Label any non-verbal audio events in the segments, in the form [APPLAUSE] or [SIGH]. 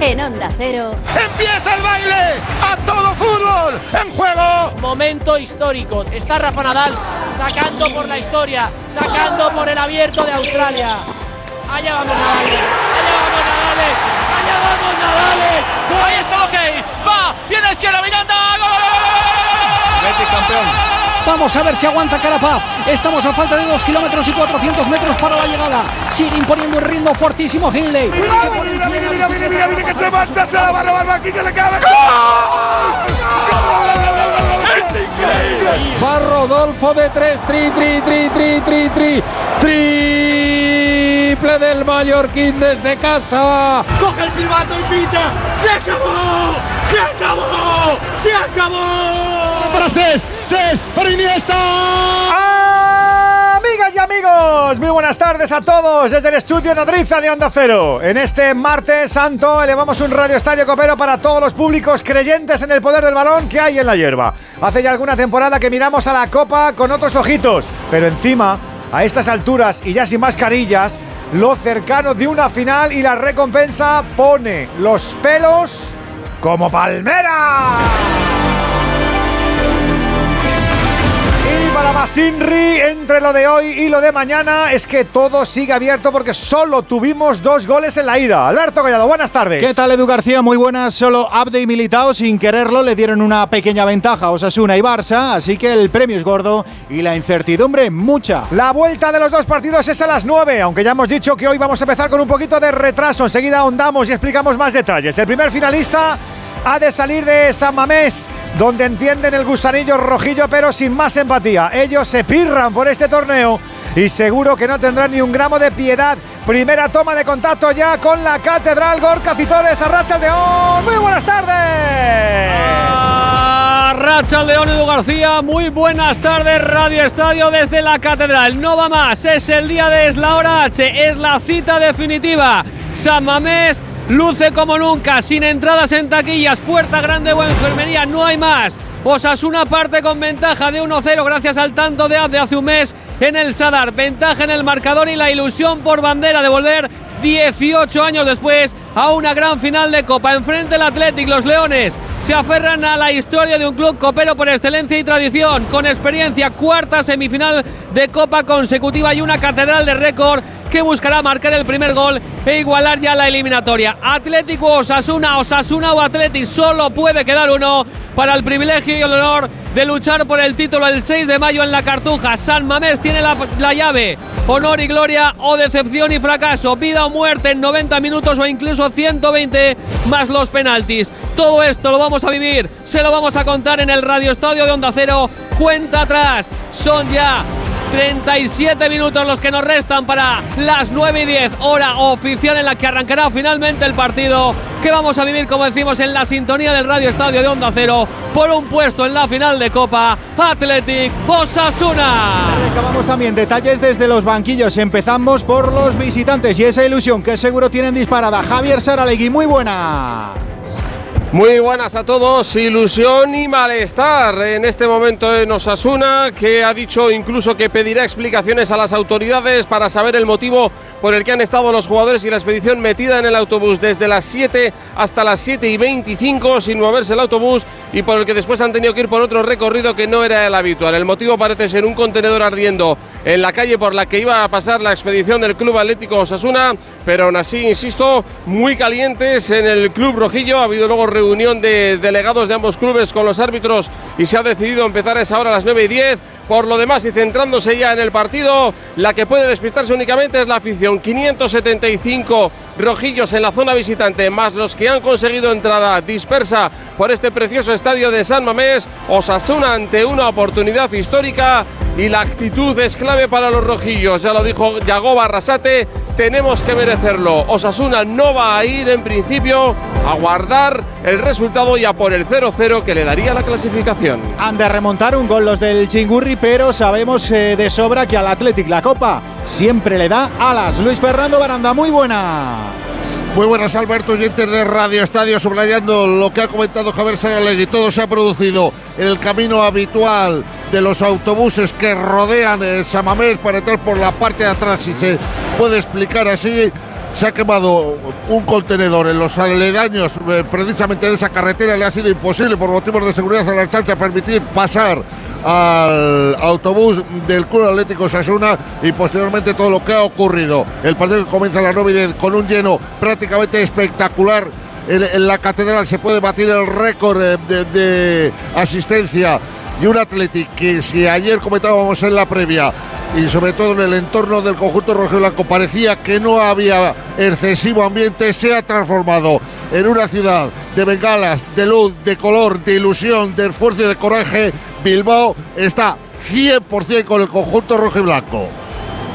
en Onda Cero. ¡Empieza el baile! ¡A todo fútbol! ¡En juego! Momento histórico. Está Rafa Nadal sacando por la historia, sacando por el abierto de Australia. Allá vamos Nadal, allá vamos Nadal, allá vamos Nadal. Ahí está, ok. Va, tiene izquierda Miranda. ¡Gol, gol, gol, gol, campeón. Vamos a ver si aguanta Carapaz. Estamos a falta de 2 kilómetros y 400 metros para la llegada. Sigue imponiendo un ritmo fortísimo Hindley. Mira, mira, mira, mira, mira, mira, que se marcha, se la va a robar aquí que le cabe. Va Rodolfo de 3, tri, tri, tri, tri, tri, tri, triple del Mallorquín desde casa. Coge el silbato y pita. ¡Se acabó! ¡Se acabó! ¡Se acabó! Para Para Iniesta. Amigas y amigos, muy buenas tardes a todos desde el estudio Nodriza de Onda Cero. En este martes santo elevamos un radio estadio copero para todos los públicos creyentes en el poder del balón que hay en la hierba. Hace ya alguna temporada que miramos a la copa con otros ojitos, pero encima, a estas alturas y ya sin mascarillas, lo cercano de una final y la recompensa pone los pelos como palmera. Para Masinri, entre lo de hoy y lo de mañana, es que todo sigue abierto porque solo tuvimos dos goles en la ida. Alberto Collado, buenas tardes. ¿Qué tal, Edu García? Muy buenas. Solo Abde y Militao, sin quererlo, le dieron una pequeña ventaja a Osasuna y Barça, así que el premio es gordo y la incertidumbre mucha. La vuelta de los dos partidos es a las 9, aunque ya hemos dicho que hoy vamos a empezar con un poquito de retraso. Enseguida ahondamos y explicamos más detalles. El primer finalista ha de salir de San Mamés, donde entienden el gusanillo rojillo, pero sin más empatía. Ellos se pirran por este torneo y seguro que no tendrán ni un gramo de piedad. Primera toma de contacto ya con la Catedral Gorka Citores, Arracha León. Muy buenas tardes. Arracha León Edu García, muy buenas tardes, Radio Estadio desde la Catedral. No va más, es el día de Es la hora H, es la cita definitiva. San Mamés luce como nunca, sin entradas en taquillas, puerta grande o enfermería, no hay más. Osasuna parte con ventaja de 1-0 gracias al tanto de de hace un mes en el Sadar. Ventaja en el marcador y la ilusión por bandera de volver 18 años después a una gran final de Copa. Enfrente el Athletic, los Leones se aferran a la historia de un club copero por excelencia y tradición, con experiencia, cuarta semifinal de Copa consecutiva y una catedral de récord que buscará marcar el primer gol e igualar ya la eliminatoria. Atlético Osasuna, Osasuna o Atlético, solo puede quedar uno para el privilegio y el honor de luchar por el título el 6 de mayo en la Cartuja. San Mamés tiene la, la llave. Honor y gloria o decepción y fracaso, vida o muerte en 90 minutos o incluso 120 más los penaltis. Todo esto lo vamos a vivir, se lo vamos a contar en el Radio Estadio de Onda Cero. Cuenta atrás, son ya 37 minutos los que nos restan para las 9 y 10, hora oficial en la que arrancará finalmente el partido que vamos a vivir, como decimos, en la sintonía del Radio Estadio de Onda Cero por un puesto en la final de Copa Athletic Osasuna. Recabamos también detalles desde los banquillos. Empezamos por los visitantes y esa ilusión que seguro tienen disparada. Javier Saralegui, muy buena. Muy buenas a todos, ilusión y malestar en este momento en Osasuna, que ha dicho incluso que pedirá explicaciones a las autoridades para saber el motivo por el que han estado los jugadores y la expedición metida en el autobús desde las 7 hasta las 7 y 25 sin moverse el autobús y por el que después han tenido que ir por otro recorrido que no era el habitual. El motivo parece ser un contenedor ardiendo en la calle por la que iba a pasar la expedición del Club Atlético Osasuna, pero aún así, insisto, muy calientes en el Club Rojillo. Ha habido luego reunión de delegados de ambos clubes con los árbitros y se ha decidido empezar esa hora a las 9 y 10. Por lo demás, y centrándose ya en el partido, la que puede despistarse únicamente es la afición. 575 rojillos en la zona visitante, más los que han conseguido entrada dispersa por este precioso estadio de San Mamés. Osasuna ante una oportunidad histórica y la actitud es clave para los rojillos. Ya lo dijo Yagoba Arrasate, tenemos que merecerlo. Osasuna no va a ir en principio a guardar el resultado y a por el 0-0 que le daría la clasificación. Han de remontar un gol los del Chingurri, pero sabemos eh, de sobra que al Athletic la Copa siempre le da alas. Luis Fernando Baranda, muy buena. Muy buenas, Alberto, oyentes de Radio Estadio, subrayando lo que ha comentado Javier Saralegui. Todo se ha producido en el camino habitual de los autobuses que rodean el Samamés para entrar por la parte de atrás, si se puede explicar así. Se ha quemado un contenedor en los aledaños eh, precisamente de esa carretera. Le ha sido imposible por motivos de seguridad a la chancha permitir pasar al autobús del Club Atlético Sasuna y posteriormente todo lo que ha ocurrido. El partido comienza a las 9 con un lleno prácticamente espectacular. En, la catedral se puede batir el récord eh, de, asistencia y un Athletic que si ayer comentábamos en la previa y sobre todo en el entorno del conjunto rojo blanco parecía que no había excesivo ambiente, se ha transformado en una ciudad de bengalas, de luz, de color, de ilusión, de esfuerzo y de coraje Bilbao está 100% con el conjunto rojo y blanco.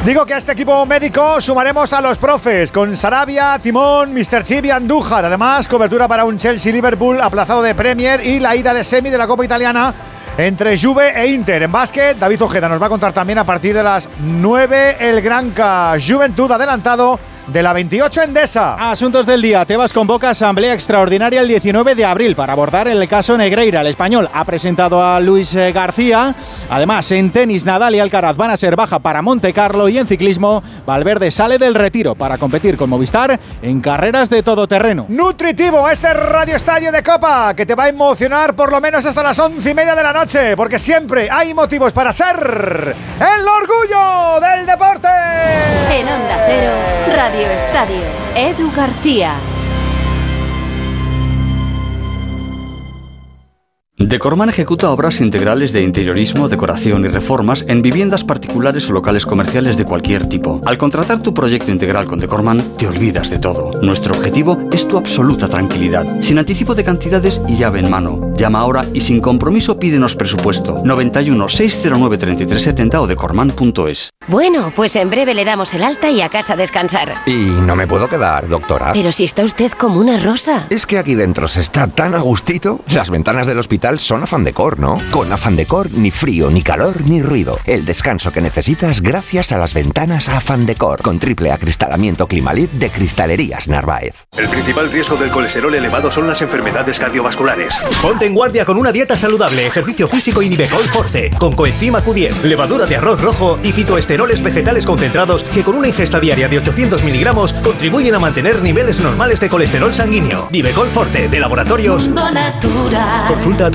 Digo que a este equipo médico sumaremos a los profes con Sarabia, Timón, Mr. Chip y Andújar. Además, cobertura para un Chelsea-Liverpool aplazado de Premier y la ida de semi de la Copa Italiana entre Juve e Inter. En básquet, David Ojeda nos va a contar también a partir de las 9 el Granca. Juventud adelantado de la 28 Endesa. Asuntos del día. Tebas convoca asamblea extraordinaria el 19 de abril para abordar el caso Negreira. El español ha presentado a Luis eh, García. Además, en tenis, Nadal y Alcaraz van a ser baja para Monte Carlo y en ciclismo, Valverde sale del retiro para competir con Movistar en carreras de todo terreno. Nutritivo este Radio Estadio de Copa que te va a emocionar por lo menos hasta las once y media de la noche, porque siempre hay motivos para ser el orgullo del deporte. En Onda Cero, Radio Estadio. Edu García. Decorman ejecuta obras integrales de interiorismo, decoración y reformas en viviendas particulares o locales comerciales de cualquier tipo. Al contratar tu proyecto integral con Decorman, te olvidas de todo. Nuestro objetivo es tu absoluta tranquilidad, sin anticipo de cantidades y llave en mano. Llama ahora y sin compromiso pídenos presupuesto 91 609 3370 o decorman.es. Bueno, pues en breve le damos el alta y a casa a descansar. Y no me puedo quedar, doctora. Pero si está usted como una rosa. Es que aquí dentro se está tan a gustito. Las ventanas del hospital son Afan Decor, ¿no? Con Afan Decor ni frío, ni calor, ni ruido. El descanso que necesitas gracias a las ventanas Afan Decor, con triple acristalamiento Climalit de Cristalerías Narváez. El principal riesgo del colesterol elevado son las enfermedades cardiovasculares. Ponte en guardia con una dieta saludable, ejercicio físico y Nivecol Forte, con coenzima Q10, levadura de arroz rojo y fitoesteroles vegetales concentrados que con una ingesta diaria de 800 miligramos contribuyen a mantener niveles normales de colesterol sanguíneo. Nivecol Forte, de laboratorios. Consulta a tu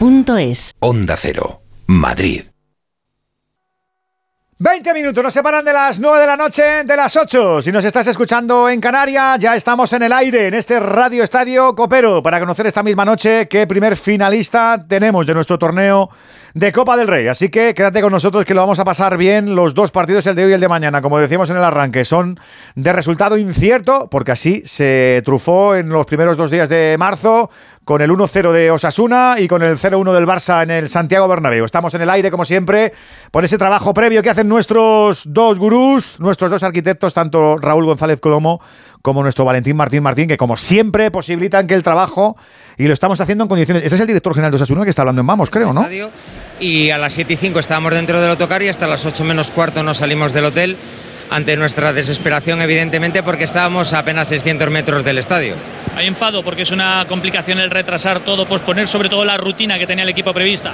Onda Cero, Madrid. 20 minutos nos separan de las 9 de la noche, de las 8. Si nos estás escuchando en Canarias, ya estamos en el aire, en este Radio Estadio Copero, para conocer esta misma noche qué primer finalista tenemos de nuestro torneo de Copa del Rey. Así que quédate con nosotros que lo vamos a pasar bien. Los dos partidos, el de hoy y el de mañana, como decíamos en el arranque, son de resultado incierto, porque así se trufó en los primeros dos días de marzo con el 1-0 de Osasuna y con el 0-1 del Barça en el Santiago Bernabéu. Estamos en el aire, como siempre, por ese trabajo previo que hacen nuestros dos gurús, nuestros dos arquitectos, tanto Raúl González Colomo como nuestro Valentín Martín Martín, que como siempre posibilitan que el trabajo, y lo estamos haciendo en condiciones... Ese es el director general de Osasuna que está hablando en Vamos, creo, ¿no? Y a las 7 y 5 estábamos dentro del autocar y hasta las 8 menos cuarto nos salimos del hotel ante nuestra desesperación, evidentemente, porque estábamos a apenas 600 metros del estadio. Hay enfado porque es una complicación el retrasar todo, posponer sobre todo la rutina que tenía el equipo prevista.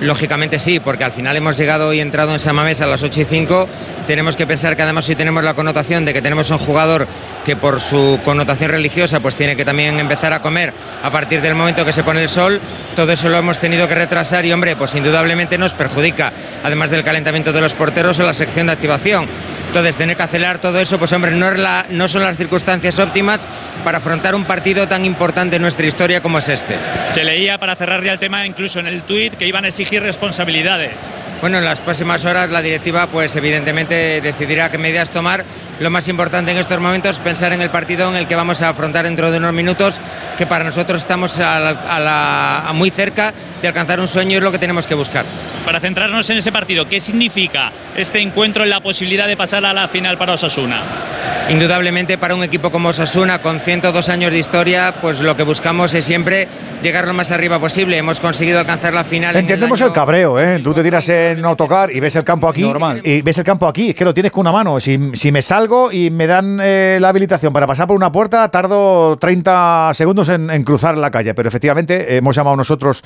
Lógicamente sí, porque al final hemos llegado y entrado en Samamés a las 8 y 5. Tenemos que pensar que además hoy tenemos la connotación de que tenemos un jugador que por su connotación religiosa pues tiene que también empezar a comer a partir del momento que se pone el sol. Todo eso lo hemos tenido que retrasar y hombre, pues indudablemente nos perjudica, además del calentamiento de los porteros en la sección de activación. Entonces, tener que acelerar todo eso, pues hombre, no, es la, no son las circunstancias óptimas para afrontar un partido tan importante en nuestra historia como es este. Se leía, para cerrar ya el tema, incluso en el tuit, que iban a exigir responsabilidades. Bueno, en las próximas horas la directiva, pues evidentemente decidirá qué medidas tomar. Lo más importante en estos momentos es pensar en el partido en el que vamos a afrontar dentro de unos minutos, que para nosotros estamos a muy cerca de alcanzar un sueño y es lo que tenemos que buscar. Para centrarnos en ese partido, ¿qué significa este encuentro en la posibilidad de pasar a la final para Osasuna? Indudablemente para un equipo como Osasuna, con 102 años de historia, pues lo que buscamos es siempre llegar lo más arriba posible. Hemos conseguido alcanzar la final. Entendemos el, cabreo, ¿eh? Tú te tiras en autocar y ves el campo aquí. Normal. Y ves el campo aquí, es que lo tienes con una mano. Si, me salgo y me dan eh, la habilitación para pasar por una puerta, tardo 30 segundos en, en cruzar la calle. Pero efectivamente, hemos llamado nosotros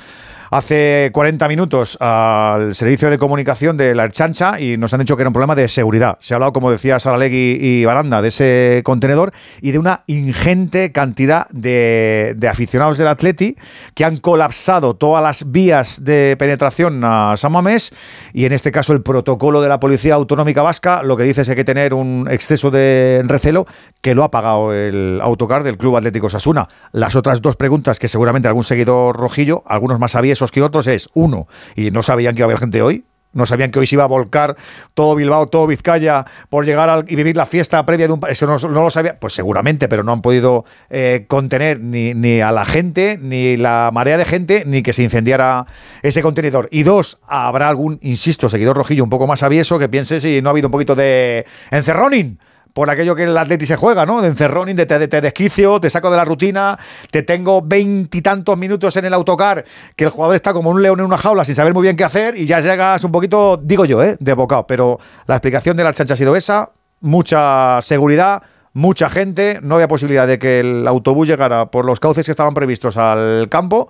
hace 40 minutos al servicio de comunicación de la Erchancha y nos han dicho que era un problema de seguridad. Se ha hablado, como decía Saralegui y Baranda, de ese contenedor y de una ingente cantidad de, aficionados del Atleti que han colapsado todas las vías de penetración a San Mamés y en este caso el protocolo de la Policía Autonómica Vasca lo que dice es que hay que tener un exceso de recelo que lo ha pagado el autocar del Club Atlético Sasuna. Las otras dos preguntas que seguramente algún seguidor rojillo, algunos más aviesos que es, uno, y no sabían que iba a haber gente hoy, no sabían que hoy se iba a volcar todo Bilbao, todo Vizcaya por llegar y vivir la fiesta previa de un... Eso no, lo sabía, pues seguramente, pero no han podido eh, contener ni, ni, a la gente, ni la marea de gente, ni que se incendiara ese contenedor. Y dos, habrá algún, insisto, seguidor rojillo un poco más avieso que piense si no ha habido un poquito de encerroning por aquello que el Atleti se juega, ¿no? De encerroning, de te, desquicio, te saco de la rutina, te tengo veintitantos minutos en el autocar, que el jugador está como un león en una jaula sin saber muy bien qué hacer y ya llegas un poquito, digo yo, ¿eh? De bocado. Pero la explicación de la chancha ha sido esa, mucha seguridad, mucha gente, no había posibilidad de que el autobús llegara por los cauces que estaban previstos al campo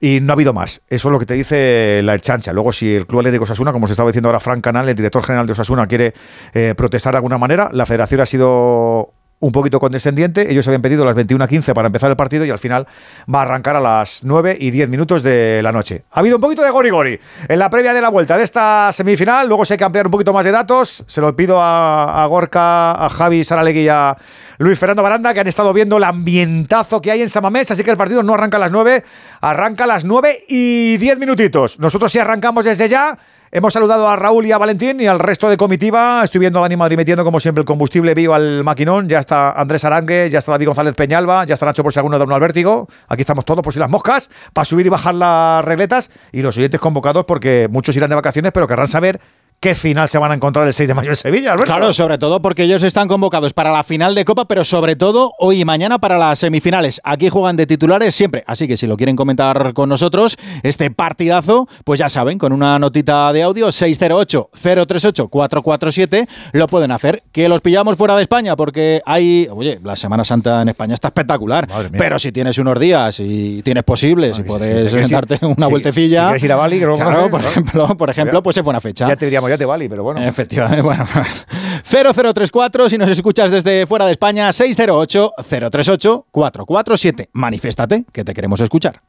y no ha habido más. Eso es lo que te dice la chancha. Luego, si el Club Atlético Osasuna, como se estaba diciendo ahora Frank Canal, el director general de Osasuna, quiere eh, protestar de alguna manera, la federación ha sido un poquito condescendiente. Ellos habían pedido las 21.15 para empezar el partido y al final va a arrancar a las 9 y 10 minutos de la noche. Ha habido un poquito de gori gori en la previa de la vuelta de esta semifinal. Luego se hay que ampliar un poquito más de datos. Se lo pido a, Gorka, a Javi Saralegui y a Luis Fernando Baranda que han estado viendo el ambientazo que hay en Samamés. Así que el partido no arranca a las 9, arranca a las 9 y 10 minutitos. Nosotros sí arrancamos desde ya. Hemos saludado a Raúl y a Valentín y al resto de comitiva. Estoy viendo a Dani Madrid metiendo, como siempre, el combustible vivo al maquinón. Ya está Andrés Arangue, ya está David González Peñalba, ya está Nacho por si alguno da al vértigo. Aquí estamos todos por si las moscas, para subir y bajar las regletas. Y los siguientes convocados, porque muchos irán de vacaciones, pero querrán saber qué final se van a encontrar el 6 de mayo en Sevilla, Alberto. Claro, sobre todo porque ellos están convocados para la final de Copa, pero sobre todo hoy y mañana para las semifinales. Aquí juegan de titulares siempre, así que si lo quieren comentar con nosotros, este partidazo, pues ya saben, con una notita de audio 608-038-447, lo pueden hacer. Que los pillamos fuera de España, porque hay, oye, la Semana Santa en España está espectacular, pero si tienes unos días y tienes posibles y puedes darte una vueltecilla. Si quieres ir a Bali, claro, por ejemplo, por ejemplo, pues es buena fecha. Ya te diríamos ya te vale, pero bueno. Efectivamente, [LAUGHS] bueno. 0034, si nos escuchas desde fuera de España, 608-038-447. Manifiéstate, que te queremos escuchar.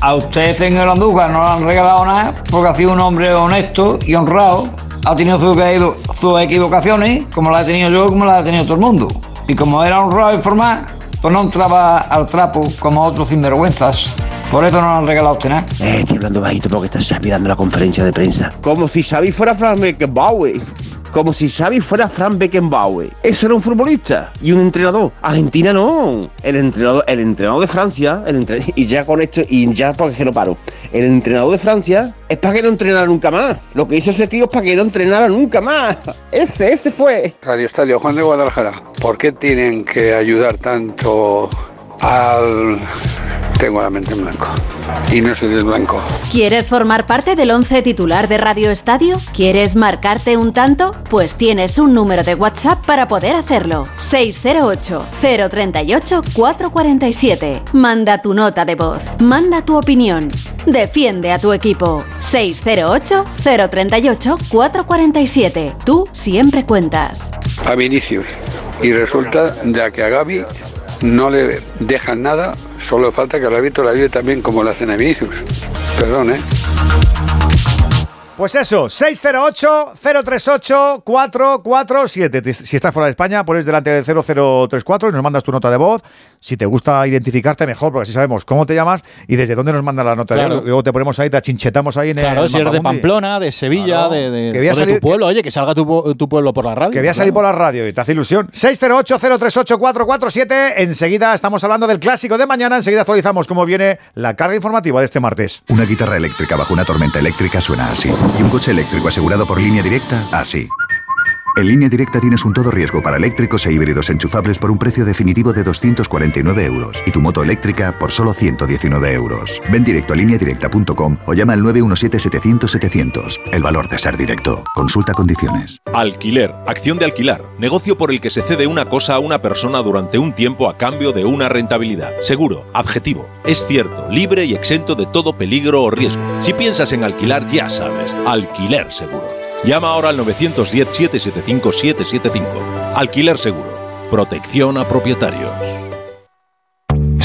a usted, señor Andújar, no le han regalado nada porque ha sido un hombre honesto y honrado. Ha tenido sus, equivo- sus equivocaciones, como las he tenido yo, como las ha tenido todo el mundo. Y como era honrado y formal, pues no entraba al trapo como otros sinvergüenzas. Por eso no le han regalado a usted nada. Eh, estoy hablando bajito porque está Xavi dando la conferencia de prensa. Como si Xavi fuera Frank Beckenbauer. Como si Xavi fuera Frank Beckenbauer. Eso era un futbolista y un entrenador. Argentina no. El entrenador, el entrenador de Francia, el entre- y ya con esto, y ya porque no paro. El entrenador de Francia es para que no entrenara nunca más. Lo que hizo ese tío es para que no entrenara nunca más. [LAUGHS] Ese, ese fue. Radio Estadio Juan de Guadalajara. ¿Por qué tienen que ayudar tanto al... Tengo la mente en blanco. Y no soy del blanco. ¿Quieres formar parte del 11 titular de Radio Estadio? ¿Quieres marcarte un tanto? Pues tienes un número de WhatsApp para poder hacerlo. 608-038-447. Manda tu nota de voz. Manda tu opinión. Defiende a tu equipo. 608-038-447. Tú siempre cuentas. A Vinicius. Y resulta de que a Gaby no le dejan nada, solo falta que el árbitro la ayude también como lo hacen a Vinicius. Perdón, ¿eh? Pues eso, 608-038-447. Si estás fuera de España, pones delante del 0034 y nos mandas tu nota de voz. Si te gusta identificarte, mejor, porque así sabemos cómo te llamas y desde dónde nos manda la nota Claro. de voz. Luego te ponemos ahí, te achinchetamos ahí en Claro, el si eres de. Pamplona, de Sevilla, Claro. de, de- Que voy a o de salir- tu pueblo, oye, que salga tu, tu pueblo por la radio. Que voy a salir por la radio y te hace ilusión. 608-038-447. Enseguida estamos hablando del clásico de mañana. Enseguida actualizamos cómo viene la carga informativa de este martes. Una guitarra eléctrica bajo una tormenta eléctrica suena así. Y un coche eléctrico asegurado por línea directa, así. En línea directa tienes un todo riesgo para eléctricos e híbridos enchufables por un precio definitivo de 249 euros y tu moto eléctrica por solo 119 euros. Ven directo a lineadirecta.com o llama al 917-700-700. El valor de ser directo. Consulta condiciones. Alquiler, acción de alquilar, negocio por el que se cede una cosa a una persona durante un tiempo a cambio de una rentabilidad. Seguro, objetivo, es cierto, libre y exento de todo peligro o riesgo. Si piensas en alquilar, ya sabes, alquiler seguro. Llama ahora al 910-775-775. Alquiler seguro, protección a propietarios.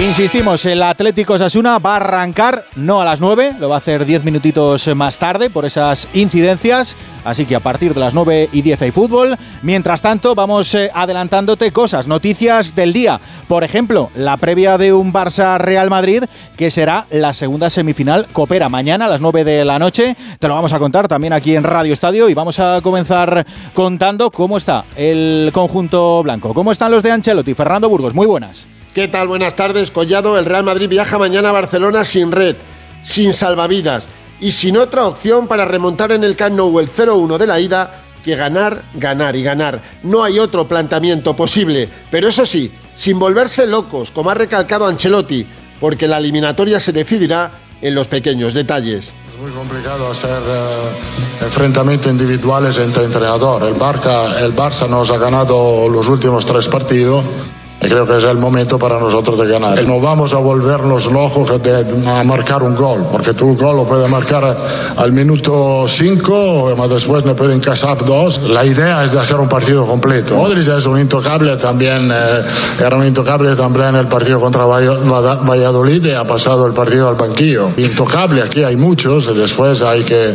Insistimos, el Atlético Sasuna va a arrancar no a las 9, lo va a hacer 10 minutitos más tarde por esas incidencias, así que a partir de las 9 y 10 hay fútbol. Mientras tanto, vamos eh, adelantándote cosas, noticias del día. Por ejemplo, la previa de un Barça-Real Madrid, que será la segunda semifinal Coopera mañana a las 9 de la noche. Te lo vamos a contar también aquí en Radio Estadio y vamos a comenzar contando cómo está el conjunto blanco. ¿Cómo están los de Ancelotti? Fernando Burgos, muy buenas. ¿Qué tal? Buenas tardes, Collado. El Real Madrid viaja mañana a Barcelona sin red, sin salvavidas y sin otra opción para remontar en el Camp Nou el 0-1 de la ida que ganar, ganar y ganar. No hay otro planteamiento posible, pero eso sí, sin volverse locos, como ha recalcado Ancelotti, porque la eliminatoria se decidirá en los pequeños detalles. Es muy complicado hacer eh, enfrentamientos individuales entre entrenadores. El Barca, el Barça nos ha ganado los últimos tres partidos. Creo que es el momento para nosotros de ganar. No vamos a volvernos locos de, a marcar un gol, porque tu gol lo puede marcar al minuto 5, pero después le pueden casar dos. La idea es de hacer un partido completo. Modric es un intocable también, eh, era un intocable también en el partido contra Valla- Valladolid y ha pasado el partido al banquillo. Intocable, aquí hay muchos, y después hay que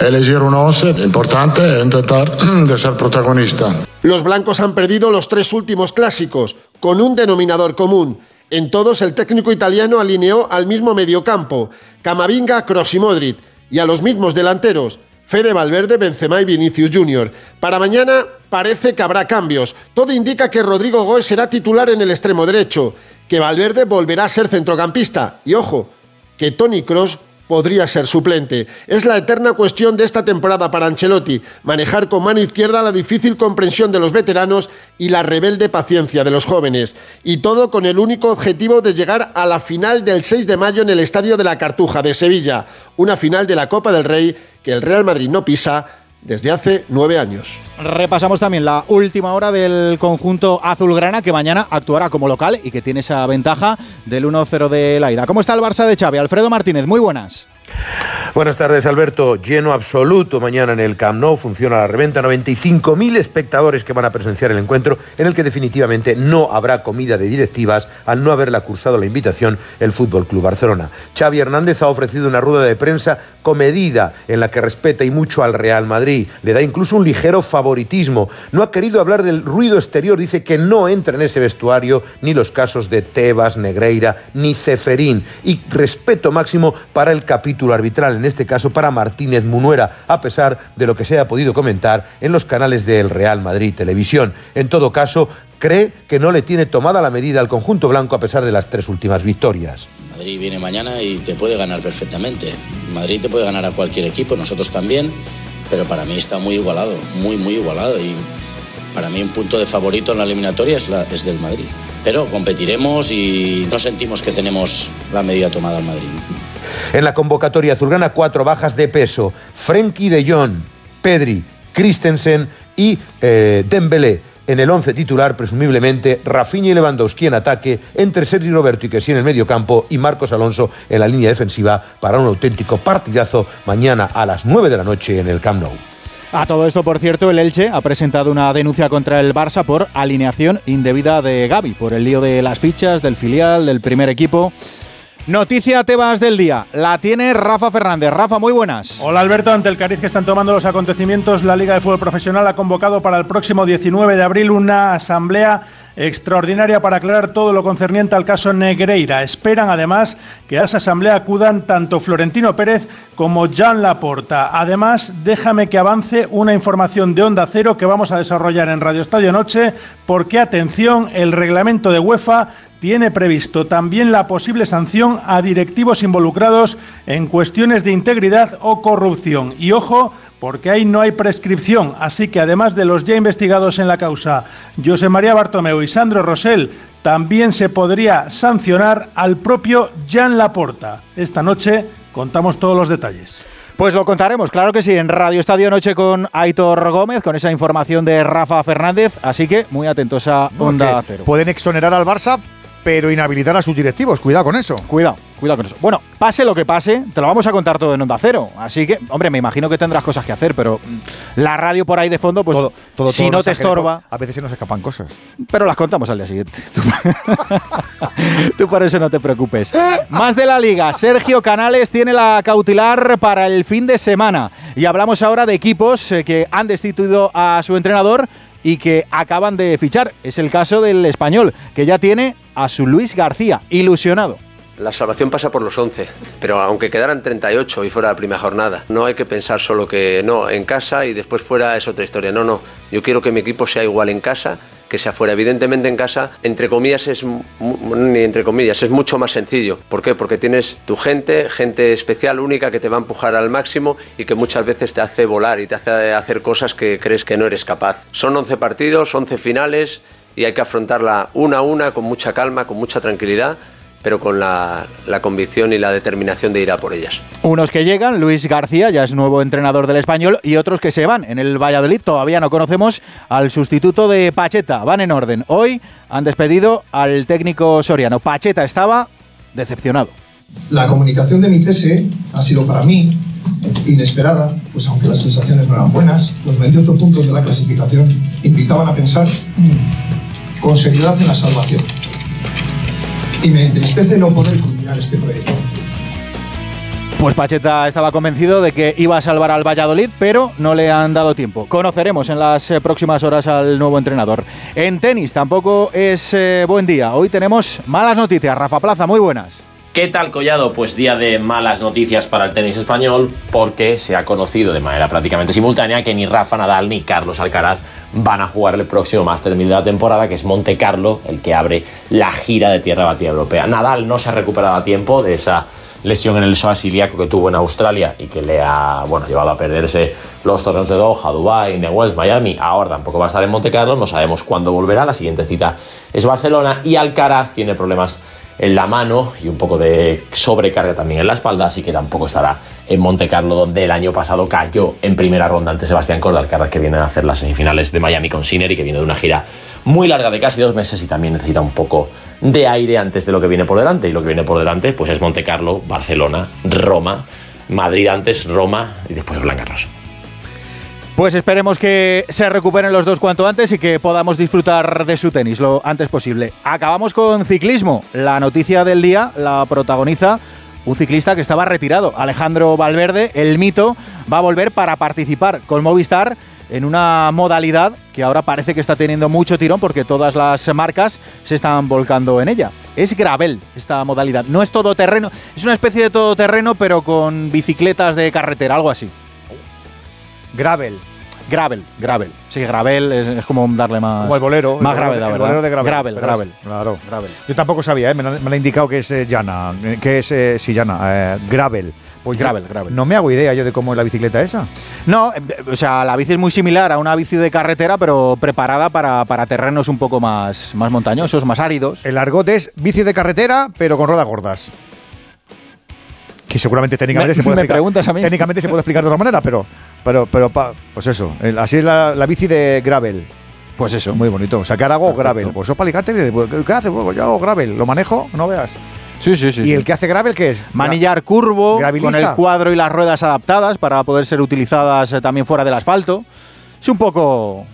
elegir un 11. Importante es intentar [CLEARS THROAT] de ser protagonista. Los blancos han perdido los tres últimos clásicos, con un denominador común. En todos el técnico italiano alineó al mismo mediocampo, Camavinga, Kroos y Modric, y a los mismos delanteros, Fede Valverde, Benzema y Vinicius Junior. Para mañana parece que habrá cambios. Todo indica que Rodrigo Goes será titular en el extremo derecho, que Valverde volverá a ser centrocampista y ojo, que Tony Kroos podría ser suplente. Es la eterna cuestión de esta temporada para Ancelotti, manejar con mano izquierda la difícil comprensión de los veteranos y la rebelde paciencia de los jóvenes. Y todo con el único objetivo de llegar a la final del 6 de mayo en el Estadio de la Cartuja de Sevilla, una final de la Copa del Rey que el Real Madrid no pisa desde hace nueve años. Repasamos también la última hora del conjunto azulgrana que mañana actuará como local y que tiene esa ventaja del 1-0 de la ida. ¿Cómo está el Barça de Xavi? Alfredo Martínez, muy buenas. Buenas tardes, Alberto. Lleno absoluto mañana en el Camp Nou. Funciona la reventa. 95.000 espectadores que van a presenciar el encuentro, en el que definitivamente no habrá comida de directivas al no haberla cursado la invitación el Fútbol Club Barcelona. Xavi Hernández ha ofrecido una rueda de prensa comedida en la que respeta y mucho al Real Madrid. Le da incluso un ligero favoritismo. No ha querido hablar del ruido exterior. Dice que no entra en ese vestuario ni los casos de Tebas, Negreira ni Ceferín. Y respeto máximo para el capítulo arbitral en este caso para Martínez Munuera, a pesar de lo que se ha podido comentar en los canales del Real Madrid Televisión. En todo caso, cree que no le tiene tomada la medida al conjunto blanco a pesar de las tres últimas victorias. Madrid viene mañana y te puede ganar perfectamente. Madrid te puede ganar a cualquier equipo, nosotros también, pero para mí está muy igualado, muy, muy igualado. Y para mí un punto de favorito en la eliminatoria es, es del Madrid. Pero competiremos y no sentimos que tenemos la medida tomada al Madrid. En la convocatoria azulgrana, cuatro bajas de peso. Frenkie de Jong, Pedri, Christensen y eh, Dembélé. En el once titular, presumiblemente, Rafinha y Lewandowski en ataque, entre Sergio Roberto y Kessi en el medio campo y Marcos Alonso en la línea defensiva para un auténtico partidazo mañana a las 9 de la noche en el Camp Nou. A todo esto, por cierto, el Elche ha presentado una denuncia contra el Barça por alineación indebida de Gaby, por el lío de las fichas, del filial, del primer equipo. Noticia Tebas del día. La tiene Rafa Fernández. Rafa, muy buenas. Hola Alberto, ante el cariz que están tomando los acontecimientos, la Liga de Fútbol Profesional ha convocado para el próximo 19 de abril una asamblea extraordinaria para aclarar todo lo concerniente al caso Negreira. Esperan además que a esa asamblea acudan tanto Florentino Pérez como Jean Laporta. Además, déjame que avance una información de Onda Cero que vamos a desarrollar en Radio Estadio Noche, porque atención, el reglamento de UEFA tiene previsto también la posible sanción a directivos involucrados en cuestiones de integridad o corrupción. Y ojo, porque ahí no hay prescripción, así que además de los ya investigados en la causa, José María Bartomeu y Sandro Rosell, también se podría sancionar al propio Jan Laporta. Esta noche contamos todos los detalles. Pues lo contaremos, claro que sí, en Radio Estadio Noche con Aitor Gómez, con esa información de Rafa Fernández, así que muy atentos a Onda Cero. Pueden exonerar al Barça, pero inhabilitar a sus directivos. Cuidado con eso. Cuidado, cuidado con eso. Bueno, pase lo que pase, te lo vamos a contar todo en Onda Cero. Así que, hombre, me imagino que tendrás cosas que hacer, pero la radio por ahí de fondo, pues todo, todo, si todo no te estorba, A veces se nos escapan cosas. pero las contamos al día siguiente. Tú, [LAUGHS] tú por eso no te preocupes. Más de la liga, Sergio Canales tiene la cautelar para el fin de semana. Y hablamos ahora de equipos eh, que han destituido a su entrenador y que acaban de fichar. Es el caso del español, que ya tiene a su Luis García, ilusionado. La salvación pasa por los 11, pero aunque quedaran 38 y fuera la primera jornada, no hay que pensar solo que no, en casa y después fuera es otra historia. No, no. Yo quiero que mi equipo sea igual en casa que sea fuera. Evidentemente en casa, entre comillas, es ni entre comillas, es mucho más sencillo. ¿Por qué? Porque tienes tu gente, gente especial, única, que te va a empujar al máximo y que muchas veces te hace volar y te hace hacer cosas que crees que no eres capaz. Son 11 partidos, 11 finales y hay que afrontarla una a una con mucha calma, con mucha tranquilidad pero con la, la convicción y la determinación de ir a por ellas. Unos que llegan, Luis García, ya es nuevo entrenador del español, y otros que se van. En el Valladolid todavía no conocemos al sustituto de Pacheta. Van en orden. Hoy han despedido al técnico soriano. Pacheta estaba decepcionado. La comunicación de mi cese ha sido para mí inesperada, pues aunque las sensaciones no eran buenas, los 28 puntos de la clasificación invitaban a pensar con seriedad en la salvación. Y me entristece no poder culminar este proyecto. Pues Pacheta estaba convencido de que iba a salvar al Valladolid, pero no le han dado tiempo. Conoceremos en las eh, próximas horas al nuevo entrenador. En tenis tampoco es eh, buen día. Hoy tenemos malas noticias. Rafa Plaza, muy buenas. ¿Qué tal, Collado? Pues día de malas noticias para el tenis español, porque se ha conocido de manera prácticamente simultánea que ni Rafa Nadal ni Carlos Alcaraz van a jugar el próximo Master 1000 de la temporada, que es Monte Carlo, el que abre la gira de tierra batida europea. Nadal no se ha recuperado a tiempo de esa lesión en el psoas ilíaco que tuvo en Australia y que le ha bueno, llevado a perderse los torneos de Doha, Dubai, Indian Wells, Miami. Ahora tampoco va a estar en Monte Carlo, no sabemos cuándo volverá. La siguiente cita es Barcelona y Alcaraz tiene problemas en la mano y un poco de sobrecarga también en la espalda, así que tampoco estará en Monte Carlo, donde el año pasado cayó en primera ronda ante Sebastián Corda, Alcaraz que viene a hacer las semifinales de Miami con Sinner y que viene de una gira muy larga de casi dos meses y también necesita un poco de aire antes de lo que viene por delante. Y lo que viene por delante pues es Monte Carlo, Barcelona, Roma, Madrid antes, Roma y después Roland Garros. Pues esperemos que se recuperen los dos cuanto antes y que podamos disfrutar de su tenis lo antes posible. Acabamos con ciclismo. La noticia del día la protagoniza un ciclista que estaba retirado, Alejandro Valverde, el mito, va a volver para participar con Movistar en una modalidad que ahora parece que está teniendo mucho tirón porque todas las marcas se están volcando en ella. Es gravel esta modalidad, no es todoterreno, es una especie de todoterreno pero con bicicletas de carretera, algo así. Gravel. Gravel, gravel. Sí, gravel es, es como darle más. Como el bolero. Más el gravedad, el ¿verdad? bolero de gravel. Gravel, gravel. es- Claro. Gravel. Yo tampoco sabía, ¿eh? me, lo, me lo ha indicado que es eh, llana, eh, que es, eh, sí, llana, eh, gravel. Pues Gravel, gravel. No me hago idea yo de cómo es la bicicleta esa. No, o sea, la bici es muy similar a una bici de carretera, pero preparada para, para terrenos un poco más, más montañosos, más áridos. El argot es bici de carretera, pero con ruedas gordas. Que seguramente técnicamente Me- se puede [LAUGHS] me explicar. preguntas a mí. Técnicamente se puede explicar de otra manera, pero, pero, pero pa- pues eso. el- así es la, la bici de gravel. Pues eso. Muy bonito. O sea, que ahora hago Perfecto. gravel. Pues eso para Alicante, ¿qué qué hace? Pues yo hago gravel. Lo manejo, no veas. Sí, sí, sí. ¿Y sí. el que hace gravel qué es? Manillar curvo, con el cuadro y las ruedas adaptadas para poder ser utilizadas eh, también fuera del asfalto. Es un poco...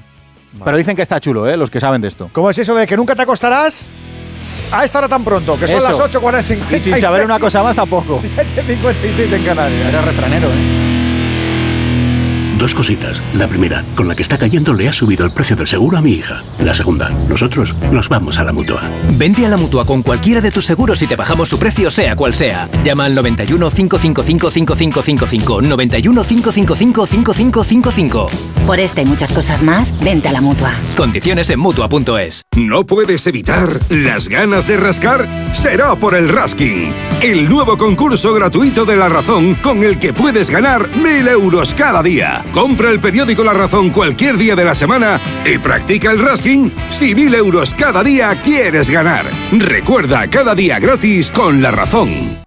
Pero dicen que está chulo, ¿eh? Los que saben de esto. ¿Cómo es eso de que nunca te acostarás a esta hora tan pronto? Que son Eso. las 8.46. Y sin saber una cosa más tampoco. [LAUGHS] 7.56 en Canarias. Era refranero, ¿eh? Dos cositas. La primera, con la que está cayendo le ha subido el precio del seguro a mi hija. La segunda, nosotros nos vamos a la mutua. Vente a la mutua con cualquiera de tus seguros y te bajamos su precio, sea cual sea. Llama al 91 555 5555. 91 555 5555. Por esta y muchas cosas más, vente a la mutua. Condiciones en mutua.es. ¿No puedes evitar las ganas de rascar? Será por el Rasking, el nuevo concurso gratuito de La Razón con el que puedes ganar mil euros cada día. Compra el periódico La Razón cualquier día de la semana y practica el Rasking si mil euros cada día quieres ganar. Recuerda, cada día gratis con La Razón.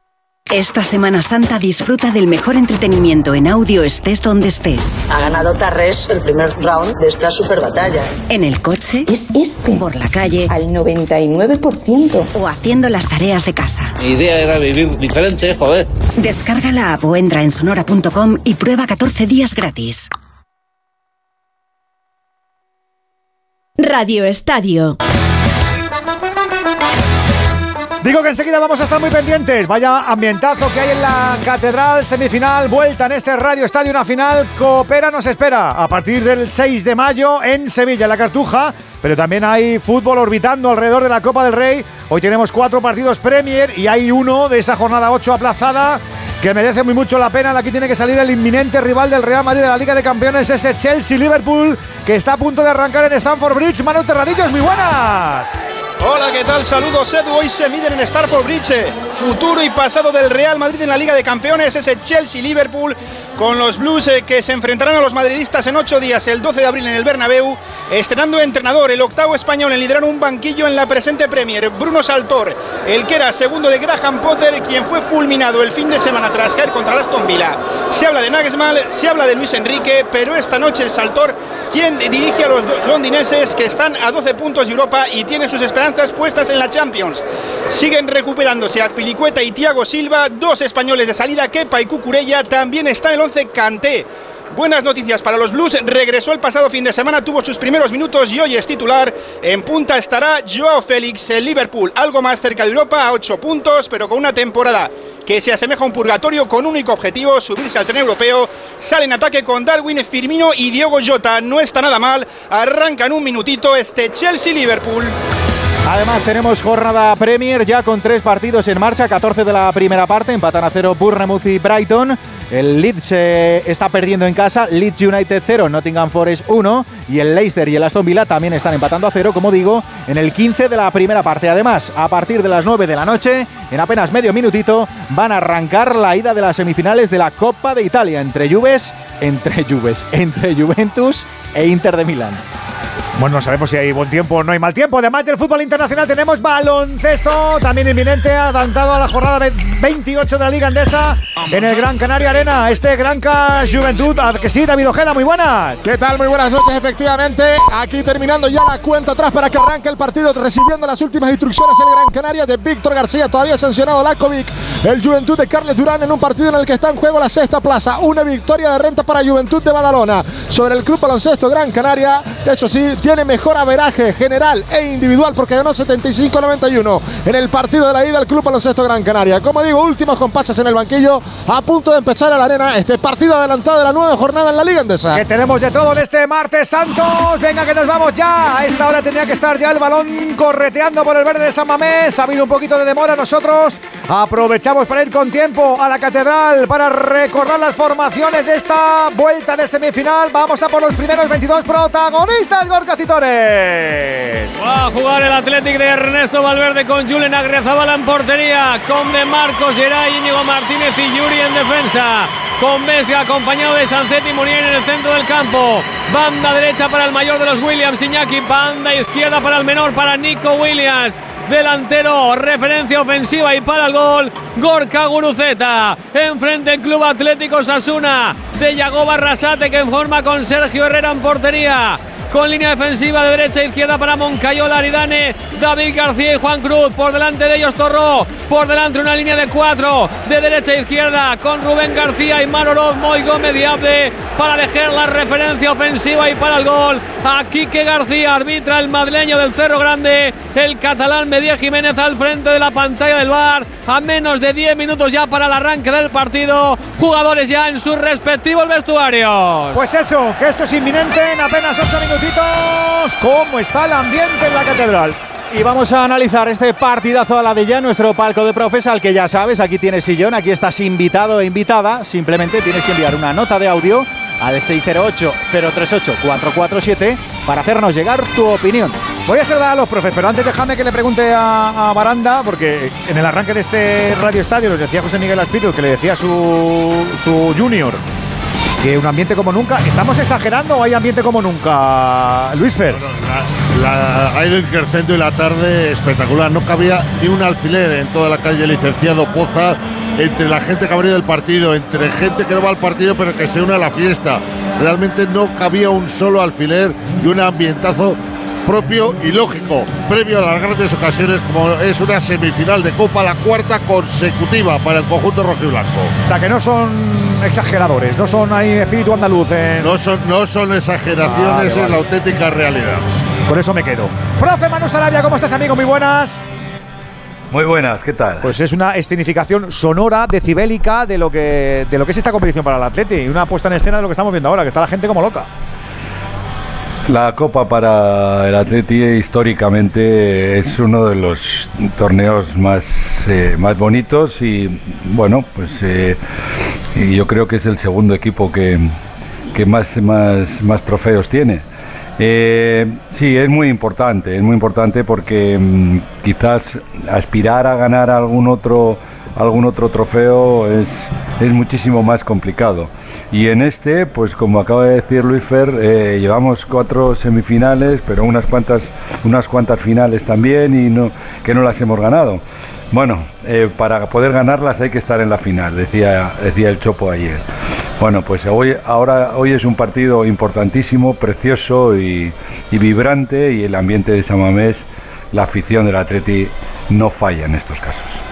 Esta Semana Santa disfruta del mejor entretenimiento en audio estés donde estés. Ha ganado Tarres el primer round de esta super batalla. En el coche. Es este. Por la calle. Al 99%. O haciendo las tareas de casa. Mi idea era vivir diferente, joder. Descarga la app o entra en sonora.com y prueba 14 días gratis. Radio Estadio. Digo que enseguida vamos a estar muy pendientes. Vaya ambientazo que hay en la Catedral, semifinal, vuelta en este Radio Estadio, una final. Coopera nos espera a partir del 6 de mayo en Sevilla, en la Cartuja. Pero también hay fútbol orbitando alrededor de la Copa del Rey. Hoy tenemos cuatro partidos Premier y hay uno de esa jornada 8 aplazada que merece muy mucho la pena. De aquí tiene que salir el inminente rival del Real Madrid de la Liga de Campeones, ese Chelsea-Liverpool, que está a punto de arrancar en Stamford Bridge. Manu Terradillos, muy buenas. Hola, ¿qué tal? Saludos, Edu. Hoy se miden en Starford Bridge. Futuro y pasado del Real Madrid en la Liga de Campeones, ese Chelsea-Liverpool, con los Blues eh, que se enfrentarán a los madridistas en ocho días, el 12 de abril en el Bernabéu, estrenando entrenador, el octavo español en liderar un banquillo en la presente Premier, Bruno Saltor, el que era segundo de Graham Potter, quien fue fulminado el fin de semana tras caer contra el Aston Villa. Se habla de Nagelsmann, se habla de Luis Enrique, pero esta noche el Saltor, quien dirige a los londineses que están a 12 puntos de Europa y tienen sus esperanzas puestas en la Champions. Siguen recuperándose Azpilicueta y Thiago Silva, dos españoles de salida, Kepa y Cucurella, también está el 11 Kanté. Buenas noticias para los Blues, regresó el pasado fin de semana, tuvo sus primeros minutos y hoy es titular. En punta estará Joao Félix, el Liverpool, algo más cerca de Europa, a 8 puntos, pero con una temporada que se asemeja a un purgatorio con único objetivo, subirse al tren europeo. Sale en ataque con Darwin, Firmino y Diego Jota, no está nada mal. Arrancan un minutito este Chelsea-Liverpool. Además tenemos jornada Premier ya con tres partidos en marcha, 14 de la primera parte, empatan a cero Bournemouth y Brighton El Leeds eh, está perdiendo en casa, Leeds United 0, Nottingham Forest 1 y el Leicester y el Aston Villa también están empatando a cero, como digo, en el 15 de la primera parte. Además, a partir de las 9 de la noche, en apenas medio minutito, van a arrancar la ida de las semifinales de la Copa de Italia entre Juves, entre Juves, [LAUGHS] entre Juventus e Inter de Milán. Bueno, no sabemos si hay buen tiempo o no hay mal tiempo. Además del fútbol internacional tenemos baloncesto, también inminente, adelantado a la jornada 28 de la Liga Andesa en el Gran Canaria Arena. Este Granca Juventud, que sí, David Ojeda, muy buenas. ¿Qué tal? Muy buenas noches, efectivamente. Aquí terminando ya la cuenta atrás para que arranque el partido, recibiendo las últimas instrucciones el Gran Canaria de Víctor García, todavía sancionado Lakovic. El Juventud de Carles Durán en un partido en el que está en juego la sexta plaza. Una victoria de renta para Juventud de Badalona sobre el Club Baloncesto Gran Canaria. De hecho, sí, tiene mejor averaje general e individual porque ganó 75-91 en el partido de la ida del Club Baloncesto Gran Canaria. Como digo, últimos compases en el banquillo, a punto de empezar a la arena este partido adelantado de la nueva jornada en la Liga Endesa. Que tenemos de todo en este martes Santos. Venga, que nos vamos ya. A esta hora tenía que estar ya el balón correteando por el verde de San Mamés. Ha habido un poquito de demora. Nosotros aprovechamos para ir con tiempo a la catedral para recordar las formaciones de esta vuelta de semifinal. Vamos a por los primeros 22 protagonistas, Gorka Va a jugar el Athletic de Ernesto Valverde con Julen Agriazabala en portería, con De Marcos, Geray, Íñigo Martínez y Yuri en defensa. Con Vesga acompañado de Sancetti y Munier en el centro del campo. Banda derecha para el mayor de los Williams, Iñaki. Banda izquierda para el menor, para Nico Williams delantero, referencia ofensiva y para el gol, Gorka Guruceta. Enfrente el Club Atlético Sasuna de Yago Barrasate que forma con Sergio Herrera en portería con línea defensiva de derecha e izquierda para Moncayola, Aridane, David García y Juan Cruz. Por delante de ellos Torró. Por delante una línea de cuatro de derecha e izquierda con Rubén García y Manoroz, Moy Gómez para dejar la referencia ofensiva y para el gol. Aquí que García arbitra el madrileño del Cerro Grande. El catalán Medía Jiménez al frente de la pantalla del bar. A menos de 10 minutos ya para el arranque del partido. Jugadores ya en sus respectivos vestuarios. Pues eso, que esto es inminente en apenas 8 minutos cómo está el ambiente en la catedral. Y vamos a analizar este partidazo a la de ya, nuestro palco de profes, al que ya sabes, aquí tienes sillón, aquí estás invitado e invitada. Simplemente tienes que enviar una nota de audio al 608-038-447 para hacernos llegar tu opinión. Voy a saludar a los profes, pero antes déjame que le pregunte a, Baranda, porque en el arranque de este Radio Estadio nos decía José Miguel Aspiro que le decía su, su junior que un ambiente como nunca. ¿Estamos exagerando o hay ambiente como nunca, Luis Fer? hay el crescendo y la tarde espectacular. No cabía ni un alfiler en toda la calle Licenciado Poza entre la gente que ha venido del partido, entre gente que no va al partido pero que se une a la fiesta. Realmente no cabía un solo alfiler y un ambientazo propio y lógico, previo a las grandes ocasiones como es una semifinal de Copa, la cuarta consecutiva para el conjunto rojo y blanco. O sea que no son exageradores, no son ahí espíritu andaluz. No, son, no son exageraciones, en la auténtica realidad. Con eso me quedo. Profe Manu Sarabia, ¿cómo estás amigo? Muy buenas. Muy buenas, ¿qué tal? Pues es una escenificación sonora, decibélica de lo que de lo que es esta competición para el Atleti y una puesta en escena de lo que estamos viendo ahora, que está la gente como loca. La Copa para el Atleti históricamente es uno de los torneos más, eh, más bonitos y bueno, pues eh, yo creo que es el segundo equipo que, más, más, más trofeos tiene. Eh, sí, es muy importante, es muy importante porque mm, quizás aspirar a ganar algún otro algún otro trofeo es, es muchísimo más complicado. Y en este, pues como acaba de decir Luis Fer, eh, llevamos cuatro semifinales, pero unas cuantas, unas cuantas finales también y no, que no las hemos ganado. Bueno, eh, para poder ganarlas hay que estar en la final, decía, decía el Chopo ayer. Bueno, pues hoy, ahora, hoy es un partido importantísimo, precioso y, y vibrante y el ambiente de Samamés, la afición del Atleti no falla en estos casos.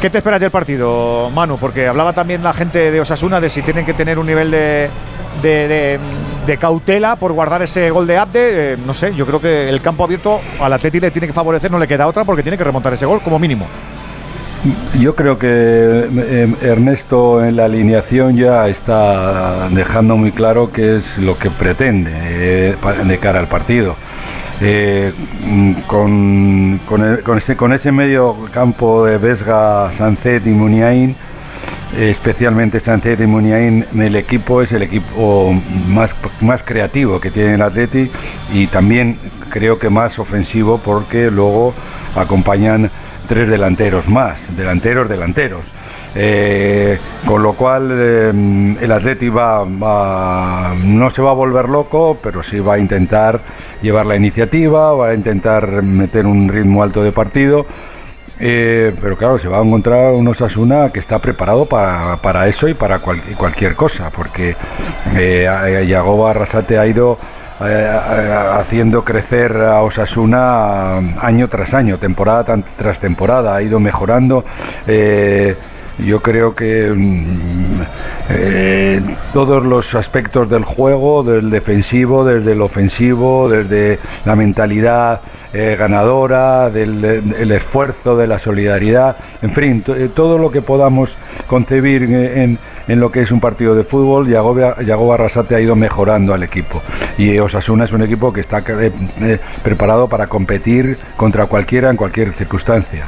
¿Qué te esperas del partido, Manu? Porque hablaba también la gente de Osasuna de si tienen que tener un nivel de, cautela por guardar ese gol de Abde. Eh, no sé, yo creo que el campo abierto al Atleti le tiene que favorecer, no le queda otra porque tiene que remontar ese gol como mínimo. Yo creo que eh, Ernesto en la alineación ya está dejando muy claro qué es lo que pretende eh, de cara al partido. Eh, con, con, ese, con ese medio campo de Vesga, Sancet y Muniain, especialmente Sánchez y Muniain, el equipo es el equipo más, más creativo que tiene el Atleti y también creo que más ofensivo porque luego acompañan tres delanteros más, delanteros, delanteros. Eh, con lo cual eh, el Atleti va, no se va a volver loco, pero sí va a intentar llevar la iniciativa, va a intentar meter un ritmo alto de partido. Eh, pero claro, se va a encontrar un Osasuna que está preparado para, eso y para cualquier cosa, porque Yagoba Arrasate ha ido haciendo crecer a Osasuna año tras año, temporada tras temporada, ha ido mejorando. Yo creo que mm, eh, todos los aspectos del juego, del defensivo, desde el ofensivo, desde la mentalidad eh, ganadora, del el esfuerzo, de la solidaridad, en fin, eh, todo lo que podamos concebir en, lo que es un partido de fútbol, Yago Arrasate ha ido mejorando al equipo. Y Osasuna es un equipo que está preparado para competir contra cualquiera en cualquier circunstancia.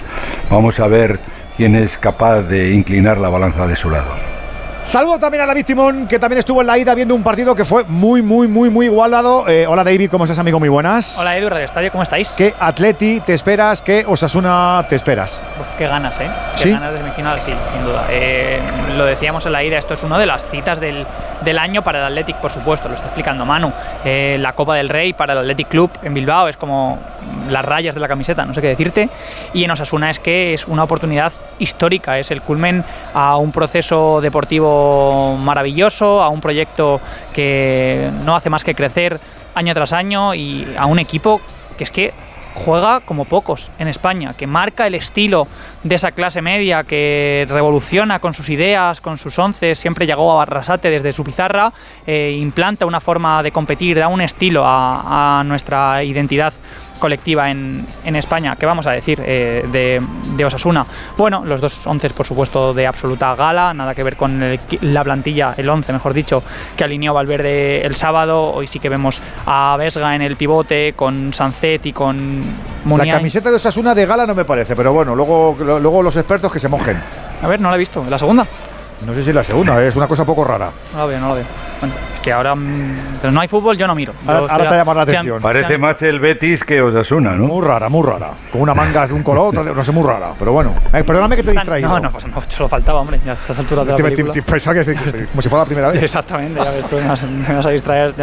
Vamos a ver quién es capaz de inclinar la balanza de su lado. Saludo también a David Timón, que también estuvo en la ida viendo un partido que fue muy, muy, muy, muy igualado. Eh, hola David, ¿cómo estás, amigo? Muy buenas. Hola Edu, Radio Estadio, ¿cómo estáis? ¿Qué Atleti te esperas? ¿Qué Osasuna te esperas? Uf, qué ganas, ¿eh? Qué ganas de semifinal, sí, sin duda. Eh, lo decíamos en la ida, esto es una de las citas del, del, año para el Athletic, por supuesto, lo está explicando Manu. Eh, la Copa del Rey para el Athletic Club en Bilbao es como las rayas de la camiseta, no sé qué decirte. Y en Osasuna es que es una oportunidad histórica, es el culmen a un proceso deportivo maravilloso, a un proyecto que no hace más que crecer año tras año y a un equipo que es que juega como pocos en España, que marca el estilo de esa clase media, que revoluciona con sus ideas, con sus once, siempre llegó a Barrasate desde su pizarra, eh, implanta una forma de competir, da un estilo a nuestra identidad colectiva en, en España. ¿Qué vamos a decir eh, de, de, Osasuna? Bueno, los dos once, por supuesto, de absoluta gala, nada que ver con la plantilla, el once, mejor dicho, que alineó Valverde el sábado. Hoy sí que vemos a Vesga en el pivote, con Sancet y con Muniain. La camiseta de Osasuna de gala no me parece, pero bueno, luego, luego los expertos que se mojen. A ver, no la he visto. ¿La segunda? No sé si la segunda, es una cosa poco rara. No la veo, no la veo. Bueno, es que ahora. Mm, pero no hay fútbol, yo no miro. Ahora, te llama la atención. Parece más el Betis que Osasuna, ¿no? Muy rara, muy rara. Con una manga de un color, otra no sé, muy rara. Pero bueno, eh, perdóname que te he distraído. No, no, pues no, solo faltaba, hombre. Ya a estas alturas de la película. Te, pensaba que es como si fuera la primera vez. [LAUGHS] Exactamente, ya ves, tú me vas, me vas a distraer.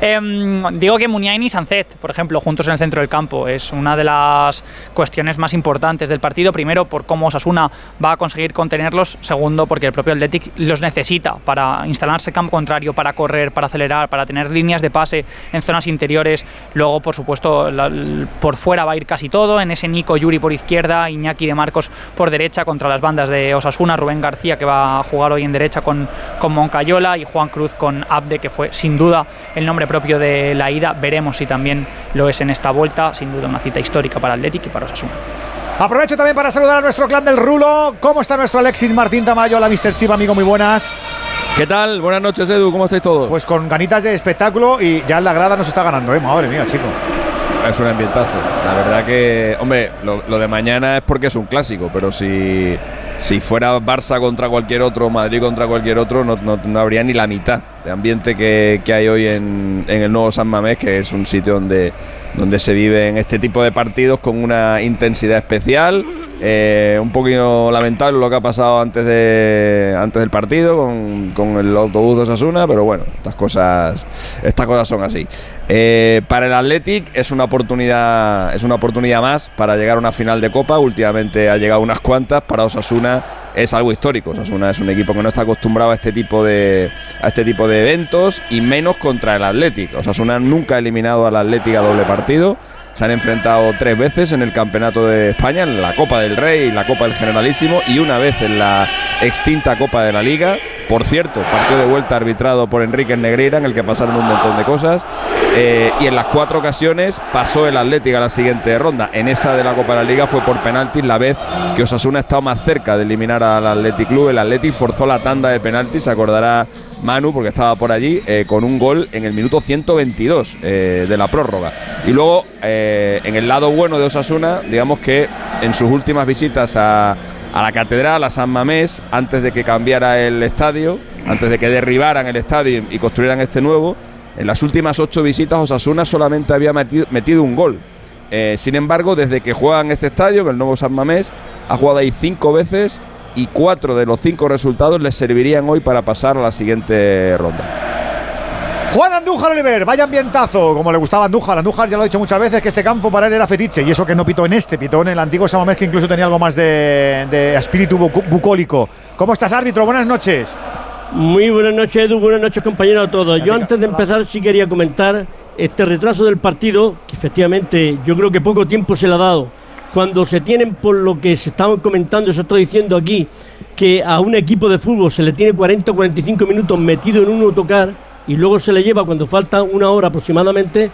Eh, digo que Muniain y Sancet, por ejemplo, juntos en el centro del campo, es una de las cuestiones más importantes del partido. Primero, por cómo Osasuna va a conseguir contenerlos. Segundo, porque el propio Athletic los necesita para instalarse campo contrario, para correr, para acelerar, para tener líneas de pase en zonas interiores. Luego, por supuesto, por fuera va a ir casi todo. En ese Nico Yuri por izquierda, Iñaki de Marcos por derecha contra las bandas de Osasuna, Rubén García que va a jugar hoy en derecha con, con Moncayola y Juan Cruz con Abde, que fue sin duda el nombre propio de la ida. Veremos si también lo es en esta vuelta. Sin duda una cita histórica para Atlético y para Osasuna. Aprovecho también para saludar a nuestro clan del Rulo. ¿Cómo está nuestro Alexis Martín Tamayo? Hola, Mr. Chip, amigo, muy buenas. ¿Qué tal? Buenas noches, Edu. ¿Cómo estáis todos? Pues con ganitas de espectáculo y ya en la grada nos está ganando, ¿eh? Madre mía, chico. Es un ambientazo. La verdad que, hombre, lo, lo de mañana es porque es un clásico, pero si si fuera Barça contra cualquier otro, Madrid contra cualquier otro, no, no, habría ni la mitad de ambiente que, que hay hoy en, en, el nuevo San Mamés, que es un sitio donde, donde se viven este tipo de partidos con una intensidad especial. Eh, un poquito lamentable lo que ha pasado antes, de, antes del partido con, con el autobús de Osasuna, pero bueno, estas cosas, estas cosas son así. Eh, para el Athletic es una oportunidad, es una oportunidad más para llegar a una final de Copa. Últimamente ha llegado unas cuantas. Para Osasuna es algo histórico. Osasuna es un equipo que no está acostumbrado a este tipo de, a este tipo de eventos y menos contra el Athletic. Osasuna nunca ha eliminado al Athletic a doble partido. Se han enfrentado tres veces en el Campeonato de España, en la Copa del Rey la Copa del Generalísimo, y una vez en la extinta Copa de la Liga. Por cierto, partido de vuelta arbitrado por Enrique Negreira, en el que pasaron un montón de cosas. Eh, y en las cuatro ocasiones pasó el Atlético a la siguiente ronda. En esa de la Copa de la Liga fue por penaltis la vez que Osasuna ha estado más cerca de eliminar al Athletic Club. El Athletic forzó la tanda de penaltis, se acordará Manu, porque estaba por allí, eh, con un gol en el minuto 122 eh, de la prórroga. Y luego, en el lado bueno de Osasuna, digamos que en sus últimas visitas a a la catedral, a San Mamés, antes de que cambiara el estadio, antes de que derribaran el estadio y construyeran este nuevo. En las últimas ocho visitas Osasuna solamente había metido, un gol. Eh, sin embargo, desde que juegan este estadio, en el nuevo San Mamés, ha jugado ahí cinco veces y cuatro de los cinco resultados les servirían hoy para pasar a la siguiente ronda. Juan Andújar Oliver, vaya ambientazo, como le gustaba Andújar. Andújar ya lo ha dicho muchas veces que este campo para él era fetiche y eso que no pitó en este, pitó en el antiguo Samamés que incluso tenía algo más de, espíritu bucólico. ¿Cómo estás, árbitro? Buenas noches. Muy buenas noches, Edu. Buenas noches, compañeros a todos. Yo antes de empezar sí quería comentar este retraso del partido, que efectivamente yo creo que poco tiempo se le ha dado. Cuando se tienen, por lo que se estaba comentando, se está diciendo aquí, que a un equipo de fútbol se le tiene 40 o 45 minutos metido en un autocar y luego se le lleva cuando falta una hora aproximadamente,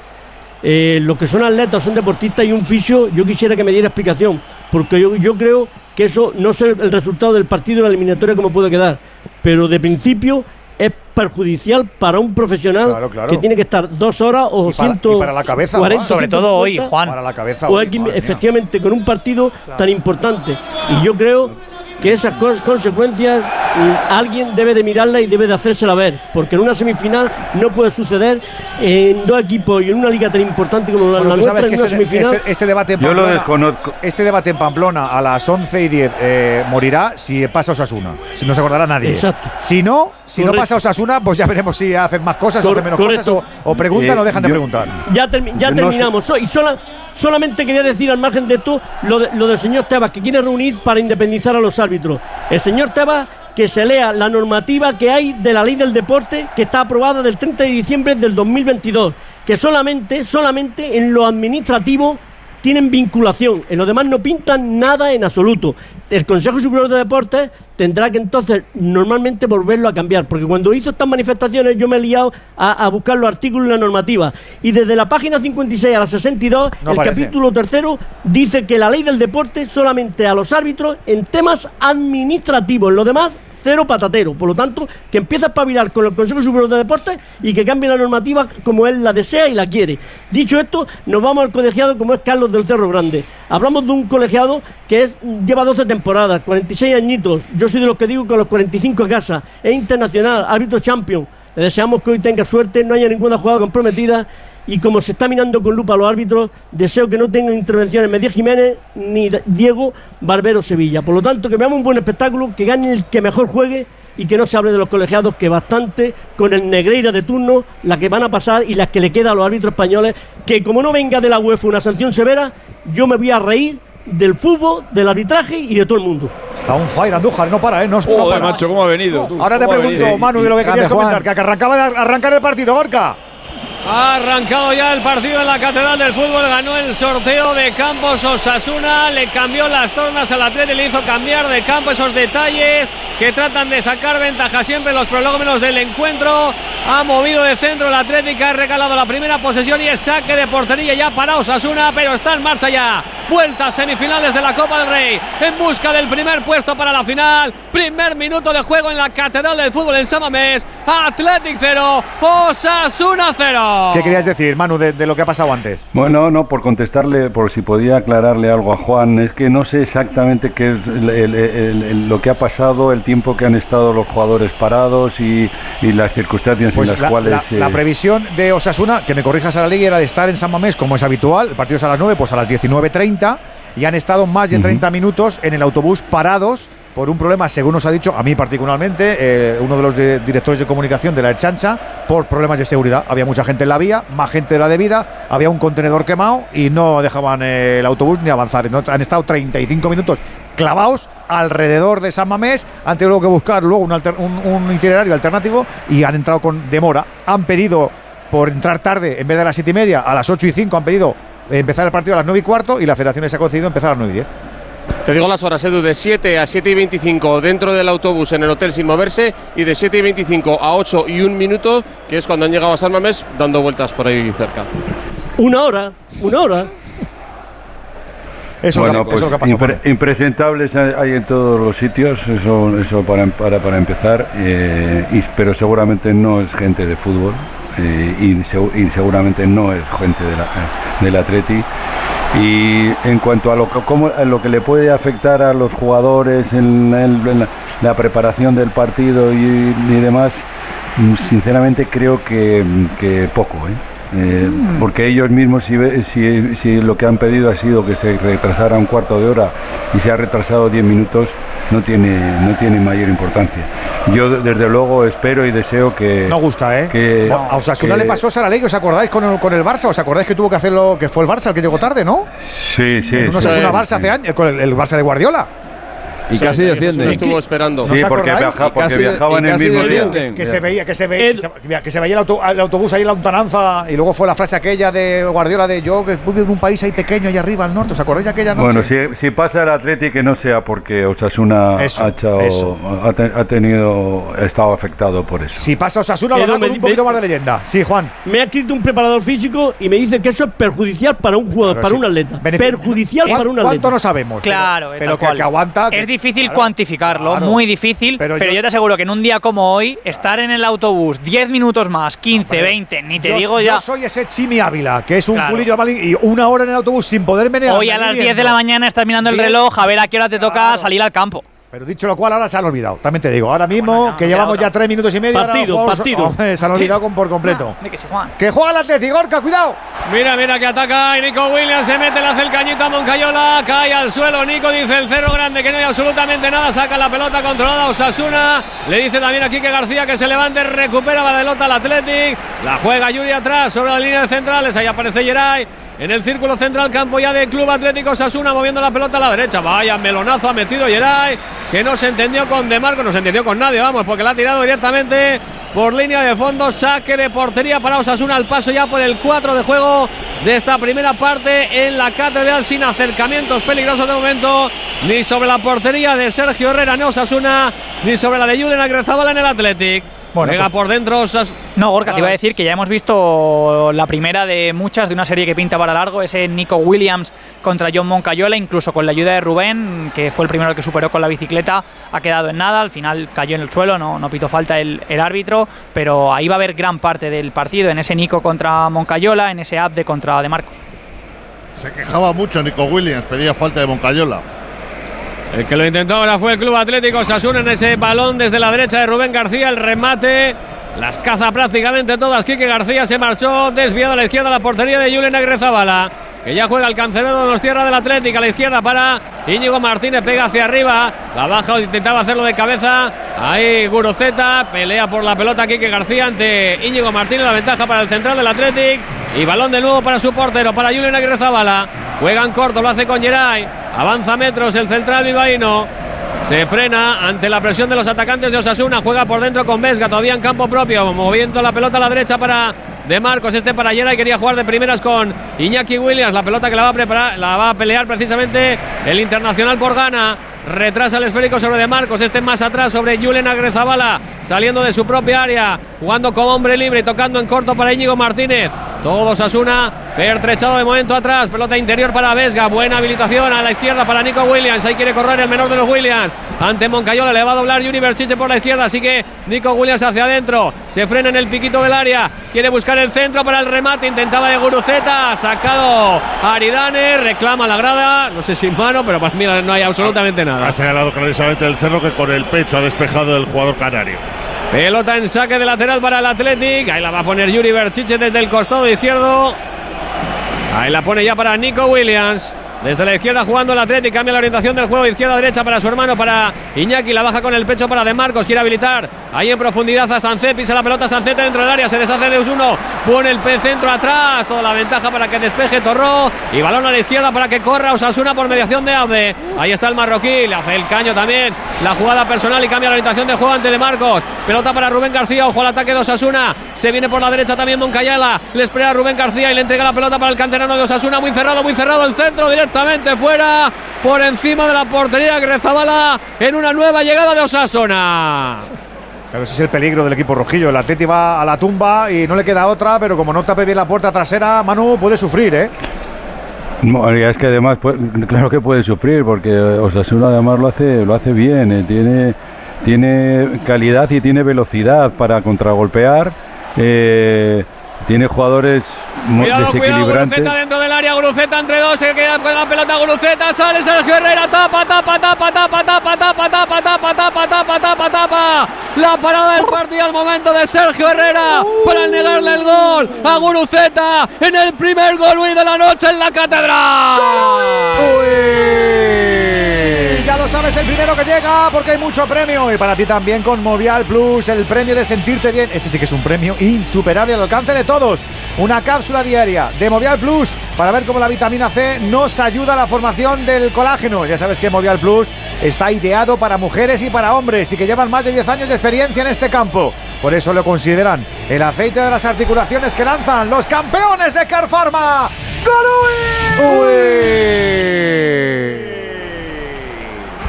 eh, los que son atletas, son deportistas y un fisio, yo quisiera que me diera explicación, porque yo, yo creo que eso no sé el resultado del partido de la eliminatoria cómo puede quedar, pero de principio es perjudicial para un profesional claro. que tiene que estar dos horas o Y para- ciento y para la cabeza. Sobre 150, todo hoy, Juan. Para la cabeza o alguien, mía. efectivamente con un partido tan importante y yo creo que esas consecuencias mm, alguien debe de mirarla y debe de hacérsela ver, porque en una semifinal no puede suceder en dos equipos y en una liga tan importante como la, Bueno, la tú sabes nuestra que en una este, semifinal. este- este debate en Yo lo Pamplona, desconozco. Este debate en Pamplona a las 11 y 10 eh, morirá si pasa Osasuna. Si no se acordará nadie. Exacto. Si no, si no pasa Osasuna, pues ya veremos si hacen más cosas o hacen menos correcto. cosas o, o preguntan Eh, o dejan de preguntar. Ya, termi- ya Yo no terminamos. Y sola- solamente quería decir al margen de esto lo, de- lo del señor Tebas, que quiere reunir para independizar a los árbitros. El señor Tebas que se lea la normativa que hay de la ley del deporte que está aprobada del 30 de diciembre del 2022, que solamente, solamente en lo administrativo tienen vinculación, en lo demás no pintan nada en absoluto. El Consejo Superior de Deportes tendrá que entonces normalmente volverlo a cambiar, porque cuando hizo estas manifestaciones yo me he liado a, a buscar los artículos y la normativa, y desde la página 56 a la 62, No el capítulo tercero dice que la ley del deporte solamente a los árbitros en temas administrativos, en lo demás cero patatero. Por lo tanto, que empiece a espabilar con el Consejo Superior de Deportes y que cambie la normativa como él la desea y la quiere. Dicho esto, nos vamos al colegiado como es Carlos del Cerro Grande. Hablamos de un colegiado que es, lleva 12 temporadas, 46 añitos. Yo soy de los que digo que a los 45 a casa. Es internacional, árbitro champion. Le deseamos que hoy tenga suerte, no haya ninguna jugada comprometida. Y como se está mirando con lupa a los árbitros, deseo que no tengan intervenciones Medía Jiménez ni Diego Barbero Sevilla. Por lo tanto, que veamos un buen espectáculo, que gane el que mejor juegue y que no se hable de los colegiados, que bastante con el Negreira de turno, la que van a pasar y las que le queda a los árbitros españoles, que como no venga de la UEFA una sanción severa, yo me voy a reír del fútbol, del arbitraje y de todo el mundo. Está un fire Andújar, no para, ¿eh? No, no Joder, para. macho, ¿cómo ha venido? tú? Ahora te ¿Cómo ha pregunto, venido? Manu, de lo que querías comentar, que arrancaba de arrancar el partido, Gorka. Ha arrancado ya el partido en la Catedral del Fútbol, ganó el sorteo de Campos Osasuna, le cambió las tornas al atleta y le hizo cambiar de campo esos detalles que tratan de sacar ventaja siempre en los prolómenos del encuentro. Ha movido de centro el Atlética, ha regalado la primera posesión y es saque de portería ya para Osasuna, pero está en marcha ya. Vuelta a semifinales de la Copa del Rey, en busca del primer puesto para la final. Primer minuto de juego en la Catedral del Fútbol en Samamés. Athletic 0, Osasuna 0. ¿Qué querías decir, Manu, de, de lo que ha pasado antes? Bueno, no, por contestarle, por si podía aclararle algo a Juan, es que no sé exactamente qué es el- el- el- el- lo que ha pasado, el tiempo que han estado los jugadores parados y, y las circunstancias en las Pues la, cuales... la- la eh, previsión de Osasuna, que me corrijas a la liga, era de estar en San Mamés como es habitual. El partido es a las 9, pues a las 19.30. Y han estado más de 30 minutos en el autobús parados por un problema, según nos ha dicho, a mí particularmente, eh, uno de los directores de comunicación de la Erchancha, por problemas de seguridad. Había mucha gente en la vía, más gente de la debida, había un contenedor quemado y no dejaban eh, el autobús ni avanzar. Han estado 35 minutos clavados alrededor de San Mamés, han tenido que buscar luego un itinerario alternativo y han entrado con demora. Han pedido por entrar tarde, en vez de a las 7 y media, a las 8 y 5 han pedido empezar el partido a las 9 y cuarto y la federación les ha concedido empezar a las 9 y 10. Te digo las horas, Edu, de 7 a 7 y 25 dentro del autobús en el hotel sin moverse y de 7 y 25 a 8 y 1 minuto, que es cuando han llegado a San Mamés, dando vueltas por ahí cerca. Una hora, una hora. Eso bueno, es lo que- eso es pues lo que impre- impresentables hay en todos los sitios, eso, eso para, para, para empezar, eh, y- pero seguramente no es gente de fútbol eh, y, y seguramente no es gente de la, eh, del Atleti. Y en cuanto a lo que, le puede afectar a los jugadores en, la, preparación del partido y, y demás, mm, sinceramente creo que, que poco, ¿eh? Eh, porque ellos mismos si, si, si lo que han pedido ha sido que se retrasara un cuarto de hora y se ha retrasado 10 minutos no tiene no tiene mayor importancia yo desde luego espero y deseo que No gusta, ¿eh? que- Bueno, a Osasuna que- le pasó Sara Ley, ¿os acordáis con el, con el Barça? ¿Os acordáis que tuvo que hacerlo, que fue el Barça el que llegó tarde, no? sí sí Un sí, Barça sí. hace años, con el, el Barça de Guardiola. Y casi desciende. No estuvo esperando. Sí, porque, viaja- porque viajaba en el mismo día. Que, que se veía, que se veía, que se, que se veía el, auto- el autobús ahí en la lontananza y luego fue la frase aquella de Guardiola de yo que vivo en un país ahí pequeño, allá arriba al norte. ¿Os acordáis de aquella noche? Bueno, si, si pasa el Atleti que no sea porque Osasuna Eso, ha, eso. ha, te- ha tenido ha estado afectado por eso. Si pasa Osasuna, lo con un poquito me- más de leyenda. Sí, Juan. Me ha escrito un preparador físico y me dice que eso es perjudicial para un jugador, Pero para sí. un atleta. Benefic- Perjudicial ¿Cuán- para un atleta. ¿Cuánto no sabemos? Claro, pero, pero que, que aguanta. que- Es difícil claro, cuantificarlo, claro. muy difícil, Pero pero, yo- yo, te aseguro que en un día como hoy, estar en el autobús 10 minutos más, 15, 20, ni te yo, digo yo ya. soy ese Chimi Ávila, que es un Claro. Malín y una hora en el autobús sin poder menear. Hoy a las 10 de la mañana estás mirando el reloj a ver a qué hora te toca salir al campo. Pero dicho lo cual, ahora se han olvidado. También te digo, ahora mismo que llevamos ya tres minutos y medio. Partido, partido. [LAUGHS] Se han olvidado con, por completo. De que juega el Atleti, Gorka, cuidado. Mira, mira que ataca y Nico Williams se mete, le hace el cañito a Moncayola, cae al suelo, Nico dice el cerro grande que no hay absolutamente nada, saca la pelota controlada Osasuna, le dice también a Quique García que se levante, recupera la pelota al Athletic, la juega Yuri atrás sobre la línea de centrales, ahí aparece Geray. En el círculo central, campo ya del Club Atlético Osasuna, moviendo la pelota a la derecha. Vaya melonazo ha metido Geray, que no se entendió con De Marco, no se entendió con nadie, vamos, porque la ha tirado directamente por línea de fondo. Saque de portería para Osasuna al paso ya por el 4 de juego de esta primera parte en la catedral sin acercamientos peligrosos de momento ni sobre la portería de Sergio Herrera en Osasuna ni sobre la de Julen Agrezabala en el Athletic. Bueno, pues- por dentro Osas- No, Gorka, te iba a decir que ya hemos visto la primera de muchas de una serie que pinta para largo, ese Nico Williams contra John Moncayola, incluso con la ayuda de Rubén, que fue el primero que superó con la bicicleta, ha quedado en nada, al final cayó en el suelo, no, no pitó falta el, el árbitro, pero ahí va a haber gran parte del partido, en ese Nico contra Moncayola, en ese Abde contra De Marcos. Se quejaba mucho Nico Williams, pedía falta de Moncayola. El que lo intentó ahora fue el Club Atlético Osasuna en ese balón desde la derecha de Rubén García. El remate las caza prácticamente todas. Quique García se marchó desviado a la izquierda la portería de Julen Agrezabala. Que ya juega el Canceredo de los tierra del Atlético a la izquierda para Íñigo Martínez, pega hacia arriba, la baja, intentaba hacerlo de cabeza. Ahí Guruceta, pelea por la pelota Quique García ante Íñigo Martínez, la ventaja para el central del Atlético. Y balón de nuevo para su portero, para Julen Agrezabala. Juegan corto, lo hace con Geray. Avanza metros el central bilbaíno. Se frena ante la presión de los atacantes de Osasuna. Juega por dentro con Vesga, todavía en campo propio. Moviendo la pelota a la derecha para De Marcos. Este para Geray quería jugar de primeras con Iñaki Williams. La pelota que la va a preparar, la va a pelear precisamente el internacional por gana. Retrasa el esférico sobre De Marcos. Este más atrás sobre Julen Agrezabala. Saliendo de su propia área. Jugando como hombre libre tocando en corto para Íñigo Martínez. Todo Osasuna pertrechado de momento atrás. Pelota interior para Vesga. Buena habilitación a la izquierda para Nico Williams. Ahí quiere correr el menor de los Williams. Ante Moncayola le va a doblar Yuri Berchiche por la izquierda. Así que Nico Williams hacia adentro. Se frena en el piquito del área. Quiere buscar el centro para el remate. Intentaba de Guruceta. Sacado Aridane. Reclama la grada. No sé si mano, pero para mí no hay absolutamente nada. Ha señalado clarísimamente el cerro que con el pecho ha despejado el jugador canario. Pelota en saque de lateral para el Athletic. Ahí la va a poner Yuri Berchiche desde el costado izquierdo. Ahí la pone ya para Nico Williams. Desde la izquierda jugando el Athletic, cambia la orientación del juego izquierda-derecha para su hermano, para Iñaki, la baja con el pecho para De Marcos, quiere habilitar ahí en profundidad a Sancet, pisa la pelota Sancet dentro del área, se deshace de Usuno, pone el P centro atrás, toda la ventaja para que despeje Torró y balón a la izquierda para que corra Osasuna por mediación de Abde. Ahí está el marroquí, le hace el caño también, la jugada personal y cambia la orientación de juego ante De Marcos. Pelota para Rubén García, ojo al ataque de Osasuna, se viene por la derecha también Moncayala, le espera a Rubén García y le entrega la pelota para el canterano de Osasuna, muy cerrado, muy cerrado el centro directamente fuera, por encima de la portería que Rezabala en una nueva llegada de Osasuna. Claro, ese es el peligro del equipo rojillo. El Atleti va a la tumba y no le queda otra, pero como no tape bien la puerta trasera, Manu puede sufrir, ¿eh? No, es que además, pues, claro que puede sufrir, porque Osasuna además lo hace, lo hace bien, eh, tiene, tiene calidad y tiene velocidad para contragolpear. eh, tiene jugadores muy Cuidado, cuidado, desequilibrantes. Guruceta dentro del área, Guruceta entre dos, se queda con la pelota Guruceta, sale Sergio Herrera, tapa, tapa, tapa, tapa, tapa, tapa, tapa, tapa, tapa, tapa, tapa, tapa. La parada del partido al momento de Sergio Herrera para negarle el gol a Guruceta en el primer gol de la noche en la catedral. Uy, Ya lo sabes, el primero que llega porque hay mucho premio. Y para ti también con Movial Plus, el premio de sentirte bien. Ese sí que es un premio insuperable al alcance de todos. Una cápsula diaria de Movial Plus para ver cómo la vitamina C nos ayuda a la formación del colágeno. Ya sabes que Movial Plus está ideado para mujeres y para hombres y que llevan más de 10 años de experiencia en este campo. Por eso lo consideran el aceite de las articulaciones que lanzan los campeones de Carpharma.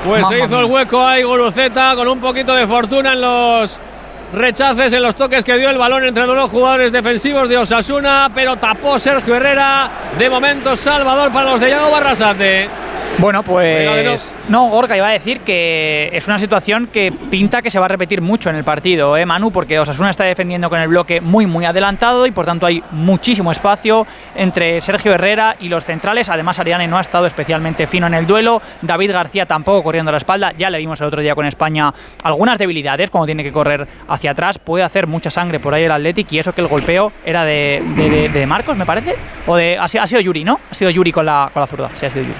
Pues se hizo el hueco ahí Guruceta con un poquito de fortuna en los rechaces, en los toques que dio el balón entre los jugadores defensivos de Osasuna, pero tapó Sergio Herrera. De momento Salvador para los de Yago Barrasate. Bueno, pues no, Gorka iba a decir que es una situación que pinta que se va a repetir mucho en el partido, ¿eh, Manu? Porque Osasuna está defendiendo con el bloque muy, muy adelantado y por tanto hay muchísimo espacio entre Sergio Herrera y los centrales. Además, Ariane no ha estado especialmente fino en el duelo. David García tampoco corriendo a la espalda. Ya le vimos el otro día con España algunas debilidades cuando tiene que correr hacia atrás. Puede hacer mucha sangre por ahí el Athletic y eso que el golpeo era de, de- de- de Marcos, me parece. O de, ha, sido, ha sido Yuri, ¿no? Ha sido Yuri con la, con la zurda. Sí, ha sido Yuri.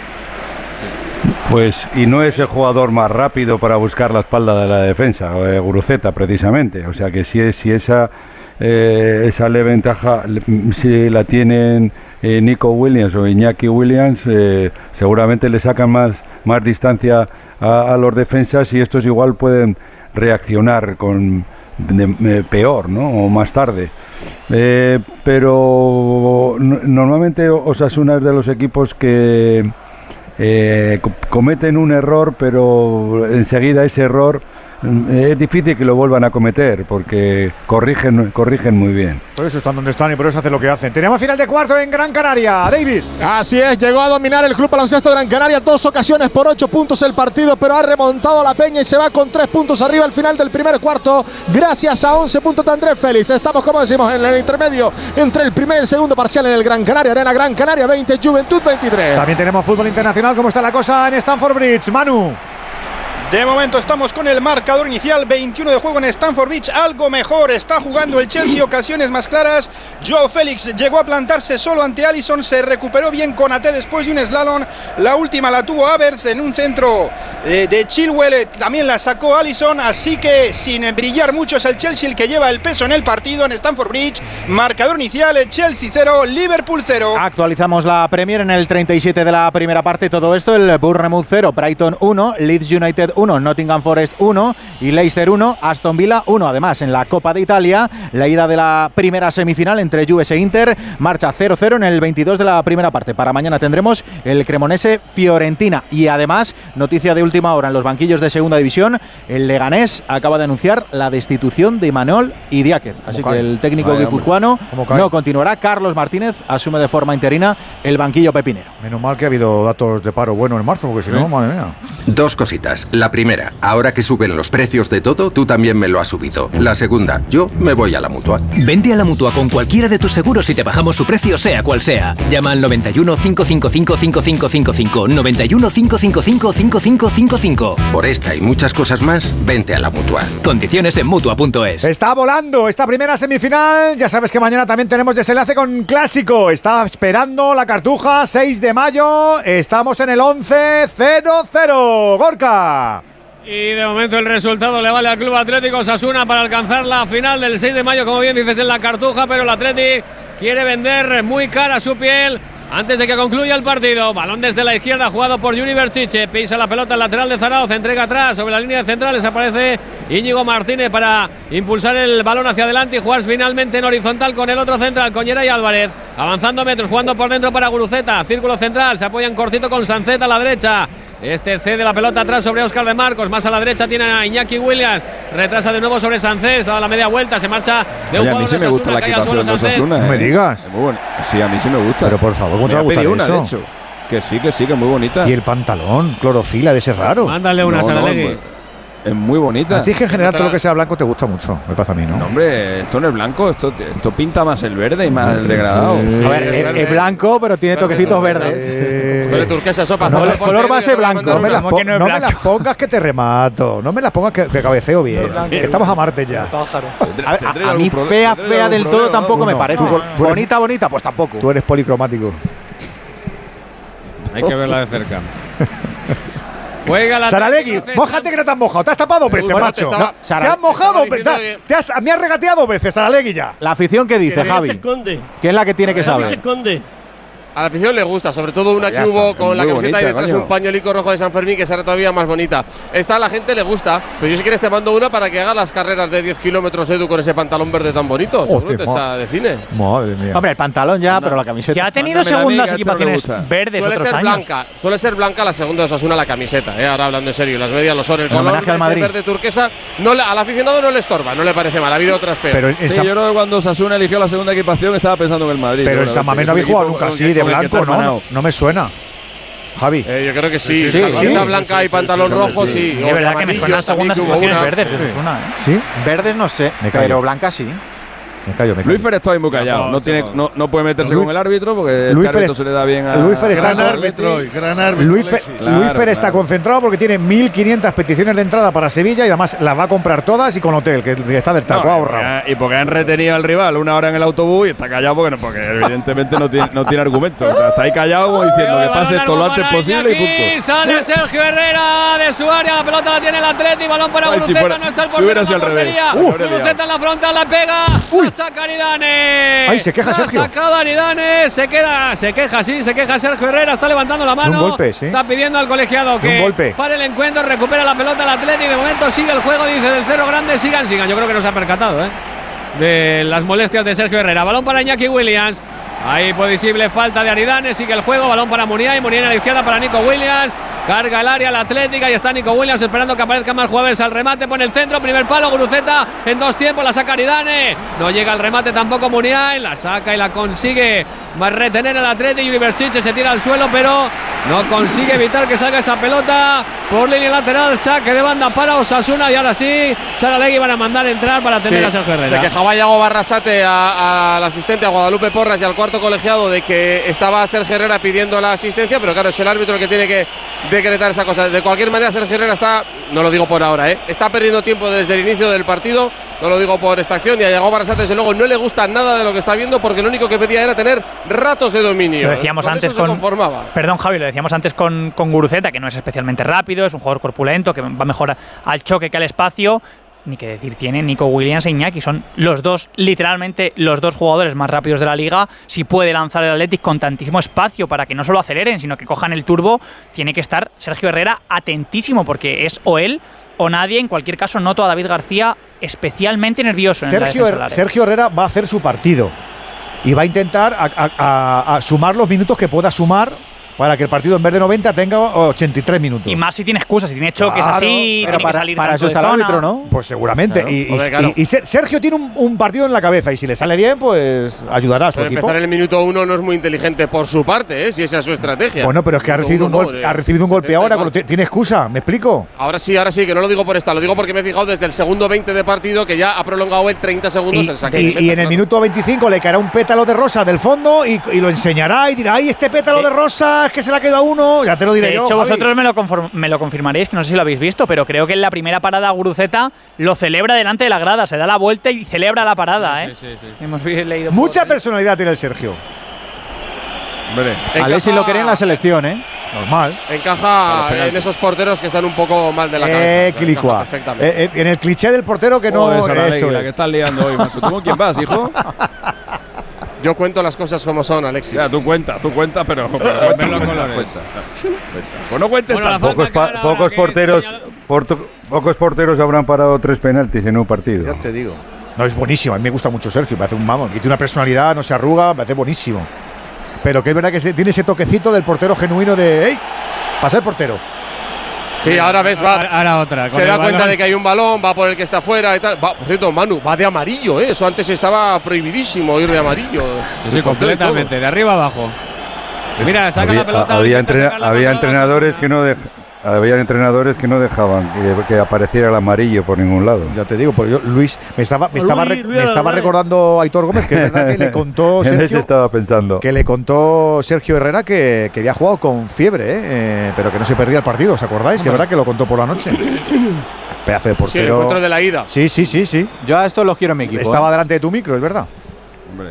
Pues, y no es el jugador más rápido para buscar la espalda de la defensa, eh, precisamente. O sea que si, si esa, eh, esa ventaja, le- si la tienen eh, Nico Williams o Iñaki Williams, eh, seguramente le sacan más, más distancia a, los defensas y estos igual pueden reaccionar con eh, peor, ¿no? O más tarde. Pero no- normalmente Osasuna es de los equipos que eh, co- cometen un error, pero enseguida ese error es difícil que lo vuelvan a cometer porque corrigen, corrigen muy bien. Por eso están donde están y por eso hacen lo que hacen. Tenemos final de cuarto en Gran Canaria. David. Así es, llegó a dominar el Club Baloncesto Gran Canaria dos ocasiones por ocho puntos el partido, pero ha remontado a la Peña y se va con tres puntos arriba al final del primer cuarto, gracias a 11 puntos de Andrés Félix. Estamos, como decimos, en el intermedio entre el primer y el segundo parcial en el Gran Canaria, Arena Gran Canaria 20, Juventud 23. También tenemos fútbol internacional. ¿Cómo está la cosa en Stanford Bridge? Manu. De momento estamos con el marcador inicial, 21 de juego en Stanford Bridge, algo mejor, está jugando el Chelsea, ocasiones más claras. Joe Félix llegó a plantarse solo ante Allison, se recuperó bien con AT después de un slalom. La última la tuvo Avers en un centro eh, de Chilwell, eh, también la sacó Allison, así que sin brillar mucho es el Chelsea el que lleva el peso en el partido en Stanford Bridge. Marcador inicial, eh, Chelsea 0, Liverpool 0. Actualizamos la Premier en el 37 de la primera parte. Todo esto, el Bournemouth 0, Brighton 1, Leeds United 1, Nottingham Forest 1 y Leicester 1, Aston Villa 1. Además, en la Copa de Italia, la ida de la primera semifinal entre Juve e Inter marcha 0-0 en el 22 de la primera parte. Para mañana tendremos el Cremonese Fiorentina. Y además, noticia de última hora en los banquillos de segunda división, el Leganés acaba de anunciar la destitución de Manuel Idiáquez. Así cae? que el técnico Vaya, guipuzcoano no continuará. Carlos Martínez asume de forma interina el banquillo pepinero. Menos mal que ha habido datos de paro bueno en marzo, porque si no, madre mía. Dos cositas. La primera, ahora que suben los precios de todo, tú también me lo has subido. La segunda, yo me voy a la mutua. Vente a la mutua con cualquiera de tus seguros y te bajamos su precio, sea cual sea. Llama al 91 555 5555. 91 555 5555. Por esta y muchas cosas más, vente a la mutua. Condiciones en mutua.es. Está volando esta primera semifinal. Ya sabes que mañana también tenemos desenlace con Clásico. Está esperando la cartuja 6 de mayo. Estamos en el 11-0-0. Gorka. Y de momento el resultado le vale al Club Atlético Sasuna para alcanzar la final del 6 de mayo, como bien dices, en la Cartuja, pero el Atleti quiere vender muy cara su piel antes de que concluya el partido. Balón desde la izquierda jugado por Yuri Berchiche, pisa la pelota al lateral de Zarauz, entrega atrás sobre la línea de centrales, aparece Íñigo Martínez para impulsar el balón hacia adelante y jugar finalmente en horizontal con el otro central, con Geray Álvarez, avanzando metros, jugando por dentro para Guruceta, círculo central, se apoya en cortito con Sanceta a la derecha. Este cede la pelota atrás sobre Oscar de Marcos. Más a la derecha tiene a Iñaki Williams. Retrasa de nuevo sobre Sancés. Da la media vuelta. Se marcha de un Oye, a mí jugador sí de me gusta la equipación de. Osasuna. No me ¿eh? digas. Es muy buena. Sí, a mí sí me gusta. Pero por favor, ¿cómo te Me a una, de eso? hecho. Que sí, que sí, que es muy bonita. Y el pantalón, clorofila de ese raro. Mándale una No, no, Saralegui. pues, es muy bonita. A ti es que en general todo lo que sea blanco te gusta mucho, me pasa a mí, ¿no? No, hombre, esto no es blanco, esto, esto pinta más el verde y más el degradado. A ver, es, es blanco, pero tiene toquecitos verdes. Verde turquesa, sopa. No, color base blanco. No me, las, roja. po- no me las pongas que te remato. No me las pongas que, que cabeceo bien. Que Estamos a Marte ya. A, ver, a- a mí fea, fea del todo tampoco me parece. Bonita, bonita, pues tampoco. Tú eres policromático. Hay que verla de cerca. Juega la Saralegui, mójate que no te has mojado. Te has tapado dos veces, macho. te estaba- te Sara- has mojado. te estaba te- te has- me has regateado dos veces, Saralegui ya. La afición que dice, Que se Javi. esconde. ¿Qué es la que tiene que se saber? esconde. A la afición le gusta, sobre todo una que hubo con la camiseta y detrás coño. un pañuelico rojo de San Fermín que será todavía más bonita. Esta a la gente le gusta, pero yo si quieres te mando una para que haga las carreras de 10 kilómetros Edu con ese pantalón verde tan bonito. Que ma- está de cine. Madre mía. Hombre, el pantalón ya, pero la camiseta. Ya ha tenido segundas no equipaciones gusta. verdes Suele otros ser años. blanca, suele ser blanca la segunda de Osasuna la camiseta, ¿eh? ahora hablando en serio, las medias lo son. El En color al Madrid. verde turquesa no le- al aficionado no le estorba, no le parece mal, ha habido otras peores. Pero en, Sí, yo creo que cuando Sasuna eligió la segunda equipación estaba pensando en el Madrid. pero en seguramente, San no habéis jugado nunca así, de que blanco, ¿no? hermanado. No me suena. Javi. Eh, yo creo que sí, Sí, sí, blanca Sí, y pantalón sí, rojo, sí, de verdad que me suenan segundas que verdes de Osasuna, ¿eh? ¿Sí? Verdes no sé, Me pero blancas sí. Me callo, me callo. Luis Fer está ahí muy callado. No, tiene, no, no puede meterse Luis- con el árbitro porque el Luis es- se le da bien a. Luis Fer está Gran árbitro, y gran árbitro. Luis Fer. Claro, Luis Fer está claro. concentrado porque tiene 1.500 peticiones de entrada para Sevilla y además las va a comprar todas y con hotel, que que está del taco No, ahorrado. y porque han retenido al rival una hora en el autobús y está callado porque, no, porque evidentemente no tiene, no tiene argumento. O sea, está ahí callado como diciendo que pase esto lo antes posible y punto. Sale Sergio Herrera de su área. La pelota la tiene el Atleti. Balón para Ay, si Guruceta. fuera- no está el si portero sido al portería. Liado. en la frontal. La pega. La saca Aridane. Ay, se queja La Sergio. ha sacado Aridane. Se queda. Se queja, sí. Se queja Sergio Herrera. Está levantando la mano. golpe, sí. Está pidiendo al colegiado un que golpe. para el encuentro. Recupera la pelota el Atleti. De momento sigue el juego. Dice del cero grande. Sigan, sigan. Yo creo que no se ha percatado, ¿eh? de las molestias de Sergio Herrera. Balón para Iñaki Williams. Ahí posible falta de Aridane. Sigue el juego. Balón para Muniain. Muniain a la izquierda para Nico Williams. Carga el área la Atlética y está Nico Williams esperando que aparezcan más jugadores al remate. Pone el centro. Primer palo. Guruceta en dos tiempos. La saca Aridane. No llega al remate tampoco Muniain. La saca y la consigue retener el Atleti. Yuri se tira al suelo, pero no consigue evitar que salga esa pelota por línea lateral. Saque de banda para Osasuna. Y ahora sí, Sara Legui van a mandar entrar para atender Sí, a Sergio Herrera. Se quejaba Yago Barrasate al asistente, a Guadalupe Porras y al cuarto colegiado de que estaba Sergio Herrera pidiendo la asistencia, pero claro, es el árbitro el que tiene que decretar esa cosa. De cualquier manera, Sergio Herrera está, no lo digo por ahora, ¿eh? está perdiendo tiempo desde el inicio del partido, no lo digo por esta acción, y a Yago Barrasate, desde luego, no le gusta nada de lo que está viendo porque lo único que pedía era tener ratos de dominio. Lo decíamos Con antes con. conformaba. Perdón, Javi, lo decíamos antes con, con Guruceta, que no es especialmente rápido, es un jugador corpulento, que va mejor al choque que al espacio. Ni que decir tiene Nico Williams e Iñaki. Son los dos, literalmente, los dos jugadores más rápidos de la liga. Si puede lanzar el Athletic con tantísimo espacio para que no solo aceleren, sino que cojan el turbo, tiene que estar Sergio Herrera atentísimo, porque es o él o nadie. En cualquier caso, noto a David García especialmente nervioso en Sergio, área. Sergio Herrera va a hacer su partido y va a intentar a, a- a- a sumar los minutos que pueda sumar para que el partido en vez de 90 tenga 83 minutos. Y más si tiene excusas, si tiene choques Claro, así, pero tiene para- que salir para eso está el árbitro, ¿no? Pues seguramente. Claro, y, y- joder, claro. y- y Ser- Sergio tiene un, un partido en la cabeza y si le sale bien, pues ayudará a su Pero equipo. empezar en el minuto uno no es muy inteligente por su parte, ¿eh? si esa es su estrategia. Bueno, pero es que ha recibido un, uno, gol- no, ha recibido un golpe 70 ahora, tiene excusa, ¿me explico? Ahora sí, ahora sí, que no lo digo por esta, lo digo porque me he fijado desde el segundo 20 de partido que ya ha prolongado el 30 segundos Y, el saque. y- en el minuto 25 le caerá un pétalo de rosa del fondo y, y lo enseñará y dirá, ay, este pétalo de rosa es que se le ha quedado uno, ya te lo diré De yo. hecho, Javi. vosotros me lo, conform- me lo confirmaréis, que no sé si lo habéis visto, pero creo que en la primera parada Guruceta lo celebra delante de la grada, se da la vuelta y celebra la parada, ¿eh? Hemos vi- leído Mucha personalidad tiene el Sergio. Hombre, Alexis lo quería en la selección, ¿eh? Normal. Encaja en esos porteros que están un poco mal de la cabeza. Eh, perfectamente. Eh, eh, en el cliché del portero que no. Joder, Saralegui, eso la es. que estás liando hoy. ¿Tú con quién vas, hijo? [LAUGHS] Yo cuento las cosas como son, Alexis. Ya, tú cuentas, tú cuentas, pero. pero cuenta, cuenta, cuenta. Pues no cuentes Bueno, tampoco. Pocos, porteros, porto- pocos porteros habrán parado tres penaltis en un partido. Ya te digo. No, es buenísimo. A mí me gusta mucho Sergio. Me hace un. Y tiene una personalidad, no se arruga, me hace buenísimo. Pero que es verdad que se- tiene ese toquecito del portero genuino de. ¡Ey! Pasa el portero. Sí, ahora ves, va. Ahora- ahora otra, Se da cuenta balón. de que hay un balón, va por el que está fuera y tal. Va, por cierto, Manu, va de amarillo, ¿eh? Eso antes estaba prohibidísimo ir de amarillo. Sí, completamente, de arriba abajo. Mira, saca había la pelota. había entrena- la entrenadores que no, dej- había entrenadores que no dejaban que, que apareciera el amarillo por ningún lado. Ya te digo, pues yo, Luis, me estaba, me estaba, Luis, re- Luis, me estaba Luis. recordando Aitor Gómez que es verdad que le [LAUGHS] contó En ese Sergio, estaba pensando. que le contó Sergio Herrera que, que había jugado con fiebre, ¿eh? Eh, pero que no se perdía el partido, ¿os acordáis? Que es verdad que lo contó por la noche. [COUGHS] Pedazo de Sí, el portero. encuentro de la ida. Sí, sí, sí, sí. Yo a estos los quiero en mi equipo. Estaba ¿eh? delante de tu micro, es verdad.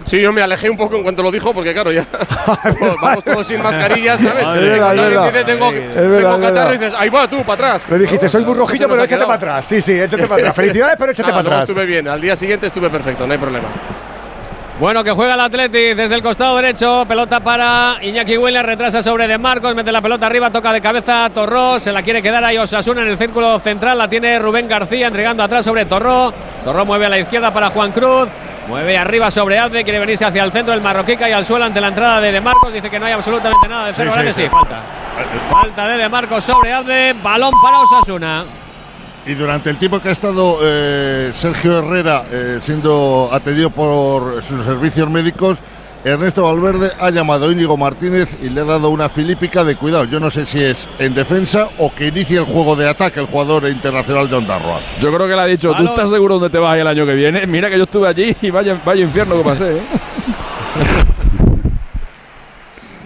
Sí, yo me alejé un poco en cuanto lo dijo, porque claro, ya [LAUGHS] [LAUGHS] vamos, todos sin mascarillas, ¿sabes? Es verdad, es alguien verdad. dice, tengo, Es tengo verdad, catarro y dices, ahí va tú, para atrás. Le dijiste, soy muy rojillo, pero ha échate para atrás. Sí, sí, échate para atrás. [LAUGHS] Felicidades, pero échate Nada, para atrás. estuve bien, al día siguiente estuve perfecto, no hay problema. Bueno, que juega el Atleti desde el costado derecho. Pelota para Iñaki Williams. Retrasa sobre De Marcos. Mete la pelota arriba. Toca de cabeza a Torró. Se la quiere quedar ahí Osasuna en el círculo central. La tiene Rubén García entregando atrás sobre Torró. Torró mueve a la izquierda para Juan Cruz. Mueve arriba sobre Abde. Quiere venirse hacia el centro. El marroquí cae al suelo ante la entrada de De Marcos. Dice que no hay absolutamente nada de cero. sí, ¿Verdad que sí. sí? Falta. Falta de De Marcos sobre Abde. Balón para Osasuna. Y durante el tiempo que ha estado eh, Sergio Herrera eh, siendo atendido por sus servicios médicos, Ernesto Valverde ha llamado a Íñigo Martínez y le ha dado una filípica de cuidado. Yo no sé si es en defensa o que inicie el juego de ataque el jugador internacional de Ondarroa. Yo creo que le ha dicho, ¿tú estás seguro dónde te vas el año que viene? Mira que yo estuve allí y vaya, vaya infierno que pasé, ¿eh? [LAUGHS]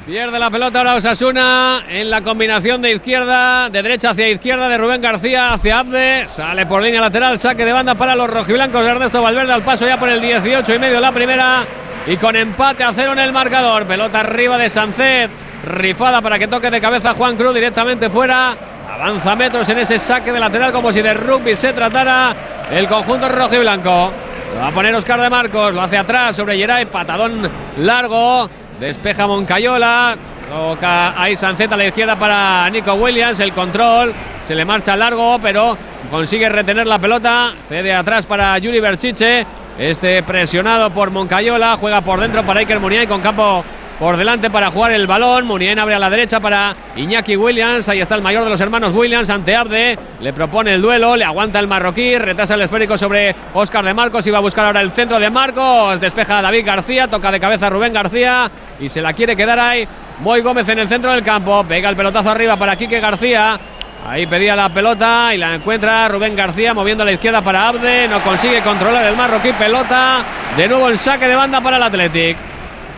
Pierde la pelota ahora Osasuna en la combinación de izquierda, de derecha hacia izquierda, de Rubén García hacia Abde. Sale por línea lateral, saque de banda para los rojiblancos de Ernesto Valverde al paso ya por el 18 y medio la primera. Y con empate a cero en el marcador. Pelota arriba de Sancet. Rifada para que toque de cabeza Juan Cruz directamente fuera. Avanza metros en ese saque de lateral como si de rugby se tratara el conjunto rojiblanco. Lo va a poner Oscar de Marcos, lo hace atrás sobre Geray, patadón largo. Despeja Moncayola. Toca ahí Sanceta a la izquierda para Nico Williams. El control. Se le marcha largo, pero consigue retener la pelota. Cede atrás para Yuri Berchiche. Este presionado por Moncayola. Juega por dentro para Iker Muniain con campo por delante para jugar el balón. Muniain abre a la derecha para Iñaki Williams. Ahí está el mayor de los hermanos Williams ante Abde. Le propone el duelo. Le aguanta el marroquí. Retrasa el esférico sobre Oscar de Marcos. Iba a buscar ahora el centro de Marcos. Despeja a David García. Toca de cabeza a Rubén García. Y se la quiere quedar ahí. Moy Gómez en el centro del campo. Pega el pelotazo arriba para Quique García. Ahí pedía la pelota y la encuentra Rubén García moviendo a la izquierda para Abde. No consigue controlar el marroquí. Pelota. De nuevo el saque de banda para el Athletic.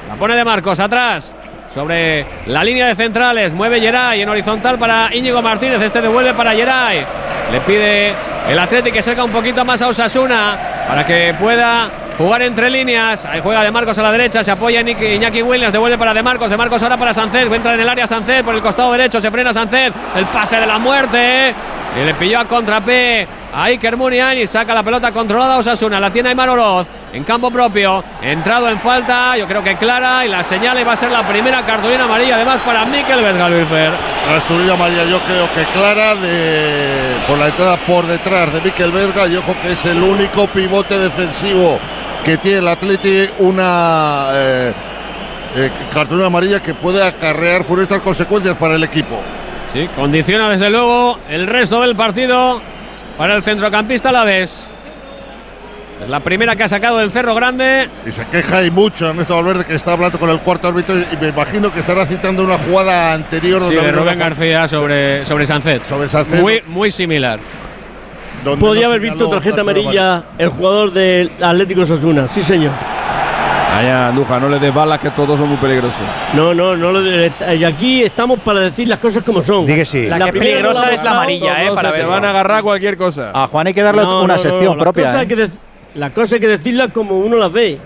La pone de Marcos atrás. Sobre la línea de centrales. Mueve Geray en horizontal para Íñigo Martínez. Este devuelve para Geray. Le pide el Athletic que saca un poquito más a Osasuna para que pueda jugar entre líneas. Ahí juega de Marcos a la derecha. Se apoya Iñaki, Williams. Devuelve para de Marcos. De Marcos ahora para Sancet. Entra en el área Sancet por el costado derecho. Se frena Sancet. El pase de la muerte. Y le pilló a contrapé Iker Muniain y saca la pelota controlada Osasuna. La tiene Aymar Oroz en campo propio. Entrado en falta, yo creo que clara. Y la señala y va a ser la primera cartulina amarilla además para Mikel Vesga, Luis Fer. La Asturias María yo creo que clara de, por la entrada por detrás de Miquel Verga y ojo que es el único pivote defensivo que tiene el Atleti una eh, eh, cartulina amarilla que puede acarrear funestas consecuencias para el equipo. Sí, condiciona desde luego el resto del partido para el centrocampista Alavés. Es la primera que ha sacado el Cerro Grande. Y se queja y mucho Ernesto Valverde que está hablando con el cuarto árbitro y me imagino que estará citando una jugada anterior Sí, donde de Rubén García sobre, sobre Sancet. Sobre Sancet. Muy, muy similar. Podía no haber visto tarjeta amarilla el jugador del Atlético Sosuna. Sí, señor. Allá, Andújar, no le des balas que todos son muy peligrosos. No, no, no. lo y aquí estamos para decir las cosas como son. Di que sí. La que primera peligrosa es la amarilla, eh, para se ver. van a agarrar cualquier cosa. A Juan hay que darle No, una no, no, sección las propia. cosas hay ¿eh? que Las cosas hay que decirlas como uno las ve.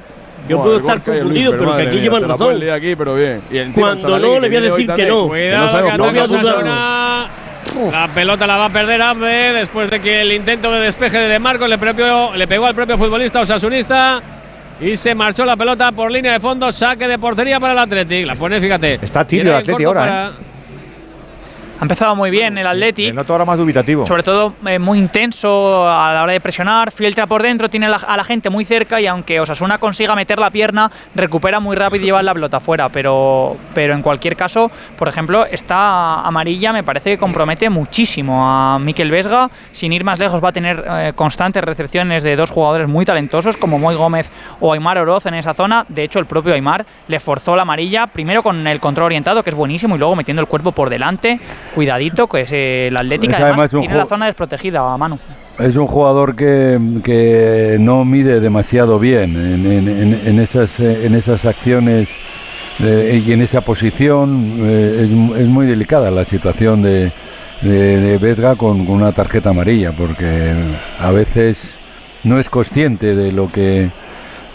Yo Buah, puedo estar confundido, Luis, pero que aquí mía, llevan la razón. aquí, pero bien. Y Cuando no, le voy a decir que no. Cuidado que no. La pelota la va a perder Abde después de que el intento de despeje de De Marcos le, propio- le pegó al propio futbolista osasunista. Y se marchó la pelota por línea de fondo. Saque de portería para el Athletic. La pone, fíjate. Está tibio el corto ahora, para- Ha empezado muy bien el Le Athletic. noto ahora más dubitativo. Sobre todo eh, muy intenso a la hora de presionar, filtra por dentro, tiene la- a la gente muy cerca y aunque Osasuna consiga meter la pierna, recupera muy rápido y lleva la pelota fuera. Pero, pero en cualquier caso, por ejemplo, esta amarilla me parece que compromete muchísimo a Miquel Vesga. Sin ir más lejos, va a tener eh, constantes recepciones de dos jugadores muy talentosos como Moy Gómez o Aymar Oroz en esa zona. De hecho, el propio Aymar le forzó la amarilla, primero con el control orientado, que es buenísimo, y luego metiendo el cuerpo por delante. Cuidadito, que es eh, el Atlético Es además, tiene la zona desprotegida a mano. Es un jugador que, que no mide demasiado bien en, en- en- en esas, eh, en esas acciones eh, y en esa posición. eh, es, mu- es muy delicada la situación de, de, de Vesga con, con una tarjeta amarilla, porque a veces no es consciente de lo que,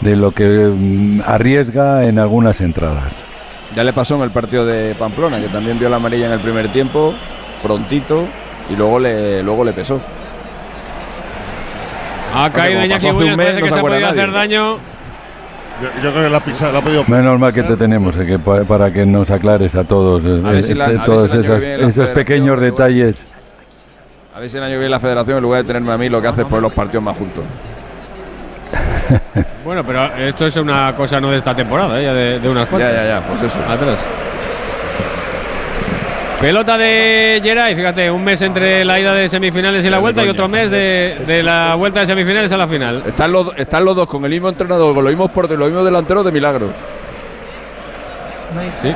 de lo que mm, arriesga en algunas entradas. Ya le pasó en el partido de Pamplona, que también vio la amarilla en el primer tiempo, prontito, y luego le, luego le pesó. Ha caído Iñaki pasó hace un Williams, mes, parece que se ha podido hacer daño. Yo, yo creo que la, pisa, la ha podido Menos mal que te tenemos, eh, que pa- para que nos aclares a todos A si la- eh, a si esas- esos pequeños detalles. A ver si el año que viene la federación, en lugar de tenerme a mí, lo que hace es poner los partidos más juntos. Bueno, pero esto es una cosa no de esta temporada, ¿eh? ya de, de unas cuantas. Ya, ya, ya, pues eso. Atrás. Pelota de Geray, fíjate, un mes entre la ida de semifinales y la vuelta y otro mes de, de la vuelta de semifinales a la final. Están los, están los dos con el mismo entrenador, con los mismos porteros, los mismos delanteros de milagro. Sí.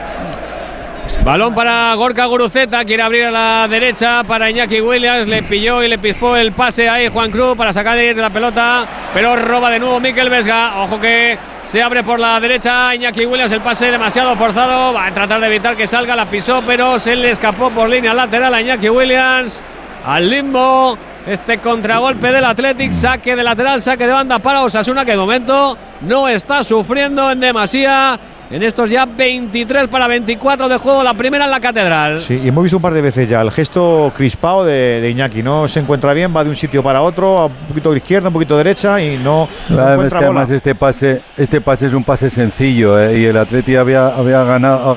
Balón para Gorka Guruceta, quiere abrir a la derecha para Iñaki Williams, le pilló y le pispó el pase ahí Juan Cruz para sacarle de la pelota, pero roba de nuevo Miquel Vesga, ojo que se abre por la derecha Iñaki Williams, el pase demasiado forzado, va a tratar de evitar que salga, la pisó, pero se le escapó por línea lateral a Iñaki Williams, al limbo, este contragolpe del Athletic, saque de lateral, saque de banda para Osasuna, que de momento no está sufriendo en demasía. En estos ya 23 para 24 de juego, la primera en la catedral. Sí, y hemos visto un par de veces ya el gesto crispado de, de Iñaki. No se encuentra bien, va de un sitio para otro, un poquito de izquierda, un poquito de derecha y no, no Claro, es encuentra que bola. además este pase, este pase es un pase sencillo eh, y el Atleti había, había ganado,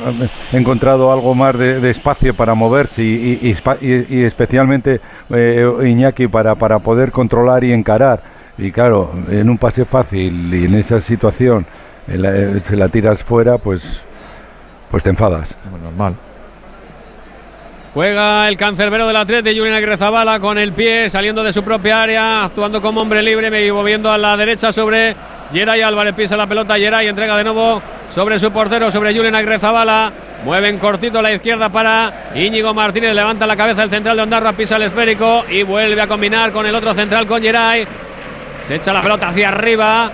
encontrado algo más de, de espacio para moverse y, y- y espa- y- y especialmente eh, Iñaki para, para poder controlar y encarar. Y claro, en un pase fácil y en esa situación la- eh, se la tiras fuera, pues, pues te enfadas. normal. Juega el cancerbero del Atleti, Julián Agrezabala con el pie saliendo de su propia área, actuando como hombre libre, me- moviendo a la derecha sobre Geray Álvarez. Pisa la pelota, Geray entrega de nuevo sobre su portero, sobre Julián Agrezabala. Mueven cortito a la izquierda para Íñigo Martínez. Levanta la cabeza el central de Ondarra, pisa el esférico y vuelve a combinar con el otro central con Geray. Se echa la pelota hacia arriba.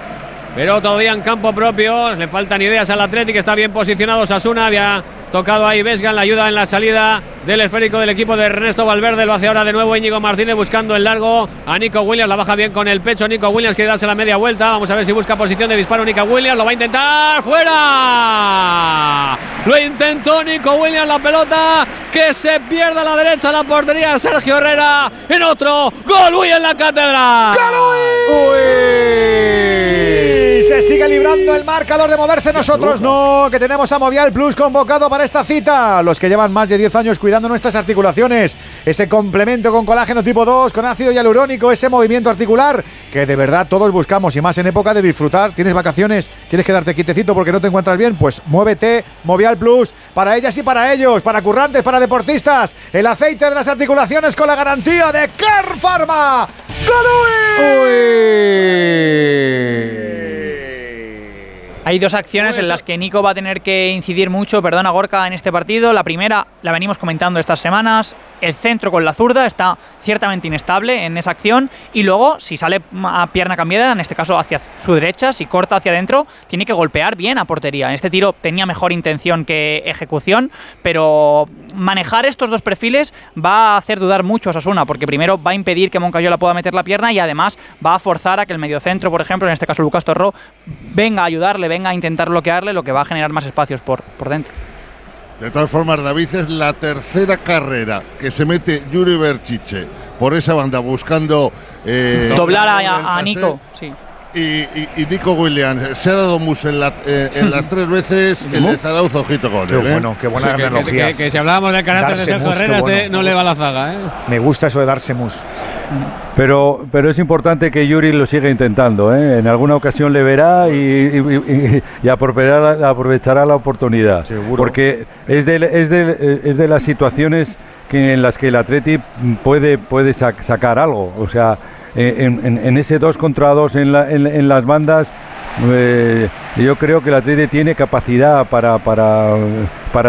Pero todavía en campo propio, le faltan ideas al Atlético, está bien posicionado Sasuna, había tocado ahí Vesga en la ayuda en la salida del esférico del equipo de Ernesto Valverde, lo hace ahora de nuevo Íñigo Martínez buscando el largo a Nico Williams, la baja bien con el pecho, Nico Williams quiere darse la media vuelta, vamos a ver si busca posición de disparo Nico Williams, lo va a intentar, fuera, lo intentó Nico Williams, la pelota que se pierde a la derecha, la portería de Sergio Herrera, en otro, gol Uy en la catedral. Y se sigue librando el marcador de moverse nosotros no, que tenemos a Movial Plus convocado para esta cita. Los que llevan más de 10 años cuidando nuestras articulaciones, ese complemento con colágeno tipo 2, con ácido hialurónico, ese movimiento articular que de verdad todos buscamos y más en época de disfrutar. ¿Tienes vacaciones? ¿Quieres quedarte quietecito porque no te encuentras bien? Pues muévete, Movial Plus, para ellas y para ellos, para currantes, para deportistas. El aceite de las articulaciones con la garantía de Car Pharma. Hay dos acciones en las que Nico va a tener que incidir mucho, perdona Gorka, en este partido. La primera la venimos comentando estas semanas. El centro con la zurda está ciertamente inestable en esa acción. Y luego, si sale a pierna cambiada, en este caso hacia su derecha, si corta hacia adentro, tiene que golpear bien a portería. En este tiro tenía mejor intención que ejecución, pero manejar estos dos perfiles va a hacer dudar mucho a Sasuna, porque primero va a impedir que Moncayola pueda meter la pierna y además va a forzar a que el mediocentro, por ejemplo, en este caso Lucas Torró, venga a ayudarle, venga a intentar bloquearle, lo que va a generar más espacios por, por dentro. De todas formas, David es la tercera carrera que se mete Yuri Berchiche por esa banda buscando eh, Doblar a, a-. Nico, sí. Y, y- y Nico Williams se ha dado mus en, la- eh, en las [LAUGHS] tres veces. El de Zarauz, ojito con Qué él. ¿eh? bueno, qué buena Sí, que- analogía. que- que si hablábamos del carácter de Darse Sergio mus, qué Herrera, bueno. no le va la zaga, ¿eh? Me gusta eso de darse mus. Pero, pero es importante que Yuri lo siga intentando. ¿eh? En alguna ocasión le verá y, y- y- y aprovechará, aprovechará la oportunidad. Porque es de, es, de, es de las situaciones que, en las que el Atleti puede, puede sac- sacar algo. O sea, en, en- en ese 2 contra 2 en, la- en- las bandas eh, yo creo que el Atleti tiene capacidad para,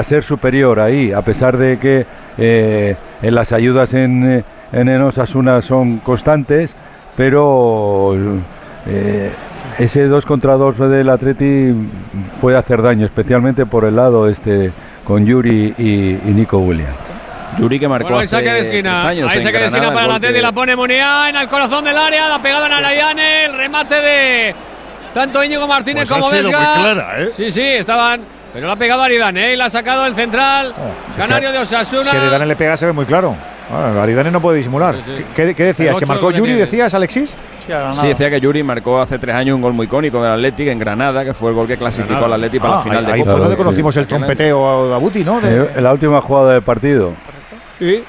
ser superior ahí, a pesar de que eh, en las ayudas en, eh, en Osasuna son constantes, pero eh, ese 2 contra 2 del Atleti puede hacer daño, especialmente por el lado este con Yuri y, y Nico Williams. Yuri que marcó Bueno, ahí hace saque de esquina. tres años Ahí saque de esquina Granada, para la que- La pone Muniain en el corazón del área. La pegada en Arayane. El remate de tanto Íñigo Martínez Pues ha como sido Vesga. muy clara, ¿eh? Sí, sí, estaban. Pero la ha pegado Aridane, ¿eh? Y la ha sacado el central. Canario de Osasuna. Si Aridane le pega se ve muy claro. Ah, Aridane no puede disimular. ¿Qué, qué decías? ¿Que marcó que Yuri, tiene. decías, Alexis? Sí, decía que Yuri marcó hace tres años un gol muy icónico del Atlético en Granada, que fue el gol que clasificó al Atlético para Ah, la final ahí, de ahí fue donde conocimos el trompeteo de Abuti, ¿no? De- Eh, en la última jugada del partido. Sí.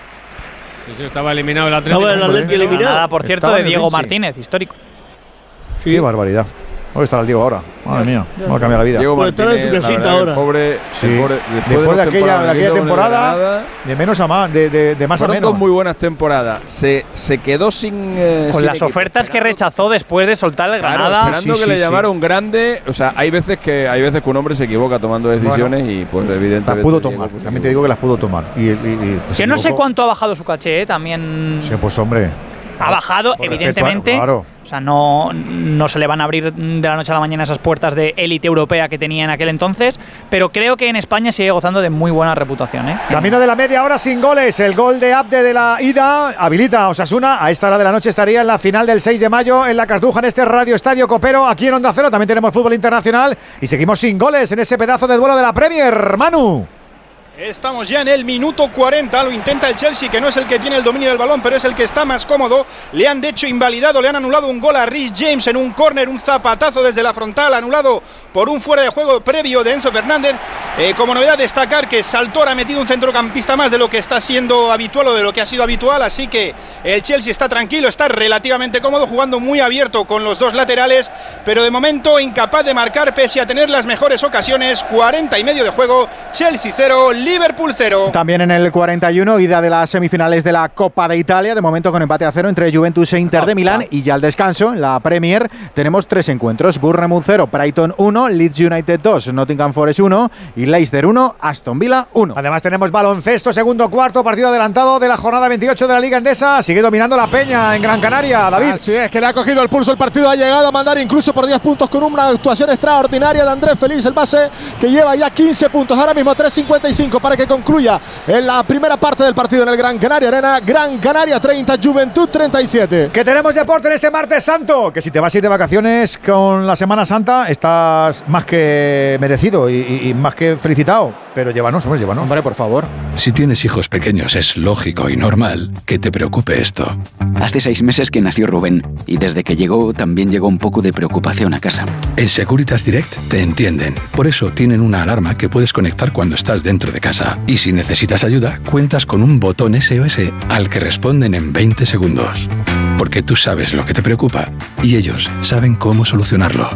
Sí, sí, estaba eliminado el Atlético. Estaba el Atleti eliminado. Granada, por cierto, Estaba de Diego Vinci. Martínez, histórico. Qué barbaridad. ¿Dónde está el Diego ahora? Madre mía, cómo ha cambiado la vida. Diego Pues estará en su Martínez, la casita verdad, ahora. el pobre, Sí. el pobre- Después, de aquella, de temporada, Granada, de menos a más, de, de, de más a menos. dos muy buenas temporadas. Se, se quedó sin. eh, Con sin las equipo, ofertas que esperando- rechazó después de soltar el Claro, Granada. esperando Sí, que sí, le sí. llamaron grande. O sea, hay veces que hay veces que un hombre se equivoca tomando decisiones y pues evidentemente. Las pudo tomar, pues, también te digo que las pudo tomar. Y, y- y, pues, que no sé cuánto ha bajado su caché, ¿eh? también Sí, pues hombre. Ha bajado, evidentemente. claro. O sea, no, no se le van a abrir de la noche a la mañana esas puertas de élite europea que tenía en aquel entonces, pero creo que en España sigue gozando de muy buena reputación. ¿eh? Camino de la media hora sin goles. El gol de Abde de la ida habilita a Osasuna. A esta hora de la noche estaría en la final del 6 de mayo en la Cartuja en este Radio Estadio Copero. Aquí en Onda Cero también tenemos fútbol internacional y seguimos sin goles en ese pedazo de duelo de la Premier. Manu. Estamos ya en el minuto 40, lo intenta el Chelsea, que no es el que tiene el dominio del balón, pero es el que está más cómodo. Le han de hecho invalidado, le han anulado un gol a Rhys James en un córner, un zapatazo desde la frontal, anulado por un fuera de juego previo de Enzo Fernández. Eh, como novedad destacar que Saltor ha metido un centrocampista más de lo que está siendo habitual o de lo que ha sido habitual, así que el Chelsea está tranquilo, está relativamente cómodo, jugando muy abierto con los dos laterales, pero de momento incapaz de marcar pese a tener las mejores ocasiones. 40 y medio de juego, Chelsea 0, Liverpool 0. También en el 41, ida de las semifinales de la Copa de Italia, de momento con empate a cero entre Juventus e Inter de Milán. Y ya al descanso, en la Premier, tenemos tres encuentros: Bournemouth 0, Brighton 1, Leeds United 2, Nottingham Forest 1 y Leicester 1, Aston Villa 1. Además tenemos baloncesto, segundo cuarto, partido adelantado de la jornada 28 de la Liga Endesa. Sigue dominando la Peña en Gran Canaria, David. Así es, que le ha cogido el pulso el partido, ha llegado a mandar incluso por 10 puntos con una actuación extraordinaria de Andrés Feliz, el base que lleva ya 15 puntos, ahora mismo 3.55 para que concluya en la primera parte del partido en el Gran Canaria Arena. Gran Canaria 30, Juventud 37. Que tenemos deporte en este martes santo. Que si te vas a ir de vacaciones con la Semana Santa, estás más que merecido y, y- y más que felicitado. Pero llévanos, hombre, llévanos. Hombre, por favor. Si tienes hijos pequeños es lógico y normal que te preocupe esto. Hace seis meses que nació Rubén y desde que llegó también llegó un poco de preocupación a casa. En Securitas Direct te entienden. Por eso tienen una alarma que puedes conectar cuando estás dentro de casa. Y si necesitas ayuda, cuentas con un botón SOS al que responden en 20 segundos. Porque tú sabes lo que te preocupa y ellos saben cómo solucionarlo.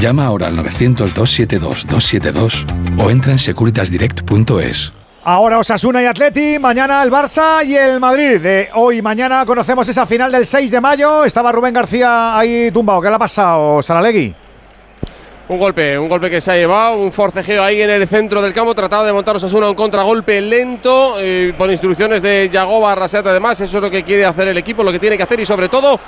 Llama ahora al 900-272-272 o entra en securitasdirect.es. Ahora Osasuna y Atleti, mañana el Barça y el Madrid. Eh, hoy y mañana conocemos esa final del 6 de mayo. Estaba Rubén García ahí tumbado. ¿Qué le ha pasado, Saralegui? Un golpe, un golpe que se ha llevado, un forcejeo ahí en el centro del campo, tratado de montar Osasuna un contragolpe lento, eh, por instrucciones de Yagoba Arrasate además, eso es lo que quiere hacer el equipo, lo que tiene que hacer y sobre todo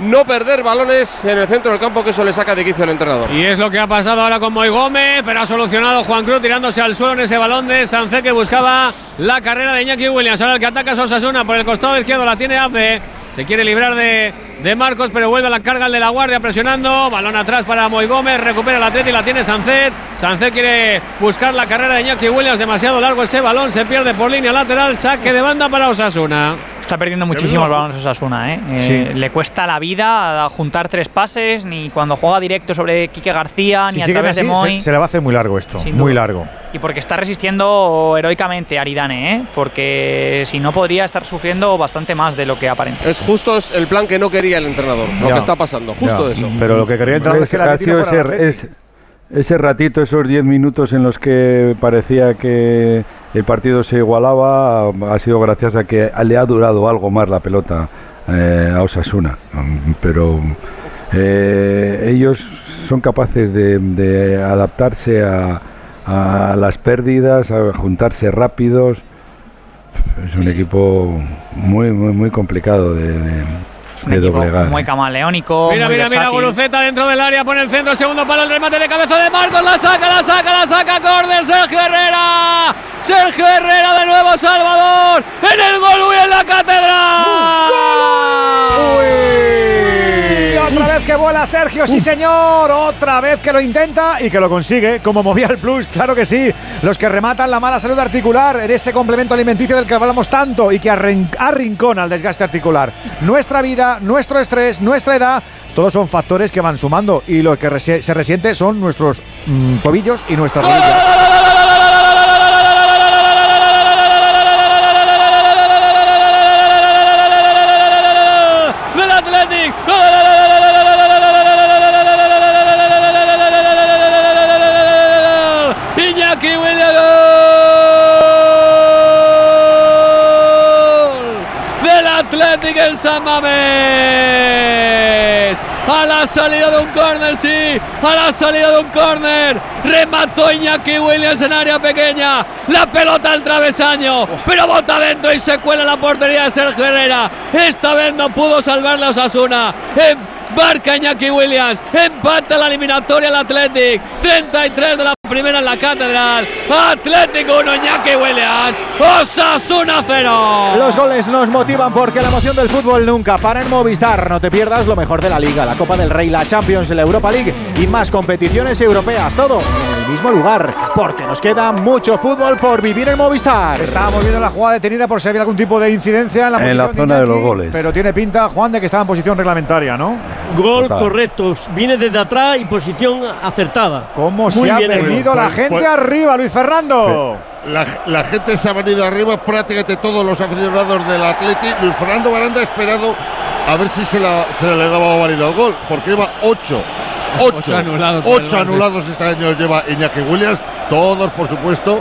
no perder balones en el centro del campo, que eso le saca de quicio al entrenador. Y es lo que ha pasado ahora con Moy Gómez, pero ha solucionado Juan Cruz tirándose al suelo en ese balón de Sancé que buscaba la carrera de Iñaki Williams. Ahora el que ataca es Osasuna por el costado izquierdo, la tiene Ape. Se quiere librar de, de Marcos, pero vuelve a la carga el de la guardia presionando. Balón atrás para Moy Gómez, recupera el atleta y la tiene Sancet. Sancet quiere buscar la carrera de Iñaki Williams, demasiado largo ese balón, se pierde por línea lateral, saque de banda para Osasuna. Está perdiendo muchísimos balones Osasuna, ¿eh? Eh, Sí. Le cuesta la vida juntar tres pases, ni cuando juega directo sobre Quique García, Si ni a través así, de Moy. se, se le va a hacer muy largo esto. Sin Muy duda. largo. Y porque está resistiendo heroicamente Aridane, ¿eh? Porque si no podría estar sufriendo bastante más de lo que aparenta. Es justo el plan que no quería el entrenador, lo que está pasando, justo Ya. eso. Pero lo que quería el entrenador es que fuera ese, es- ese ratito, esos 10 minutos en los que parecía que el partido se igualaba, ha sido gracias a que le ha durado algo más la pelota eh, a Osasuna. Pero eh, ellos son capaces de, de adaptarse a, a las pérdidas, a juntarse rápidos. Es un equipo muy, muy, muy complicado de, de- Es un de doblegar. muy camaleónico. Mira, muy mira, mira. Guruceta dentro del área, pone el centro, segundo palo, el remate de cabeza de Marcos, la saca, la saca, la saca, córner, Sergio Herrera. Sergio Herrera de nuevo Salvador, en el gol y en la catedral. Otra vez que vuela Sergio, sí señor. Otra vez que lo intenta y que lo consigue, como Movial Plus, claro que sí. Los que rematan la mala salud articular en ese complemento alimenticio del que hablamos tanto y que arrin- arrincona el desgaste articular. Nuestra vida, nuestro estrés, nuestra edad, todos son factores que van sumando y lo que se resiente son nuestros mm, tobillos y nuestras rodillas. En San Mamés. A la salida de un córner, sí. A la salida de un córner. Remató Iñaki Williams en área pequeña. La pelota al travesaño. Pero bota adentro y se cuela la portería de Sergio Herrera. Esta vez no pudo salvar la Osasuna. Embarca Iñaki Williams. Empata la eliminatoria el Athletic. 33 de la primera en la catedral. Atlético 1, Iñaki Williams. Osasuna 0. Los goles nos motivan porque la emoción del fútbol nunca para en Movistar. No te pierdas lo mejor de la Liga, la Copa del Rey, la Champions, la Europa League y más competiciones europeas. Todo en el mismo lugar, porque nos queda mucho fútbol por vivir en Movistar. Estábamos viendo la jugada detenida por si había algún tipo de incidencia en la En la zona de Iñaki, los goles. Pero tiene pinta, Juan, de que estaba en posición reglamentaria, ¿no? Gol Total. correcto. Viene desde atrás y posición acertada. ¿Cómo Muy se ha bien, venido la gente pues- arriba, Luis Fernando? La, la gente se ha venido arriba, prácticamente todos los aficionados del Atleti. Luis Fernando Baranda ha esperado a ver si se, la- se le daba válido el gol, porque lleva ocho. Ocho, Ocho anulados por el ocho Barça. anulados este año lleva Iñaki Williams, todos por supuesto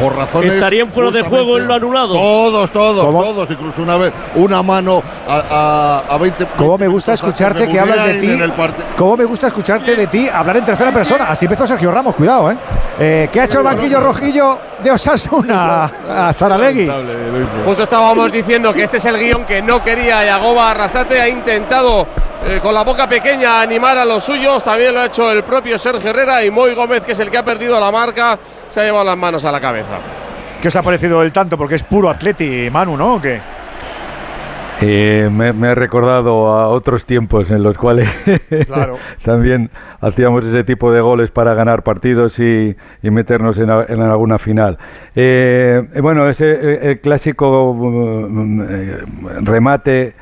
por razones Estarían fuera de juego en lo anulado. Todos, todos, ¿Cómo? todos, incluso una vez una mano a, a, a 20 ¿Cómo me gusta escucharte que hablas de ti? En ¿Cómo me gusta escucharte de ti hablar en tercera persona? Así empezó Sergio Ramos, cuidado, ¿eh? Eh, ¿Qué ha hecho el banquillo rojillo de Osasuna a Saralegui? Justo estábamos diciendo que este es el guion que no quería Yagoba Arrasate. Ha intentado eh, con la boca pequeña animar a los suyos. También lo ha hecho el propio Sergio Herrera y Moy Gómez, que es el que ha perdido la marca, se ha llevado las manos a la cabeza. ¿Qué os ha parecido el tanto? Porque es puro atleti, Manu, ¿no? ¿O qué? Eh, me, me he recordado a otros tiempos en los cuales [LAUGHS] Claro. también hacíamos ese tipo de goles para ganar partidos y, y meternos en, a- en alguna final. Eh, bueno, ese el clásico mm, eh, remate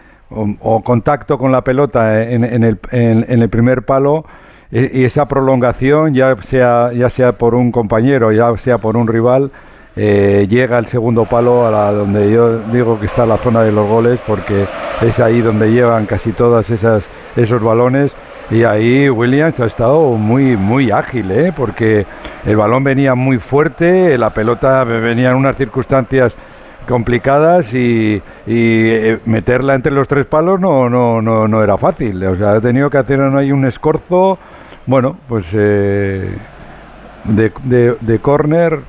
o, contacto con la pelota en, el, en- el primer palo eh, y esa prolongación, ya sea, ya sea por un compañero, ya sea por un rival, eh, llega al segundo palo a la, donde yo digo que está la zona de los goles porque es ahí donde llegan casi todas esas esos balones y ahí Williams ha estado muy muy ágil ¿eh? porque el balón venía muy fuerte la pelota venía en unas circunstancias complicadas y, y, eh, meterla entre los tres palos no, no, no, no era fácil o sea ha tenido que hacer ahí un escorzo bueno pues eh, de, de, de córner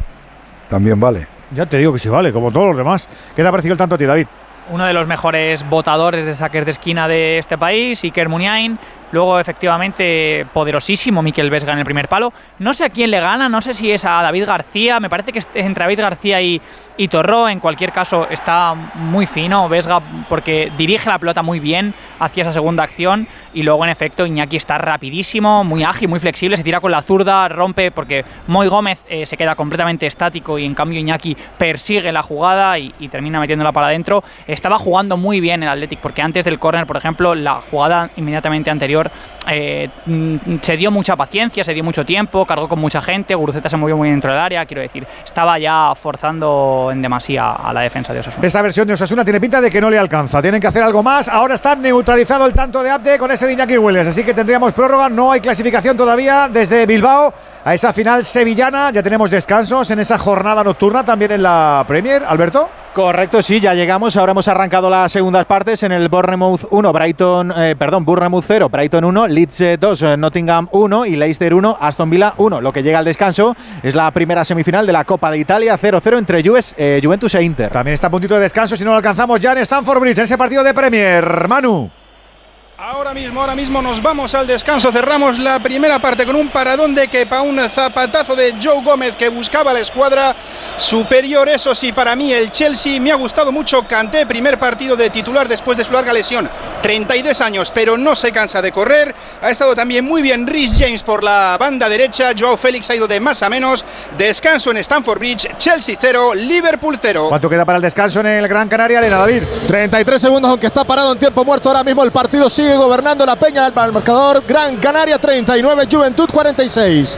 también vale. Ya te digo que sí vale, como todos los demás. ¿Qué te ha parecido el tanto a ti, David? uno de los mejores votadores de saques de esquina de este país, Iker Muniain. Luego, efectivamente, poderosísimo Miquel Vesga en el primer palo. No sé a quién le gana, no sé si es a David García. Me parece que es entre David García y, y Torró. En cualquier caso, está muy fino Vesga porque dirige la pelota muy bien hacia esa segunda acción. Y luego, en efecto, Iñaki está rapidísimo, muy ágil, muy flexible. Se tira con la zurda, rompe porque Moy Gómez eh, se queda completamente estático y en cambio Iñaki persigue la jugada y, y termina metiéndola para adentro. Estaba jugando muy bien el Athletic porque antes del córner, por ejemplo, la jugada inmediatamente anterior eh, mm, se dio mucha paciencia, se dio mucho tiempo, cargó con mucha gente, Guruceta se movió muy dentro del área, quiero decir, estaba ya forzando en demasía a la defensa de Osasuna. Esta versión de Osasuna tiene pinta de que no le alcanza. Tienen que hacer algo más. Ahora está neutralizado el tanto de Abde con ese de Iñaki. Así que tendríamos prórroga. No hay clasificación todavía desde Bilbao a esa final sevillana. Ya tenemos descansos en esa jornada nocturna también en la Premier. Alberto. Correcto, sí, ya llegamos. Ahora hemos arrancado las segundas partes en el Bournemouth 1, Brighton, eh, perdón, Bournemouth 0, Brighton 1, Leeds 2, eh, Nottingham 1 y Leicester 1, Aston Villa 1. Lo que llega al descanso es la primera semifinal de la Copa de Italia 0-0 entre US, eh, Juventus e Inter. También está a puntito de descanso si no lo alcanzamos ya en Stamford Bridge, en ese partido de Premier. Manu. Ahora mismo, ahora mismo nos vamos al descanso. Cerramos la primera parte con un paradón de Kepa, un zapatazo de Joe Gómez que buscaba la escuadra superior. Eso sí, para mí el Chelsea me ha gustado mucho. Canté primer partido de titular después de su larga lesión. 32 años, pero no se cansa de correr. Ha estado también muy bien Rhys James por la banda derecha. Joao Félix ha ido de más a menos. Descanso en Stamford Bridge. Chelsea 0, Liverpool 0. ¿Cuánto queda para el descanso en el Gran Canaria Arena, David? 33 segundos, aunque está parado en tiempo muerto. Ahora mismo el partido sigue gobernando la Peña del marcador. Gran Canaria 39, Juventud 46.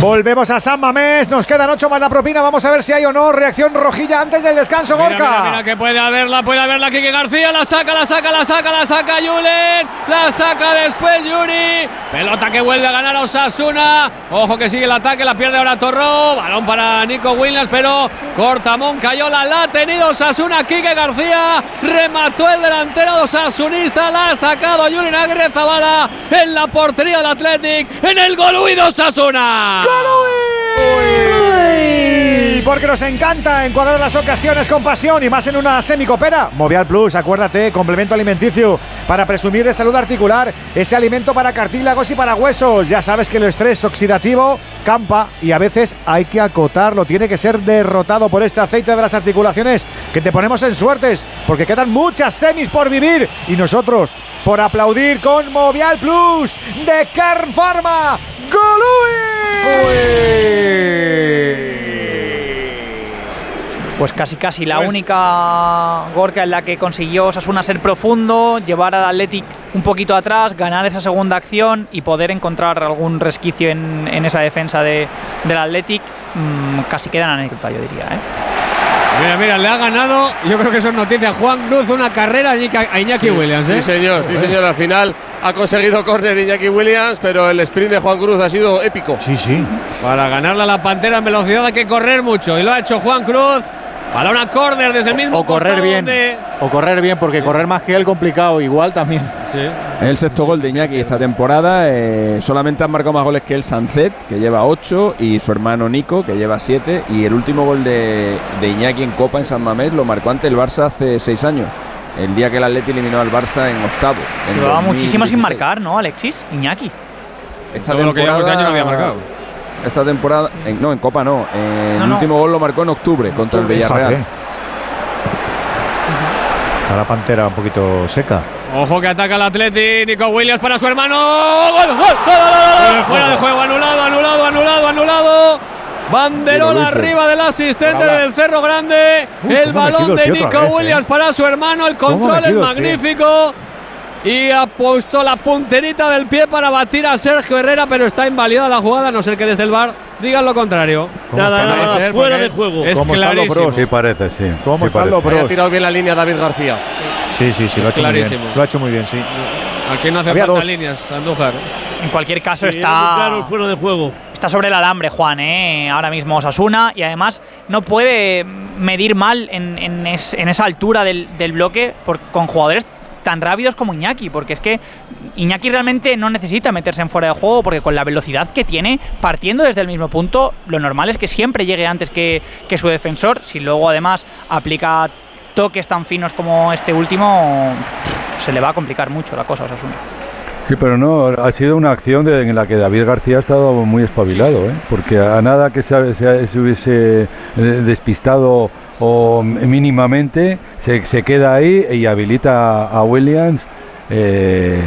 Volvemos a San Mamés, nos quedan ocho más la propina, vamos a ver si hay o no reacción rojilla antes del descanso, Mira, Gorka. Mira, mira que puede haberla, puede haberla Kike García, la saca, la saca, la saca, la saca Julen, la saca después Yuri, pelota que vuelve a ganar a Osasuna, ojo que sigue el ataque, la pierde ahora Torró, balón para Nico Williams, pero Cortamón Cayola la ha tenido Osasuna, Kike García, remató el delantero Osasunista, la ha sacado Julen Agrezabala en la portería del Athletic, en el gol huido Osasuna. Porque nos encanta encuadrar las ocasiones con pasión y más en una semicopera. Movial Plus, acuérdate, complemento alimenticio para presumir de salud articular, ese alimento para cartílagos y para huesos. Ya sabes que el estrés oxidativo campa y a veces hay que acotarlo, tiene que ser derrotado por este aceite de las articulaciones que te ponemos en suertes, porque quedan muchas semis por vivir y nosotros por aplaudir con Movial Plus de Kern Pharma. Pues casi casi la Pues- única Gorka en la que consiguió Osasuna ser profundo, llevar al Athletic un poquito atrás, ganar esa segunda acción y poder encontrar algún resquicio en, en esa defensa de, del Athletic, mm, casi queda en anécdota, yo diría. ¿eh? Mira, mira, le ha ganado, yo creo que eso es noticia, Juan Cruz una carrera a Iñaki- Williams. ¿eh? Sí, señor, sí, señor. Al final ha conseguido córner Iñaki Williams, pero el sprint de Juan Cruz ha sido épico. Sí, sí. Para ganarle a la Pantera en velocidad hay que correr mucho y lo ha hecho Juan Cruz. Para una córner desde el mismo O correr bien. O correr bien, porque correr más que él complicado, igual también. Sí. Es el sexto gol de Iñaki esta temporada. eh, solamente han marcado más goles que el Sancet, que lleva 8, y su hermano Nico, que lleva 7. Y el último gol de, de Iñaki en Copa en San Mamés lo marcó ante el Barça hace 6 años. El día que el Atleti eliminó al Barça en octavos. en Llevaba muchísimo sin 2016. marcar, ¿no, Alexis? Iñaki. Esta Todo lo que llevamos de año no había marcado. Esta temporada, en- no, en Copa no. No, el no. último gol lo marcó en octubre contra el Villarreal. Está la pantera un poquito seca. Ojo que ataca el Atleti, Nico Williams para su hermano. ¡Gol! ¡Gol! ¡Gol! ¡Gol! ¡Gol! Fuera de juego, anulado, anulado, anulado, anulado. Banderola arriba del asistente del Cerro Grande. El balón de Nico Williams eh. para su hermano. El ¿Cómo ha control es magnífico. Y ha puesto la punterita del pie para batir a Sergio Herrera, pero está invalidada la jugada, a no ser que desde el bar digan lo contrario. Nada, está? nada, ser, fuera de juego. Es ¿Cómo están los clarísimo. bros? Sí, parece, sí. ¿Cómo sí están los parece. Ha bros? tirado bien la línea David García. Sí, sí, sí, lo ha hecho muy Clarísimo. bien. Lo ha hecho muy bien, sí. Aquí no hace Había falta dos. líneas, Andújar. En cualquier caso Sí, está... claro fuera de juego. Está sobre el alambre, Juan, ¿eh? ahora mismo Osasuna, y además no puede medir mal en, en es- en esa altura del, del bloque por- con jugadores tan rápidos como Iñaki, porque es que Iñaki realmente no necesita meterse en fuera de juego, porque con la velocidad que tiene, partiendo desde el mismo punto, lo normal es que siempre llegue antes que, que su defensor, si luego además aplica toques tan finos como este último, se le va a complicar mucho la cosa a Osasuna. Sí, pero no, ha sido una acción de- en la que David García ha estado muy espabilado, ¿eh? porque a nada que se, se- se hubiese eh, despistado o mínimamente, se, se queda ahí y habilita a Williams. eh,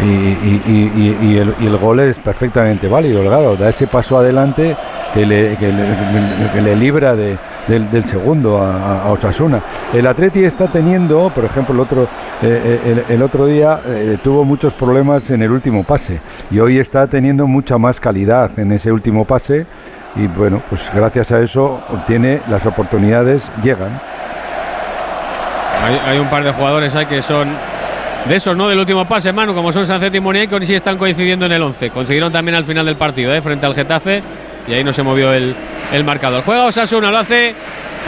y, el, el gol es perfectamente válido, claro, da ese paso adelante que le, que le- libra de- del, segundo a, a Osasuna. El Atleti está teniendo, por ejemplo, el otro, eh, el, el otro día eh, tuvo muchos problemas en el último pase y hoy está teniendo mucha más calidad en ese último pase y bueno, pues gracias a eso obtiene las oportunidades, llegan. Hay, un par de jugadores ahí que son de esos, ¿no? Del último pase, Manu, como son Sancet y Monier, que sí están coincidiendo en el 11. Coincidieron también al final del partido, ¿eh? Frente al Getafe. y ahí no se movió el, el marcador. Juega Osasuna, lo hace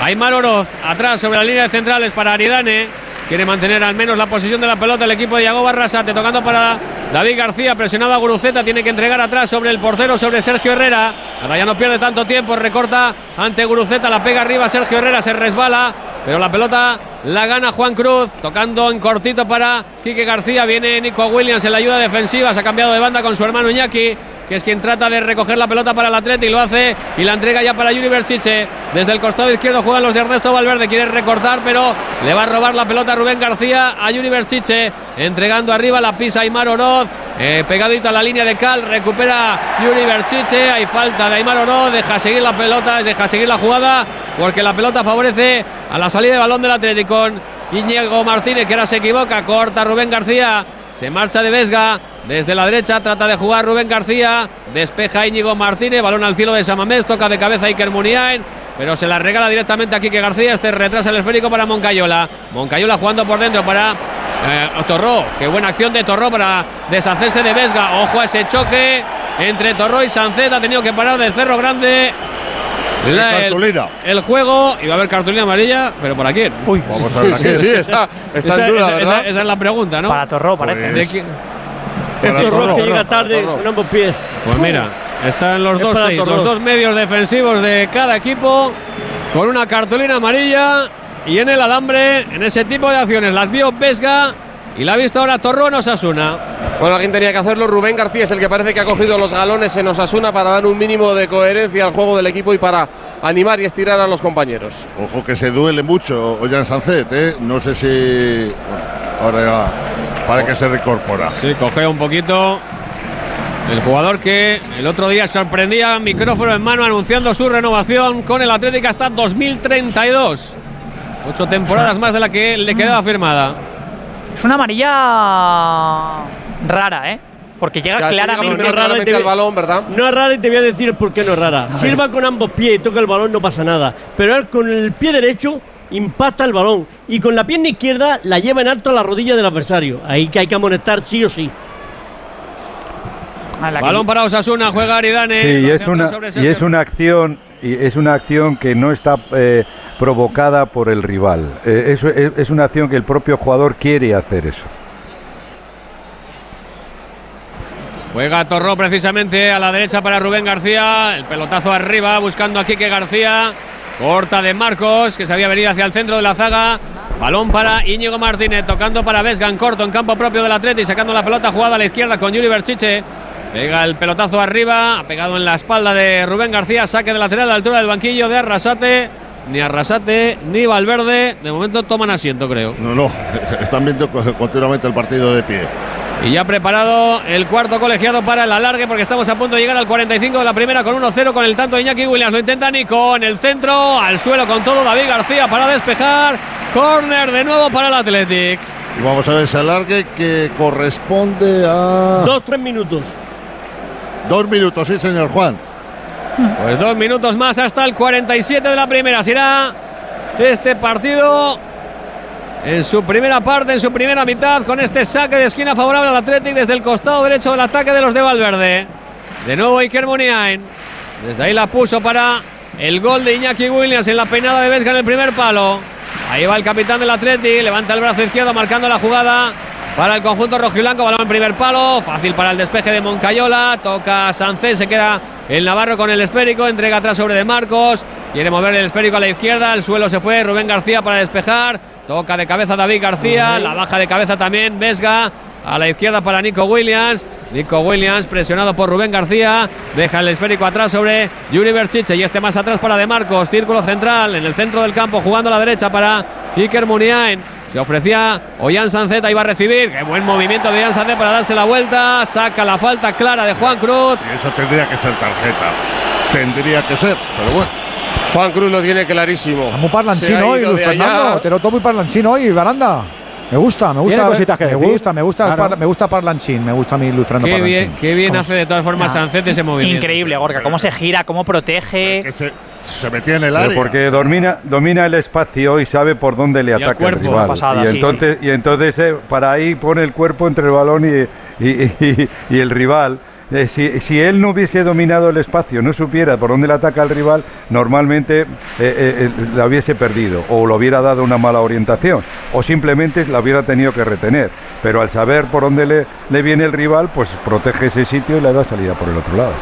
Aymar Oroz, atrás sobre la línea de centrales para Aridane. Quiere mantener al menos la posición de la pelota el equipo de Yago Barrasate, tocando para David García, presionado a Guruceta, tiene que entregar atrás sobre el portero, sobre Sergio Herrera. Ahora ya no pierde tanto tiempo, recorta ante Guruceta, la pega arriba Sergio Herrera, se resbala, pero la pelota la gana Juan Cruz, tocando en cortito para Quique García. Viene Nico Williams en la ayuda defensiva, se ha cambiado de banda con su hermano Iñaki que es quien trata de recoger la pelota para el atleta y lo hace y la entrega ya para Yuri Berchiche. Desde el costado izquierdo juegan los de Ernesto Valverde, quiere recortar, pero le va a robar la pelota Rubén García a Yuri Berchiche, entregando arriba la pisa Aymar Oroz. Eh, pegadito a la línea de Cal, recupera Yuri Berchiche, hay falta de Aymar Oroz, deja seguir la pelota, deja seguir la jugada, porque la pelota favorece a la salida de balón del Atlético con Íñigo Martínez, que ahora se equivoca, corta Rubén García, se marcha de Vesga. Desde la derecha trata de jugar Rubén García. Despeja Íñigo Martínez. Balón al cielo de Samamés. Toca de cabeza Iker Muniain. Pero se la regala directamente a Quique García. Este retrasa el esférico para Moncayola. Moncayola jugando por dentro para eh, Torró. Qué buena acción de Torró para deshacerse de Vesga. Ojo a ese choque entre Torró y Sancet. Ha tenido que parar del Cerro Grande. La- el, cartulina. el juego, iba a haber cartulina amarilla, pero ¿para quién? Uy, Vamos a ver Sí, sí, está, está esa, en duda, esa- ¿verdad? esa- esa es la pregunta, ¿no? Para Torró, parece. Pues- Que Torró, llega tarde con ambos pies. Pues mira, están los Es dos seis, los dos medios defensivos de cada equipo con una cartulina amarilla y en el alambre, en ese tipo de acciones, las vio Vesga y la ha visto ahora Torró en Osasuna. Bueno, alguien tenía que hacerlo. Rubén García es el que parece que ha cogido los galones en Osasuna para dar un mínimo de coherencia al juego del equipo y para animar y estirar a los compañeros. Ojo que se duele mucho Ollán Sancet, ¿eh? No sé si. ahora ya. Para que se reincorpora. Sí, coge un poquito el jugador que el otro día sorprendía, micrófono en mano, anunciando su renovación con el Atlético hasta 2032. Ocho temporadas más de la que le quedaba firmada. Es una amarilla rara, ¿eh? Porque llega llega claramente. rara te al balón, ¿verdad? No es rara y te voy a decir por qué no es rara. Silva con ambos pies y toca el balón, no pasa nada. Pero él con el pie derecho impacta el balón y con la pierna izquierda la lleva en alto a la rodilla del adversario. Ahí que hay que amonestar sí o sí. Balón para Osasuna, juega Aridane. Sí, y es una y es una acción y es una acción que no está eh, provocada por el rival. Eh, eso es, es una acción que el propio jugador quiere hacer eso. Juega Torró precisamente a la derecha para Rubén García. El pelotazo arriba buscando a Quique García. Corta de Marcos que se había venido hacia el centro de la zaga. Balón para Íñigo Martínez tocando para Vesga en corto en campo propio del Atleti sacando la pelota jugada a la izquierda con Yuri Berchiche. Pega el pelotazo arriba, ha pegado en la espalda de Rubén García, saque de lateral a la altura del banquillo de Arrasate. Ni Arrasate ni Valverde, de momento toman asiento creo. No, no. [LAUGHS] Están viendo co- continuamente el partido de pie. Y ya preparado el cuarto colegiado para el alargue porque estamos a punto de llegar al 45 de la primera con 1-0 con el tanto de Iñaki Williams. Lo intenta Nico en el centro, al suelo con todo David García para despejar. Corner de nuevo para el Athletic. Y vamos a ver ese alargue que corresponde a. Dos, tres minutos. Dos minutos, sí, señor Juan. Pues dos minutos más hasta el 47 de la primera. Será este partido en su primera parte, en su primera mitad, con este saque de esquina favorable al Athletic desde el costado derecho del ataque de los de Valverde. De nuevo Iker Muniain. Desde ahí la puso para el gol de Iñaki Williams en la peinada de Vesga en el primer palo. Ahí va el capitán del Athletic, levanta el brazo izquierdo marcando la jugada para el conjunto rojiblanco, balón en primer palo, fácil para el despeje de Moncayola, toca Sánchez, se queda el Navarro con el esférico, entrega atrás sobre de Marcos, quiere mover el esférico a la izquierda, el suelo se fue, Rubén García para despejar, toca de cabeza David García, la baja de cabeza también Vesga, a la izquierda para Nico Williams. Nico Williams presionado por Rubén García. Deja el esférico atrás sobre Yuri Berchiche. Y este más atrás para De Marcos. Círculo central en el centro del campo. Jugando a la derecha para Iker Muniain. Se ofrecía Ollán Sanceta. Iba a recibir. Qué buen movimiento de Ollán Sanceta para darse la vuelta. Saca la falta clara de Juan Cruz. Y eso tendría que ser tarjeta. Tendría que ser, pero bueno. Juan Cruz lo tiene clarísimo. Está muy ha hoy, Luis. Fernando. Te noto muy parlancino hoy, Baranda. Me gusta, me gusta. Cositas que me decir. gusta, me gusta, Claro. par- me gusta Parlanchín, me gusta a mí Luis Fernando Qué Parlanchín. bien, qué bien hace de todas formas Nah. Sancet ese movimiento. Increíble, Gorka. Cómo se gira, cómo protege. Que se, se metía en el Pero área. porque domina, domina el espacio y sabe por dónde le ataca el cuerpo. rival. Pasada, y, sí, entonces, y entonces eh, para ahí pone el cuerpo entre el balón y, y- y- y el rival eh, si, él no hubiese dominado el espacio, no supiera por dónde le ataca el rival, normalmente eh, eh, la hubiese perdido o le hubiera dado una mala orientación o simplemente la hubiera tenido que retener. Pero al saber por dónde le, le viene el rival, pues protege ese sitio y le da salida por el otro lado.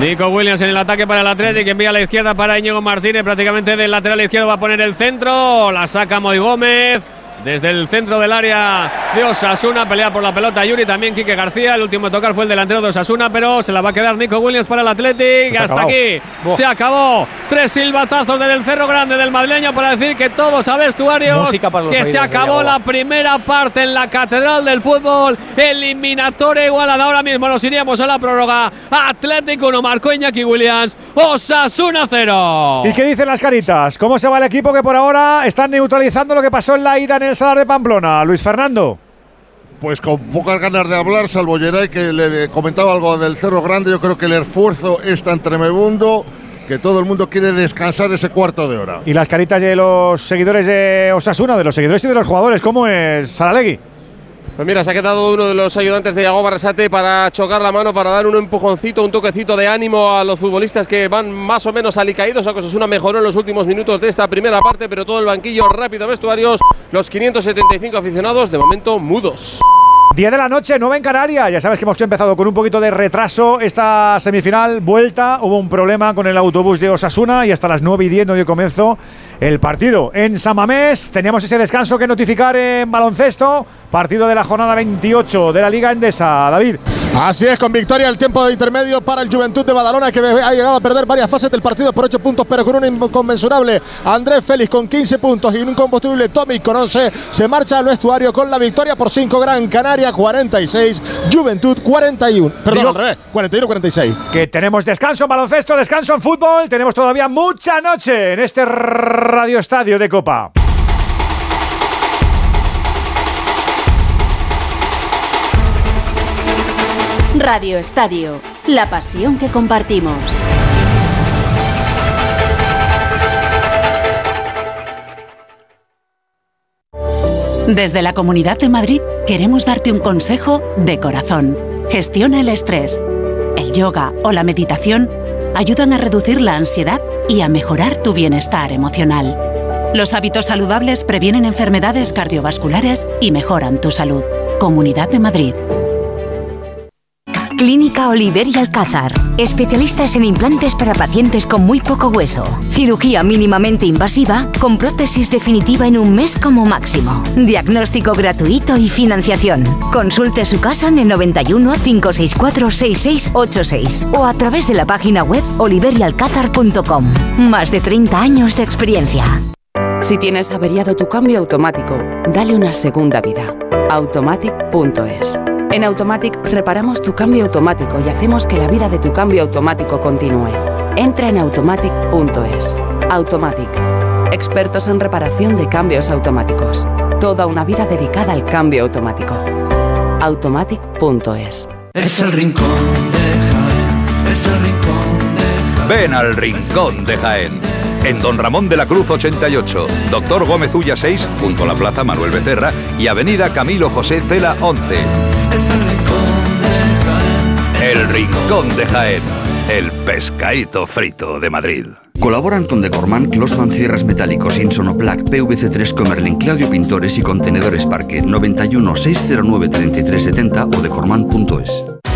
Nico Williams en el ataque para el Atlético, envía a la izquierda para Íñigo Martínez, prácticamente del lateral izquierdo va a poner el centro, la saca Moy Gómez. Desde el centro del área de Osasuna, pelea por la pelota Yuri, también Quique García. El último a tocar fue el delantero de Osasuna, pero se la va a quedar Nico Williams para el Athletic. Hasta acabado. aquí Buah. se acabó. Tres silbatazos desde el cerro grande del madrileño para decir que todos a vestuarios que se acabó la primera parte en la catedral del fútbol. Eliminatoria igualada. Ahora mismo nos iríamos a la prórroga. Atlético 1 marcó Iñaki Williams. Osasuna 0. ¿Y qué dicen las caritas? ¿Cómo se va el equipo que por ahora están neutralizando lo que pasó en la ida en el Salar de Pamplona? Luis Fernando. Pues con pocas ganas de hablar, salvo Geray que le comentaba algo del Cerro Grande, yo creo que el esfuerzo es tan tremendo que todo el mundo quiere descansar ese cuarto de hora. ¿Y las caritas de los seguidores de Osasuna, de los seguidores y de los jugadores? ¿Cómo es Saralegui? Pues mira, se ha quedado uno de los ayudantes de Iago Barrasate para chocar la mano, para dar un empujoncito, un toquecito de ánimo a los futbolistas que van más o menos alicaídos. Osasuna mejoró en los últimos minutos de esta primera parte, pero todo el banquillo rápido, vestuarios, los 575 aficionados, de momento mudos. 10 de la noche, 9 en Canarias. Ya sabes que hemos empezado con un poquito de retraso esta semifinal, vuelta. Hubo un problema con el autobús de Osasuna y hasta las 9 y 10 no dio comienzo el partido. En Samamés teníamos ese descanso que notificar en baloncesto. Partido de la jornada 28 de la Liga Endesa. David. Así es, con victoria el tiempo de intermedio para el Juventud de Badalona que ha llegado a perder varias fases del partido por 8 puntos, pero con un inconmensurable Andrés Félix con 15 puntos y un incombustible Tommy con 11 se marcha al vestuario con la victoria por 5 Gran Canaria 46, Juventud 41. Perdón, Digo- al revés, 41-46. Que tenemos descanso en baloncesto, descanso en fútbol. Tenemos todavía mucha noche en este Radio Estadio de Copa. Radio Estadio, la pasión que compartimos. Desde la Comunidad de Madrid queremos darte un consejo de corazón. Gestiona el estrés. El yoga o la meditación ayudan a reducir la ansiedad y a mejorar tu bienestar emocional. Los hábitos saludables previenen enfermedades cardiovasculares y mejoran tu salud. Comunidad de Madrid. Clínica Oliver y Alcázar. Especialistas en implantes para pacientes con muy poco hueso. Cirugía mínimamente invasiva con prótesis definitiva en un mes como máximo. Diagnóstico gratuito y financiación. Consulte su caso en el 91 564 6686 o a través de la página web oliverialcázar.com. Más de 30 años de experiencia. Si tienes averiado tu cambio automático, dale una segunda vida. Automatic.es. En Automatic reparamos tu cambio automático y hacemos que la vida de tu cambio automático continúe. Entra en automatic.es. Automatic. Expertos en reparación de cambios automáticos. Toda una vida dedicada al cambio automático. Automatic.es. Es el rincón de Jaén, es el rincón de Jaén. Ven al Rincón de Jaén. En Don Ramón de la Cruz 88, Doctor Gómez Ulla 6, junto a la Plaza Manuel Becerra y Avenida Camilo José Cela 11. Es el rincón de Jaén. El Rincón de Jaén, el pescadito frito de Madrid. Colaboran con Decorman, Closman Cierres Metálicos, Insonoplac, PVC3 Comerlin, Claudio Pintores y Contenedores Parque 91 609 3370 o decorman.es.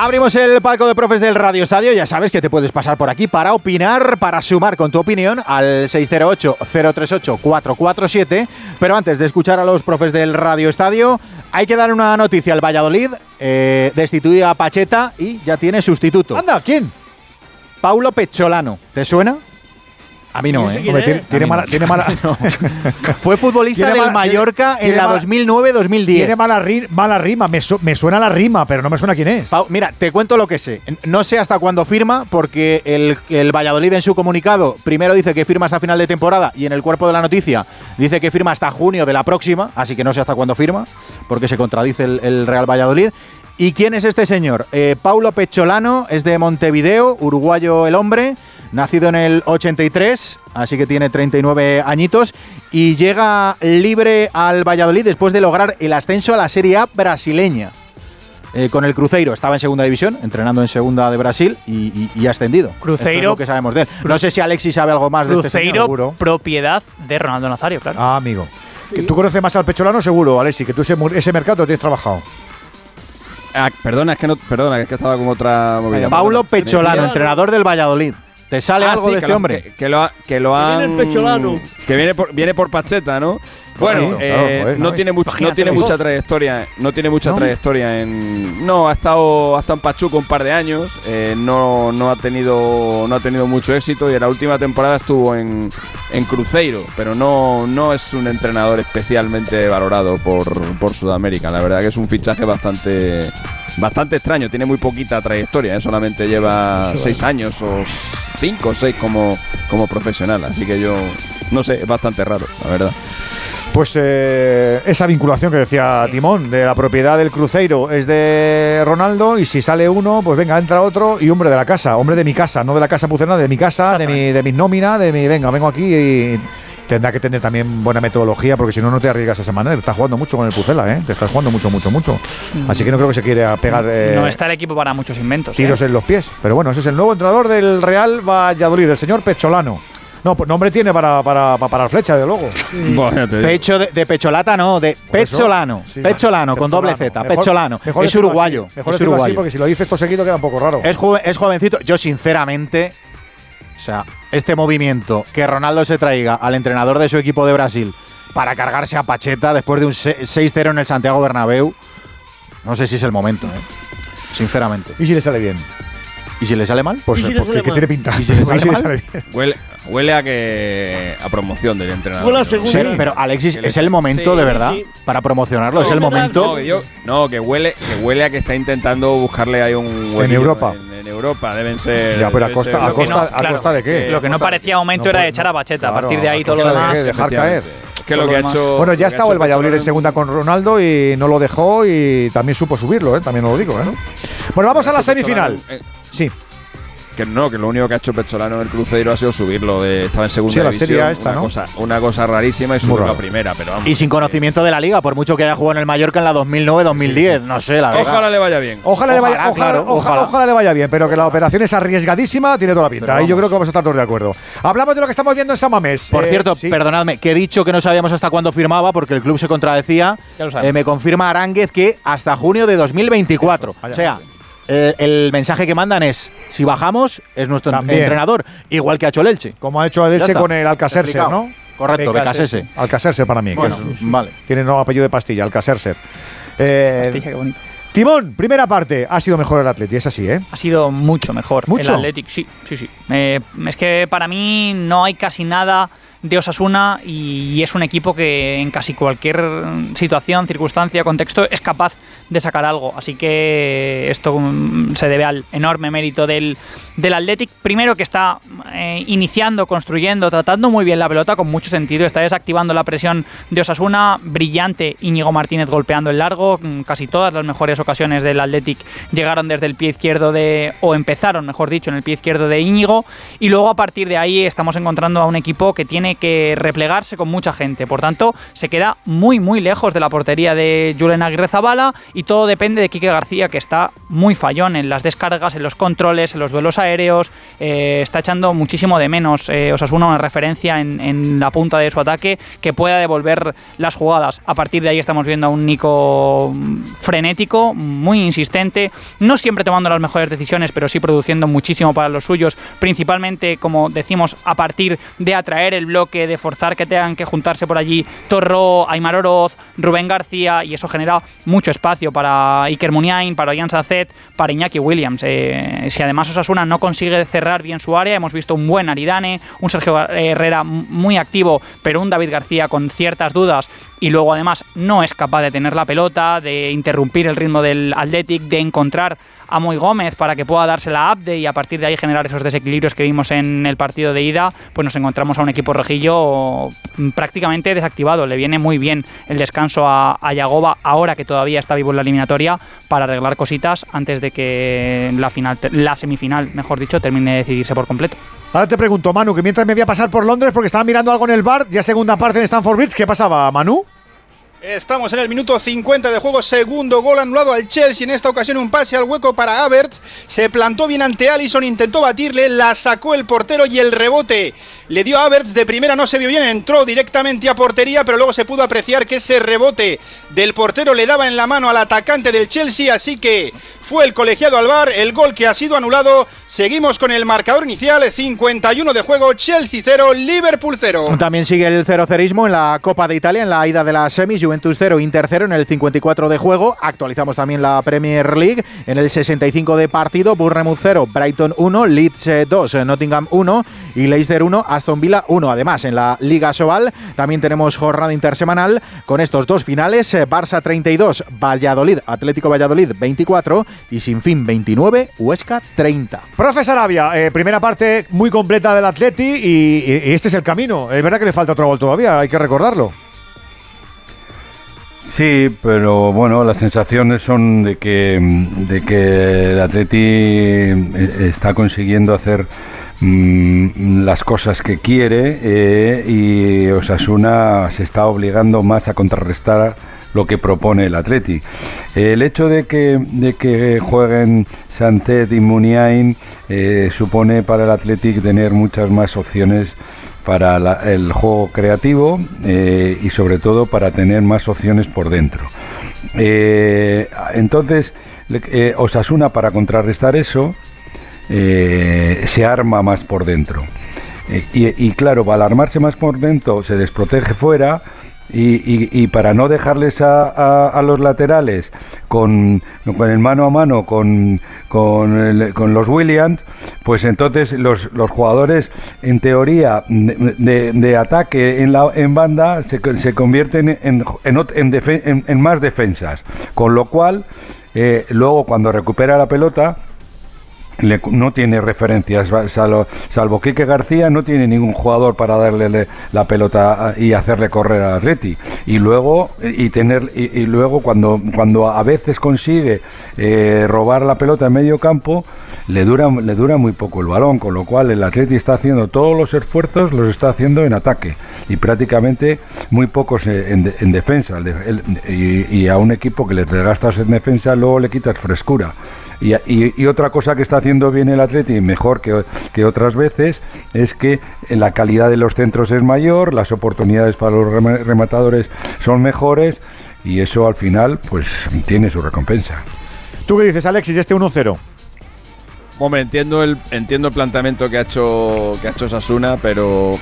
Abrimos el palco de profes del Radio Estadio. Ya sabes que te puedes pasar por aquí para opinar, para sumar con tu opinión al 608-038-447. Pero antes de escuchar a los profes del Radio Estadio, hay que dar una noticia al Valladolid. Eh, destituida a Pacheta y ya tiene sustituto. Anda, ¿quién? Paulo Pecholano. ¿Te suena? A mí no, ¿eh? Hombre, tiene, tiene mala, [LAUGHS] tiene mala, [LAUGHS] Fue futbolista Tiene del mala- Mallorca tiene en la mala- 2009-2010. tiene mala, ri- mala rima. Me, su- me suena la rima, pero no me suena quién es. Pau, mira, te cuento lo que sé. No sé hasta cuándo firma, porque el, el Valladolid en su comunicado primero dice que firma hasta final de temporada y en el cuerpo de la noticia dice que firma hasta junio de la próxima, así que no sé hasta cuándo firma, porque se contradice el, el Real Valladolid. ¿Y quién es este señor? Eh, Paulo Pecholano, es de Montevideo, uruguayo el hombre, nacido en el 83, así que tiene 39 añitos, y llega libre al Valladolid después de lograr el ascenso a la Serie A brasileña eh, con el Cruzeiro. Estaba en segunda división, entrenando en segunda de Brasil y, y- ascendido. Cruzeiro- Esto es lo que sabemos de él. No sé si Alexis sabe algo más de este señor. Cruzeiro, propiedad de Ronaldo Nazario, claro. Ah, amigo. Que tú conoces más al pecholano, seguro, Alexi, que tú ese, mercado lo tienes trabajado. Ah, perdona, es que no, perdona, es que estaba con otra movida. Paulo. Pecholano, entrenador del Valladolid. ¿Te sale Ah, algo sí, de que este lo- hombre? Que, que lo, ha- que lo han. viene el Pecholano. Que viene por, viene por Pacheta, ¿no? Bueno, Sí, eh, claro, no, ¿no? tiene mucho, no tiene mucha trayectoria. No tiene mucha ¿No? trayectoria en. No, ha estado, ha estado en Pachuca un par de años. eh, no, no ha tenido. No ha tenido mucho éxito. Y en la última temporada estuvo en, en Cruzeiro. Pero no, no es un entrenador especialmente valorado por, por Sudamérica. La verdad que es un fichaje bastante. Bastante extraño, tiene muy poquita trayectoria, ¿eh? solamente lleva seis años o cinco o seis como, como profesional, así que yo no sé, es bastante raro, la verdad. Pues eh, esa vinculación que decía Timón, de la propiedad del Cruzeiro es de Ronaldo y si sale uno, pues venga, entra otro y hombre de la casa, hombre de mi casa, no de la casa pucerna, de mi casa, de mi, de mi nómina, de mi, venga, vengo aquí y tendrá que tener también buena metodología porque si no, no te arriesgas de esa manera. Estás jugando mucho con el Pucela, ¿eh? Te estás jugando mucho, mucho, mucho. Así que no creo que se quiera pegar eh, no está el equipo para muchos inventos. tiros ¿eh? en los pies. Pero bueno, ese es el nuevo entrenador del Real Valladolid, el señor Pecholano. No, pues nombre tiene para, para, para parar flecha, de luego. Pecho de, de pecholata, no, de Pecholano. sí. Pecholano, con doble. Z. Mejor- Pecholano. mejor Es uruguayo. así, Mejor es decirlo así, uruguayo. porque si lo dices todo seguido queda un poco raro. Es, joven- es jovencito. Yo, sinceramente, o sea, este movimiento que Ronaldo se traiga al entrenador de su equipo de Brasil para cargarse a Pacheta después de un se- 6-0 en el Santiago Bernabéu, no sé si es el momento, ¿eh? Sinceramente. ¿Y si le sale bien? ¿Y si le sale mal? Pues, pues que, que tiene pinta. ¿Y si le [LAUGHS] sale ¿Y si le sale? Huele, huele a que a promoción del entrenador. Sí, pero Alexis, es el momento Sí, de verdad sí. para promocionarlo. Es el No, momento. que yo- no, que huele, que huele a que está intentando buscarle ahí un huequillo Europa. En, en Europa deben ser. Ya, pero a costa- a costa- a costa de qué? Lo que no parecía momento no era echar a Pacheta. Claro, a partir de ahí a todo lo de demás. qué, dejar caer. Que lo que ha hecho. Bueno, ya ha el Valladolid en segunda con Ronaldo y no lo dejó y también supo subirlo, ¿eh? también lo digo. ¿eh? Bueno, vamos a la semifinal. Sí. Que no, que lo único que ha hecho Pecholano en el Cruzeiro ha sido subirlo. De, estaba en segunda Sí, la división. Serie esta, una, ¿no? cosa, una cosa rarísima y subió a primera, pero vamos. Y sin conocimiento de la liga, por mucho que haya jugado en el Mallorca en la 2009-2010. No sé, la verdad. Ojalá le vaya bien. Ojalá, le vaya, Ojalá, ojalá, claro, ojalá- ojalá. ojalá le vaya bien, pero que la operación es arriesgadísima, tiene toda la pinta. Ahí yo creo que vamos a estar todos de acuerdo. Hablamos de lo que estamos viendo en San Mamés. Por Eh, cierto, sí. perdonadme, que he dicho que no sabíamos hasta cuándo firmaba porque el club se contradecía. Ya lo sabes. Eh, me confirma Aránguez que hasta junio de 2024. Vaya o sea, bien. Eh, el mensaje que mandan es: si bajamos, es nuestro También. entrenador. Igual que ha hecho el Elche. Como ha hecho el Elche con el Alcacerse. ¿no? Correcto, Becasese. Becasese. Alcacerse para mí. que Bueno, es- vale. tiene no apellido de pastilla, Alcacerse. Eh, Pastilla, qué bonito. Timón, primera parte, ha sido mejor el Atleti, es así, ¿eh? Ha sido mucho mejor ¿Mucho? el Athletic, sí, sí, sí. Eh, es que para mí no hay casi nada de Osasuna y es un equipo que en casi cualquier situación, circunstancia, contexto es capaz de sacar algo. Así que esto mm, se debe al enorme mérito del, del Athletic. Primero que está eh, iniciando, construyendo, tratando muy bien la pelota con mucho sentido. Está desactivando la presión de Osasuna. Brillante Íñigo Martínez golpeando el largo. Mm, Casi todas las mejores ocasiones del Athletic llegaron desde el pie izquierdo de... o empezaron, mejor dicho, en el pie izquierdo de Íñigo. Y luego a partir de ahí estamos encontrando a un equipo que tiene que replegarse con mucha gente. Por tanto, se queda muy, muy lejos de la portería de Julen Aguirre Zabala y todo depende de Quique García, que está muy fallón en las descargas, en los controles, en los duelos aéreos. eh, está echando muchísimo de menos eh, Osasuna una referencia en, en la punta de su ataque que pueda devolver las jugadas. A partir de ahí estamos viendo a un Nico mm, frenético, muy insistente, no siempre tomando las mejores decisiones, pero sí produciendo muchísimo para los suyos, principalmente, como decimos, a partir de atraer el bloque, de forzar que tengan que juntarse por allí Torro, Aymar Oroz, Rubén García, y eso genera mucho espacio para Iker Muniain, para Ian Sacet, para Iñaki Williams. Eh, si además Osasuna no consigue cerrar bien su área, hemos visto un buen Aridane, un Sergio Herrera muy activo, pero un David García con ciertas dudas y luego además no es capaz de tener la pelota, de interrumpir el ritmo del Athletic, de encontrar a Moy Gómez para que pueda darse la update y a partir de ahí generar esos desequilibrios que vimos en el partido de ida, pues nos encontramos a un equipo rojillo mm, prácticamente desactivado. Le viene muy bien el descanso a, a Yagoba ahora que todavía está vivo en la eliminatoria para arreglar cositas antes de que la final, la semifinal, mejor dicho, termine de decidirse por completo. Ahora te pregunto, Manu, que mientras me voy a pasar por Londres porque estaba mirando algo en el bar, ya segunda parte en Stanford Bridge, ¿qué pasaba, Manu? Estamos en el minuto 50 de juego, segundo gol anulado al Chelsea, en esta ocasión un pase al hueco para Havertz, se plantó bien ante Allison, intentó batirle, la sacó el portero y el rebote le dio a de primera no se vio bien, entró directamente a portería, pero luego se pudo apreciar que ese rebote del portero le daba en la mano al atacante del Chelsea, así que fue el colegiado al bar, el gol que ha sido anulado. Seguimos con el marcador inicial, 51 de juego, Chelsea 0, Liverpool 0. También sigue el 0 cerismo en la Copa de Italia, en la ida de las semis, Juventus 0, Inter 0 en el 54 de juego. Actualizamos también la Premier League en el 65 de partido, Bournemouth 0, Brighton 1, Leeds 2, Nottingham 1 y Leicester 1, Aston Villa 1. Además, en la Liga Sobal también tenemos jornada intersemanal con estos dos finales, eh, Barça 32, Valladolid, Atlético Valladolid 24 y sin fin 29, Huesca 30. Profe Sarabia, eh, primera parte muy completa del Atleti y, y- y este es el camino. Es verdad que le falta otro gol todavía, hay que recordarlo. Sí, pero bueno, las sensaciones son de que, de que el Atleti eh, está consiguiendo hacer mm, las cosas que quiere eh, y Osasuna se está obligando más a contrarrestar lo que propone el Atleti. El hecho de que, de que jueguen Santet y Muniain eh, supone para el Athletic tener muchas más opciones para el juego creativo eh, y sobre todo para tener más opciones por dentro. Eh, entonces, Osasuna para contrarrestar eso se arma más por dentro. Y, y claro, al armarse más por dentro se desprotege fuera y, y- para no dejarles a, a- los laterales con, con el mano a mano con, con, con los Williams, pues entonces los, los jugadores en teoría de, de- ataque en, la, en banda se, se convierten en, en, ot- en defe- en- en más defensas, con lo cual eh, luego cuando recupera la pelota le- no tiene referencias, salvo, salvo Quique García, no tiene ningún jugador para darle le- la pelota a- y hacerle correr al Atleti. Y luego, y tener, y, luego cuando, cuando a veces consigue eh, robar la pelota en medio campo, le dura, le dura muy poco el balón, con lo cual el Atleti está haciendo todos los esfuerzos, los está haciendo en ataque y prácticamente muy pocos eh, en, en defensa. El y, y a un equipo que le gastas en defensa, luego le quitas frescura. Y, y- y otra cosa que está haciendo bien el Atleti, mejor que, que otras veces, es que la calidad de los centros es mayor, las oportunidades para los rema- rematadores son mejores y eso al final pues tiene su recompensa. ¿Tú qué dices, Alexis, de este 1-0? Hombre, entiendo el, entiendo el planteamiento que ha hecho que ha hecho Sasuna, pero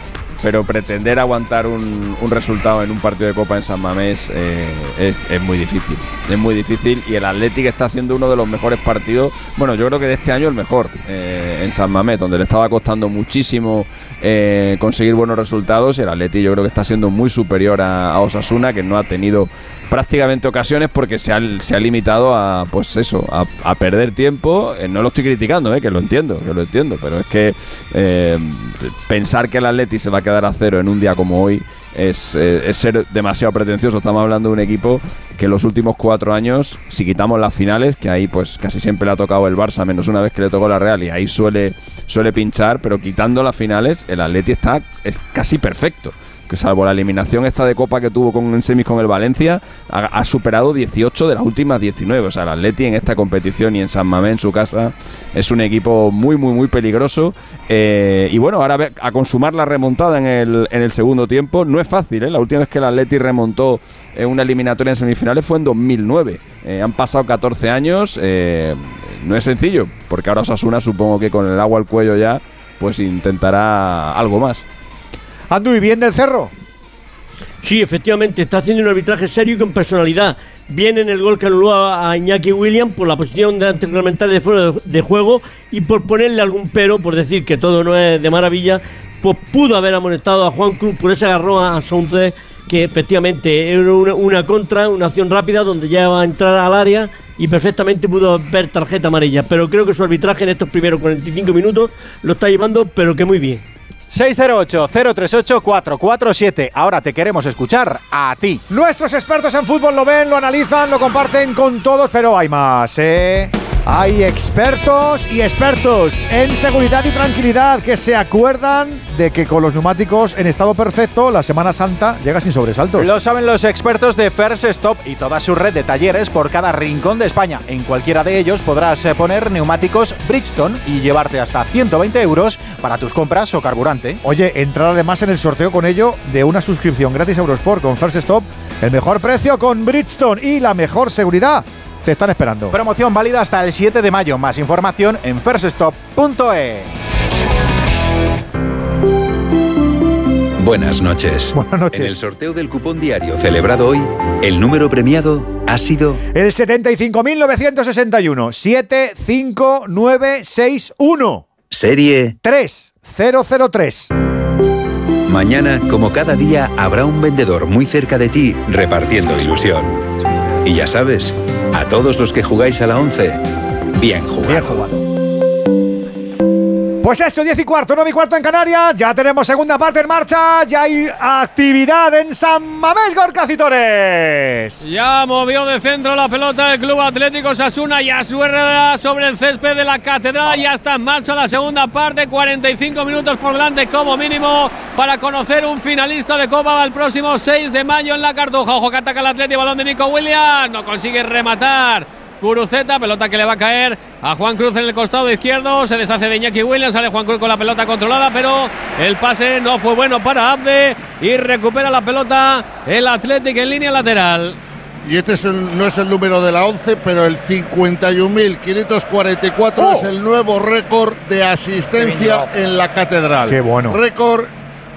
pero pretender aguantar un, un resultado en un partido de Copa en San Mamés eh, es, muy difícil. Es muy difícil y el Athletic está haciendo uno de los mejores partidos, bueno, yo creo que de este año el mejor eh, en San Mamés, donde le estaba costando muchísimo eh, conseguir buenos resultados y el Athletic yo creo que está siendo muy superior a Osasuna, que no ha tenido prácticamente ocasiones porque se ha, se ha limitado a pues eso a, perder tiempo. Eh, no lo estoy criticando eh, que lo entiendo que lo entiendo pero es que eh, pensar que el Atleti se va a quedar a cero en un día como hoy es, eh, es ser demasiado pretencioso. Estamos hablando de un equipo que en los últimos cuatro años si quitamos las finales que ahí pues casi siempre le ha tocado el Barça menos una vez que le tocó la Real y ahí suele suele pinchar pero quitando las finales el Atleti está es casi perfecto que salvo la eliminación esta de Copa que tuvo con, en semis con el Valencia, ha, superado 18 de las últimas 19. O sea, el Atleti en esta competición y en San Mamés, en su casa, es un equipo muy, muy, muy peligroso. Eh, y bueno, ahora a consumar la remontada en el, en el segundo tiempo, no es fácil, ¿eh? La última vez que el Atleti remontó en una eliminatoria en semifinales fue en 2009. Eh, han pasado 14 años, eh, no es sencillo, porque ahora Osasuna supongo que con el agua al cuello ya, pues intentará algo más. Andu, ¿y bien del cerro? Sí, efectivamente, está haciendo un arbitraje serio y con personalidad. Viene en el gol que anuló a Iñaki William por la posición de antirreglamentaria de fuera de, juego y por ponerle algún pero, por decir que todo no es de maravilla, pues pudo haber amonestado a Juan Cruz por ese agarrón a Sonce, que efectivamente era una, una contra, una acción rápida donde ya va a entrar al área y perfectamente pudo ver tarjeta amarilla. Pero creo que su arbitraje en estos primeros 45 minutos lo está llevando, pero que muy bien. 608-038-447. Ahora te queremos escuchar a ti. Nuestros expertos en fútbol lo ven, lo analizan, lo comparten con todos, pero hay más, ¿eh? Hay expertos y expertos en seguridad y tranquilidad que se acuerdan de que con los neumáticos en estado perfecto la Semana Santa llega sin sobresaltos. Lo saben los expertos de First Stop y toda su red de talleres por cada rincón de España. En cualquiera de ellos podrás eh, poner neumáticos Bridgestone y llevarte hasta 120 euros para tus compras o carburante. Oye, entrar además en el sorteo con ello de una suscripción gratis a Eurosport con First Stop, el mejor precio con Bridgestone y la mejor seguridad. Te están esperando. Promoción válida hasta el 7 de mayo. Más información en firststop.es. Buenas noches. [LAUGHS] Buenas noches. En el sorteo del cupón diario celebrado hoy, el número premiado ha sido El 75.961. 75961. serie 3003. Mañana, como cada día, habrá un vendedor muy cerca de ti repartiendo ilusión. Y ya sabes, a todos los que jugáis a la 11, bien jugado. Bien jugado. Pues eso, 10 y cuarto, 9 y cuarto en Canarias. Ya tenemos segunda parte en marcha. Ya hay actividad en San Mamés Gorcacitores. Ya movió de centro la pelota el Club Atlético Sasuna y a su rueda sobre el césped de la Catedral. Ya está en marcha la segunda parte. 45 minutos por delante como mínimo para conocer un finalista de Copa el próximo 6 de mayo en la Cartuja. Ojo que ataca el Atlético, balón de Nico Williams. No consigue rematar. Guruceta, pelota que le va a caer a Juan Cruz en el costado izquierdo, se deshace de Iñaki Williams, sale Juan Cruz con la pelota controlada, pero el pase no fue bueno para Abde y recupera la pelota el Athletic en línea lateral. Y este es el- no es el número de la 11, pero el 51.544 es el nuevo récord de asistencia en la catedral. Qué bueno. Récord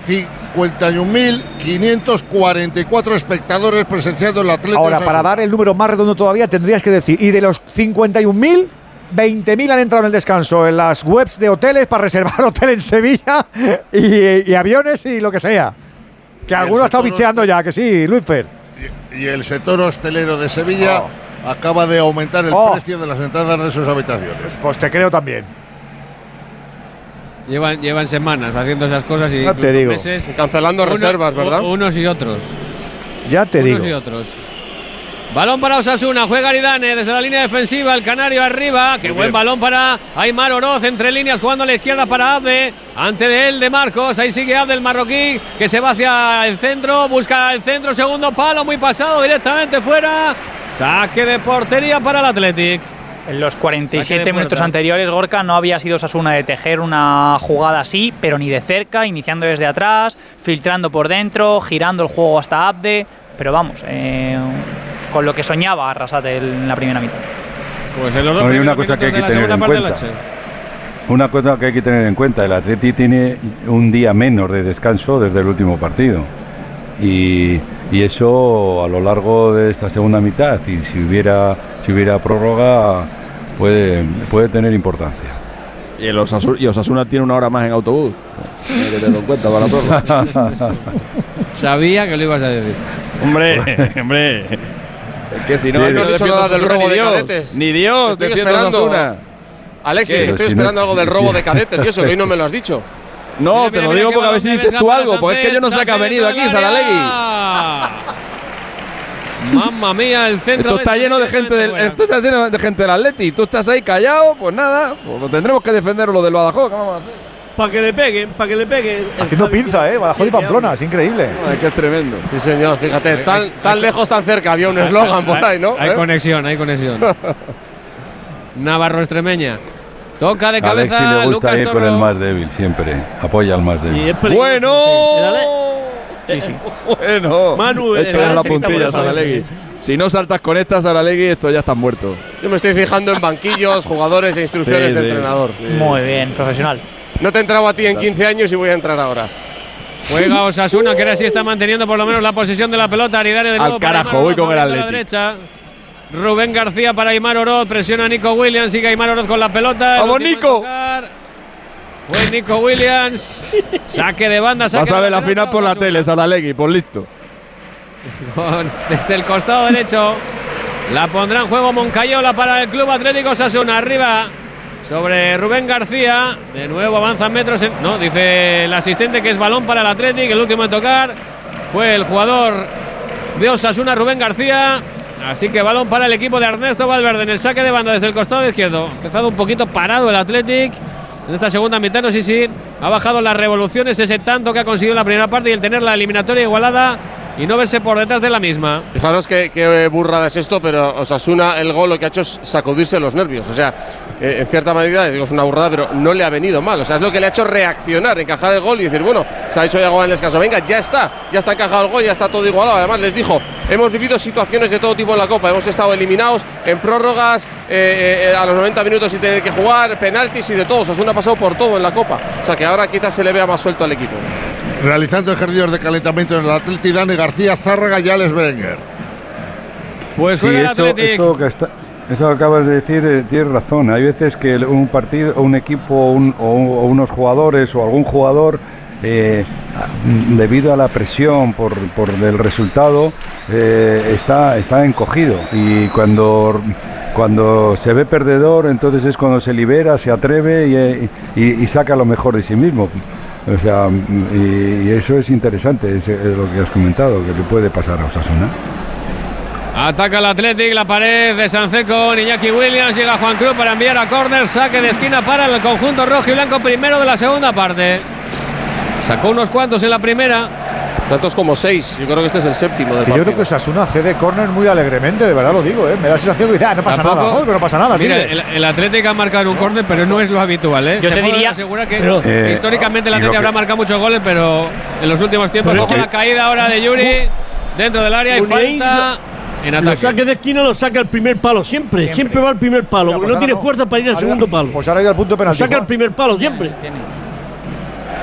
51.544 espectadores presenciando el Atlético. Ahora, para dar el número más redondo todavía, tendrías que decir, y de los 51.000, 20.000 han entrado en el descanso en las webs de hoteles para reservar [LAUGHS] hotel en Sevilla y, y aviones y lo que sea. Que alguno ha estado sector bicheando ya, que sí, Luisfer. Y el sector hostelero de Sevilla Oh. acaba de aumentar el Oh. precio de las entradas de sus habitaciones. Pues te creo también. Llevan, llevan semanas haciendo esas cosas y Ya te incluso digo. meses. Cancelando Uno- reservas, ¿verdad? Unos y otros. Ya te unos digo. y otros. Balón para Osasuna, juega Aridane desde la línea defensiva, el Canario arriba, qué buen balón para Aymar Oroz, entre líneas jugando a la izquierda para Abde, ante de él de Marcos, ahí sigue Abde el marroquí, que se va hacia el centro, busca el centro, segundo palo, muy pasado, directamente fuera, saque de portería para el Athletic. En los Saque 47 de minutos anteriores, Gorka no había sido Sasuna de tejer una jugada así, pero ni de cerca, iniciando desde atrás, filtrando por dentro, girando el juego hasta Abde. Pero vamos, eh, con lo que soñaba Arrasate en la primera mitad. Pues en los dos hay una cosa que hay que tener segunda en parte del cuenta. Una cosa que hay que tener en cuenta, el Atleti tiene un día menos de descanso desde el último partido. Y, y eso a lo largo de esta segunda mitad, y si hubiera, si hubiera prórroga, puede, puede tener importancia. Y, el Osasu- y Osasuna tiene una hora más en autobús. Hay que tenerlo en cuenta para la. [LAUGHS] Sabía que lo ibas a decir. Hombre, hombre. Es que si no, No no has dicho nada del Osasuna robo ni de Dios. cadetes. Ni Dios Te estoy esperando. Osasuna. Alexis, ¿Qué? que estoy Si no- esperando algo del robo si- de cadetes y eso, que hoy no me lo has dicho. No, Mira, te mira, lo mira digo porque a ver si dices tú algo, porque es que yo no sé qué ha venido aquí, Saralegui. [LAUGHS] Mamma mía, el centro. Esto está lleno de gente del, esto está lleno de gente del Atleti. Tú estás ahí callado, pues nada, pues tendremos que defender lo del Badajoz. ¿qué vamos a hacer? Para que le peguen, para que le peguen. Haciendo pinza, ¿eh? Badajoz y Pamplona, es increíble. Es que es tremendo. Sí, señor, fíjate, tan, tan lejos, tan cerca, había un eslogan por ahí, ¿no? Hay ¿Eh? conexión, hay conexión. [LAUGHS] Navarro extremeña. Toca de A Alexi cabeza le gusta Lucas ir con el más débil, siempre. Apoya al más débil. Bueno, Sí, sí. [LAUGHS] bueno. Manu, Esto es la puntilla, Saralegui. Si no saltas con esta, Saralegui, esto ya está muerto. Yo me estoy fijando en banquillos, jugadores e instrucciones Sí, de sí. entrenador. Muy bien, profesional. No te he entrado a ti en 15 años y voy a entrar ahora. Juega Osasuna, que ahora sí está manteniendo por lo menos la posesión de la pelota. Aridane de Al nuevo carajo, voy con el moviendo a la Atleti. derecha. Rubén García para Aymar Oroz, presiona a Nico Williams, sigue Aymar Oroz con la pelota. el ¡Vamos, Nico! Fue Nico Williams, saque de banda, saque Vas a ver la final por la tele, Saralegui, pues listo. Desde el costado derecho. La pondrá en juego Moncayola para el Club Atlético Sasuna. Arriba sobre Rubén García. De nuevo avanzan metros. en- no, dice el asistente que es balón para el Atlético. El último en tocar fue el jugador de Osasuna, Rubén García. Así que balón para el equipo de Ernesto Valverde en el saque de banda desde el costado izquierdo. Empezado un poquito parado el Athletic. En esta segunda mitad, no sé si ha bajado las revoluciones, ese tanto que ha conseguido en la primera parte y el tener la eliminatoria igualada y no verse por detrás de la misma. Fijaros qué, burrada es esto, pero Osasuna el gol lo que ha hecho es sacudirse los nervios. O sea, eh, en cierta medida, digo, es una burrada, pero no le ha venido mal. O sea, es lo que le ha hecho reaccionar, encajar el gol y decir, bueno, se ha hecho ya algo en el descanso. Venga, ya está, ya está encajado el gol, ya está todo igualado. Además, les dijo, hemos vivido situaciones de todo tipo en la Copa. Hemos estado eliminados en prórrogas, eh, eh, a los 90 minutos sin tener que jugar, penaltis y de todo. Osasuna ha pasado por todo en la Copa. O sea, que ahora quizás se le vea más suelto al equipo. Realizando ejercicios de calentamiento en el Atleti, Dani García, Zárraga y Alex Berenguer. Pues Sí, eso, que está- eso que acabas de decir, eh, tienes razón. Hay veces que un partido, un equipo un- o, o unos jugadores o algún jugador, eh, debido a la presión por, por el resultado, eh, está, está encogido. Y cuando, cuando se ve perdedor, entonces es cuando se libera, se atreve y, y- y saca lo mejor de sí mismo. O sea, y, eso es interesante, es, eh, lo que has comentado, que le puede pasar a Osasuna. Ataca el Athletic, la pared de Sanceco Iñaki Williams. Llega Juan Cruz para enviar a córner. Saque de esquina para el conjunto rojo y blanco, primero de la segunda parte. Sacó unos cuantos en la primera. Tantos como seis. Yo creo que este es el séptimo del Que yo creo que Osasuna cede córner muy alegremente, de verdad lo digo, ¿eh? Me da la sensación que dice, ah, no pasa nada, joder, que no pasa nada, Mira, el, el Athletic ha marcado un córner, pero no es lo habitual, ¿eh? Yo te puedo diría- asegurar que pero- Eh, históricamente el lo que- habrá marcado muchos goles, pero en los últimos tiempos, ojo la caída ahora de Yuri dentro del área y falta en Los ataque. saques de esquina los saca el primer palo, siempre. Siempre, va al primer palo, porque pues no tiene fuerza para ir al segundo palo. Pues ahora ha ido al punto Lo penalti. saca el primer palo, siempre.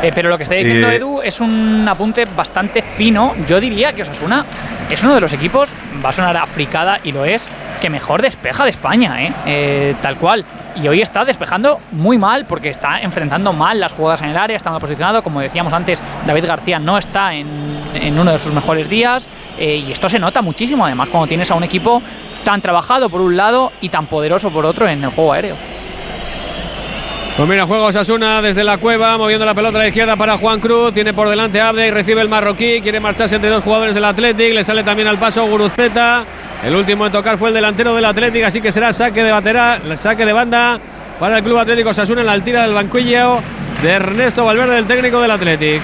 Eh, pero lo que está diciendo Eh, Edu es un apunte bastante fino. Yo diría que Osasuna es uno de los equipos, va a sonar a fricada y lo es, que mejor despeja de España, ¿eh? Eh, tal cual. Y hoy está despejando muy mal porque está enfrentando mal las jugadas en el área, está mal posicionado. Como decíamos antes, David García no está en, en uno de sus mejores días eh, y esto se nota muchísimo, además, cuando tienes a un equipo tan trabajado por un lado y tan poderoso por otro en el juego aéreo. Pues mira, juega Osasuna desde la cueva, moviendo la pelota a la izquierda para Juan Cruz. Tiene por delante Abde y recibe el marroquí. Quiere marcharse entre dos jugadores del Athletic. Le sale también al paso Guruceta. El último en tocar fue el delantero del Athletic, así que será saque de batera, saque de banda para el Club Atlético Osasuna en la altira del banquillo de Ernesto Valverde, el técnico del Athletic.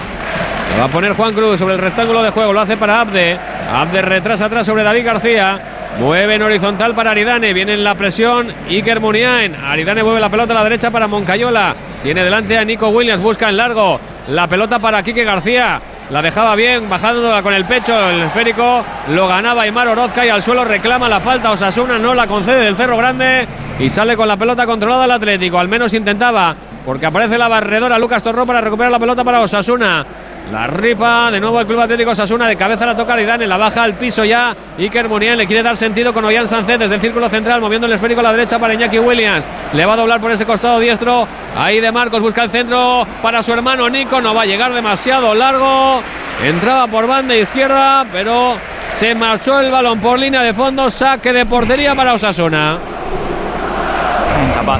Lo va a poner Juan Cruz sobre el rectángulo de juego. Lo hace para Abde. Abde retrasa atrás sobre David García. Mueve en horizontal para Aridane. Viene en la presión Iker Muniain. Aridane mueve la pelota a la derecha para Moncayola. Tiene delante a Nico Williams. Busca en largo. La pelota para Quique García. La dejaba bien, bajándola con el pecho. El esférico lo ganaba Aymar Orozca y al suelo reclama la falta. Osasuna no la concede del Cerro Grande y sale con la pelota controlada el Atlético. Al menos intentaba porque aparece la barredora Lucas Torró para recuperar la pelota para Osasuna. La rifa de nuevo el Club Atlético Osasuna. De cabeza la toca Lidane. La baja al piso ya. Iker Muniain le quiere dar sentido con Ollán Sánchez desde el círculo central. Moviendo el esférico a la derecha para Iñaki Williams. Le va a doblar por ese costado diestro. Ahí de Marcos busca el centro para su hermano Nico. No va a llegar demasiado largo. Entraba por banda izquierda. Pero se marchó el balón por línea de fondo. Saque de portería para Osasuna.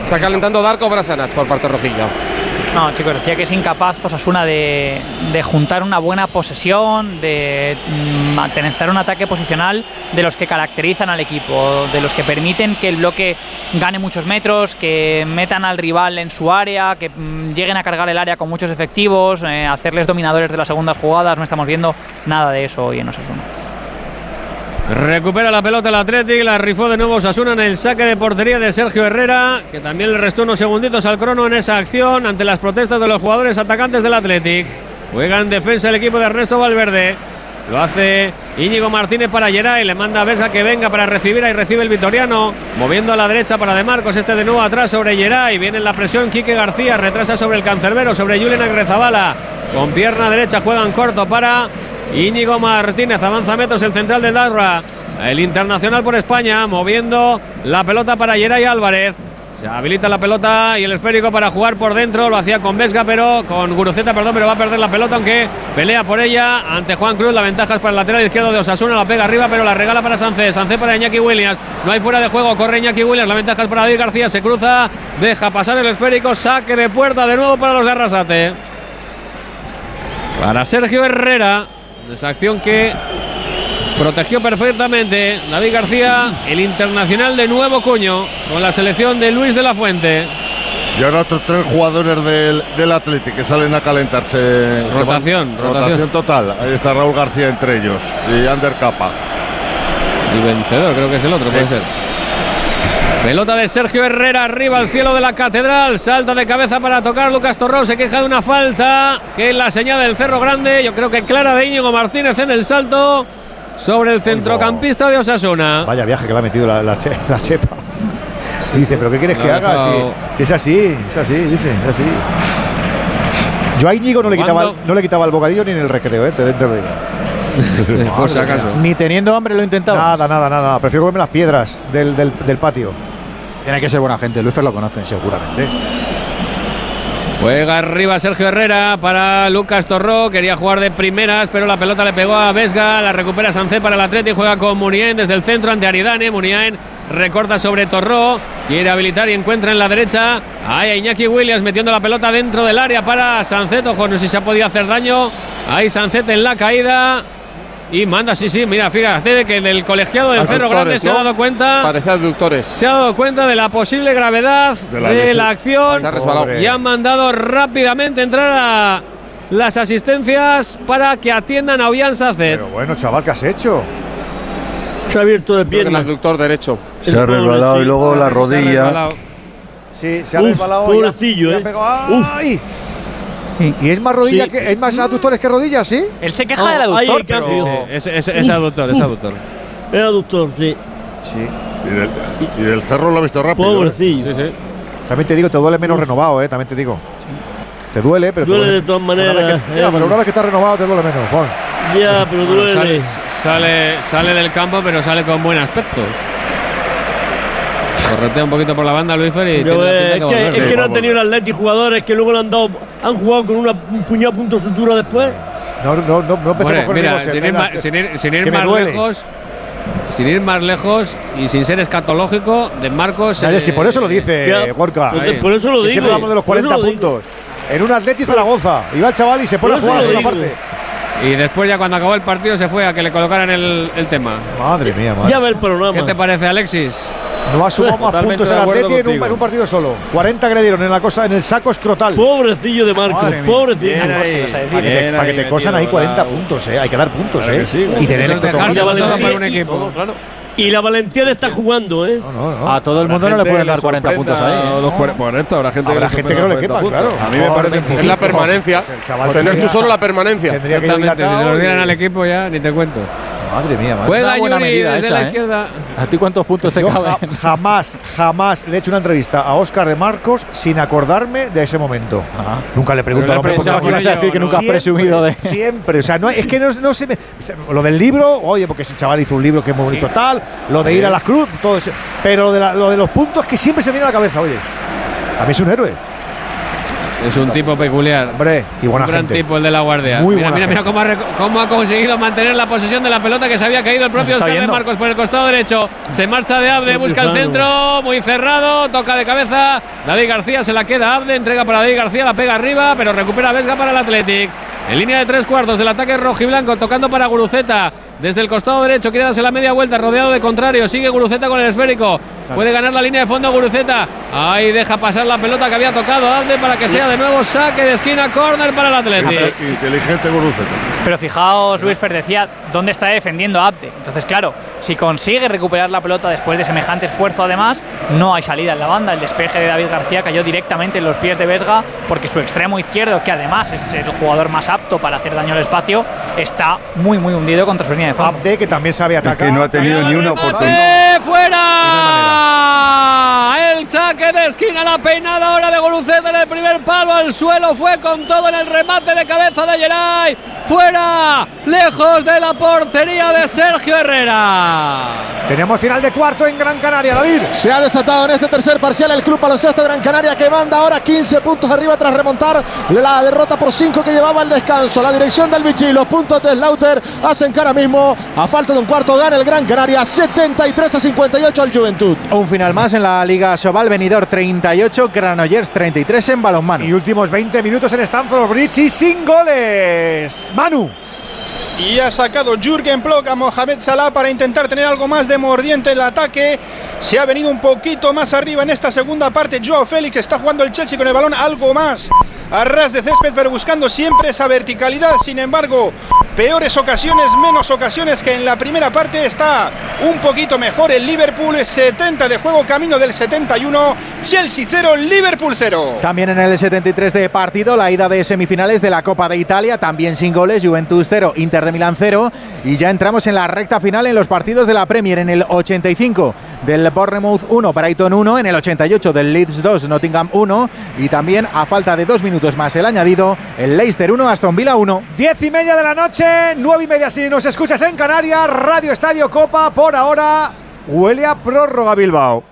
Está calentando Darko Brasanac por parte rojilla. No, chicos, decía que es incapaz Osasuna de, juntar una buena posesión, de mm, mantener un ataque posicional de los que caracterizan al equipo, de los que permiten que el bloque gane muchos metros, que metan al rival en su área, que mm, lleguen a cargar el área con muchos efectivos, eh, hacerles dominadores de las segundas jugadas. No estamos viendo nada de eso hoy en Osasuna. Recupera la pelota el Athletic, la rifó de nuevo Osasuna en el saque de portería de Sergio Herrera, que también le restó unos segunditos al crono en esa acción ante las protestas de los jugadores atacantes del Athletic. Juega en defensa el equipo de Ernesto Valverde. Lo hace Íñigo Martínez para Geray, le manda a Vesga que venga para recibir, ahí recibe el Vitoriano, moviendo a la derecha para De Marcos, este de nuevo atrás sobre Geray, viene en la presión Quique García, retrasa sobre el cancerbero, sobre Julián Agrezabala, con pierna derecha juegan corto para Íñigo Martínez, avanza metros el central de Darra. El internacional por España, moviendo la pelota para Geray Álvarez. Se habilita la pelota y el esférico para jugar por dentro. Lo hacía con Vesga, pero con Guruceta, perdón, pero va a perder la pelota, aunque pelea por ella ante Juan Cruz. La ventaja es para el lateral izquierdo de Osasuna. La pega arriba, pero la regala para Sánchez. Sánchez para Iñaki Williams. No hay fuera de juego. Corre Iñaki Williams. La ventaja es para David García. Se cruza, deja pasar el esférico. Saque de puerta de nuevo para los de Arrasate. Para Sergio Herrera. Esa acción que protegió perfectamente David García, el internacional de nuevo cuño, con la selección de Luis de la Fuente. Y ahora otros tres jugadores del, del Athletic que salen a calentarse. Rotación, rotación. total. Ahí está Raúl García entre ellos. Y Ander Capa. Y vencedor, creo que es el otro, puede ser. Pelota de Sergio Herrera arriba al cielo de la catedral. Salta de cabeza para tocar Lucas Torró. Se queja de una falta que es la señal del Cerro Grande. Yo creo que clara de Íñigo Martínez en el salto sobre el centrocampista de Osasuna. Vaya viaje que le ha metido la, la [LAUGHS] la chepa. Y dice, ¿pero qué quieres que ha haga? Si, es así, es así, dice, es así. Yo a Íñigo no le, quitaba, el- no le quitaba el bocadillo ni en el recreo, ¿eh? te, te lo digo. [LAUGHS] Por si acaso. Ni teniendo hambre lo intentaba. Nada, nada, nada. Prefiero comerme las piedras del, del- del patio. Tiene que ser buena gente. Luis lo conocen seguramente. Juega arriba Sergio Herrera para Lucas Torró. Quería jugar de primeras, pero la pelota le pegó a Vesga. La recupera Sancé para el Atleti. Juega con Muniain desde el centro ante Aridane. Muniain recorta sobre Torró. Quiere habilitar y encuentra en la derecha ahí Iñaki Williams metiendo la pelota dentro del área para Sancet. Ojo, no sé si se ha podido hacer daño. Ahí Sancet en la caída. Y manda, sí, sí, mira, fíjate de que del colegiado del Cerro Grande se ha dado cuenta. Parece aductores. Se ha dado cuenta de la posible gravedad De de la acción Se ha resbalado. y han mandado rápidamente entrar a las asistencias para que atiendan a Ollán Sacet. Pero bueno, chaval, ¿qué has hecho? Se ha abierto de El pierna. aductor derecho. Se ha resbalado y luego la rodilla. Sí, se ha Uf, resbalado. pobrecillo, y ha- y ha eh. pegado- ¡Ay! ¿Y es más rodilla Sí. que es más aductores que rodillas, sí? Él se queja No, del aductor, pero. Sí, es, es- es aductor, es aductor. Es aductor, sí. Sí. Y del, y del cerro lo ha visto rápido. ¿eh? Pobrecillo. Sí, sí. También te digo, te duele menos renovado, eh, también te digo. Te duele, pero te Duele de todas Una vez maneras, que- ya, eh. pero una vez que está renovado te duele menos, Juan. Ya, pero Bueno, duele. sale, sale, sale del campo, pero sale con buen aspecto. Corretea un poquito por la banda Luis Fer y Yo, eh, es que, es Sí, que no va han tenido el Atleti jugadores que luego le han dado, han jugado con una, un puñado punto de sutura después. No, no, no, no empecemos Hombre, con mira, el sin ir, ma- sin ir- sin ir más lejos, sin ir más lejos y sin ser escatológico, de Marcos. Eh, si por eso lo dice ya, Gorka. por- Ahí. por eso lo digo. Siempre hablamos de los por eso 40 lo digo. puntos. En un Atleti Zaragoza. Iba el chaval y se pone a jugar a la parte. Y después ya cuando acabó el partido se fue a que le colocaran el, el tema. Madre mía, madre. Ya ve el programa. ¿Qué te parece, Alexis? No ha sumado más Totalmente puntos el Atleti en un, en un partido solo. 40 que le dieron en la cosa, en el saco escrotal. Pobrecillo de Marcos, Madre pobrecillo. Bien ahí. Para que te, para que ahí te cosan ahí metido, 40 la- puntos, eh. Hay que dar puntos, Claro eh. que sí, y tener el todo para un equipo. Y la valentía de estar jugando, ¿eh? No, no, no. A todo el mundo no le pueden dar 40 sorprenda puntos ahí. ¿eh? los cuare- Correcto, habrá gente Habrá que gente que no le quepa, 40 claro. A mí me parece. Es la permanencia. Tener tú solo la permanencia. Tendría que ir Exactamente, si se los dieran al equipo ya, ni te cuento. Madre mía, madre Juega Una buena Yuri medida desde esa, la ¿eh? izquierda. ¿A ti cuántos puntos te Yo caben? ja- jamás, jamás le he hecho una entrevista a Óscar de Marcos sin acordarme de ese momento. Nunca le pregunto pensaba por que ibas a decir que nunca has Siempre, presumido de- [LAUGHS] Siempre, o sea, no, es que no, no se me. Lo del libro, oye, porque ese chaval hizo un libro que es muy bonito tal, lo de ir a las cruz, todo eso. Pero lo de, la- lo de los puntos que siempre se me viene a la cabeza, oye. A mí es un héroe. Es un tipo peculiar. Hombre, y buena un gran gente. tipo el de la guardia. Muy mira, buena mira, cómo ha, rec- cómo ha conseguido mantener la posesión de la pelota que se había caído el propio Oscar de. Marcos por el costado derecho. Se marcha de Abde, busca el centro, muy cerrado, toca de cabeza. David García se la queda Abde, entrega para David García, la pega arriba, pero recupera Vesga para el Athletic. En línea de tres cuartos del ataque rojiblanco, tocando para Guruceta. Desde el costado derecho, quiere darse la media vuelta, rodeado de contrario. Sigue Guruceta con el esférico. Puede ganar la línea de fondo Guruceta. Ahí deja pasar la pelota que había tocado Abde para que sea de nuevo saque de esquina, córner para el Athletic. Inteligente Guruceta. Pero fijaos, Luis Fer decía dónde está defendiendo Abde. Entonces, claro, si consigue recuperar la pelota después de semejante esfuerzo, además, no hay salida en la banda. El despeje de David García cayó directamente en los pies de Vesga, porque su extremo izquierdo, que además es el jugador más apto para hacer daño al espacio, está muy, muy hundido contra su línea Abde, que también sabe Es atacar. que no ha tenido ni una oportunidad. ¡Eh, ¡Fuera! El saque de esquina, la peinada ahora de Guruceta en el primer palo al suelo. Fue con todo en el remate de cabeza de Geray. ¡Fuera! Lejos de la portería de Sergio Herrera. Tenemos final de cuarto en Gran Canaria, David. Se ha desatado en este tercer parcial el Club Baloncesto Gran Canaria que manda ahora 15 puntos arriba tras remontar la derrota por 5 que llevaba el descanso. La dirección del Vichy, los puntos de Slaughter hacen que ahora mismo, a falta de un cuarto, gana el Gran Canaria 73 a 58 al Juventud. Un final más en la Liga Sobal, Benidorm 38, Granollers 33 en balonmano. Y últimos 20 minutos en Stanford Bridge y sin goles. Manu. Y ha sacado Jürgen Plock a Mohamed Salah para intentar tener algo más de mordiente en el ataque. Se ha venido un poquito más arriba en esta segunda parte. Joao Félix está jugando el Chelsea con el balón algo más a ras de césped, pero buscando siempre esa verticalidad. Sin embargo, peores ocasiones, menos ocasiones que en la primera parte. Está un poquito mejor el Liverpool. 70 de juego, camino del 71. Chelsea 0, Liverpool 0. También en el 73 de partido, la ida de semifinales de la Copa de Italia, también sin goles, Juventus 0, Inter de Milán 0. Y ya entramos en la recta final en los partidos de la Premier, en el 85 del Bournemouth 1, Brighton 1, en el 88 del Leeds 2, Nottingham 1. Y también, a falta de dos minutos más el añadido, el Leicester 1, Aston Villa 1. Diez y media de la noche, nueve y media si nos escuchas en Canarias, Radio Estadio Copa, por ahora huele a prórroga Bilbao.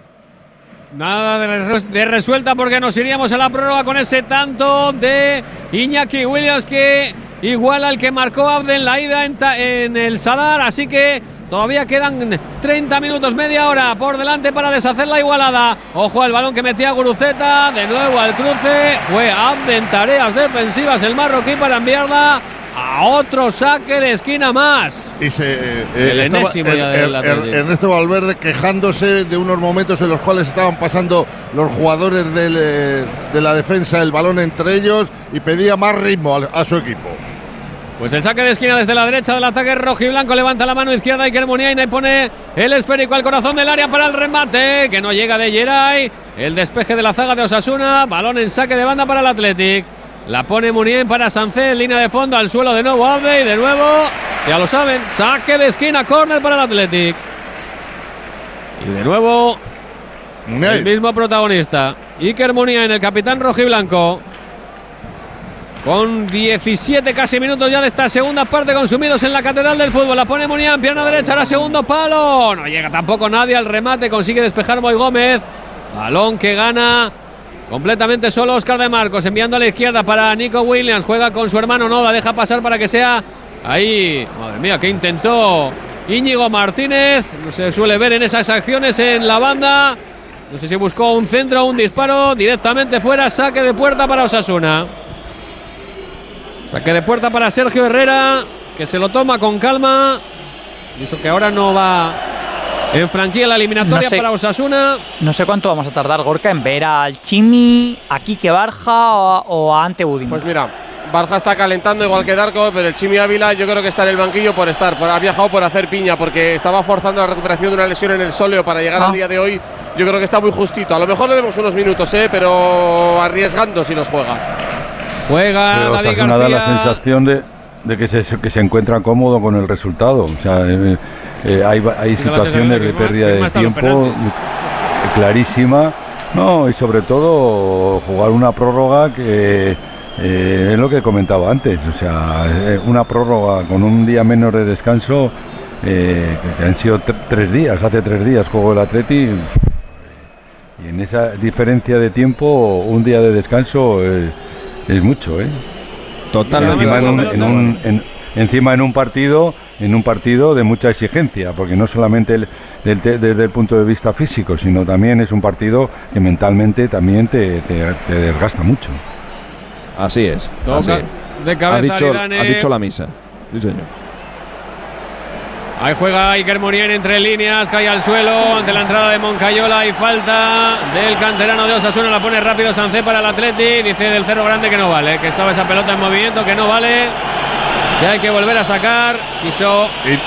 Nada de, res- de resuelta porque nos iríamos a la prórroga con ese tanto de Iñaki Williams que iguala al que marcó Abde en la ida en, el Sadar. Así que todavía quedan 30 minutos, media hora por delante para deshacer la igualada. Ojo al balón que metía Guruceta. De nuevo al cruce. Fue Abde en tareas defensivas el marroquí para enviarla a otro saque de esquina más. Y se, eh, El estaba enésimo ya Er- del Er- Athletic. Ernesto Valverde quejándose de unos momentos en los cuales estaban pasando los jugadores del, eh, de la defensa el balón entre ellos y pedía más ritmo a, su equipo. Pues el saque de esquina desde la derecha del ataque rojiblanco levanta la mano izquierda Iker Muniain y pone el esférico al corazón del área para el remate que no llega de Geray. El despeje de la zaga de Osasuna, balón en saque de banda para el Athletic. La pone Muniain para Sancé en línea de fondo al suelo de nuevo Abde y de nuevo, ya lo saben, saque de esquina, córner para el Athletic. Y de nuevo el mismo protagonista, Iker Muniain, el capitán rojiblanco. Con 17 casi minutos ya de esta segunda parte consumidos en la Catedral del Fútbol. La pone Munián, pierna derecha, ahora segundo palo. No llega tampoco nadie al remate, consigue despejar Moy Gómez. Balón que gana completamente solo Oscar de Marcos, enviando a la izquierda para Nico Williams. Juega con su hermano Noda, deja pasar para que sea ahí. Madre mía, que intentó Íñigo Martínez. No se suele ver en esas acciones en la banda. No sé si buscó un centro o un disparo. Directamente fuera, saque de puerta para Osasuna. Saque de puerta para Sergio Herrera, que se lo toma con calma. Eso que ahora no va En franquicia la eliminatoria No sé. para Osasuna. No sé cuánto vamos a tardar, Gorka, en ver al Chimi, a Quique Barja o, o a Ante Budimir. Pues mira, Barja está calentando igual que Darko, pero el Chimi Ávila yo creo que está en el banquillo por estar, por, ha viajado por hacer piña, porque estaba forzando la recuperación de una lesión en el sóleo para llegar Ah. al día de hoy. Yo creo que está muy justito. A lo mejor le demos unos minutos, ¿eh? pero arriesgando si los juega. Juega Pero David Osasuna da la García. sensación de, de que, se, que se encuentra cómodo con el resultado. O sea, eh, eh, hay, situaciones de pérdida de tiempo penaltis. clarísima. No, y sobre todo jugar una prórroga que eh, es lo que comentaba antes. O sea, eh, una prórroga con un día menos de descanso, eh, que, han sido tre- tres días, hace tres días jugó el Atleti. Y en esa diferencia de tiempo, un día de descanso eh, es mucho, ¿eh? Totalmente Encima en un, acuerdo. en un- en- encima en un partido, en un partido de mucha exigencia, porque no solamente el- del te- desde el punto de vista físico, sino también es un partido que mentalmente también te, te- te desgasta mucho. Así es. Toca así es. de cabeza ha, dicho, ha dicho la misa. Sí, señor. Ahí juega Iker Monien entre líneas, cae al suelo ante la entrada de Moncayola y falta del canterano de Osasuna. La pone rápido Sancé para el Atleti. Dice del Cerro Grande que no vale, que estaba esa pelota en movimiento, que no vale. Que hay que volver a sacar. Quiso Y, eh,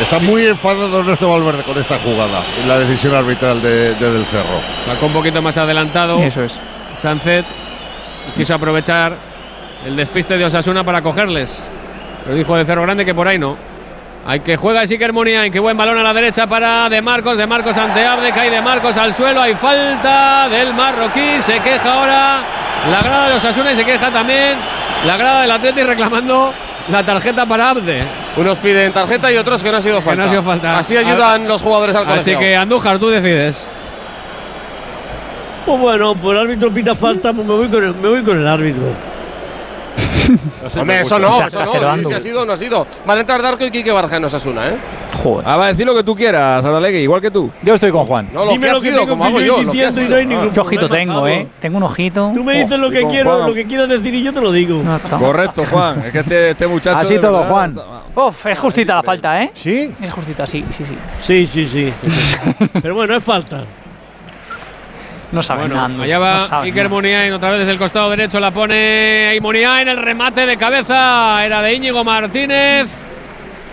está muy enfadado Ernesto Valverde con esta jugada y la decisión arbitral de, de Del Cerro. Sacó un poquito más adelantado. Eso es. Sancet quiso aprovechar el despiste de Osasuna para cogerles. Pero dijo de Cerro Grande que por ahí no. Hay que juega Siker Muniain, que buen balón a la derecha para De Marcos, De Marcos ante Abde, cae De Marcos al suelo, hay falta del marroquí, se queja ahora la grada de Osasuna y se queja también la grada del Atleti reclamando la tarjeta para Abde. Unos piden tarjeta y otros que no ha sido Que falta. no ha sido falta. Así ayudan los jugadores al Así colegiado. que Andújar, tú decides. Pues bueno, pues el árbitro pita falta, pues me voy con el, me voy con el árbitro. Hombre, eso no, eso no. Si ha sido, no ha sido. Van a entrar Darko y Quique Barja en Osasuna, ¿eh? Joder. Ah, va a decir lo que tú quieras, Aralegui, igual que tú. Yo estoy con Juan. No, lo Dime que ha lo que sido, tengo como hago yo, lo que ha diciendo y no hay sido. ningún Qué ojito tengo. ¿eh? Tengo un ojito. Tú me dices lo que quiero, Juan. lo que quieras decir y yo te lo digo. No. Correcto, Juan. Es que este, este muchacho. Así todo, verdad, Juan. Uf, es justita la falta, ¿eh? ¿Sí? Es justita, sí, sí, sí. Sí, sí, sí. [LAUGHS] Pero bueno, es falta. No sabe Bueno, nada. allá no va sabe Iker. Muniain otra vez desde el costado derecho. La pone ahí Muniain. El remate de cabeza era de Íñigo Martínez.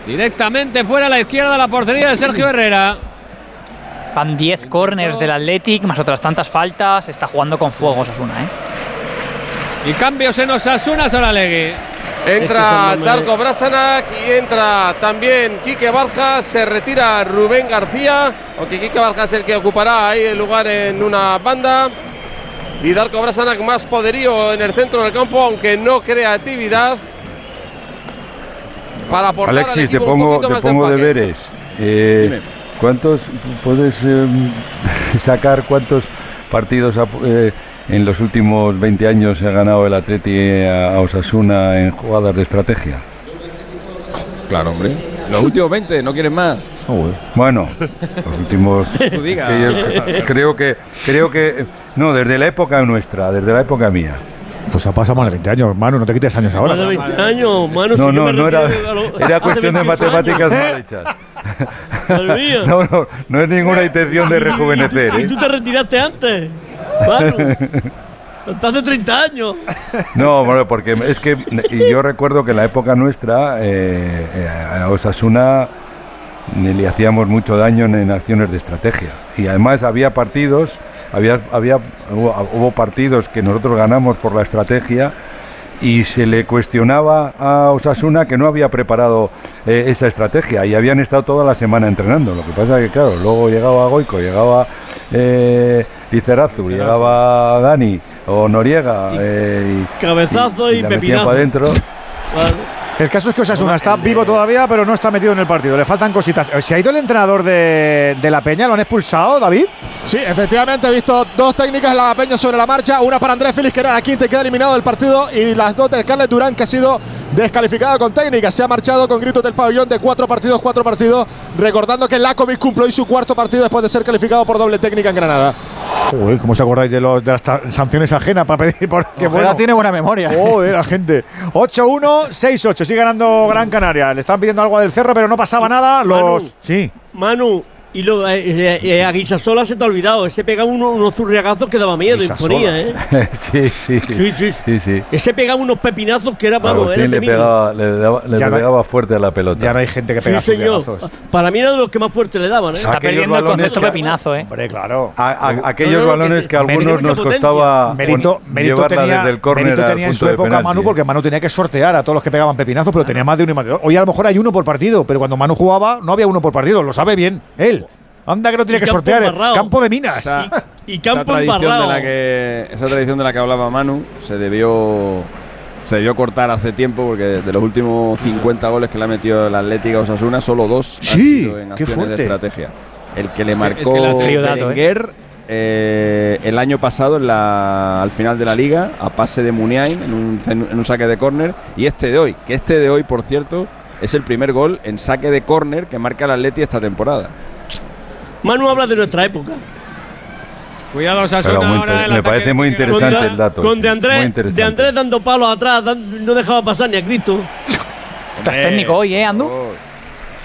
Directamente fuera a la izquierda de la portería de Sergio Herrera. Van 10 corners del Athletic, más otras tantas faltas. Está jugando con fuego Osasuna, ¿eh? Y cambios en Osasuna Soralegui. Entra Este Darko Brasanac y entra también Quique Barja. Se retira Rubén García, aunque Quique Barja es el que ocupará ahí el lugar en una banda. Y Darko Brasanac más poderío en el centro del campo, aunque no creatividad. Para aportar al Alexis, te equipo un pongo, poquito te más de pongo empaque. deberes. Eh. ¿Cuántos puedes eh, [LAUGHS] sacar cuántos partidos ha- eh, en los últimos 20 años ha ganado el Atleti a, a Osasuna en jugadas de estrategia? Claro, hombre. Los últimos 20, ¿no quieres más? Bueno, [LAUGHS] los últimos. Tú digas. es que yo creo que creo que no desde la época nuestra, desde la época mía. Pues ha pasado más de 20 años, Manu, no te quites años Más de ahora. 20 años, mano. No, si no, no era, lo- era [LAUGHS] cuestión de 22 matemáticas años. mal hechas. No, no, no es ninguna intención de rejuvenecer. ¿Y ¿eh? tú te retiraste antes? Mano. [LAUGHS] Estás de 30 años. No, bueno, porque es que y yo recuerdo que en la época nuestra eh, eh, a Osasuna le hacíamos mucho daño en, en acciones de estrategia y además había partidos, había, había hubo, hubo partidos que nosotros ganamos por la estrategia y se le cuestionaba a Osasuna que no había preparado eh, esa estrategia y habían estado toda la semana entrenando. Lo que pasa es que, claro, luego llegaba Goico, llegaba eh, Lizarazu, llegaba Dani o Noriega eh, y, Cabezazo y la metían pepinazo. para adentro. Vale. El caso es que Osasuna está vivo todavía, pero no está metido en el partido. Le faltan cositas. ¿Se ha ido el entrenador de, de la Peña? ¿Lo han expulsado, David? Sí, efectivamente he visto dos técnicas de la Peña sobre la marcha. Una para Andrés Félix, que era la quinta y queda eliminado del partido. Y las dos de Scarlett Durán, que ha sido descalificada con técnica. Se ha marchado con gritos del pabellón de cuatro partidos, cuatro partidos. Recordando que Lakovic cumplió hoy su cuarto partido después de ser calificado por doble técnica en Granada. Uy, ¿cómo os acordáis de, los, de las sanciones ajenas para pedir? Porque [LAUGHS] Ojeda tiene buena memoria. Joder, la gente. [LAUGHS] 8-1, 6-8. Sigue ganando Gran Canaria. Le están pidiendo algo del cerro, pero no pasaba nada. Los. Manu. Sí. Manu, Y luego, eh, eh, eh, a Guisasola se te ha olvidado. Ese pegaba uno- unos zurriagazos que daba miedo, imponía, ¿eh? [LAUGHS] sí, sí. Sí, sí. Sí, sí. Ese pegaba unos pepinazos que era, vamos, era Agustín le pegaba, le daba- le hay- pegaba fuerte a la pelota. Ya no hay gente que Sí, pega señor. zurriagazos. Para mí era de los que más fuerte le daban, ¿eh? Está Aquellos perdiendo el balones concepto que- pepinazo, ¿eh? Hombre, claro. A- a- aquellos No, no, balones que- que a algunos nos costaba Mérito, mérito llevarla tenía, desde el córner tenía en su de época penalti. Manu porque Manu tenía que sortear a todos los que pegaban pepinazos, pero tenía más de uno y más de dos. Hoy a lo mejor hay uno por partido, pero cuando Manu jugaba no había uno por partido, lo sabe bien él. Anda que no tiene que campo sortear. eh. embarrado. Campo de minas. Esa, Y esa campo tradición de la que esa tradición de la que hablaba Manu se debió se debió cortar hace tiempo porque de los últimos 50 goles que le ha metido el Atlético a Osasuna solo dos han Sí, sido en qué acciones de fuerte. estrategia. El que le Es que- marcó es que ¿eh? Eh, el año pasado en la, al final de la liga a pase de Muniain en un, en un saque de córner y este de hoy, que este de hoy por cierto es el primer gol en saque de córner que marca el Atleti esta temporada. Manu habla de nuestra época. Cuidado, Pero Sasuna muy ahora me parece muy interesante Con, el dato. con sí, de, muy Andrés, interesante. de Andrés dando palos atrás, dan- no dejaba pasar ni a Cristo. Estás técnico hoy, ¿eh, Andu?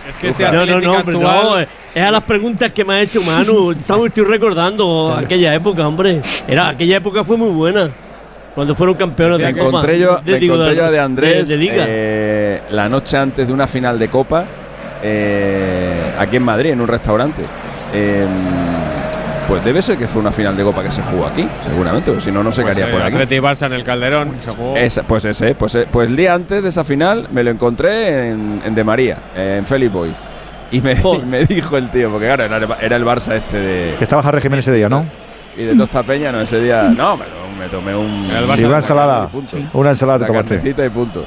Es que este No, no, no, actual. no, eh, es a las preguntas que me ha hecho Manu. [LAUGHS] Estamos, estoy recordando aquella época, hombre. Era, aquella época fue muy buena. Cuando fueron campeones Me de Copa. encontré yo, de, me digo, encontré yo a de Andrés de, de Liga. eh, la noche antes de una final de Copa eh, aquí en Madrid, en un restaurante. Eh, pues debe ser que fue una final de Copa que se jugó aquí, seguramente, porque si no, no se Pues, quedaría eh, por aquí. Atleti y Barça en el Calderón. se jugó. Esa- pues ese, pues, eh, pues el día antes de esa final me lo encontré en, en De María, en Felipe Boys. Y me, [LAUGHS] y me dijo el tío, porque claro, era, el- era el Barça este de. Que estaba Harry Jiménez ese día, ¿no? Y de Tosta Peña, no, ese día. No, me, tomé un. Sí, una ensalada. punto. Una ensalada te tomaste. y punto.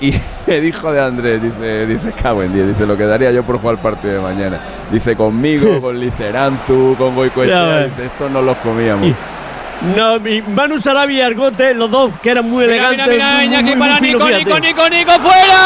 [LAUGHS] Y me dijo de Andrés, dice, dice, cago en diez, dice, lo que daría yo por jugar el partido de mañana. Dice, conmigo, [LAUGHS] con Liceranzu, con Goicoechea, dice, estos no los comíamos. No, mi Manu Sarabia y Argote, los dos que eran muy Mira, elegantes. mira, mira, muy- muy- muy para Nico. Nico, Nico, Nico, fuera.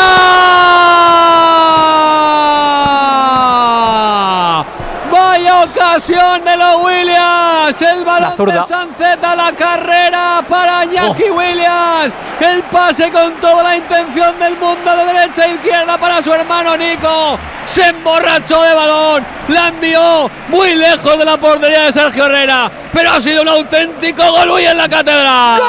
Vaya ocasión de los Williams. El balón de Sancet a la carrera para Iñaki Oh. Williams. El pase con toda la intención del mundo de derecha a izquierda para su hermano Nico. Se emborrachó de balón. La envió muy lejos de la portería de Sergio Herrera. Pero ha sido un auténtico Golui en la catedral.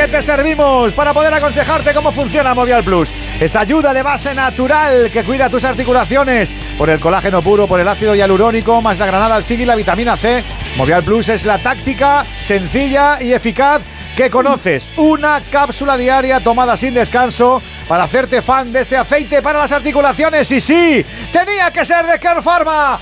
Que te servimos para poder aconsejarte cómo funciona Movial Plus. Es ayuda de base natural que cuida tus articulaciones por el colágeno puro, por el ácido hialurónico, más la granada, el zinc y la vitamina C. Movial Plus es la táctica sencilla y eficaz que conoces. Una cápsula diaria tomada sin descanso para hacerte fan de este aceite para las articulaciones. Y sí, tenía que ser de Care Pharma.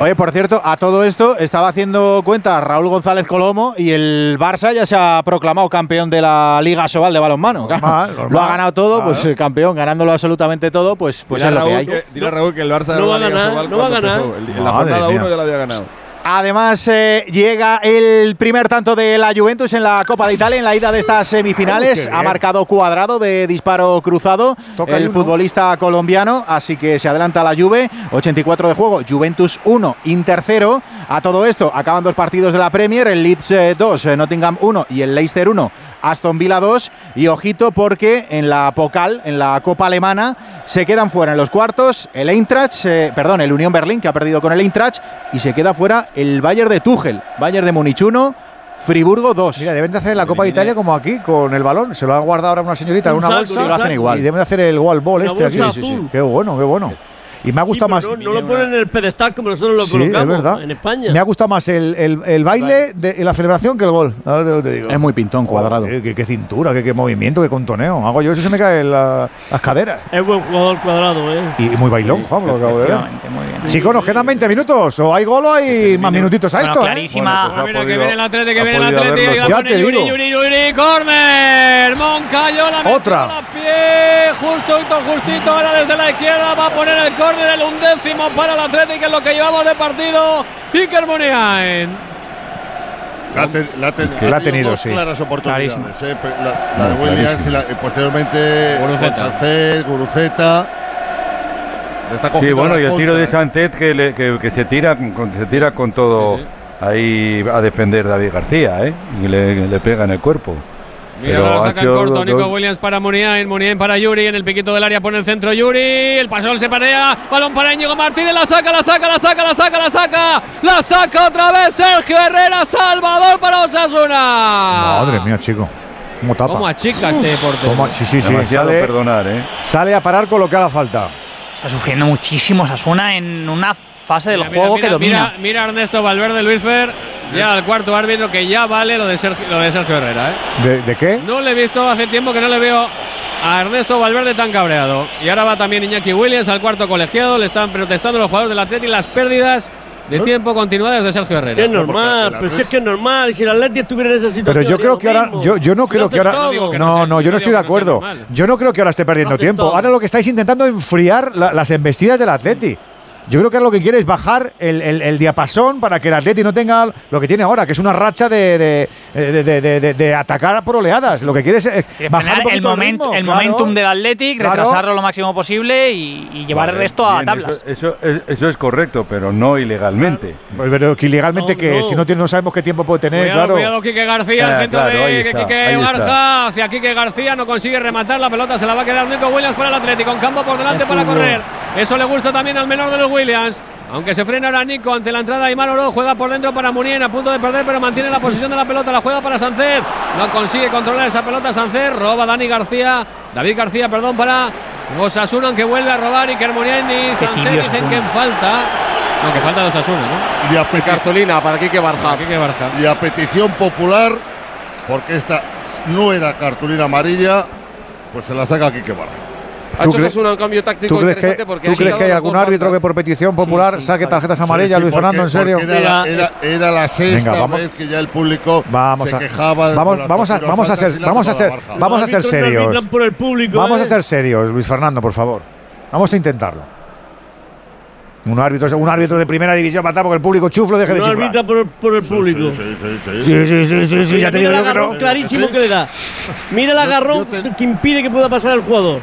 Oye, por cierto, a todo esto estaba haciendo cuenta Raúl González Colomo y el Barça ya se ha proclamado campeón de la Liga Sobal de balonmano. Claro, Normal, normal. Lo ha ganado todo, pues Claro. eh, campeón, ganándolo absolutamente todo, pues, pues dile, es a lo que Raúl hay. que, dile a Raúl que el Barça No va a ganó la Liga ganar, Sobal no va a ganar. El- En la jornada mía. 1 ya la había ganado. Además, eh, llega el primer tanto de la Juventus en la Copa de Italia en la ida de estas semifinales. Ha marcado cuadrado de disparo cruzado Toca el uno. futbolista colombiano, así que se adelanta la Juve. 84 de juego, Juventus 1, Inter 0. A todo esto acaban dos partidos de la Premier, el Leeds eh, 2, eh, Nottingham 1 y el Leicester 1, Aston Villa 2. Y ojito porque en la Pokal, en la Copa Alemana, se quedan fuera en los cuartos el Eintracht, eh, perdón, el Unión Berlín que ha perdido con el Eintracht y se queda fuera el Bayern de Tuchel, Bayern de Múnich 1, Friburgo 2. Mira, deben de hacer la Copa de Italia como aquí, con el balón. Se lo ha guardado ahora una señorita en Un una bolsa. un lo hacen igual. Y deben de hacer el wall ball Una este aquí. Sí, sí. azul. Qué bueno, qué bueno. Y me ha Sí, gustado pero más. No, no lo ponen en el pedestal como nosotros lo Sí, colocamos es verdad. en España. Me ha gustado más el, el- el baile de la celebración que el gol. Ahora te lo te digo. Es muy pintón, cuadrado. Joder, qué, qué cintura, qué, qué movimiento, qué contoneo. Hago yo eso y se me caen la- las caderas. Es buen jugador cuadrado, ¿eh? Y, y muy bailón, Juan, lo acabo de ver. Efectivamente, muy bien. Chicos, nos quedan 20 minutos. O hay gol o hay más minutitos a Bueno, esto, ¿eh? clarísima. Bueno, pues mira que podido- viene el Atleti, que viene el podido Atleti. haberlo La Ya pone te Yuri, digo. Yuri, Yuri, corner. Moncayo la Otra. a la pie, justito, justito. Ahora desde la izquierda va a poner el córner, el undécimo para el Atleti, que es lo que llevamos de partido. Iker Muniain. La, ten- la ten- que la ha tenido, dos sí. claras oportunidades. Clarísimo. eh, La, la No, de Williams y, la- y posteriormente Guruceta. Sánchez, Guruceta. Sí, bueno, la y el tiro de ¿eh? Sánchez que, le- que, que se, tira, con, se tira con todo Sí, sí. ahí a defender David García, ¿eh? Y le, le pega en el cuerpo. Mira, ahora saca en sido corto. Nico Williams para Muniain. Muniain para Yuri. En el piquito del área pone el centro Yuri. El pasón se parea. Balón para Íñigo Martínez. La saca, la saca, la saca, la saca, la saca. La saca otra vez Sergio Herrera. Salvador para Osasuna. Madre mía, chico. ¿Cómo tapa? ¿Cómo achica este portero? ¿Cómo- Sí, sí, sí. Sale, perdonar, ¿eh? sale a parar con lo que haga falta. Está sufriendo muchísimo Asuna en una fase del Mira, mira, juego mira, que domina. Mira, mira Ernesto Valverde, Luis Fer. Ya al cuarto árbitro que ya vale lo de Sergio, lo de Sergio Herrera. ¿eh? ¿De, de qué? No le he visto hace tiempo que no le veo a Ernesto Valverde tan cabreado. Y ahora va también Iñaki Williams al cuarto colegiado. Le están protestando los jugadores del Atleti las pérdidas de tiempo continuadas de Sergio Herrera. Es normal, pero si es que es normal. Si el Atleti estuviera en esa situación. Pero yo creo que ahora, yo, yo no creo Lo que ahora, no, no, yo no estoy de acuerdo. Yo no creo que ahora esté perdiendo tiempo. Ahora lo que estáis intentando es enfriar la- las embestidas del Atleti. Yo creo que ahora lo que quiere es bajar el, el- el diapasón para que el Atleti no tenga lo que tiene ahora, que es una racha de, de, de- de- de- de- de atacar por oleadas. Lo que quiere es eh, Quiere bajar el, poquito moment- ritmo, el claro. momentum del Athletic, Claro. retrasarlo lo máximo posible y, y llevar Vale, el resto a bien, tablas. Eso, eso es, eso es correcto, pero no ilegalmente. Pues, Pero que ilegalmente No, que no. si no, tiene, no sabemos qué tiempo puede tener, Cuidado, claro. cuidado, Quique García, el centro de está, Quique. Garza hacia Quique García, no consigue rematar la pelota, se la va a quedar Nico Williams para el Atlético, con campo por delante Es para correr. Eso le gusta también al menor de los Williams. Aunque se frena ahora Nico ante la entrada de Iman Oro, juega por dentro para Munien, a punto de perder, pero mantiene la posición de la pelota, la juega para Sancet. No consigue controlar esa pelota Sancet, roba Dani García, David García, perdón, para Osasuna, aunque vuelve a robar Iker Munien y Sancet dicen Osasuna. que en falta. No, que falta de Osasuna, ¿no? Y a Cartulina para Quique Barja. Y a petición popular, porque esta no era cartulina amarilla, pues se la saca Quique Barja. Ha ¿Tú hecho crees- Osasuna un cambio táctico ¿Tú crees interesante que, porque tú crees que hay algún árbitro que por petición popular saque tarjetas amarillas, Sí, Luis porque- Fernando, en serio? Era, era- era la sexta Venga, vamos- vez que ya el público Vamos se a, quejaba. vamos, vamos a, vamos a ser, la vamos a ser, la Barja. vamos a ser serios. arbitran por el público, Vamos ¿eh? a ser serios, Luis Fernando, por favor. Vamos a intentarlo. Un árbitro, un árbitro de primera división matar porque el público chuflo deje de No chuflar. arbitra por, por el público. Sí, sí, sí. Sí, sí, sí, sí, sí, ya te Mira digo el yo que agarrón no. clarísimo que le da. Mira el agarrón que impide que pueda pasar el jugador.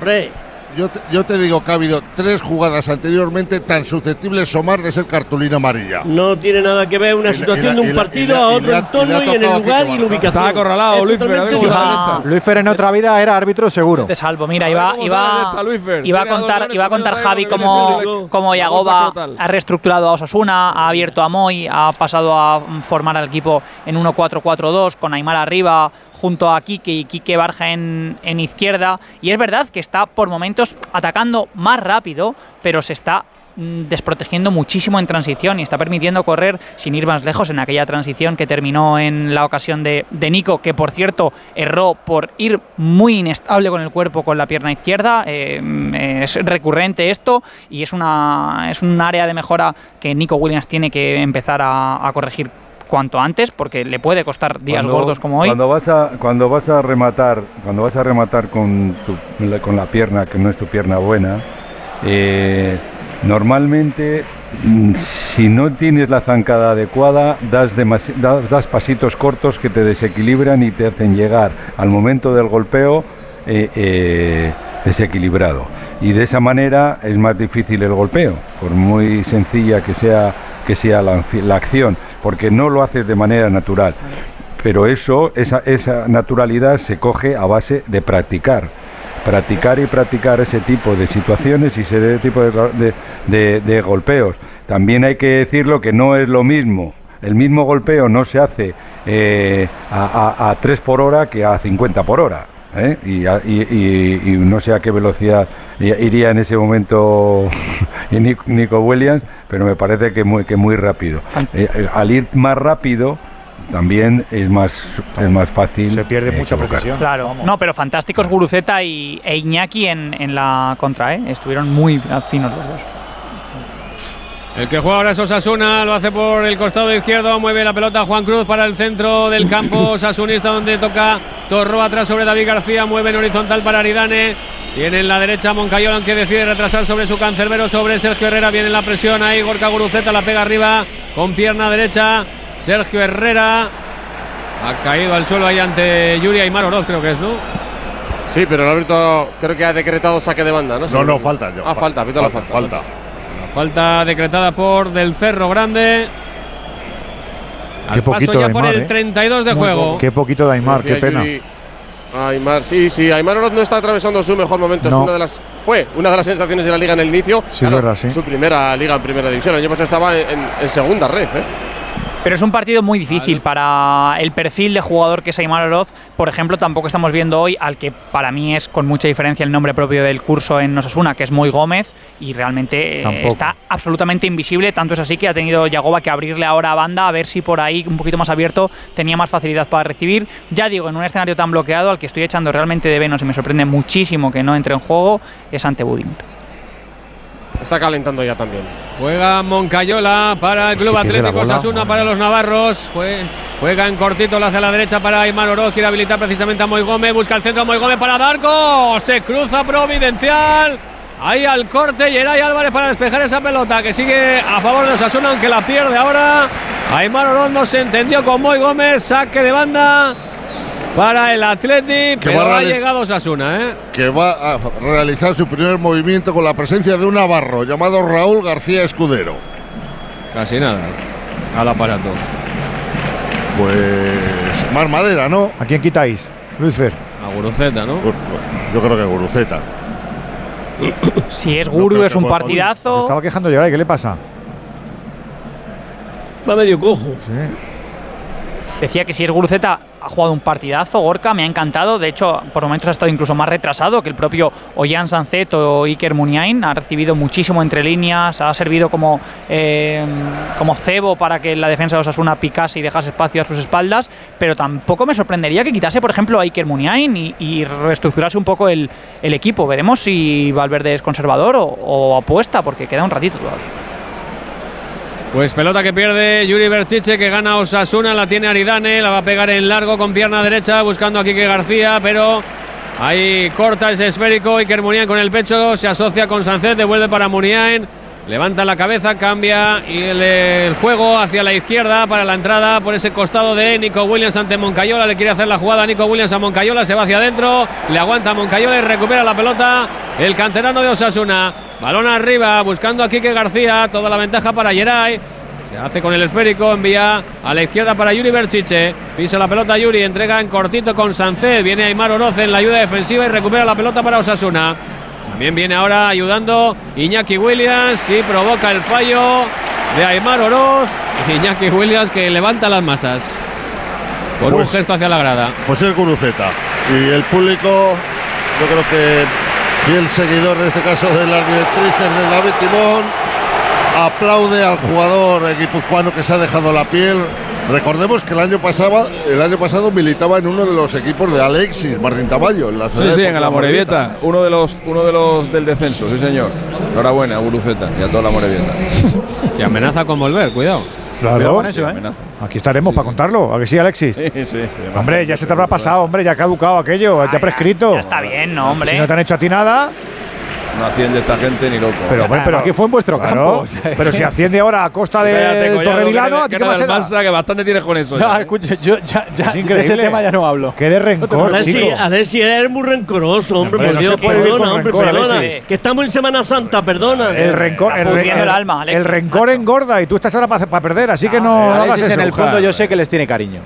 Hombre. Yo te, yo te digo que ha habido tres jugadas anteriormente tan susceptibles Somar de ser cartulina amarilla. No tiene nada que ver una situación y de un la- partido a otro entorno y en el lugar y la ubicación. Está acorralado, Luis Fer. Luis Fer en otra vida era árbitro seguro. De salvo, mira, iba, iba, iba a contar, iba a contar Javi Vamos a Yagoba ha reestructurado a Osasuna, ha abierto a Moy, ha pasado a formar al equipo en 1-4-4-2 con Aymar arriba junto a Quique y Quique Barja en, en izquierda. Y es verdad que está por momentos atacando más rápido, pero se está mm, desprotegiendo muchísimo en transición y está permitiendo correr sin ir más lejos en aquella transición que terminó en la ocasión de, de Nico, que por cierto erró por ir muy inestable con el cuerpo con la pierna izquierda. Eh, es recurrente esto y es, una, es un área de mejora que Nico Williams tiene que empezar a corregir cuanto antes porque le puede costar días Cuando- gordos como hoy. Cuando vas a, cuando vas a rematar, cuando vas a rematar con, tu- con la pierna que no es tu pierna buena, eh, normalmente mm, si no tienes la zancada adecuada, das, demasi- das, das pasitos cortos que te desequilibran y te hacen llegar al momento del golpeo eh, eh, desequilibrado. Y de esa manera es más difícil el golpeo, por muy sencilla que sea, que sea la, acción, porque no lo haces de manera natural. Pero eso, esa, esa naturalidad se coge a base de practicar. Practicar y practicar ese tipo de situaciones y ese tipo de- de golpeos. También hay que decirlo que no es lo mismo. El mismo golpeo no se hace eh, a, a- a 3 por hora que a 50 por hora. ¿Eh? Y, a- y- y- y no sé a qué velocidad iría en ese momento [LAUGHS] Nic- Nico Williams, pero me parece que muy, que muy rápido. Eh, eh, al ir más rápido, también es más, es más fácil. Se pierde mucha precisión. Claro, no, pero fantásticos Guruceta y, e Iñaki en, en la contra, ¿eh? estuvieron muy finos los dos. El que juega ahora es Osasuna, lo hace por el costado izquierdo, mueve la pelota Juan Cruz para el centro del campo [COUGHS] Osasunista donde toca Torro atrás sobre David García, mueve en horizontal para Aridane, tiene en la derecha Moncayola aunque decide retrasar sobre su cancerbero, sobre Sergio Herrera, viene la presión ahí, Gorka Guruceta la pega arriba con pierna derecha, Sergio Herrera ha caído al suelo ahí ante Yuri Aymar Oroz creo que es, ¿no? Sí, pero el árbitro creo que ha decretado saque de banda, ¿no? No, no, falta. yo, Ah, falta, pito la falta. Falta. Falta decretada por Del Cerro Grande. Qué Paso poquito ya de por Aymar, el ¿eh? 32 de Muy juego. Qué poquito de Aymar, qué pena. Aymar, sí, sí, Aymar Oroz no está atravesando su mejor momento. Es No. una de las, fue una de las sensaciones de la liga en el inicio. Sí, es verdad, sí. Su primera liga en primera división. El año pasado estaba en, en segunda red. ¿eh? Pero es un partido muy difícil para el perfil de jugador que es Aymar Oroz. Por ejemplo, tampoco estamos viendo hoy al que para mí es con mucha diferencia el nombre propio del curso en Osasuna, que es Muy Gómez, y realmente eh, Tampoco. está absolutamente invisible. Tanto es así que ha tenido Yagoba que abrirle ahora a banda a ver si por ahí un poquito más abierto tenía más facilidad para recibir. Ya digo, en un escenario tan bloqueado al que estoy echando realmente de venos y me sorprende muchísimo que no entre en juego es ante Buddington. Está calentando ya también. Juega Moncayola para el Club Atlético. Sasuna para los navarros. Jue- Juega en cortito hacia la derecha para Aymar Oroz. Quiere habilitar precisamente a Moy Gómez. Busca el centro Moy Gómez para Darko. Se cruza Providencial. Ahí al corte Yeray Álvarez para despejar esa pelota que sigue a favor de Osasuna aunque la pierde ahora. Aymar Oroz no se entendió con Moy Gómez. Saque de banda para el Atleti. Que Pero va a ha llegado Osasuna, ¿eh? que va a realizar su primer movimiento con la presencia de un navarro llamado Raúl García Escudero. Casi nada. Al aparato. Pues más madera, ¿no? ¿A quién quitáis? Luisfer. A Guruceta, ¿no? Yo creo que Guruceta. Si es Guru, es que un juegue Se partidazo. estaba quejando Yeray, ¿qué le pasa? Va medio cojo. Decía que si es Guruceta ha jugado un partidazo, Gorka, me ha encantado. De hecho, por momentos ha estado incluso más retrasado que el propio Ollán Sancet o Iker Muniain. Ha recibido muchísimo entre líneas, ha servido como, eh, como cebo para que la defensa de Osasuna picase y dejase espacio a sus espaldas. Pero tampoco me sorprendería que quitase, por ejemplo, a Iker Muniain y, reestructurase un poco el, el equipo. Veremos si Valverde es conservador o apuesta, porque queda un ratito todavía. Pues pelota que pierde Yuri Berchiche, que gana Osasuna, la tiene Aridane, la va a pegar en largo con pierna derecha, buscando a Quique García, pero ahí corta ese esférico, Iker Muniain con el pecho, se asocia con Sancet, devuelve para Muniain, levanta la cabeza, cambia y el, juego hacia la izquierda para la entrada por ese costado de Nico Williams ante Moncayola, le quiere hacer la jugada a Nico Williams a Moncayola, se va hacia adentro, le aguanta a Moncayola y recupera la pelota el canterano de Osasuna. Balón arriba, buscando a Quique García, toda la ventaja para Geray. Se hace con el esférico, envía a la izquierda para Yuri Berchiche. Pisa la pelota Yuri, entrega en cortito con Sancet. Viene Aymar Oroz en la ayuda defensiva y recupera la pelota para Osasuna. También viene ahora ayudando Iñaki Williams y provoca el fallo de Aymar Oroz. [LAUGHS] Iñaki Williams que levanta las masas. Con un Pues- gesto hacia la grada. Pues es Guruceta. Y el público, yo creo que fiel seguidor en este caso de las directrices de David Timón, aplaude al jugador guipuzcoano que se ha dejado la piel. Recordemos que el año pasado, el año pasado militaba en uno de los equipos de Alexis Martín Tamayo, en la Sí, sí, en el Amorebieta, uno de los uno de los del descenso, sí señor. Enhorabuena, Guruceta y a toda la Amorebieta. [LAUGHS] Que amenaza con volver, cuidado. Claro, Cuidado con eso, ¿eh? Aquí estaremos para contarlo. ¿A que sí, Alexis? Sí, sí, sí. Hombre, ya se te habrá pasado, hombre, ya ha caducado aquello, ya prescrito. Ya está bien, ¿no, hombre? Si no te han hecho a ti nada, No asciende esta gente ni loco. pero, hombre, pero aquí fue en vuestro claro, campo. Pero si asciende ahora a costa de Collado, Torremilano, que ¿a ti qué eres más te del da? Barça, que bastante tienes con eso. No, ya, ¿eh? escucha, yo ya, ya Es de ese tema ya no hablo. Qué de rencor, Alexis, chico. Alexis, eres muy rencoroso, hombre, por no Dios, se puede vivir perdona, hombre, rencor, perdona. Alexis. Que estamos en Semana Santa, perdona. El rencor, el, el- el alma, el rencor engorda y tú estás ahora para perder, así que no, no hagas eso. en el fondo yo sé que les tiene cariño.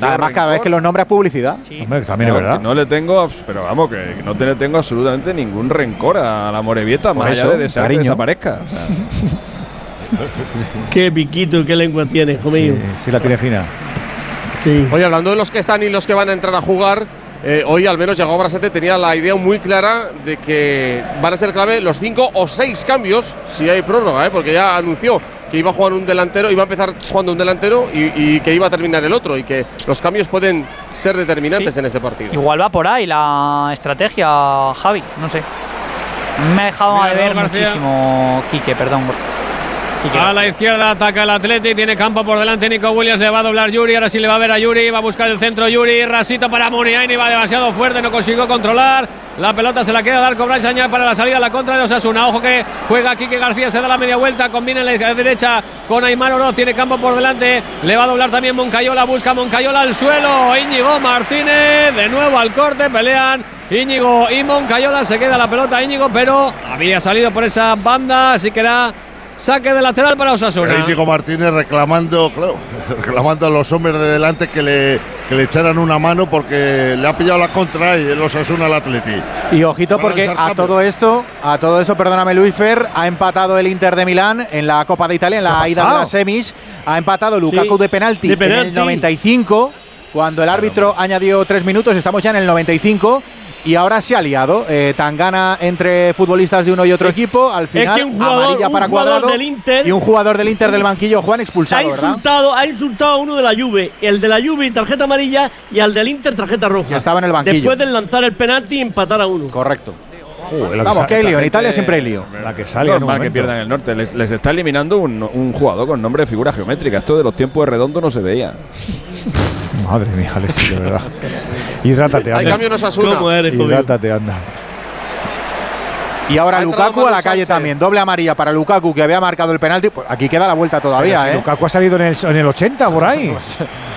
Además, cada vez que los nombras publicidad. Hombre, también es verdad. que No le tengo, pero vamos, que no te le tengo absolutamente ningún rencor a la Morevieta, Por más eso, allá de desear que cariño. desaparezca. [LAUGHS] O sea, Qué piquito, qué lengua tiene, hijo mío. Sí, sí la tiene fina. Sí. Oye, hablando de los que están y los que van a entrar a jugar, eh, hoy al menos Yago Brasete tenía la idea muy clara de que van a ser clave los cinco o seis cambios si hay prórroga, ¿eh? porque ya anunció que iba a jugar un delantero, iba a empezar jugando un delantero y, y que iba a terminar el otro y que los cambios pueden ser determinantes Sí. en este partido. Igual va por ahí la estrategia, Javi, no sé. Me ha dejado Mira, de ver muchísimo Quique, perdón. A la izquierda ataca el Atleti, tiene campo por delante Nico Williams, le va a doblar Yuri, ahora sí le va a ver a Yuri, va a buscar el centro Yuri, rasito para Muniain, va demasiado fuerte, no consiguió controlar, la pelota se la queda dar con Bryce Añá para la salida la contra de Osasuna, ojo que juega Quique García, se da la media vuelta, combina en la derecha con Aymar Oroz, tiene campo por delante, le va a doblar también Moncayola, busca Moncayola al suelo, Íñigo Martínez, de nuevo al corte, pelean Íñigo y Moncayola, se queda la pelota Íñigo, pero había salido por esa banda, así que era Saque de lateral para Osasuna. Íñigo Martínez reclamando, claro, [LAUGHS] reclamando a los hombres de delante que le, que le echaran una mano porque le ha pillado la contra y el Osasuna al Atleti. Y ojito porque a todo esto, a todo esto, perdóname Luis Fer, ha empatado el Inter de Milán en la Copa de Italia, en ¿Qué la ida de las semis, ha empatado Lukaku Sí, de penalti de en penalti. el 95, cuando el árbitro añadió tres minutos, estamos ya en el 95. Y ahora se ha liado. Eh, Tangana entre futbolistas de uno y otro equipo. Al final, que un jugador- amarilla un para cuadrado. del Inter- y un jugador del Inter del banquillo, Juan, Ha expulsado, ¿verdad? insultado, ha insultado a uno de la Juve, el de la Juve tarjeta amarilla y al del Inter tarjeta roja. Que estaba en el banquillo. Después de lanzar el penalti y empatar a uno. Correcto. Que Vamos, que hay lío. En Italia siempre hay lío. La que sale en un normal que momento. pierdan el norte. Les, les está eliminando un, un jugador con nombre de figura geométrica. Esto de los tiempos de redondo no se veía. [LAUGHS] Madre mía, Alexis, de verdad. Hidrátate, Hay anda. cambio en Osasuna. ¿Cómo eres? Hidrátate, anda. Y ahora Lukaku a la calle Sánchez. también. Doble amarilla para Lukaku que había marcado el penalti. Pues aquí queda la vuelta todavía, si ¿eh? Lukaku ha salido en el, en el 80 por ahí. [LAUGHS]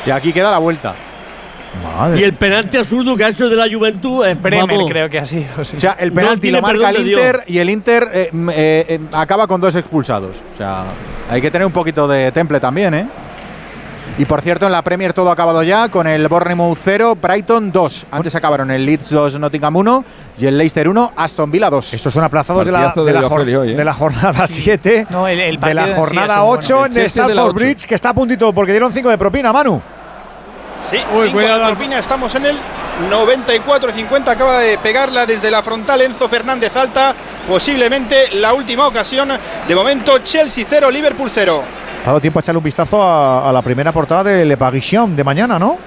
Y aquí queda la vuelta. Madre. Y el penalti absurdo que ha hecho de la Juventud es Bremer vamos, creo que ha sido. sí. O sea, el No penalti tiene lo marca el. Inter y el Inter eh, eh, eh, acaba con dos expulsados. O sea, hay que tener un poquito de temple también, ¿eh? Y por cierto, en la Premier todo ha acabado ya con el Bournemouth 0, Brighton 2. Antes acabaron el Leeds 2, Nottingham 1 y el Leicester 1, Aston Villa 2. Estos son aplazados de la, de, de la hoy, ¿eh? de la jornada 7. No, el- el de la sí jornada es muy 8 bueno. en Stamford 8. Bridge, que está a puntito porque dieron 5 de propina, Manu. Sí, Uy, cinco cuidado, de estamos en el 94-50, acaba de pegarla desde la frontal Enzo Fernández Alta, posiblemente la última ocasión, de momento Chelsea 0, Liverpool 0. Ha dado tiempo a echarle un vistazo a, a la primera portada de Le Parisien de mañana, ¿no?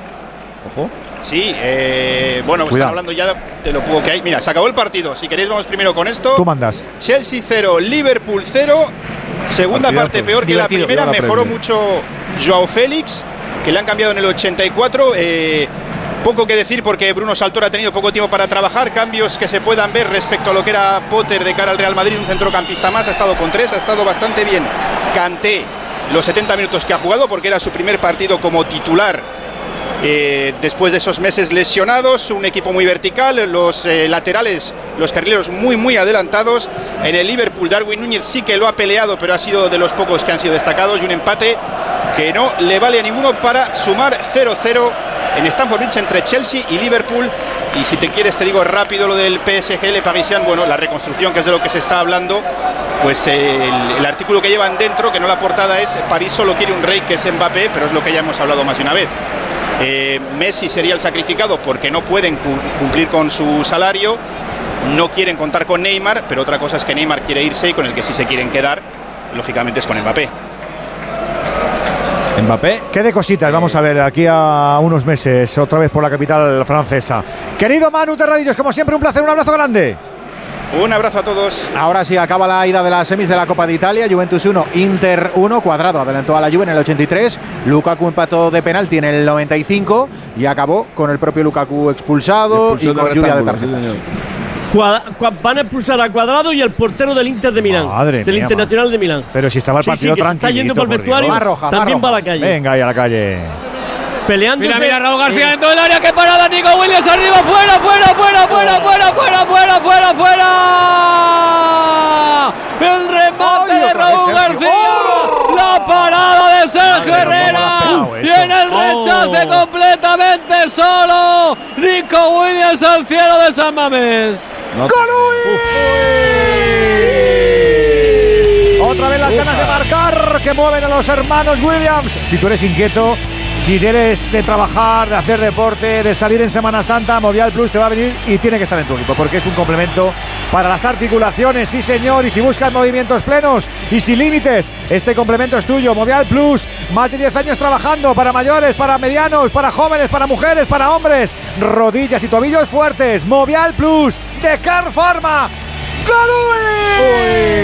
Ojo. Sí, eh, bueno, pues están hablando ya de, lo poco que hay. Mira, se acabó el partido, si queréis vamos primero con esto. Tú mandas. Chelsea 0, Liverpool 0. Segunda Partidazo. parte peor que la primera. la Mejoró mucho Joao Félix, que le han cambiado en el 84. Eh, poco que decir porque Bruno Saltor ha tenido poco tiempo para trabajar. Cambios que se puedan ver respecto a lo que era Potter de cara al Real Madrid, un centrocampista más. Ha estado con tres, ha estado bastante bien. Canté los 70 minutos que ha jugado porque era su primer partido como titular eh, después de esos meses lesionados, un equipo muy vertical, los eh, laterales, los carrileros muy muy adelantados. En el Liverpool, Darwin Núñez sí que lo ha peleado, pero ha sido de los pocos que han sido destacados y un empate que no le vale a ninguno para sumar 0-0 en Stamford Bridge entre Chelsea y Liverpool. Y si te quieres, te digo rápido lo del PSG, Le Parisien, bueno, la reconstrucción, que es de lo que se está hablando, pues eh, el, el artículo que llevan dentro, que no la portada es París solo quiere un rey que es Mbappé, pero es lo que ya hemos hablado más de una vez. Eh, Messi sería el sacrificado porque no pueden cu- cumplir con su salario, no quieren contar con Neymar, pero otra cosa es que Neymar quiere irse y con el que sí se quieren quedar, lógicamente es con Mbappé. Mbappé. ¿Qué de cositas vamos a ver de aquí a unos meses, otra vez por la capital francesa? Querido Manu Terradillos, como siempre, un placer, un abrazo grande. Un abrazo a todos. Ahora sí, acaba la ida de las semis de la Copa de Italia. Juventus 1, Inter 1. Cuadrado adelantó a la Juve en el 83. Lukaku empató de penalti en el 95. Y acabó con el propio Lukaku expulsado y con de lluvia de sí, tarjetas. van a expulsar a Cuadrado y al portero del Inter de Milán. Madre del mía, Internacional de Milán. Pero si estaba el partido sí, tranquilo. está yendo por el vestuario, Más roja, más también roja. va a la calle. Venga ahí a la calle. Peleando. Mira, mira, Raúl García dentro del área, qué parada, Nico Williams arriba, fuera, fuera, fuera, fuera, fuera, fuera, fuera, fuera, fuera. El remate Ay, de Raúl. García, la parada de Sergio Madre, ¿cómo le has Herrera y en el rechace Oh. completamente solo, Nico Williams al cielo de San Mamés. No, Otra vez las ganas de marcar que mueven a los hermanos Williams. Si tú eres inquieto, si eres de trabajar, de hacer deporte, de salir en Semana Santa, Movial Plus te va a venir y tiene que estar en tu equipo porque es un complemento para las articulaciones, sí señor. Y si buscas movimientos plenos y sin límites, este complemento es tuyo. Movial Plus, más de 10 años trabajando para mayores, para medianos, para jóvenes, para mujeres, para hombres. Rodillas y tobillos fuertes. Movial Plus de Car Pharma. ¡Galui!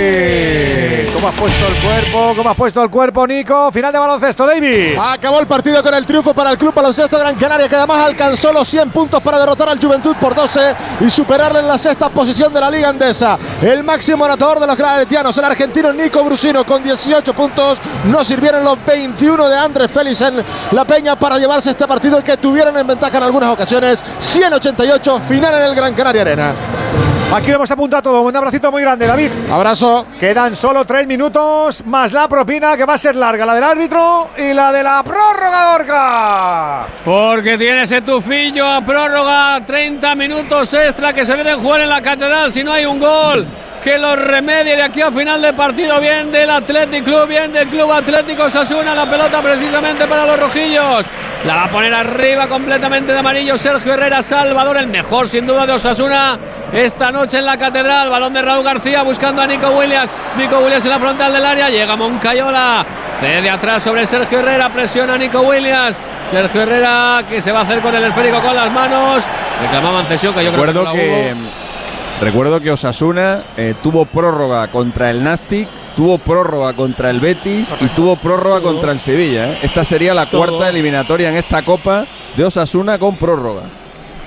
¿Cómo has puesto el cuerpo? ¿Cómo has puesto el cuerpo, Nico? Final de baloncesto, David. Acabó el partido con el triunfo para el Club Baloncesto Gran Canaria, que además alcanzó los 100 puntos para derrotar al Juventud por 12 y superarle en la sexta posición de la Liga Andesa. El máximo anotador de los granadetianos, el argentino Nico Brusino, con 18 puntos. No sirvieron los 21 de Andrés Félix en La Peña para llevarse este partido que tuvieron en ventaja en algunas ocasiones. 188, final en el Gran Canaria Arena. Aquí lo hemos apuntado todo. Un abracito muy grande, David. Abrazo. Quedan solo tres minutos más la propina que va a ser larga, la del árbitro y la de la prórroga, Orca. Porque tiene ese tufillo a prórroga, 30 minutos extra que se deben jugar en la catedral si no hay un gol. Que lo remedie de aquí a final de partido, bien del Athletic Club, bien del Club Atlético Sasuna, la pelota precisamente para los rojillos. La va a poner arriba completamente de amarillo Sergio Herrera Salvador, el mejor sin duda de Osasuna esta noche en la catedral. Balón de Raúl García buscando a Nico Williams. Nico Williams en la frontal del área, llega Moncayola. Cede atrás sobre Sergio Herrera, presiona a Nico Williams. Sergio Herrera que se va a hacer con el esférico con las manos. Reclamaban cesión que yo creo Recuerdo que. Recuerdo que Osasuna eh, tuvo prórroga contra el Nastic, tuvo prórroga contra el Betis y tuvo prórroga contra el Sevilla. ¿eh? Esta sería la Todo. cuarta eliminatoria en esta Copa de Osasuna con prórroga.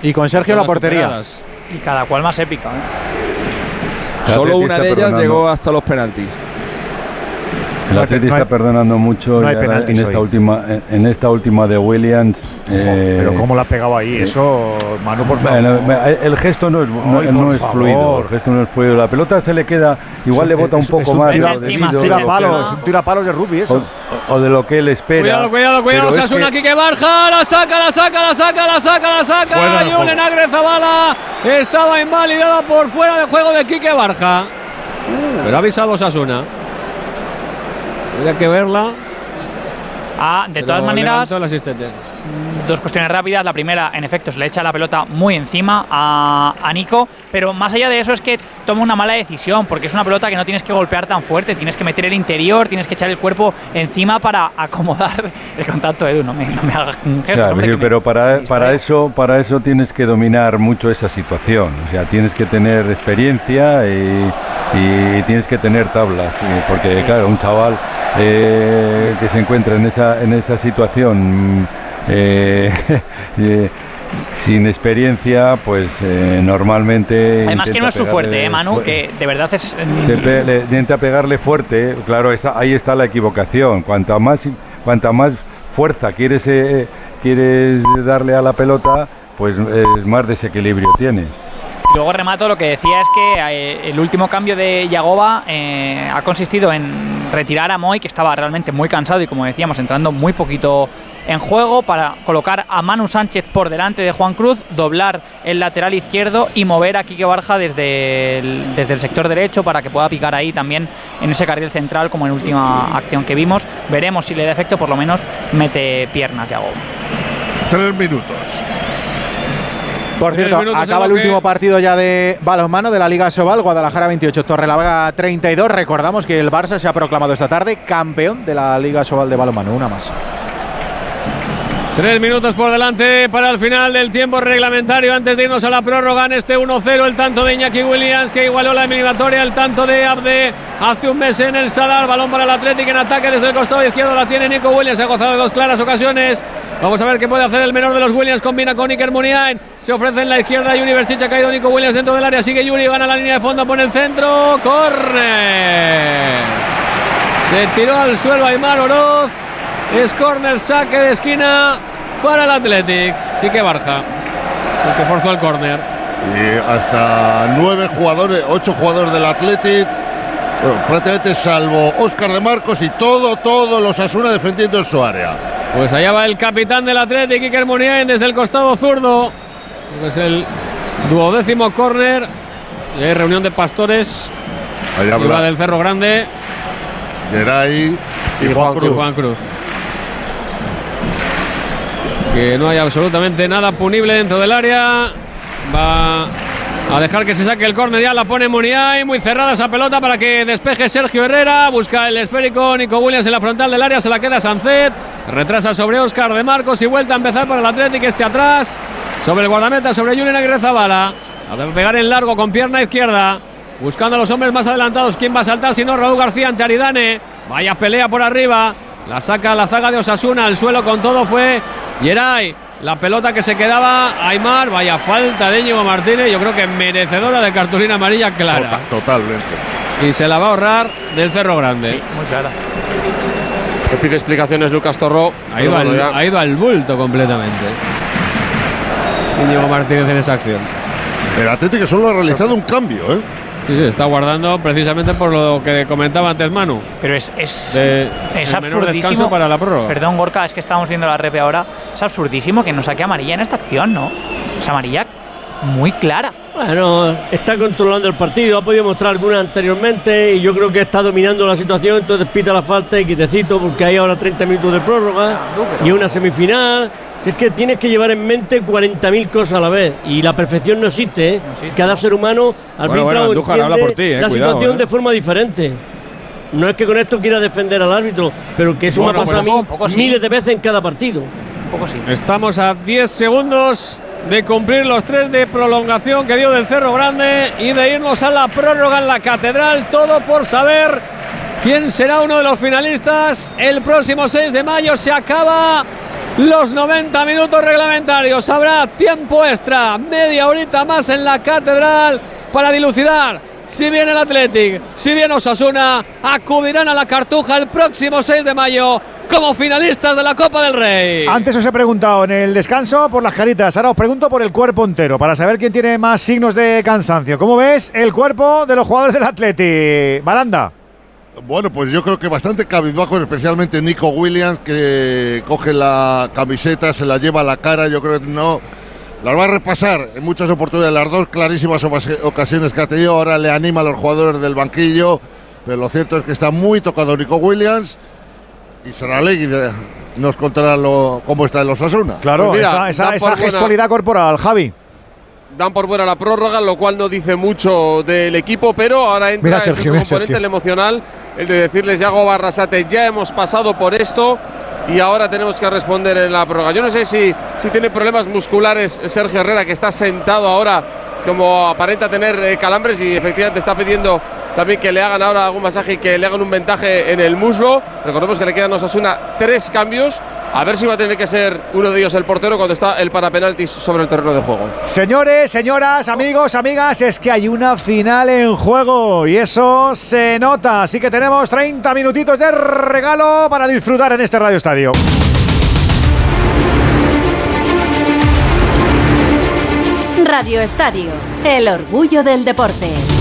Y con Sergio la portería. superadas. Y cada cual más épica. ¿eh? Solo una de ellas perdonando. llegó hasta los penaltis. El Atleti no está hay- perdonando mucho no hay en esta hoy. última en- esta última de Williams. eh, Pero cómo la ha pegado ahí, eso, Manu, por favor. Bueno, el gesto no es, no, Ay, no es favor. fluido, el gesto no es fluido. La pelota se le queda, igual le bota un Es- poco es un más. tira- es de- un de- tirapalos, rugby, eso. o, o de lo que él espera. Cuidado, cuidado, cuidado. Pero es Osasuna que- aquí que Barja. La saca, la saca, la saca, la saca, la saca. De Julen juego. Agrezabala estaba invalidada por fuera de juego de Quique Barja. Pero ha avisado Osasuna. Había que verla. Ah, de todas maneras, el asistente. Dos cuestiones rápidas. La primera, en efecto, se le echa la pelota muy encima a, a Nico, pero más allá de eso es que toma una mala decisión, porque es una pelota que no tienes que golpear tan fuerte, tienes que meter el interior, tienes que echar el cuerpo encima para acomodar [LAUGHS] el contacto, Edu, no me, no me hagas un gesto, Claro, hombre, pero para, para eso para eso tienes que dominar mucho esa situación. O sea, tienes que tener experiencia y, y tienes que tener tablas. y- Porque, claro, un chaval eh, que se encuentra en esa, en esa situación eh, [LAUGHS] eh, sin experiencia, pues eh, normalmente. Además que no es su fuerte, ¿eh, Manu? Que de verdad es... pe- intenta pegarle fuerte, claro, esa, ahí está la equivocación. Cuanta más, cuanta más fuerza quieres, eh, quieres darle a la pelota, pues más desequilibrio tienes. Y Luego remato, lo que decía es que el último cambio de Yagoba eh, ha consistido en retirar a Moy, que estaba realmente muy cansado y como decíamos, entrando muy poquito en juego, para colocar a Manu Sánchez por delante de Juan Cruz, doblar el lateral izquierdo y mover a Quique Barja desde el, desde el sector derecho para que pueda picar ahí también en ese carril central como en última acción que vimos. Veremos si le da efecto, por lo menos mete piernas Yagoba. Tres minutos. Por cierto, acaba el último partido ya de balonmano de la Liga Sobal, Guadalajara 28, Torrelavega 32. Recordamos que el Barça se ha proclamado esta tarde campeón de la Liga Sobal de balonmano. Una más. Tres minutos por delante para el final del tiempo reglamentario. Antes de irnos a la prórroga en este 1-0, el tanto de Iñaki Williams que igualó la eliminatoria, el tanto de Abde hace un mes en el Sadar. Balón para el Atlético en ataque desde el costado izquierdo. La tiene Nico Williams, ha gozado de dos claras ocasiones. Vamos a ver qué puede hacer el menor de los Williams. Combina con Iker Muniain. Se ofrece en la izquierda. Yuri Berchich ha caído Nico Williams dentro del área. Sigue Yuri, gana la línea de fondo, pone el centro. Corner. Se tiró al suelo Aymar Oroz. Es corner, saque de esquina para el Athletic. Quique Barja, el que forzó el corner. Y hasta nueve jugadores, ocho jugadores del Athletic. Bueno, prácticamente salvo Óscar de Marcos y todo, todos los Asuna defendiendo en su área. Pues allá va el capitán del Athletic, Iker Muniain, desde el costado zurdo. Es el duodécimo corner. Y hay reunión de pastores. Y va del Cerro Grande. Geray y, y Juan Cruz. Juan Cruz. Que no hay absolutamente nada punible dentro del área. Va a dejar que se saque el córner. Ya la pone Muniain. Muy cerrada esa pelota para que despeje Sergio Herrera. Busca el esférico Nico Williams en la frontal del área. Se la queda Sancet. Retrasa sobre Oscar de Marcos y vuelta a empezar para el Atlético. Este atrás. Sobre el guardameta, sobre Julián Aguirre Zabala. A pegar en largo con pierna izquierda. Buscando a los hombres más adelantados. ¿Quién va a saltar? Si no, Raúl García ante Aridane. Vaya pelea por arriba. La saca la zaga de Osasuna. Al suelo con todo fue Yeray. La pelota que se quedaba Aymar. Vaya falta de Íñigo Martínez. Yo creo que merecedora de cartulina amarilla clara. Tota- totalmente. Y se la va a ahorrar del Cerro Grande. muy clara. Le pide explicaciones Lucas Torró. Ha ido, bueno, al, ha ido al bulto completamente. Íñigo Martínez en esa acción. El Atlético solo ha realizado un cambio, ¿eh? Sí, sí, está guardando precisamente por lo que comentaba antes Manu. Pero es, es, De- es el menor descanso absurdísimo. para la prórroga. Perdón, Gorka, es que estábamos viendo la repe ahora. Es absurdísimo que no saque amarilla en esta acción, ¿no? Es amarilla muy clara. Bueno, está controlando el partido, ha podido mostrar alguna anteriormente y yo creo que está dominando la situación, entonces pita la falta y quitecito porque hay ahora 30 minutos de prórroga y una semifinal. Es que tienes que llevar en mente 40.000 cosas a la vez y la perfección no existe. ¿eh? Cada ser humano Bueno, bueno, Andújar, habla por ti, eh, la cuidado, situación eh. de forma diferente. No es que con esto quiera defender al árbitro, pero que eso Bueno, me ha pasado a mí poco, poco sí. miles de veces en cada partido. poco sí. Estamos a 10 segundos de cumplir los tres de prolongación que dio del Cerro Grande y de irnos a la prórroga en la Catedral. Todo por saber quién será uno de los finalistas. El próximo 6 de mayo se acaba los 90 minutos reglamentarios. Habrá tiempo extra, media horita más en la Catedral para dilucidar. Si viene el Athletic, si viene Osasuna, acudirán a la Cartuja el próximo 6 de mayo como finalistas de la Copa del Rey. Antes os he preguntado en el descanso por las caritas, ahora os pregunto por el cuerpo entero, para saber quién tiene más signos de cansancio. ¿Cómo ves el cuerpo de los jugadores del Atleti? Baranda. Bueno, pues yo creo que bastante cabizbajo, especialmente Nico Williams, que coge la camiseta, se la lleva a la cara. Yo creo que no. Las va a repasar en muchas oportunidades, las dos clarísimas oca- ocasiones que ha tenido. Ahora le anima a los jugadores del banquillo, pero lo cierto es que está muy tocado Nico Williams. Y Saralegui nos contará lo, cómo está el Osasuna. Claro, Pues mira, esa, esa- esa por buena- gestualidad corporal, Javi. Dan por buena la prórroga, lo cual no dice mucho del equipo, pero ahora entra ese Sergio, mira, componente Sergio. el emocional, el de decirles Yago Barrasate, ya hemos pasado por esto y ahora tenemos que responder en la prórroga. Yo no sé si, si tiene problemas musculares Sergio Herrera, que está sentado ahora como aparenta tener eh, calambres y efectivamente está pidiendo también que le hagan ahora algún masaje y que le hagan un ventaje en el muslo. Recordemos que le quedan a Osasuna tres cambios. A ver si va a tener que ser uno de ellos el portero cuando está el parapenaltis sobre el terreno de juego. Señores, señoras, amigos, amigas, es que hay una final en juego y eso se nota. Así que tenemos 30 minutitos de regalo para disfrutar en este Radio Estadio. Radio Estadio, el orgullo del deporte.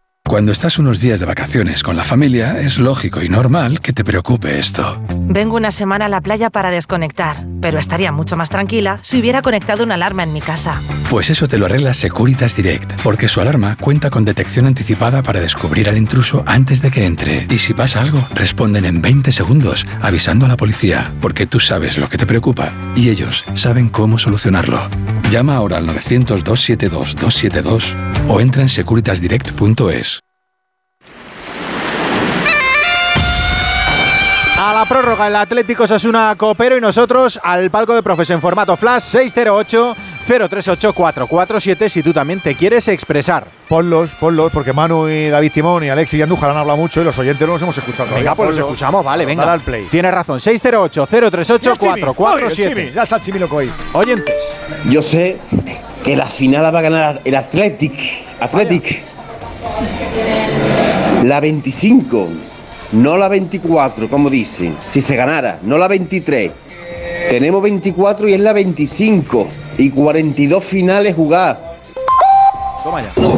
Cuando estás unos días de vacaciones con la familia, es lógico y normal que te preocupe esto. Vengo una semana a la playa para desconectar, pero estaría mucho más tranquila si hubiera conectado una alarma en mi casa. Pues eso te lo arregla Securitas Direct, porque su alarma cuenta con detección anticipada para descubrir al intruso antes de que entre. Y si pasa algo, responden en 20 segundos, avisando a la policía, porque tú sabes lo que te preocupa y ellos saben cómo solucionarlo. Llama ahora al 900-272-272 o entra en securitasdirect.es. A la prórroga el Atlético Osasuna Copero y nosotros al palco de profes en formato flash 608 038 447 si tú también te quieres expresar. Ponlos, ponlos, porque Manu y David Timón y Alexis y Andújar han hablado mucho y los oyentes no los hemos escuchado. Venga, pues los escuchamos, vale, venga. Dale al play. Tienes razón, 608 038 Mira, Chimi. Oye, 447 Chimi, Ya está Chimi loco ahí. Oyentes. Yo sé que la final la va a ganar el Athletic. Athletic. La 25, no la 24, como dicen. Si se ganara, no la 23. Tenemos 24 y es la 25. Y 42 finales jugadas.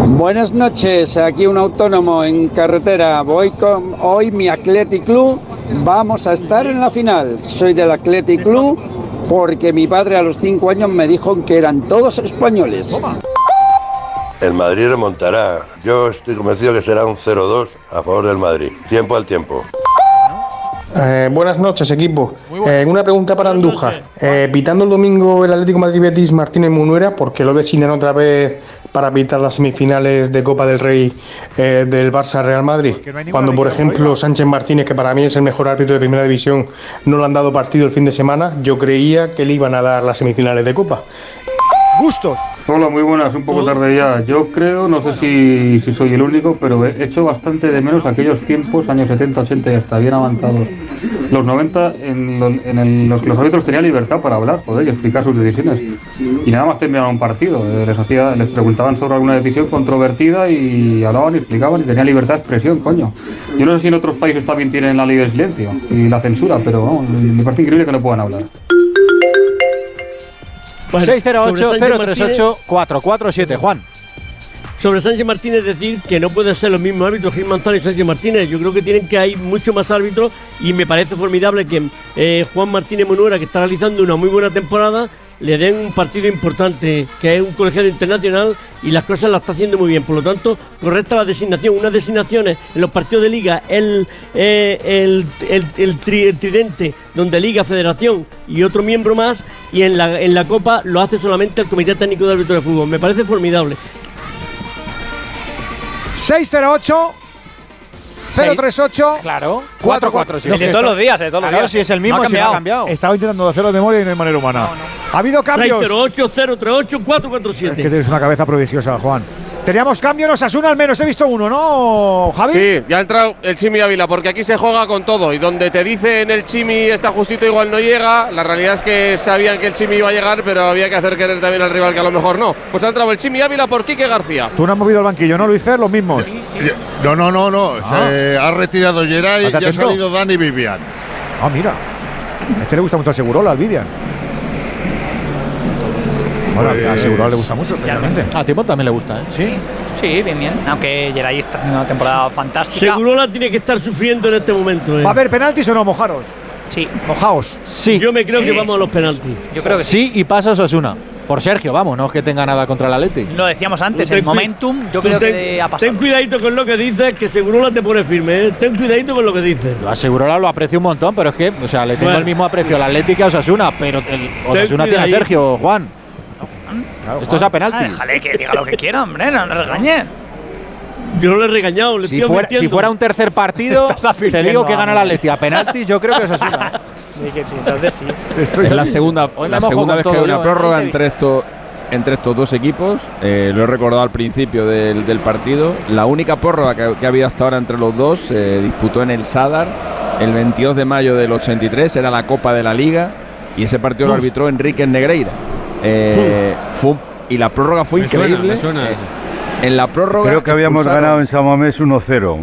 Buenas noches, aquí un autónomo en carretera. Voy con hoy mi Athletic Club. Vamos a estar en la final. Soy del Athletic Club porque mi padre a los 5 años me dijo que eran todos españoles. El Madrid remontará. Yo estoy convencido que será un 0-2 a favor del Madrid. Tiempo al tiempo. Eh, buenas noches, equipo. Eh, una pregunta para Andújar. Eh, pitando el domingo el Atlético Madrid Betis Martínez Munuera, ¿por qué lo designan otra vez para pitar las semifinales de Copa del Rey eh, del Barça Real Madrid? Cuando, por ejemplo, Sánchez Martínez, que para mí es el mejor árbitro de primera división, no le han dado partido el fin de semana, yo creía que le iban a dar las semifinales de Copa. Gustos. Hola, muy buenas, un poco tarde ya. Yo creo, no sé si, si soy el único, pero he hecho bastante de menos aquellos tiempos, años 70, 80 y hasta bien avanzados. Los 90, en, lo- en el- los que los árbitros tenían libertad para hablar, joder, y explicar sus decisiones. Y nada más terminaban un partido. eh, les, hacía, les preguntaban sobre alguna decisión controvertida y hablaban y explicaban y tenían libertad de expresión, coño. Yo no sé si en otros países también tienen la ley del silencio y la censura, pero vamos, me parece increíble que no puedan hablar. 608-038-447. Juan. Sobre Sánchez Martínez decir que no puede ser los mismos árbitros Gil Manzano y Sánchez Martínez. Yo creo que tienen que hay mucho más árbitros y me parece formidable que eh, Juan Martínez Monuera, que está realizando una muy buena temporada, le den un partido importante, que es un colegiado internacional y las cosas las está haciendo muy bien. Por lo tanto, correcta la designación. Unas designaciones en los partidos de liga, el, eh, tri- tridente, donde liga, federación y otro miembro más, y en la, en la copa lo hace solamente el Comité Técnico de Árbitros de Fútbol. Me parece formidable. 608 038 Claro. 447. De todos los días, de todos los días. si es el mismo, No ha si no ha cambiado. Estaba intentando hacerlo de memoria y no hay manera humana. Ha habido cambios. 608-038-447. Es que tienes una cabeza prodigiosa, Juan. Teníamos cambio en Osasuna, al menos he visto uno, ¿no, Javi? Sí, ya ha entrado el Chimi Ávila, porque aquí se juega con todo. Y donde te dicen el Chimi está justito, igual no llega. La realidad es que sabían que el Chimi iba a llegar, pero había que hacer querer también al rival que a lo mejor no. Pues ha entrado el Chimi Ávila por Quique García. Tú no has movido el banquillo, ¿no, Luis Fer? Los mismos. No, no, no, no. Se ha retirado Geray y ha salido Dani Vivian. Ah, mira. A este le gusta mucho al Segurola, al Vivian. Bueno, al Pues- Segurola le gusta mucho, especialmente. A Timón también le gusta, ¿eh? Sí. Sí, bien, bien. Aunque Geray está haciendo una temporada fantástica. Seguro la tiene que estar sufriendo en este momento. eh. ¿Va a haber penaltis o no, mojaros? Sí. Mojaos. Sí. Yo me creo Sí. que vamos a los penaltis. Yo creo que Sí, y pasa Osasuna. Por Sergio, vamos, no es que tenga nada contra el Atleti. Lo decíamos antes, Ten el momentum yo creo ten- que ha pasado. Ten cuidadito con lo que dices, que seguro la te pone firme. ¿eh? Ten cuidadito con lo que dices. Lo aseguró, lo aprecio un montón, pero es que, o sea, le tengo Bueno. el mismo aprecio al Atlético que a Osasuna, pero el Osasuna tiene a. Sergio, Juan. Esto es a penalti. Ah, déjale que diga lo que quiera, hombre, no le regañe. Yo no le he regañado, le Si estoy fuera, si fuera un tercer partido, [LAUGHS] te digo que gana el vamos. Atleti. A penaltis yo creo que Osasuna. [LAUGHS] Sí, que sí, entonces sí. Estoy Es la segunda, la segunda vez que hay una yo, ¿eh? prórroga entre estos, entre estos dos equipos. Eh, lo he recordado al principio del, del partido. La única prórroga que, que ha habido hasta ahora entre los dos se disputó en el Sadar el 22 de mayo del 83. Era la Copa de la Liga y ese partido lo arbitró Enrique Negreira. Eh, fue y la prórroga fue Me suena, increíble. me suena Eh, en la prórroga. Creo que habíamos expulsaron- ganado en San Mamés 1-0.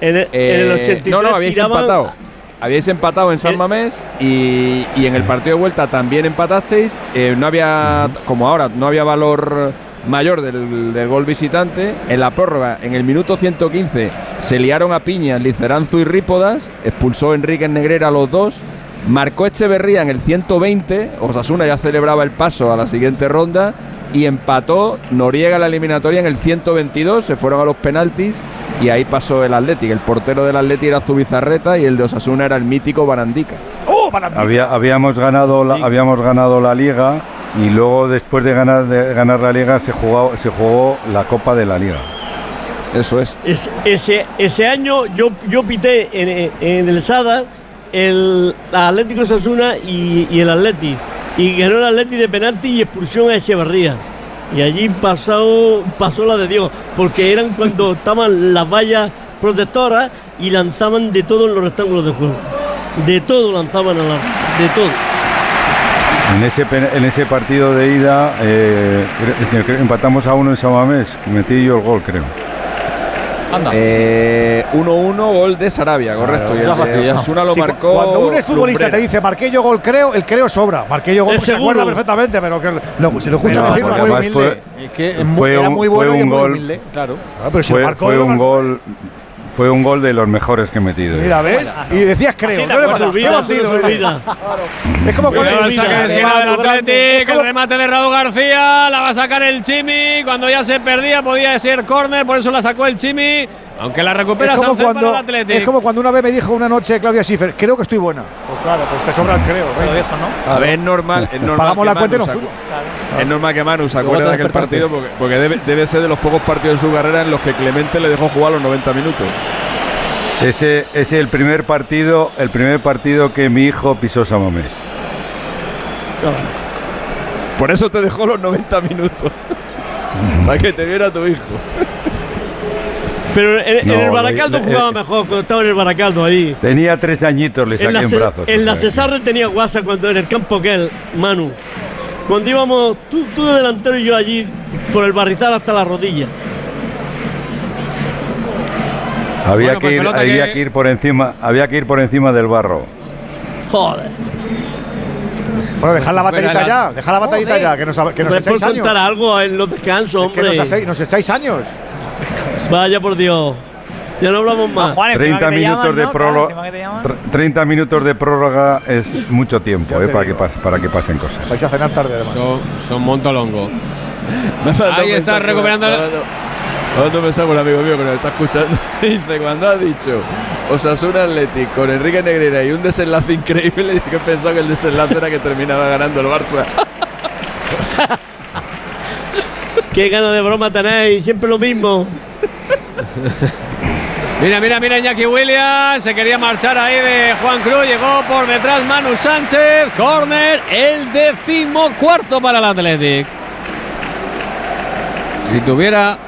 En el, en el eh, 83 no, no, habíais tiraban- empatado. Habíais empatado en San. Mamés y, y en el partido de vuelta también empatasteis. Eh, no había, como ahora, no había valor mayor del, del gol visitante. En la prórroga, en el minuto 115, se liaron a piñas Liceranzo y Rípodas. Expulsó Enrique Negrera a los dos. Marcó Echeverría en el 120. Osasuna ya celebraba el paso a la siguiente ronda. Y empató Noriega la eliminatoria en el 122. Se fueron a los penaltis. Y ahí pasó el Atlético. El portero del Atlético era Zubizarreta y el de Osasuna era el mítico Barandica. ¡Oh, Barandí! Había- habíamos, ganado la, habíamos ganado la liga y luego después de ganar, de ganar la liga se jugó, se jugó la Copa de la Liga. Eso es. Es- ese, ese año yo, yo pité en, en el Sada el Atlético Sasuna y, y el Atleti. Y ganó el Atleti de penalti y expulsión a Echeverría. Y allí pasó, pasó la de Dios, porque eran cuando estaban las vallas protectoras y lanzaban de todo en los rectángulos de juego. De todo lanzaban a la, de todo. En ese, en ese partido de ida eh, empatamos a uno en San Mamés. Metí yo el gol, creo. Eh, 1-1, gol de Sarabia, correcto. y el de. Osasuna lo Sí, marcó. Cuando un futbolista te dice, marqué yo gol, creo, el creo sobra. Marqué yo gol, Es porque se acuerda perfectamente, pero que lo- se le gusta decir muy humilde. fue- Es que Fue era un- muy fue bueno y un muy gol- humilde. Claro. Ah, pero si Fue, lo marcó, fue lo un marcó. gol, fue un gol de los mejores que he metido. Mira, ¿ves? Y decías creo. No le pasa olvida. Es como cuando el saque de esquina del Athletic, el remate de Raúl García, la va a sacar el Chimi, cuando ya se perdía podía ser córner, por eso la sacó el Chimi, aunque la recupera es como, Sánchez para el cuando, Athletic. es como cuando una vez me dijo una noche Claudia Schiffer, creo que estoy buena. Pues claro, pues te sobra el creo. Lo venga. dejo, ¿no? A ver, es normal. Es normal Pagamos que la cuenta y nos fuimos. acu- Es normal que Manu se acuerde de aquel partido porque, porque debe, debe ser de los pocos partidos en su carrera en los que Clemente le dejó jugar los 90 minutos. Ese es el primer partido, el primer partido que mi hijo pisó San Mamés. Por eso te dejó los 90 minutos. Para que te viera tu hijo. Pero en, en el Baracaldo eh, jugaba eh, mejor cuando estaba en el Baracaldo ahí. Tenía tres añitos, le En saqué la, en Ce- brazos. en la que- Cesarre tenía guasa cuando en el campo aquel, Manu. Cuando íbamos, tú, tú de delantero y yo allí, por el barrizal hasta la rodilla. Había, Bueno, pues que ir, había que- que ir por encima, había que ir por encima del barro. Joder. Bueno, dejad la batallita la- ya, dejad la batallita Joder. ya, que nos, que nos echáis años. contar algo en los descansos, Que hombre. nos, hacéis- nos echáis años. Vaya por Dios. Ya no hablamos más. 30 minutos de prórroga. tr- 30 minutos de prórroga es mucho tiempo eh, para, que pas- para que pasen cosas. Vais a cenar tarde además. Son, son montolongo. [LAUGHS] Ahí está recuperando. Cuando pensaba un amigo mío que nos está escuchando, [LAUGHS] dice, cuando ha dicho Osasuna Athletic con Enrique Negreira y un desenlace increíble, [LAUGHS] dice que pensaba que el desenlace era que terminaba ganando el Barça. Qué ganas de broma tenéis, siempre lo mismo. Mira, mira, mira Iñaki Williams. Se quería marchar ahí de Juan Cruz. Llegó por detrás Manu Sánchez. Corner, el decimocuarto para el Athletic. Si tuviera.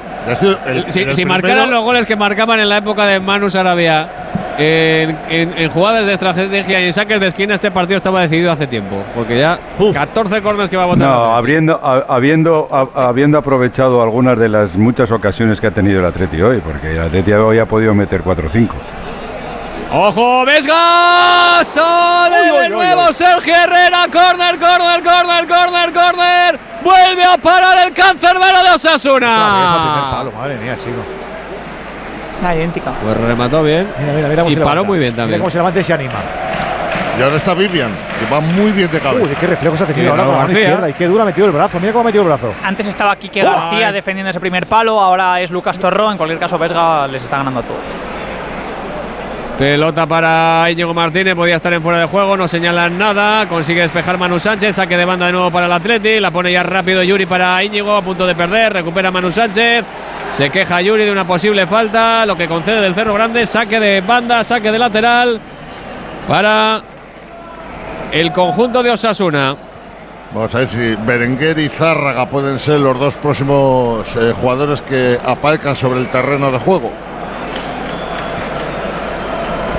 el- si si marcaran los goles que marcaban en la época de Manu Sarabia en, en- en jugadas de estrategia y en saques de esquina, este partido estaba decidido hace tiempo. Porque ya 14 corners que va a votar. No, habiendo, ha- habiendo, ha- habiendo aprovechado algunas de las muchas ocasiones que ha tenido el Atleti hoy, porque el Atleti hoy ha podido meter 4 o 5. ¡Ojo, Vesga! ¡Sale de nuevo Sergio Herrera! ¡Corner, corner, corner, corner, corner! ¡Vuelve a parar el cancerbero de Osasuna! palo, madre mía, chico. Idéntica. Pues remató bien. Mira, mira, mira cómo y se paró levanta. muy bien Mira también. cómo se levanta y se anima. Y ahora está Vivian, que va muy bien de cabeza. Uy, qué reflejos ha Y tenido ahora Raúl con la mano García. izquierda. Y qué duro ha metido el brazo. Mira cómo ha metido el brazo. Antes estaba Quique García ay. defendiendo ese primer palo, ahora es Lucas Torró. En cualquier caso, Vesga les está ganando a todos. Pelota para Íñigo Martínez, podía estar en fuera de juego, no señalan nada. Consigue despejar Manu Sánchez, saque de banda de nuevo para el Atleti. La pone ya rápido Yuri para Íñigo, a punto de perder. Recupera Manu Sánchez. Se queja Yuri de una posible falta, lo que concede del Cerro Grande. Saque de banda, saque de lateral para el conjunto de Osasuna. Vamos a ver si Berenguer y Zárraga pueden ser los dos próximos eh, jugadores que aparezcan sobre el terreno de juego.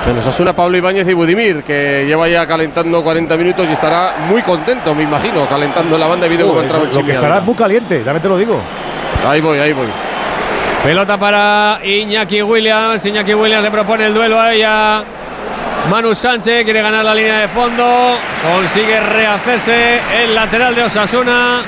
En Osasuna, Pablo Ibáñez y Budimir, que lleva ya calentando 40 minutos y estará muy contento, me imagino, calentando la banda debido a cómo ha Joder, entrado el lo que estará muy caliente, también te lo digo. Ahí voy, ahí voy. Pelota para Iñaki Williams. Iñaki Williams le propone el duelo a ella. Manu Sánchez quiere ganar la línea de fondo. Consigue rehacerse el lateral de Osasuna.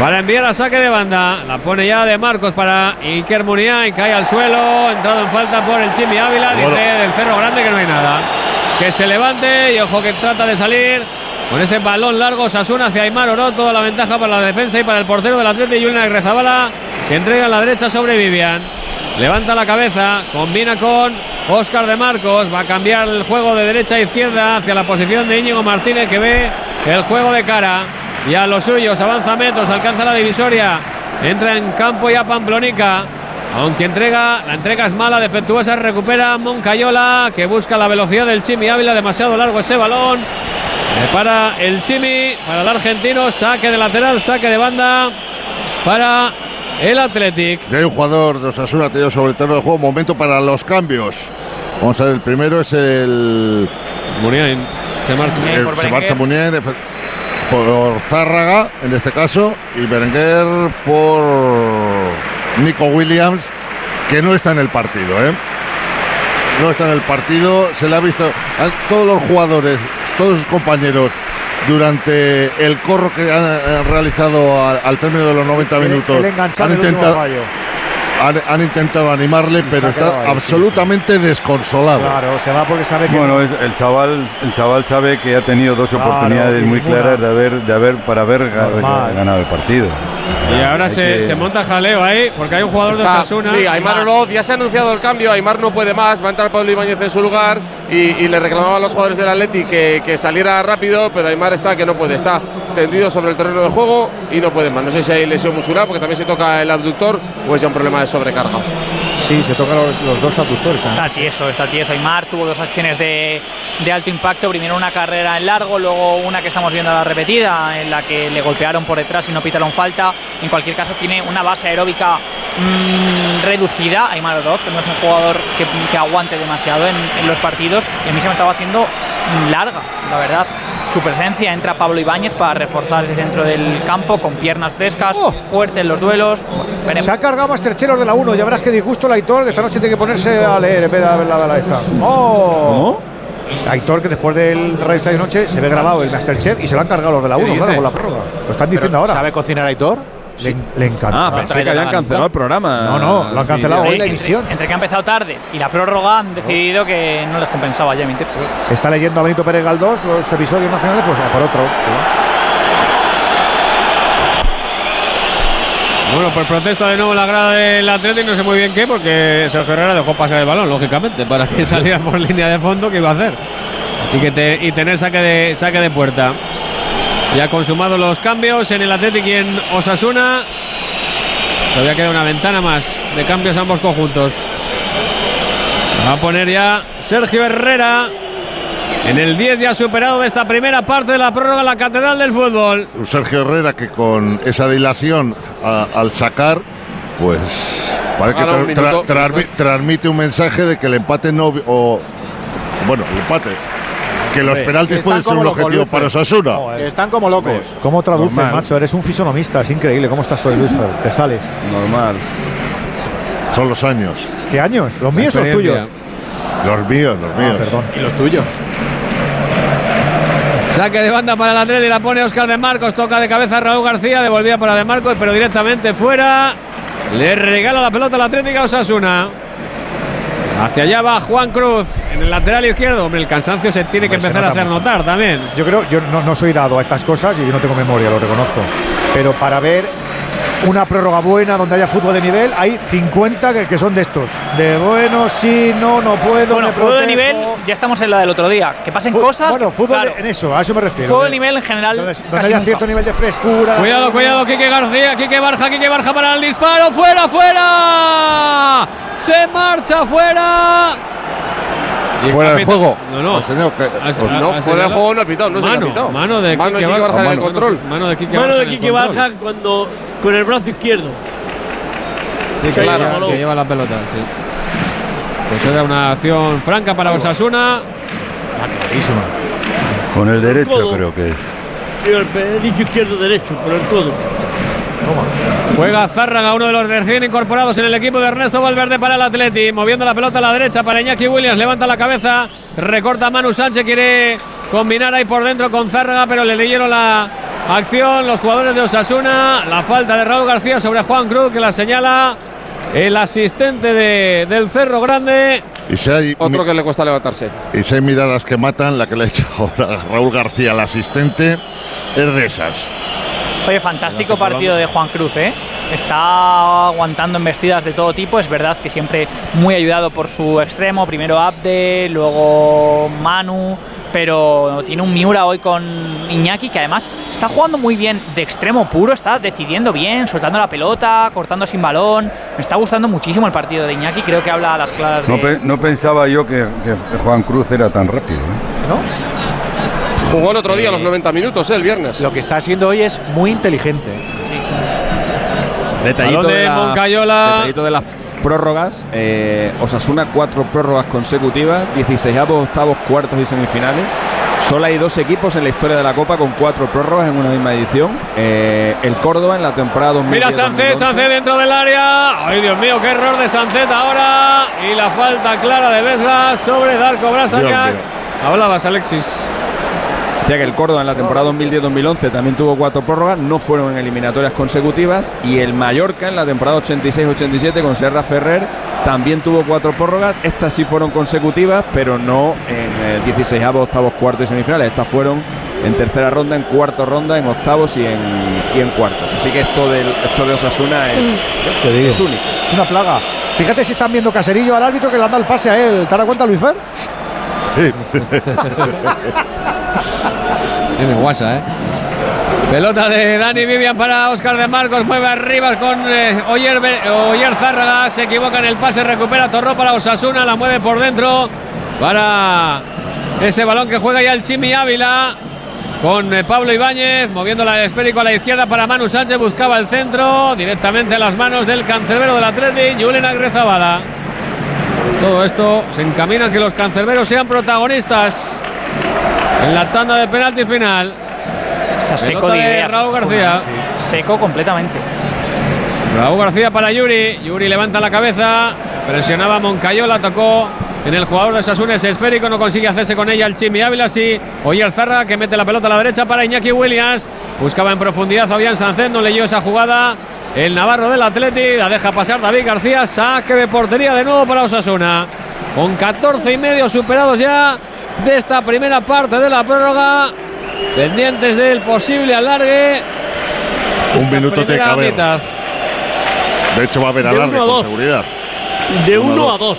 Para enviar a saque de banda. La pone ya de Marcos para Iker Muniain. Cae al suelo. Entrado en falta por el Chimi Ávila. Dice del Cerro Grande que no hay nada. Que se levante y ojo que trata de salir. Con ese balón largo, Osasuna hacia Aymar Oroto. La ventaja para la defensa y para el portero del Atlético, Julián Agrezabala. Que entrega a la derecha sobre Vivian. Levanta la cabeza, combina con Óscar de Marcos. Va a cambiar el juego de derecha a izquierda hacia la posición de Íñigo Martínez que ve el juego de cara. Y a los suyos, avanza metros, alcanza la divisoria. Entra en campo ya Pamplonica. Aunque entrega, la entrega es mala, defectuosa, recupera Moncayola, que busca la velocidad del Chimi Ávila, demasiado largo ese balón. Eh, Para el Chimi, para el argentino, saque de lateral, saque de banda para el Athletic. Ya hay un jugador de Osasuna tenido sobre el terreno de juego. Momento para los cambios. Vamos a ver, el primero es el. Muniain. Se marcha. el- por se marcha Muniain efe- por Zárraga, en este caso, y Berenguer por Nico Williams, que no está en el partido, ¿eh? No está en el partido, se le ha visto a todos los jugadores, todos sus compañeros, durante el corro que han, realizado al, al término de los 90 El- minutos. el han intentado. Han, han intentado animarle, pero está ahí, sí, absolutamente desconsolado. Claro, se va porque sabe que. Bueno, es- el chaval, el chaval sabe que ha tenido dos Claro, oportunidades muy claras de haber, de haber para haber Normal. ganado el partido. Y ahora se, que- se monta jaleo ahí, porque hay un jugador de Osasuna. sí, Aymar Oroz, ya se ha anunciado el cambio, Aymar no puede más, va a entrar Pablo Ibáñez en su lugar y, y le reclamaban a los jugadores del Atleti que, que saliera rápido, pero Aymar está que no puede, está tendido sobre el terreno de juego y no puede más. No sé si hay lesión muscular porque también se toca el abductor o es ya un problema de sobrecarga. Sí, se tocan los, dos aductores. Está tieso, está tieso. Aymar tuvo dos acciones de, de alto impacto. Primero una carrera en largo, luego una que estamos viendo a la repetida, en la que le golpearon por detrás y no pitaron falta. En cualquier caso, tiene una base aeróbica mm, reducida. Aymar Oroz no es un jugador que, que aguante demasiado en, en los partidos. Y a mí se me estaba haciendo larga, la verdad. Su presencia entra Pablo Ibáñez para reforzar ese centro del campo con piernas frescas, fuerte en los duelos. Se ha cargado Masterchef los de la 1. Ya verás que disgusto el Aitor, que esta noche tiene que ponerse a leer en vez de ver la bala esta. ¡Oh! Aitor, que después del Radio Estadio Noche se ve grabado el Masterchef y se lo han cargado los de la 1, claro, con la prórroga. Lo están diciendo ahora. ¿Sabe cocinar Aitor? Le, le encanta. Ah, pensé que habían cancelado el programa. No, no, lo han cancelado hoy la emisión. Entre que ha empezado tarde y la prórroga han decidido que no les compensaba ya emitir. Está leyendo a Benito Pérez Galdós los episodios nacionales, pues a por otro. Bueno, por protesta de nuevo la grada del Atlético, no sé muy bien qué, porque Sergio Herrera dejó pasar el balón, lógicamente, para que [LAUGHS] saliera por línea de fondo, ¿qué iba a hacer? Y, que te- y tener saque de, saque de puerta. Ya consumados los cambios en el Atlético y en Osasuna. Todavía queda una ventana más de cambios a ambos conjuntos. Va a poner ya Sergio Herrera en el 10 ya superado de esta primera parte de la prórroga la Catedral del Fútbol. Un Sergio Herrera que con esa dilación a- al sacar, pues parece que tra- tra- transmite un mensaje de que el empate no o bueno, el empate que los penaltis pueden ser un locos, objetivo para Osasuna. Están como locos. ¿Cómo traduces, Normal. macho? Eres un fisonomista, es increíble. ¿Cómo estás hoy, Luis Fer? Te sales. Normal. Son los años. ¿Qué años? ¿Los míos o los tuyos? Los míos, los míos. perdón. ¿Y los tuyos? Saque de banda para el Atleti, la pone Oscar de Marcos, toca de cabeza a Raúl García, devolvía para de Marcos, pero directamente fuera. Le regala la pelota al Atlético a Osasuna. Hacia allá va Juan Cruz en el lateral izquierdo. Hombre, el cansancio se tiene que Hombre, empezar a hacer mucho. notar también. Yo creo, yo no, no soy dado a estas cosas y yo no tengo memoria, lo reconozco. Pero para ver una prórroga buena donde haya fútbol de nivel, hay 50 que, que son de estos. De bueno, sí, no, no puedo. Bueno, me fútbol de nivel, ya estamos en la del otro día. Que pasen Fu- cosas. Bueno, fútbol claro, de- en eso, a eso me refiero. Fútbol de nivel en general. donde, casi donde haya nunca. cierto nivel de frescura. Cuidado, cuidado, Quique García, Quique Barja, Quique Barja para el disparo. ¡Fuera, fuera! ¡Se marcha fuera! Fuera de juego. No, no. Señor que- pues ha- no, ha fuera de juego no ha pitado, no se le ha Mano, pitado. Mano de Mano Quique Barja en el Mano- control. Mano de Mano Barja cuando con el brazo izquierdo. Sí, que, Claro, lleva, que lleva la pelota, sí. Pues era una acción franca para Osasuna. clarísima. Con el derecho creo que es. Sí, el izquierdo derecho, por el codo. Juega Zárraga, uno de los recién incorporados en el equipo de Ernesto Valverde para el Atleti. Moviendo la pelota a la derecha para Iñaki Williams. Levanta la cabeza. Recorta Manu Sánchez. Quiere combinar ahí por dentro con Zárraga, pero le leyeron la acción los jugadores de Osasuna. La falta de Raúl García sobre Juan Cruz, que la señala el asistente de- del Cerro Grande. Y si hay Otro que le cuesta levantarse. y si hay miradas que matan, la que le ha hecho ahora [LAUGHS] Raúl García al asistente es de esas. Oye, fantástico partido de Juan Cruz, ¿eh? Está aguantando embestidas de todo tipo. Es verdad que siempre muy ayudado por su extremo. Primero Abde, luego Manu. Pero tiene un Miura hoy con Iñaki que además está jugando muy bien de extremo puro. Está decidiendo bien, soltando la pelota, cortando sin balón. Me está gustando muchísimo el partido de Iñaki. Creo que habla a las claras No, de. pe- no pensaba yo que, que Juan Cruz era tan rápido. ¿eh? Jugó el otro día los 90 minutos, ¿eh? el viernes. Lo que está haciendo hoy es muy inteligente. Detallito de la- Moncayola. detallito de las prórrogas. eh, Osasuna, cuatro prórrogas consecutivas, 16 octavos, cuartos y semifinales. Solo hay dos equipos en la historia de la Copa con cuatro prórrogas en una misma edición. Eh, el Córdoba en la temporada 2010 Mira Sánchez, Sánchez dentro del área. Ay, Dios mío, qué error de Sánchez ahora. Y la falta clara de Vesga sobre Darko mío. Hablabas, Alexis. Decía que el Córdoba en la temporada 2010-2011 también tuvo cuatro prórrogas, no fueron en eliminatorias consecutivas. Y el Mallorca en la temporada 86-87 con Serra Ferrer también tuvo cuatro prórrogas. Estas sí fueron consecutivas, pero no en 16 octavos, cuartos y semifinales. Estas fueron en tercera ronda, en cuarta ronda, en octavos y en, y en cuartos. Así que esto, del, esto de Osasuna es, Te digo. es único. Es una plaga. Fíjate si están viendo Caserillo al árbitro que le anda el pase a él. ¿Te das cuenta, Luis Fer? [LAUGHS] Tiene guasa, ¿eh? Pelota de Dani Vivian para Oscar de Marcos. Mueve arriba con eh, Oyer, Oyer Zárraga. Se equivoca en el pase. Recupera Torró para Osasuna. La mueve por dentro para ese balón que juega ya el Chimi Ávila. Con eh, Pablo Ibáñez moviendo el esférico a la izquierda para Manu Sánchez. Buscaba el centro directamente en las manos del cancerbero del Atleti, Julen Agrezabala. Todo esto se encamina a que los cancerberos sean protagonistas en la tanda de penalti final. Está seco de ideas. Raúl García. sí. Seco completamente. Raúl García para Yuri. Yuri levanta la cabeza. Presionaba Moncayola. Tocó en el jugador de Sasuna ese esférico. No consigue hacerse con ella el Chimi Ávila. Sí. Oyer Zarra que mete la pelota a la derecha para Iñaki Williams. Buscaba en profundidad a Fabián Sánchez. No leyó esa jugada. El Navarro del Atleti. La deja pasar David García. Saque de portería de nuevo para Osasuna. Con 14 y medio superados ya de esta primera parte de la prórroga. Pendientes del posible alargue. Un minuto te cabe. De hecho, va a haber De alargue uno a con dos. seguridad. De Uno a 1 a dos. 2.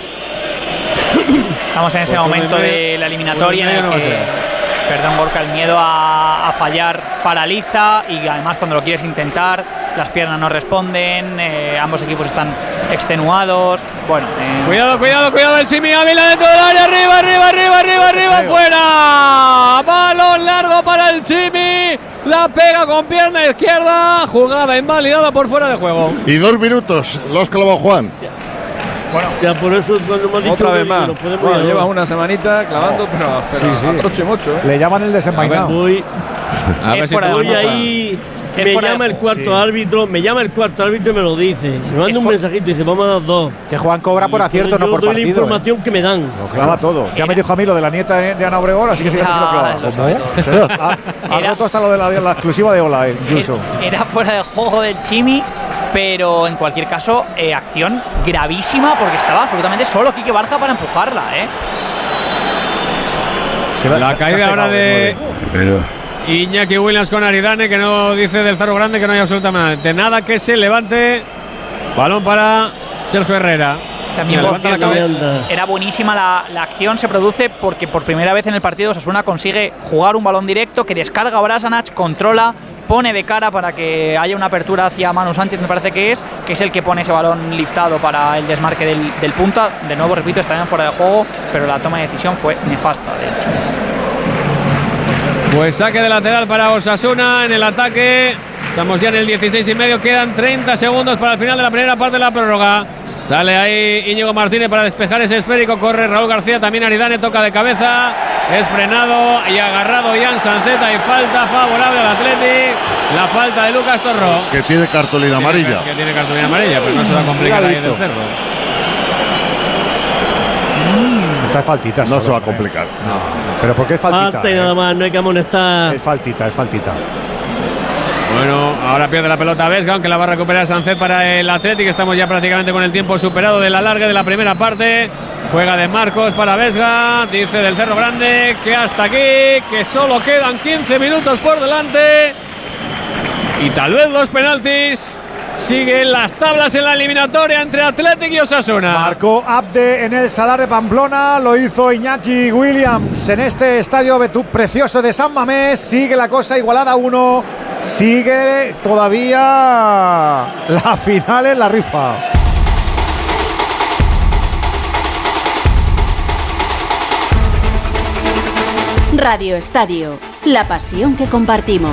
Estamos en ese Pues momento medio- de la eliminatoria en el que, perdón Gorka, el miedo a, a fallar paraliza y además cuando lo quieres intentar las piernas no responden, eh, ambos equipos están extenuados. Bueno, eh, Cuidado, cuidado, cuidado el Simi Ávila dentro del área, arriba, arriba, arriba, arriba, arriba, fuera. Balón largo para el Chimi. La pega con pierna izquierda. Jugada invalidada por fuera de juego. Y dos minutos, los clavó Juan. bueno, Ya por eso cuando hemos dicho Otra vez más. Bueno, a lleva una semanita clavando, pero, pero Sí, sí. a troche mocho. ¿eh? Le llaman el desenvainado. Voy, A Es ver si fuera de ahí. Es Me fuera de llama el cuarto sí. árbitro, me llama el cuarto árbitro y me lo dice. Me manda un mensajito y dice, vamos a dar dos. Que Juan cobra por acierto, no yo por doy la partido. ¿eh? información que me dan. Lo clava todo. Ya me dijo a mí lo de la nieta de Ana Obregón, así que fíjate si lo clava. Todo. Sí, ha, ha roto hasta lo de la, la exclusiva de Ola, eh, incluso. Era fuera de juego del Chimi, pero en cualquier caso, eh, acción gravísima porque estaba absolutamente solo Quique Barja para empujarla, ¿eh? Se va- La se- caída ahora de. Pero Iñaki Williams con Aridane, que no dice del Cerro Grande que no hay absolutamente nada que se levante. Balón para Sergio Herrera. También la cabeza. era buenísima la, la acción, se produce porque por primera vez en el partido Osasuna consigue jugar un balón directo que descarga a Brasanac, controla, pone de cara para que haya una apertura hacia Manu Sánchez, me parece que es, que es el que pone ese balón liftado para el desmarque del, del punta. De nuevo, repito, está en fuera de juego, pero la toma de decisión fue nefasta del Chimi. Pues saque de lateral para Osasuna en el ataque. Estamos ya en el 16 y medio. Quedan 30 segundos para el final de la primera parte de la prórroga. Sale ahí Íñigo Martínez para despejar ese esférico. Corre Raúl García. También Aridane toca de cabeza. Es frenado y agarrado Ian Sanceta. Y falta favorable al Athletic. La falta de Lucas Torró. Que tiene cartulina amarilla. Que tiene cartulina amarilla, pero no se va a complicar ahí del cerro. Esta es faltita. No solo, se va a ¿eh? complicar. No, pero ¿por qué es faltita? Falta y nada eh? más, no hay que amonestar. Es faltita, es faltita. Bueno, ahora pierde la pelota Vesga, aunque la va a recuperar Sancet para el Athletic. Estamos ya prácticamente con el tiempo superado de la larga de la primera parte. Juega de Marcos para Vesga. Dice del Cerro Grande que hasta aquí, que solo quedan 15 minutos por delante. Y tal vez los penaltis. Siguen las tablas en la eliminatoria entre Athletic y Osasuna. Marcó Abde en el Sadar de Pamplona, lo hizo Iñaki Williams en este estadio Betú precioso de San Mamés. Sigue la cosa igualada a uno. Sigue todavía la final en la rifa. Radio Estadio, la pasión que compartimos.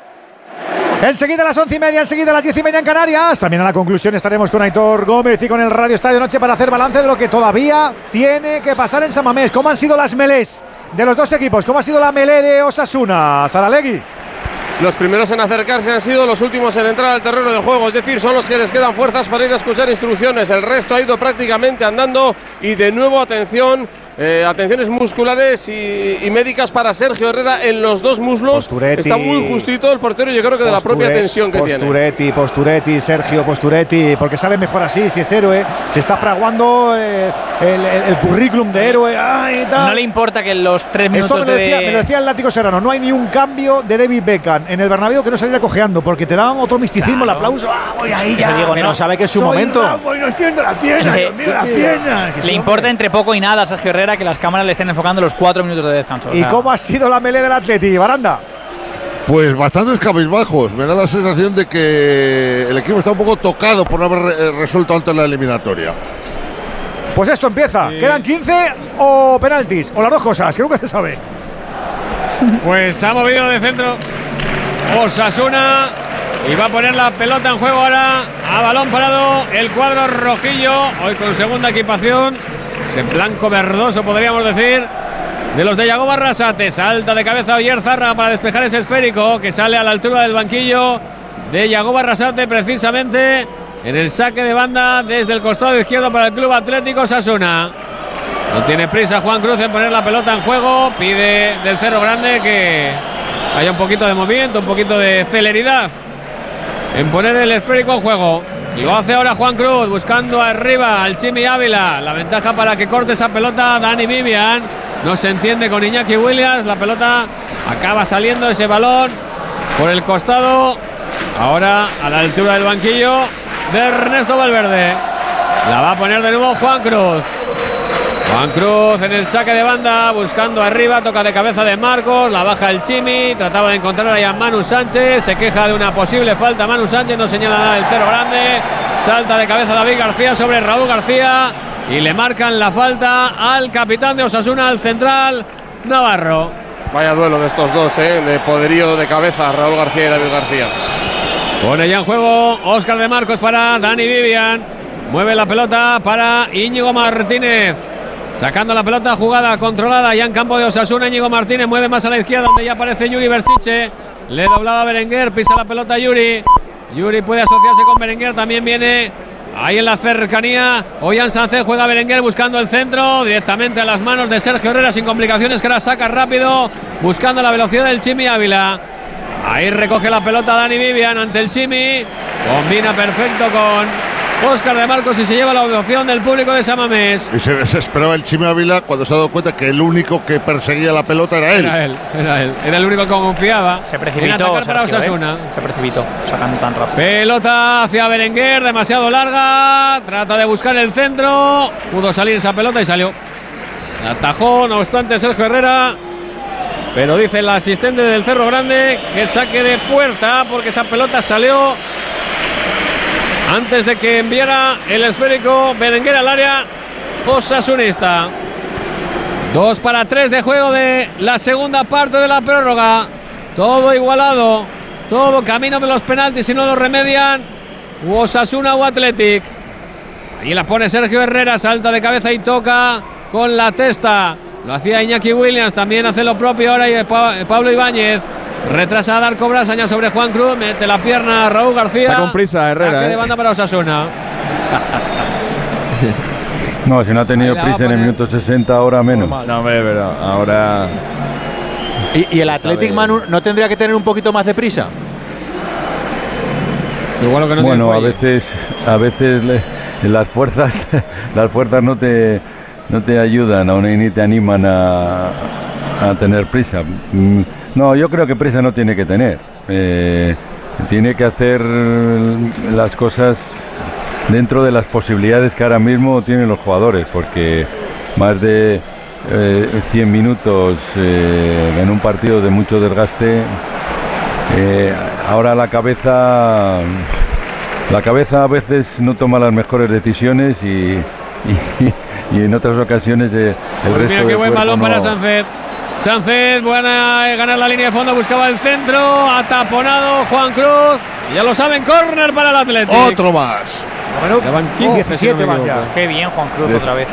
Enseguida a las once y media, enseguida a las diez y media en Canarias. También a la conclusión estaremos con Aitor Gómez y con el Radio Estadio Noche para hacer balance de lo que todavía tiene que pasar en Samamés. ¿Cómo han sido las melés de los dos equipos? ¿Cómo ha sido la melé de Osasuna? Saralegui. Los primeros en acercarse han sido los últimos en entrar al terreno de juego, es decir, son los que les quedan fuerzas para ir a escuchar instrucciones. El resto ha ido prácticamente andando y de nuevo atención eh, atenciones musculares y, médicas para Sergio Herrera en los dos muslos. Está muy justito el portero, yo creo que de la propia tensión que tiene. Posturetti, Posturetti, Sergio Posturetti, porque sabe mejor así si es héroe. Se está fraguando eh, el, currículum de héroe. No le importa que los tres minutos Esto me lo, decía, me lo decía el látigo Serrano. No hay ni un cambio de David Beckham en el Bernabéu que no saliera cojeando, porque te daban otro misticismo, el aplauso. Ah, voy ahí ya. no sabe que es su momento. Voy no siento la pierna, la pierna. Le importa entre poco y nada a Sergio Herrera que las cámaras le estén enfocando los cuatro minutos de descanso. ¿Y cómo ha sido la melee del Atleti, Baranda? Pues bastantes cabizbajos. Me da la sensación de que el equipo está un poco tocado por no haber resuelto antes la eliminatoria. Pues esto empieza. ¿Quedan 15 o penaltis? O las dos cosas, que nunca se sabe. [LAUGHS] Pues ha movido de centro Osasuna y va a poner la pelota en juego ahora a balón parado el cuadro rojillo, hoy con segunda equipación en blanco verdoso podríamos decir. De los de Yago Barrasate, salta de cabeza Oyer Zarra para despejar ese esférico que sale a la altura del banquillo de Yago Barrasate, precisamente en el saque de banda desde el costado izquierdo para el Club Atlético Sasuna. No tiene prisa Juan Cruz en poner la pelota en juego, pide del Cerro Grande que haya un poquito de movimiento, un poquito de celeridad en poner el esférico en juego. Lo hace ahora Juan Cruz buscando arriba al Chimi Ávila. La ventaja para que corte esa pelota Dani Vivian. No se entiende con Iñaki Williams. La pelota acaba saliendo ese balón por el costado. Ahora a la altura del banquillo de Ernesto Valverde. La va a poner de nuevo Juan Cruz. Juan Cruz en el saque de banda, buscando arriba, toca de cabeza de Marcos, la baja el Chimi, trataba de encontrar ahí a Manu Sánchez, se queja de una posible falta Manu Sánchez, no señala nada el cero grande, salta de cabeza David García sobre Raúl García y le marcan la falta al capitán de Osasuna, al central Navarro. Vaya duelo de estos dos, ¿eh? de poderío de cabeza, Raúl García y David García. Pone ya en juego Oscar de Marcos para Dani Vivian. Mueve la pelota para Íñigo Martínez. Sacando la pelota, jugada controlada ya en campo de Osasuna. Íñigo Martínez mueve más a la izquierda, donde ya aparece Yuri Berchiche. Le doblaba a Berenguer, pisa la pelota Yuri. Yuri puede asociarse con Berenguer, también viene ahí en la cercanía. Oyan Sánchez juega Berenguer buscando el centro, directamente a las manos de Sergio Herrera, sin complicaciones, que ahora saca rápido, buscando la velocidad del Chimi Ávila. Ahí recoge la pelota Dani Vivian ante el Chimi. Combina perfecto con Oscar de Marcos y se lleva la ovación del público de Samamés. Y se desesperaba el Chime Ávila cuando se ha dado cuenta que el único que perseguía la pelota era él. Era él, era él. Era el único que confiaba. Se precipitó. para Osasuna. ¿eh? Se precipitó, sacando tan rápido. Pelota hacia Berenguer, demasiado larga. Trata de buscar el centro. Pudo salir esa pelota y salió. Atajó, no obstante, Sergio Herrera. Pero dice el asistente del Cerro Grande que saque de puerta porque esa pelota salió antes de que enviara el esférico Berenguer al área Osasunista. Dos para tres de juego de la segunda parte de la prórroga. Todo igualado. Todo camino de los penaltis si no lo remedian. Osasuna o Athletic. Ahí la pone Sergio Herrera. Salta de cabeza y toca con la testa. Lo hacía Iñaki Williams. También hace lo propio ahora Pablo Ibáñez. Retrasa a Darko Brasaña sobre Juan Cruz. Mete la pierna a Raúl García. Está con prisa Herrera. Saque de ¿eh? banda para Osasuna. [LAUGHS] no, si no ha tenido prisa en el minuto 60, ahora menos. No, hombre, pero ahora. ¿Y, el Athletic Manu no tendría que tener un poquito más de prisa? Igual que no bueno, a veces, a veces las fuerzas, [LAUGHS] las fuerzas no te, no te ayudan ni te animan a, a tener prisa. No, yo creo que prisa no tiene que tener. Eh, tiene que hacer las cosas dentro de las posibilidades que ahora mismo tienen los jugadores, porque más de 100 eh, minutos eh, en un partido de mucho desgaste, ahora la cabeza, la cabeza a veces no toma las mejores decisiones y, y [LAUGHS] en otras ocasiones eh, el Pues resto mira qué buen balón no- para Sánchez. Sánchez, buena eh, ganar la línea de fondo, buscaba el centro, ataponado Juan Cruz. Y Ya lo saben, córner para el Atlético. Otro más. Bueno, Ya van 15, 17 si no me van ya. equivoco. Qué bien, Juan Cruz, Diez. otra vez.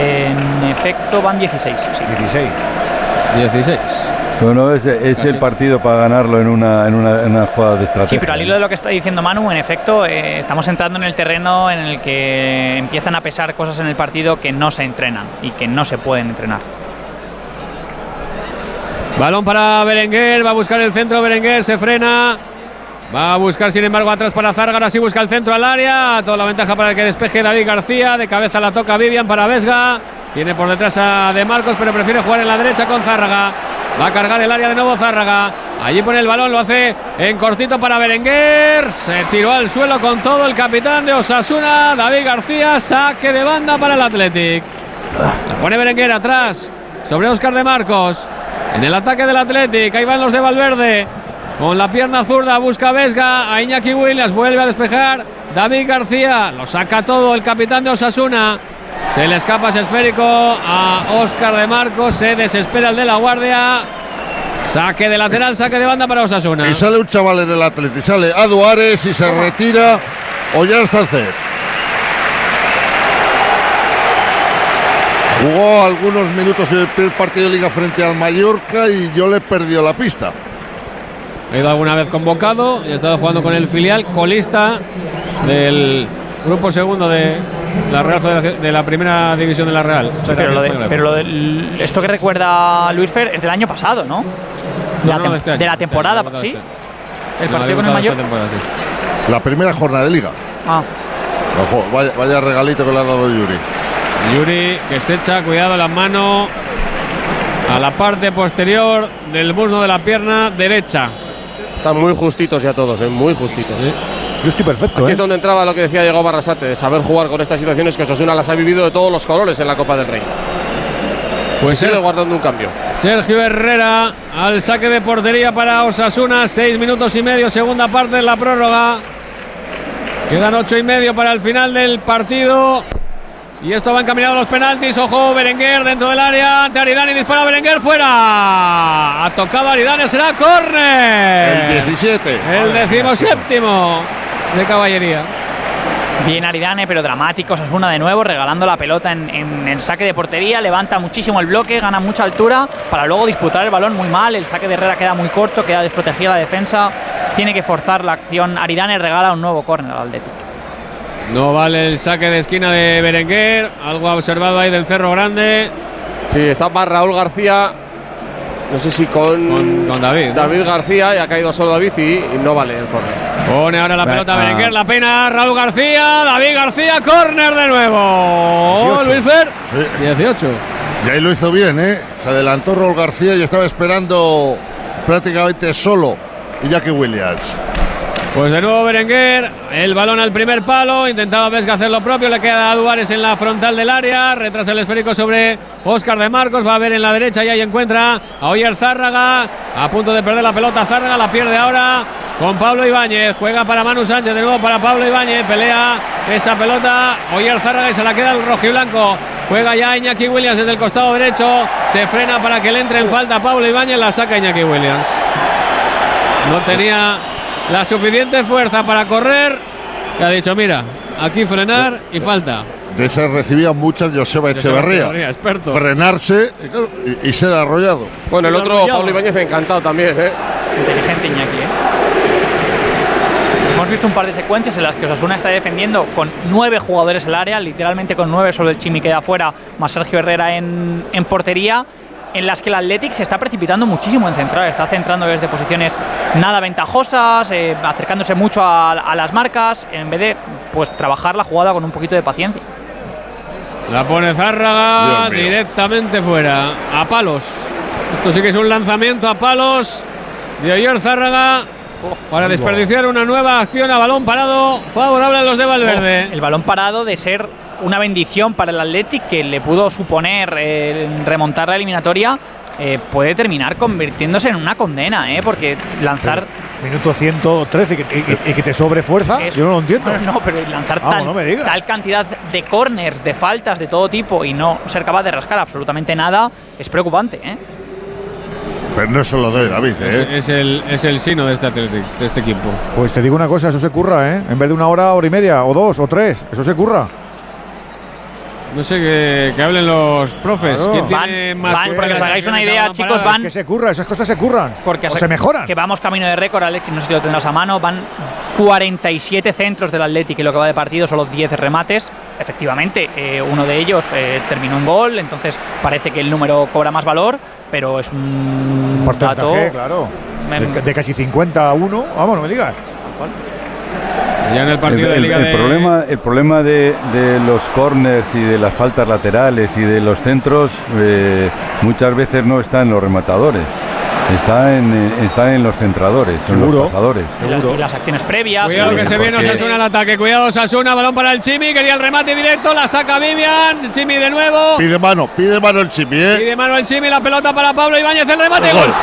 En efecto, van 16. sí. 16. 16. Bueno, es, es el partido para ganarlo en una, en una, en una jugada de estrategia. Sí, pero al hilo de lo que está diciendo Manu, en efecto, eh, estamos entrando en el terreno en el que empiezan a pesar cosas en el partido que no se entrenan y que no se pueden entrenar. Balón para Berenguer, va a buscar el centro, Berenguer se frena. Va a buscar, sin embargo, atrás para Zarga, ahora sí busca el centro al área. Toda la ventaja para el que despeje David García. De cabeza la toca Vivian para Vesga. Tiene por detrás a De Marcos, pero prefiere jugar en la derecha con Zárraga. Va a cargar el área de nuevo Zárraga. Allí pone el balón, lo hace en cortito para Berenguer. Se tiró al suelo con todo el capitán de Osasuna, David García. Saque de banda para el Athletic. La pone Berenguer atrás sobre Oscar de Marcos. En el ataque del Athletic, ahí van los de Valverde. Con la pierna zurda busca Vesga, a Iñaki Williams vuelve a despejar. David García lo saca todo el capitán de Osasuna. Se le escapa ese esférico a Oscar de Marcos. Se desespera el de la guardia. Saque de lateral, saque de banda para Osasuna. Y sale un chaval en el Atleti, sale a y se retira o ya está Zed. Jugó algunos minutos en el primer partido de liga frente al Mallorca y yo le perdió la pista. Ha ido alguna vez convocado y ha estado jugando con el filial colista del grupo segundo de la Real Federación- de la primera división de la Real. Pero, lo de- pero lo del- esto que recuerda Luis Fer es del año pasado, ¿no? De, la, no, tem- de este año, de la este año, temporada, ¿sí? este El No, partido con el Mayor. sí. La primera jornada de liga. Ah, Ojo, vaya, vaya regalito que le ha dado Yuri. Yuri que se echa, cuidado la mano a la parte posterior del muslo de la pierna derecha. Están muy justitos ya todos, ¿eh? muy justitos. Yo estoy perfecto, Aquí ¿eh? es donde entraba lo que decía Diego Barrasate, de saber jugar con estas situaciones que Osasuna las ha vivido de todos los colores en la Copa del Rey. Pues Se sigue guardando un cambio. Sergio Herrera al saque de portería para Osasuna, seis minutos y medio, segunda parte de la prórroga. Quedan ocho y medio para el final del partido. Y esto va encaminado a los penaltis. Ojo, Berenguer dentro del área. Ante Aridani dispara Berenguer fuera. Ha tocado Aridani, será córner. El 17. El decimoséptimo de caballería. bien Aridane, pero dramático. Osasuna de nuevo, regalando la pelota en, en el saque de portería. Levanta muchísimo el bloque, gana mucha altura para luego disputar el balón muy mal. El saque de Herrera queda muy corto, queda desprotegida la defensa. Tiene que forzar la acción. Aridane regala un nuevo córner al Atlético. No vale el saque de esquina de Berenguer. Algo ha observado ahí del Cerro Grande. Sí, está más Raúl García. No sé si con, con David. ¿no? David García y ha caído solo David y, y no vale el córner. Pone ahora la pelota Ah. Berenguer, la pena Raúl García, David García, córner de nuevo. 18. Luis Fer, Sí. 18. Y ahí lo hizo bien, ¿eh? Se adelantó Raúl García y estaba esperando prácticamente solo Iñaki Williams. Pues de nuevo Berenguer, el balón al primer palo, intentaba Vesga hacer lo propio, le queda a Duárez en la frontal del área, retrasa el esférico sobre Óscar de Marcos, va a ver en la derecha y ahí encuentra a Oyer Zárraga, a punto de perder la pelota Zárraga, la pierde ahora con Pablo Ibáñez, juega para Manu Sánchez, de nuevo para Pablo Ibáñez, pelea esa pelota, Oyer Zárraga y se la queda el rojiblanco. Juega ya Iñaki Williams desde el costado derecho, se frena para que le entre en falta Pablo Ibáñez, la saca Iñaki Williams. No tenía la suficiente fuerza para correr. Que ha dicho, mira, aquí frenar y falta. De esas recibía muchas Joseba Joseba Echeverría. Echeverría, experto. Frenarse y, y- ser arrollado. Bueno, el otro, Pablo Ibáñez, encantado también, ¿eh? Inteligente Iñaki, ¿eh? Hemos visto un par de secuencias en las que Osasuna está defendiendo con nueve jugadores en el área, literalmente con nueve, solo el Chimi queda fuera, más Sergio Herrera en, en portería, en las que el Athletic se está precipitando muchísimo en central, está centrando desde posiciones nada ventajosas, eh, acercándose mucho a, a las marcas, en vez de pues trabajar la jugada con un poquito de paciencia. La pone Zárraga directamente fuera. A palos. Esto sí que es un lanzamiento a palos de Oyer Zárraga. Para desperdiciar una nueva acción a balón parado favorable a los de Valverde. El balón parado de ser una bendición para el Athletic que le pudo suponer eh, remontar la eliminatoria eh, puede terminar convirtiéndose en una condena, ¿eh? porque lanzar Minuto 113 y que, y- y que te sobre fuerza. Es- Yo no lo entiendo. No, [LAUGHS] no, pero lanzar Vamos, tal, no cantidad de corners, de faltas de todo tipo y no ser capaz de rascar absolutamente nada es preocupante, ¿eh? Pero no es solo de David, Es, ¿eh? es el, es el sino de este, Athletic, de este equipo. Pues te digo una cosa, eso se curra, ¿eh? En vez de una hora, hora y media, o dos, o tres. Eso se curra. No sé que, que hablen los profes. Claro. ¿Quién Van- tiene más van, para que os hagáis una idea, chicos, van- Que se curra, esas cosas se curran. Porque o hasta se mejoran. Que vamos camino de récord, Alex, no sé si lo tendrás a mano. Van 47 centros del Athletic en lo que va de partido, solo 10 remates. Efectivamente, eh, uno de ellos eh, terminó en gol, entonces parece que el número cobra más valor, pero es un dato. Porcentaje, claro. Mem- De, de casi 50 a 1. Vamos, no me digas. Ya en el partido el, de Liga el de- problema, el problema de, de los corners y de las faltas laterales y de los centros eh, muchas veces no está en los rematadores, está en, eh, está en los centradores, en los pasadores. y la- y las acciones previas. Cuidado Sí, que se viene porque- Osasuna al ataque. Cuidado Osasuna, balón para el Chimi. Quería el remate directo, la saca Vivian. El Chimi de nuevo. Pide mano, pide mano el Chimi, ¿eh? Pide mano el Chimi, la pelota para Pablo Ibáñez, el remate. El ¡Gol! gol.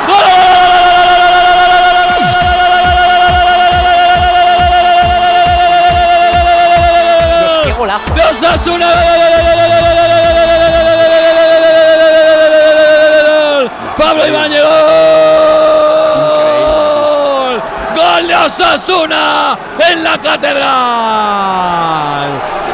Golazo! ¡De Osasuna! Pablo Ibáñez. ¡Gol! ¡Gol de Osasuna en la catedral!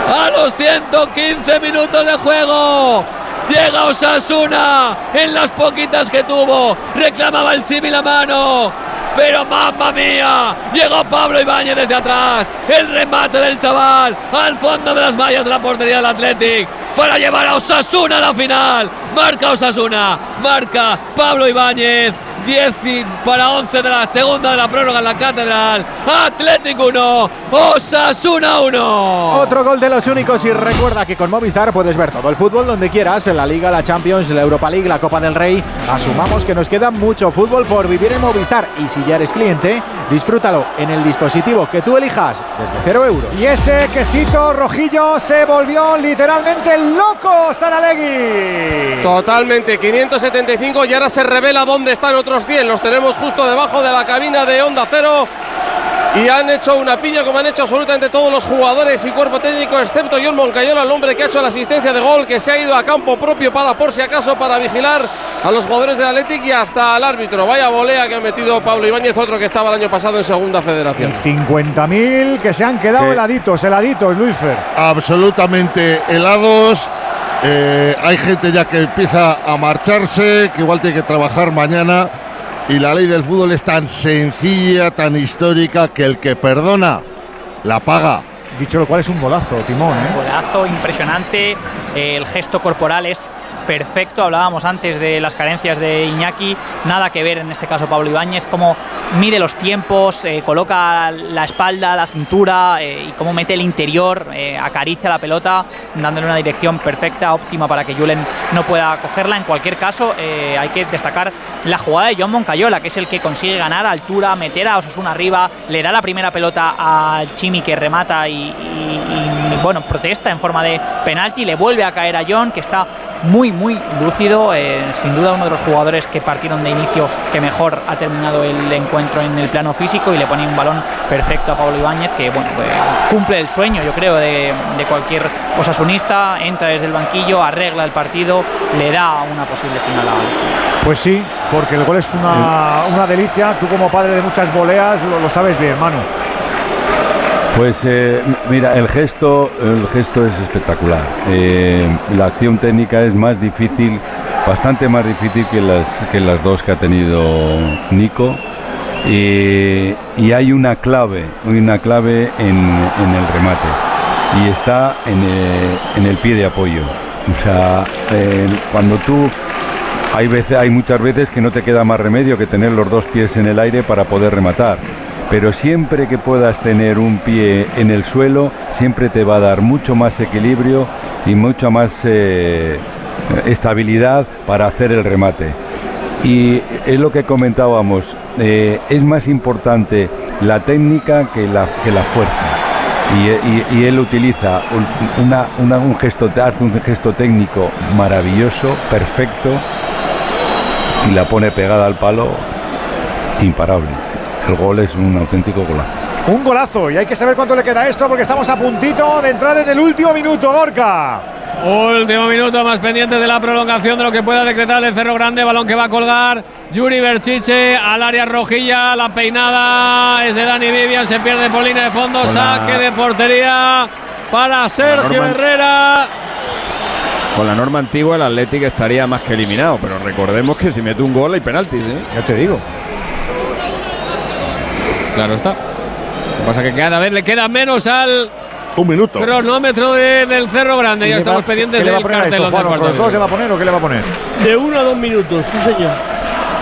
A los 115 minutos de juego. Llega Osasuna en las poquitas que tuvo. Reclamaba el Chimi la mano. Pero mamma mía, llegó Pablo Ibáñez desde atrás. El remate del chaval al fondo de las mallas de la portería del Athletic para llevar a Osasuna a la final. Marca Osasuna, marca Pablo Ibáñez. 10 y- para 11 de la segunda de la prórroga en la catedral. Atlético 1, Osasuna 1. Otro gol de los únicos y recuerda que con Movistar puedes ver todo el fútbol donde quieras, en la Liga, la Champions, la Europa League, la Copa del Rey. Asumamos que nos queda mucho fútbol por vivir en Movistar y si ya eres cliente, disfrútalo en el dispositivo que tú elijas desde 0 euros. Y ese quesito rojillo se volvió literalmente loco, Saralegui. Totalmente, 575 y ahora se revela dónde están otros 100. Los tenemos justo debajo de la cabina de Onda Cero. Y han hecho una piña como han hecho absolutamente todos los jugadores y cuerpo técnico, excepto John Moncayola, el hombre que ha hecho la asistencia de gol, que se ha ido a campo propio para, por si acaso, para vigilar a los jugadores del Athletic y hasta al árbitro. Vaya volea que ha metido Pablo Ibáñez, otro que estaba el año pasado en Segunda Federación. 50.000 que se han quedado Sí. heladitos, heladitos, Luis Fer. absolutamente helados. Eh, hay gente ya que empieza a marcharse, que igual tiene que trabajar mañana. Y la ley del fútbol es tan sencilla, tan histórica, que el que perdona la paga. Dicho lo cual es un golazo, Timón, ¿eh? Golazo impresionante, el gesto corporal es perfecto, hablábamos antes de las carencias de Iñaki, nada que ver en este caso Pablo Ibáñez, cómo mide los tiempos, eh, coloca la espalda, la cintura eh, y cómo mete el interior, eh, acaricia la pelota, dándole una dirección perfecta, óptima para que Julen no pueda cogerla. En cualquier caso, hay que destacar la jugada de John Moncayola, que es el que consigue ganar altura, meter a Osasuna arriba, le da la primera pelota al Chimi que remata y, y- y, bueno, protesta en forma de penalti, le vuelve a caer a John, que está muy, muy lúcido, eh, sin duda uno de los jugadores que partieron de inicio que mejor ha terminado el encuentro en el plano físico y le pone un balón perfecto a Pablo Ibáñez, que bueno, pues, cumple el sueño, yo creo, de, de cualquier osasunista, entra desde el banquillo, arregla el partido, le da una posible final a Osasuna. Pues sí, porque el gol es una, una delicia. Tú como padre de muchas voleas lo, lo sabes bien, Manu. Pues eh, mira, el gesto, el gesto es espectacular. Eh, la acción técnica es más difícil, bastante más difícil que las, que las dos que ha tenido Nico. Y, y hay una clave, una clave en, el remate. Y está en, eh, en el pie de apoyo. O sea, eh, cuando tú hay, veces, hay muchas veces que no te queda más remedio que tener los dos pies en el aire para poder rematar. Pero siempre que puedas tener un pie en el suelo, siempre te va a dar mucho más equilibrio y mucha más eh, estabilidad para hacer el remate. Y es lo que comentábamos, eh, es más importante la técnica que la, que la fuerza. Y, él utiliza un, una- un gesto, un gesto técnico maravilloso, perfecto, y la pone pegada al palo, imparable. El gol es un auténtico golazo. Un golazo y hay que saber cuánto le queda a esto porque estamos a puntito de entrar en el último minuto, Gorka. Último minuto más pendiente de la prolongación de lo que pueda decretar el Cerro Grande. Balón que va a colgar Yuri Berchiche al área rojilla. La peinada es de Dani Vivian. Se pierde por línea de fondo. Con la- Saque de portería para Sergio norma- Herrera. Con la norma antigua el Athletic estaría más que eliminado, pero recordemos que si mete un gol hay penaltis, ¿eh? Ya te digo. Claro está. Lo que pasa que cada vez le queda menos al Un minuto. cronómetro de- del Cerro Grande. ¿Y Ya estamos va- pendientes ¿Qué le va a del cartelón del ¿Otros cuarto dos de le va a poner o qué le va a poner? De uno a dos minutos, sí señor.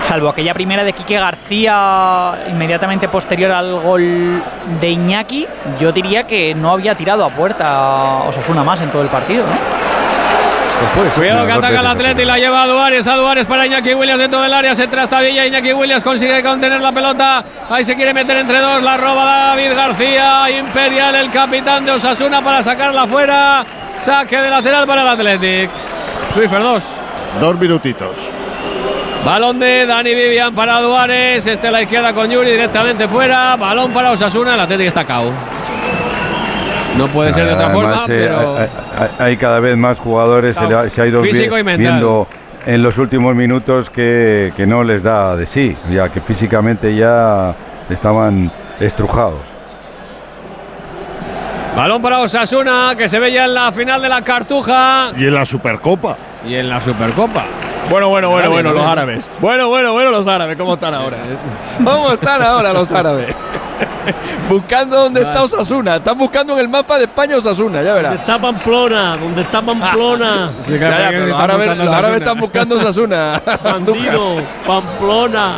Salvo aquella primera de Quique García inmediatamente posterior al gol de Iñaki, yo diría que no había tirado a puerta Osasuna más en todo el partido, ¿no? Cuidado que ataca el Atleti, la lleva a Duárez, a Duárez para Iñaki Williams dentro del área, se trastabilla, Iñaki Williams consigue contener la pelota, ahí se quiere meter entre dos, la roba David García, Imperial, el capitán de Osasuna para sacarla fuera, saque de lateral para el Athletic. Luis Ferdos. Dos minutitos. Balón de Dani Vivian para Duárez, este a la izquierda con Yuri directamente fuera, balón para Osasuna, el Athletic está cao. No puede ser de otra Además, forma, eh, pero... hay, cada vez más jugadores, se, le ha- se ha ido vi- viendo en los últimos minutos que, que no les da de sí, ya que físicamente ya estaban estrujados. Balón para Osasuna, que se ve ya en la final de la Cartuja Y en la Supercopa. y en la Supercopa. Bueno, bueno, bueno, bueno, los árabes. Bueno, bueno, bueno, los árabes, ¿cómo están ahora? [LAUGHS] ¿Cómo están ahora los árabes? [LAUGHS] buscando dónde está Osasuna. Están buscando en el mapa de España Osasuna, ya ¿Dónde verás. está Pamplona? ¿Dónde está Pamplona? Ya, ya, pero los árabes, los árabes están buscando Osasuna. [LAUGHS] Bandido, Pamplona.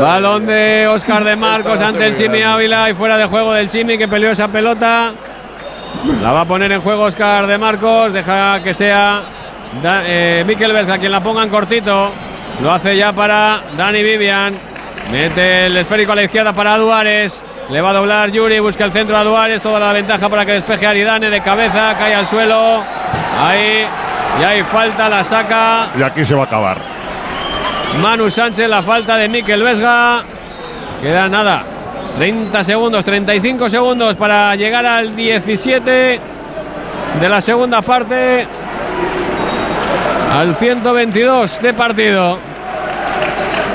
Balón de Oscar de Marcos ante el Chimi Ávila y fuera de juego del Chimi que peleó esa pelota. La va a poner en juego Oscar de Marcos. Deja que sea Da- eh, Mikel Vesga quien la ponga en cortito. Lo hace ya para Dani Vivian. Mete el esférico a la izquierda para Duárez. Le va a doblar Yuri, busca el centro a Duárez. Toda la ventaja para que despeje Aridane de cabeza. Cae al suelo. Ahí. Y hay falta, la saca Y aquí se va a acabar. Manu Sánchez, la falta de Mikel Vesga. Queda nada. 30 segundos, 35 segundos para llegar al 17 de la segunda parte. Al 122 de partido.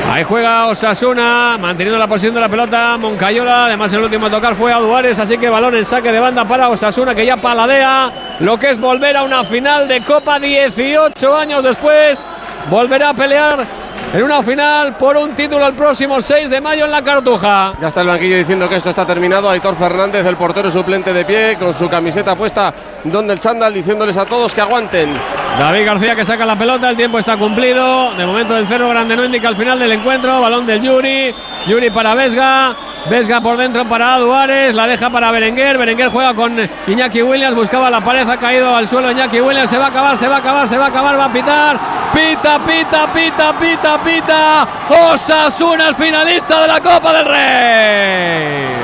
Ahí juega Osasuna, manteniendo la posición de la pelota. Moncayola, además el último a tocar fue a Duárez, así que balón en saque de banda para Osasuna, que ya paladea lo que es volver a una final de Copa 18 años después. Volverá a pelear en una final por un título el próximo 6 de mayo en la Cartuja. Ya está el banquillo diciendo que esto está terminado. Aitor Fernández, el portero suplente de pie, con su camiseta puesta donde el chándal, diciéndoles a todos que aguanten. David García que saca la pelota, el tiempo está cumplido. De momento el Cerro Grande no indica el final del encuentro. Balón del Yuri. Yuri para Vesga. Vesga por dentro para Duárez. La deja para Berenguer. Berenguer juega con Iñaki Williams. Buscaba la pared. Ha caído al suelo Iñaki Williams. Se va a acabar, se va a acabar, se va a acabar. Va a pitar. Pita, pita, pita, pita, pita. Osasuna, el finalista de la Copa del Rey.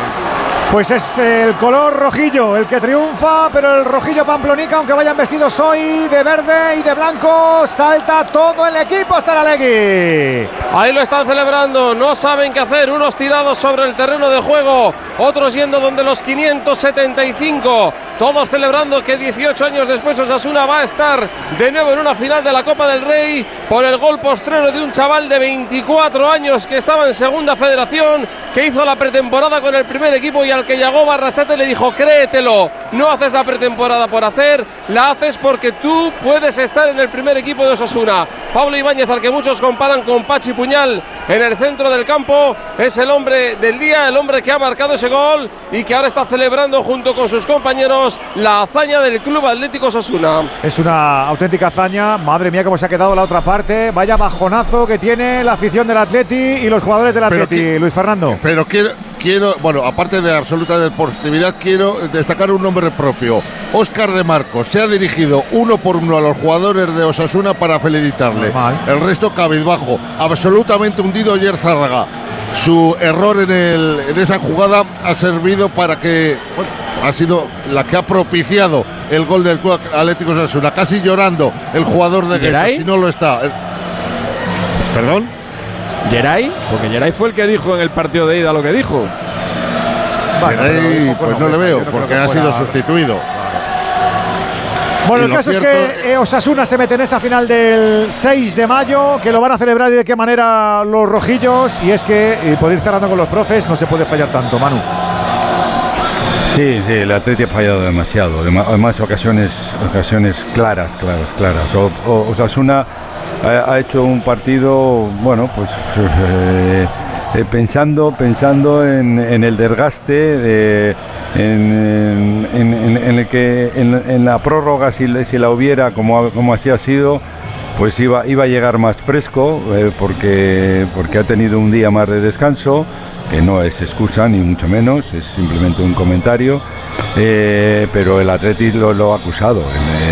Pues es el color rojillo el que triunfa, pero el rojillo pamplonica, aunque vayan vestidos hoy de verde y de blanco, salta todo el equipo Saralegui. Ahí lo están celebrando, no saben qué hacer. Unos tirados sobre el terreno de juego, otros yendo donde los 575. Todos celebrando que 18 años después Osasuna va a estar de nuevo en una final de la Copa del Rey por el gol postrero de un chaval de 24 años que estaba en Segunda Federación, que hizo la pretemporada con el primer equipo y al que llegó Barrasate le dijo, créetelo, no haces la pretemporada por hacer, la haces porque tú puedes estar en el primer equipo de Osasuna. Pablo Ibáñez, al que muchos comparan con Pachi Puñal en el centro del campo, es el hombre del día, el hombre que ha marcado ese gol y que ahora está celebrando junto con sus compañeros la hazaña del Club Atlético Osasuna. Es una auténtica hazaña. Madre mía, cómo se ha quedado la otra parte. Vaya bajonazo que tiene la afición del Atleti y los jugadores del Atleti, que- Luis Fernando. Pero quiero, quiero, bueno, aparte de absoluta deportividad, quiero destacar un nombre propio. Óscar de Marcos se ha dirigido uno por uno a los jugadores de Osasuna para felicitarle. El resto cabizbajo, absolutamente hundido Yer Zárraga. Su error en, el- en esa jugada ha servido para que bueno, ha sido la que ha propiciado el gol del Club Atlético Osasuna. Casi llorando el jugador de Guecho, ¿Geray? si no lo está. ¿Perdón? Geray, porque Geray fue el que dijo en el partido de ida lo que dijo. Geray, pues no le veo, porque ha sido sustituido. Bueno, Y el caso es que eh, Osasuna se mete en esa final del 6 de mayo, que lo van a celebrar y de qué manera los rojillos. Y es que, y por ir cerrando con los profes, no se puede fallar tanto, Manu. Sí, sí, el Atleti ha fallado demasiado, dema- además ocasiones, ocasiones claras, claras, claras. O, o- Osasuna ha, ha hecho un partido, bueno, pues [LAUGHS] eh, eh, pensando, pensando en, el desgaste, de- en, el que en, la prórroga si, si la hubiera, como, como así ha sido, pues iba, iba a llegar más fresco, eh, porque, porque ha tenido un día más de descanso, que no es excusa ni mucho menos, es simplemente un comentario, eh, pero el Atleti lo, ha acusado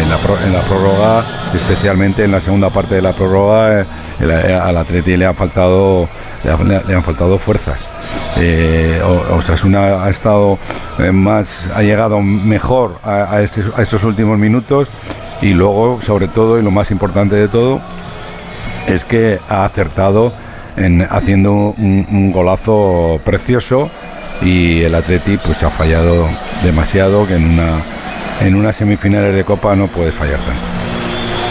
en la, en la prórroga, especialmente en la segunda parte de la prórroga, eh, eh, al Atleti le han faltado, le, ha- le han faltado fuerzas. Eh, Osasuna ha estado eh, más, ha llegado mejor a, a estos- últimos minutos y luego, sobre todo, y lo más importante de todo, es que ha acertado en haciendo un golazo precioso y el Atleti pues ha fallado demasiado que en una en unas semifinales de Copa no puede fallar tanto.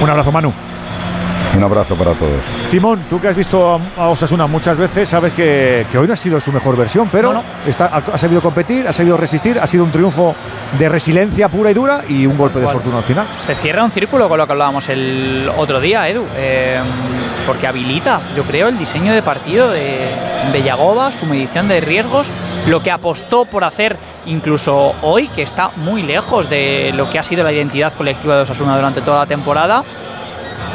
Un abrazo, Manu. Un abrazo para todos. Timón, tú que has visto a- Osasuna muchas veces, sabes que, que hoy no ha sido su mejor versión, pero Está, ha, ha sabido competir, ha sabido resistir, ha sido un triunfo de resiliencia pura y dura y un golpe de Bueno. fortuna al final. Se cierra un círculo con lo que hablábamos el otro día, Edu, eh, porque habilita, yo creo, el diseño de partido de, de Yagoba, su medición de riesgos, lo que apostó por hacer incluso hoy, que está muy lejos de lo que ha sido la identidad colectiva de Osasuna durante toda la temporada,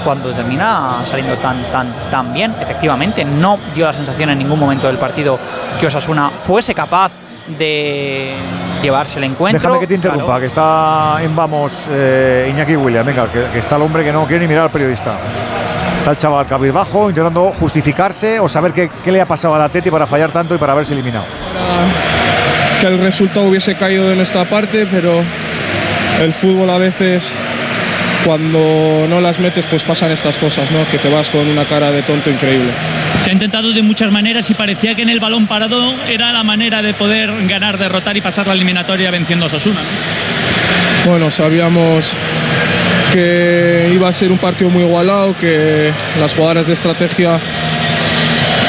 cuando termina saliendo tan, tan, tan bien. Efectivamente, no dio la sensación en ningún momento del partido que Osasuna fuese capaz de llevarse el encuentro. Déjame que te interrumpa, Claro. que está en vamos eh, Iñaki Williams. Venga, que, que está el hombre que no quiere ni mirar al periodista. Está el chaval cabizbajo intentando justificarse o saber qué, qué le ha pasado al Atleti para fallar tanto y para haberse eliminado. que el resultado hubiese caído de nuestra parte, pero el fútbol a veces cuando no las metes pues pasan estas cosas, ¿no? Que te vas con una cara de tonto increíble. Se ha intentado de muchas maneras y parecía que en el balón parado era la manera de poder ganar, derrotar y pasar la eliminatoria venciendo a Sasuna. Bueno, sabíamos que iba a ser un partido muy igualado, que las jugadoras de estrategia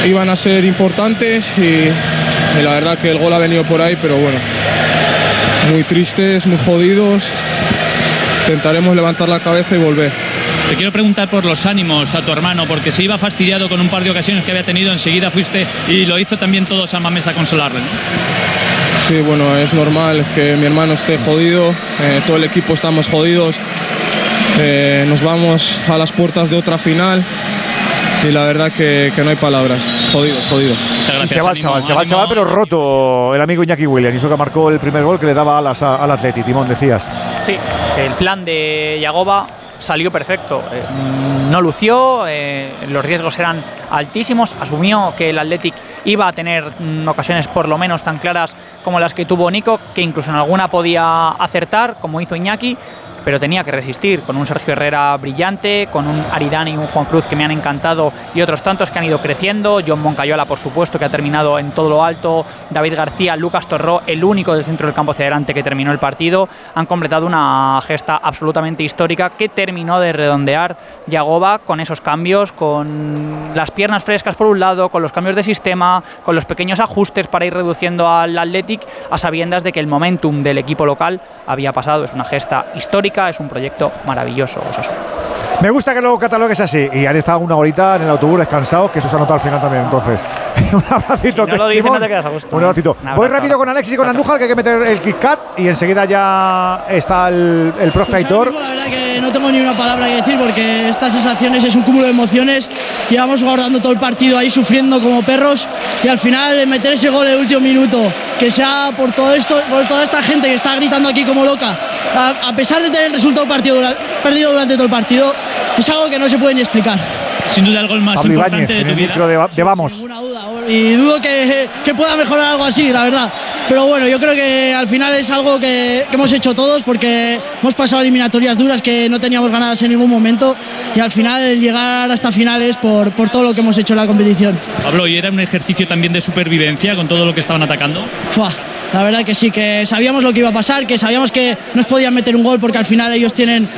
iban a ser importantes y, y la verdad que el gol ha venido por ahí, pero bueno, muy tristes, muy jodidos. Intentaremos levantar la cabeza y volver. Te quiero preguntar por los ánimos a tu hermano, porque se iba fastidiado con un par de ocasiones que había tenido, enseguida fuiste y lo hizo también todo San Mamés a consolarle. ¿no? Sí, bueno, es normal que mi hermano esté jodido, eh, todo el equipo estamos jodidos, eh, nos vamos a las puertas de otra final y la verdad que, que no hay palabras, jodidos, jodidos. Y se va el chaval, se va el chaval, pero roto el amigo Iñaki Williams. Eso que marcó el primer gol que le daba alas a- al Atleti. Timón, decías. Sí, el plan de Yagoba salió perfecto. Eh, mm, no lució, eh, los riesgos eran altísimos, asumió que el Athletic iba a tener mm, ocasiones por lo menos tan claras como las que tuvo Nico, que incluso en alguna podía acertar, como hizo Iñaki, pero tenía que resistir con un Sergio Herrera brillante, con un Aridani y un Juan Cruz que me han encantado y otros tantos que han ido creciendo, John Moncayola por supuesto que ha terminado en todo lo alto, David García, Lucas Torró, el único del centro del campo hacia adelante que terminó el partido, han completado una gesta absolutamente histórica que terminó de redondear Yagoba con esos cambios, con las piernas frescas por un lado, con los cambios de sistema, con los pequeños ajustes para ir reduciendo al Athletic a sabiendas de que el momentum del equipo local había pasado, es una gesta histórica, es un proyecto maravilloso. Me gusta que lo catalogues así. Y han estado una horita en el autobús descansados, que eso se ha notado al final también. Entonces, [LAUGHS] un abracito. Si no lo dices, no te quedas a gusto. Un abracito. Un Voy rápido con Alexis y con Andújar, que hay que meter el Kit Kat. Y enseguida ya está el, el profe Aitor. La verdad que no tengo ni una palabra que decir porque estas sensaciones es un cúmulo de emociones. Llevamos guardando todo el partido ahí sufriendo como perros y al final meter ese gol en el último minuto, que sea por todo esto, por toda esta gente que está gritando aquí como loca, a, a pesar de tener el resultado partido perdido durante todo el partido, es algo que no se puede ni explicar. Sin duda el gol más Pablo importante de en tu el vida. micro de, de Vamos. Y dudo que, que pueda mejorar algo así, la verdad. Pero bueno, yo creo que al final es algo que, que hemos hecho todos porque hemos pasado eliminatorias duras que no teníamos ganadas en ningún momento y al final el llegar hasta finales por, por todo lo que hemos hecho en la competición. Pablo, ¿y era un ejercicio también de supervivencia con todo lo que estaban atacando? Fua, la verdad que sí, que sabíamos lo que iba a pasar, que sabíamos que nos podían meter un gol porque al final ellos tienen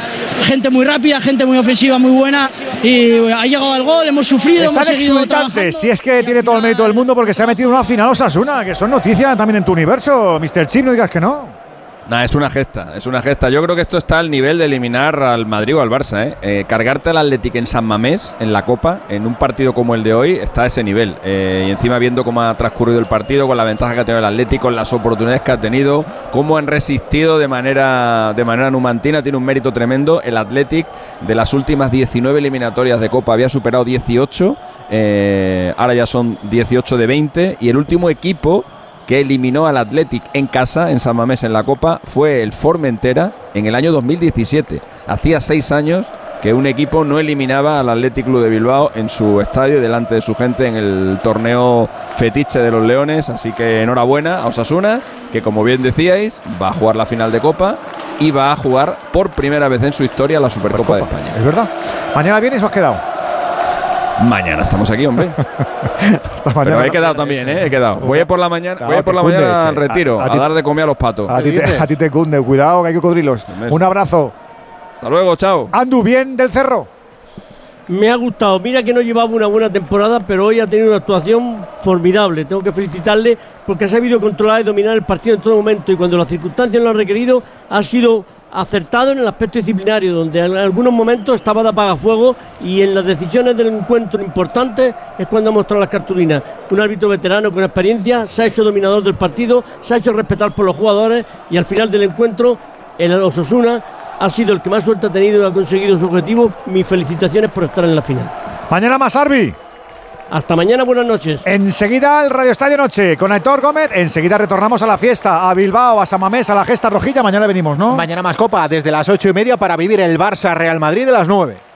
gente muy rápida, gente muy ofensiva, muy buena y ha llegado el gol, hemos sufrido, hemos Están seguido exultantes, si es que tiene todo el mérito del mundo porque se ha metido una final Osasuna, que son noticias también en tu universo, Mr. Chip, no digas que no. Nah, es una gesta, es una gesta. Yo creo que esto está al nivel de eliminar al Madrid o al Barça. ¿eh? Eh, cargarte al Athletic en San Mamés, en la Copa, en un partido como el de hoy, está a ese nivel. Eh, y encima viendo cómo ha transcurrido el partido, con la ventaja que ha tenido el Atlético, con las oportunidades que ha tenido, cómo han resistido de manera, de manera numantina, tiene un mérito tremendo. El Athletic de las últimas 19 eliminatorias de Copa había superado 18, eh, ahora ya son 18 de 20, y el último equipo que eliminó al Athletic en casa, en San Mamés, en la Copa, fue el Formentera en el año 2017. Hacía seis años que un equipo no eliminaba al Athletic Club de Bilbao en su estadio, delante de su gente, en el torneo fetiche de los Leones. Así que enhorabuena a Osasuna, que como bien decíais, va a jugar la final de Copa y va a jugar por primera vez en su historia la Supercopa de España. Es verdad. Mañana vienes o has quedado. Mañana estamos aquí, hombre. [LAUGHS] Pero mañana. he quedado también, ¿eh? He quedado. Voy a ir por la mañana, voy a por la cunde, mañana al retiro, A- a, a ti- dar de comer a los patos. A ti, te, a ti te cunde, cuidado que hay cocodrilos. Un abrazo. Hasta luego, chao. Andu, bien del cerro. Me ha gustado. Mira que no llevaba una buena temporada, pero hoy ha tenido una actuación formidable. Tengo que felicitarle porque ha sabido controlar y dominar el partido en todo momento y cuando las circunstancias lo han requerido ha sido acertado en el aspecto disciplinario, donde en algunos momentos estaba de apagafuego y en las decisiones del encuentro importantes es cuando ha mostrado las cartulinas. Un árbitro veterano con experiencia se ha hecho dominador del partido, se ha hecho respetar por los jugadores y al final del encuentro el Osasuna ha sido el que más suerte ha tenido y ha conseguido su objetivo. Mis felicitaciones por estar en la final. Mañana más. Hasta mañana, buenas noches. Enseguida el Radio Estadio Noche con Aitor Gómez. Enseguida retornamos a la fiesta, a Bilbao, a Samamés, a la Gesta Rojilla. Mañana venimos, ¿no? Mañana más copa desde las ocho y media para vivir el Barça Real Madrid de las 9.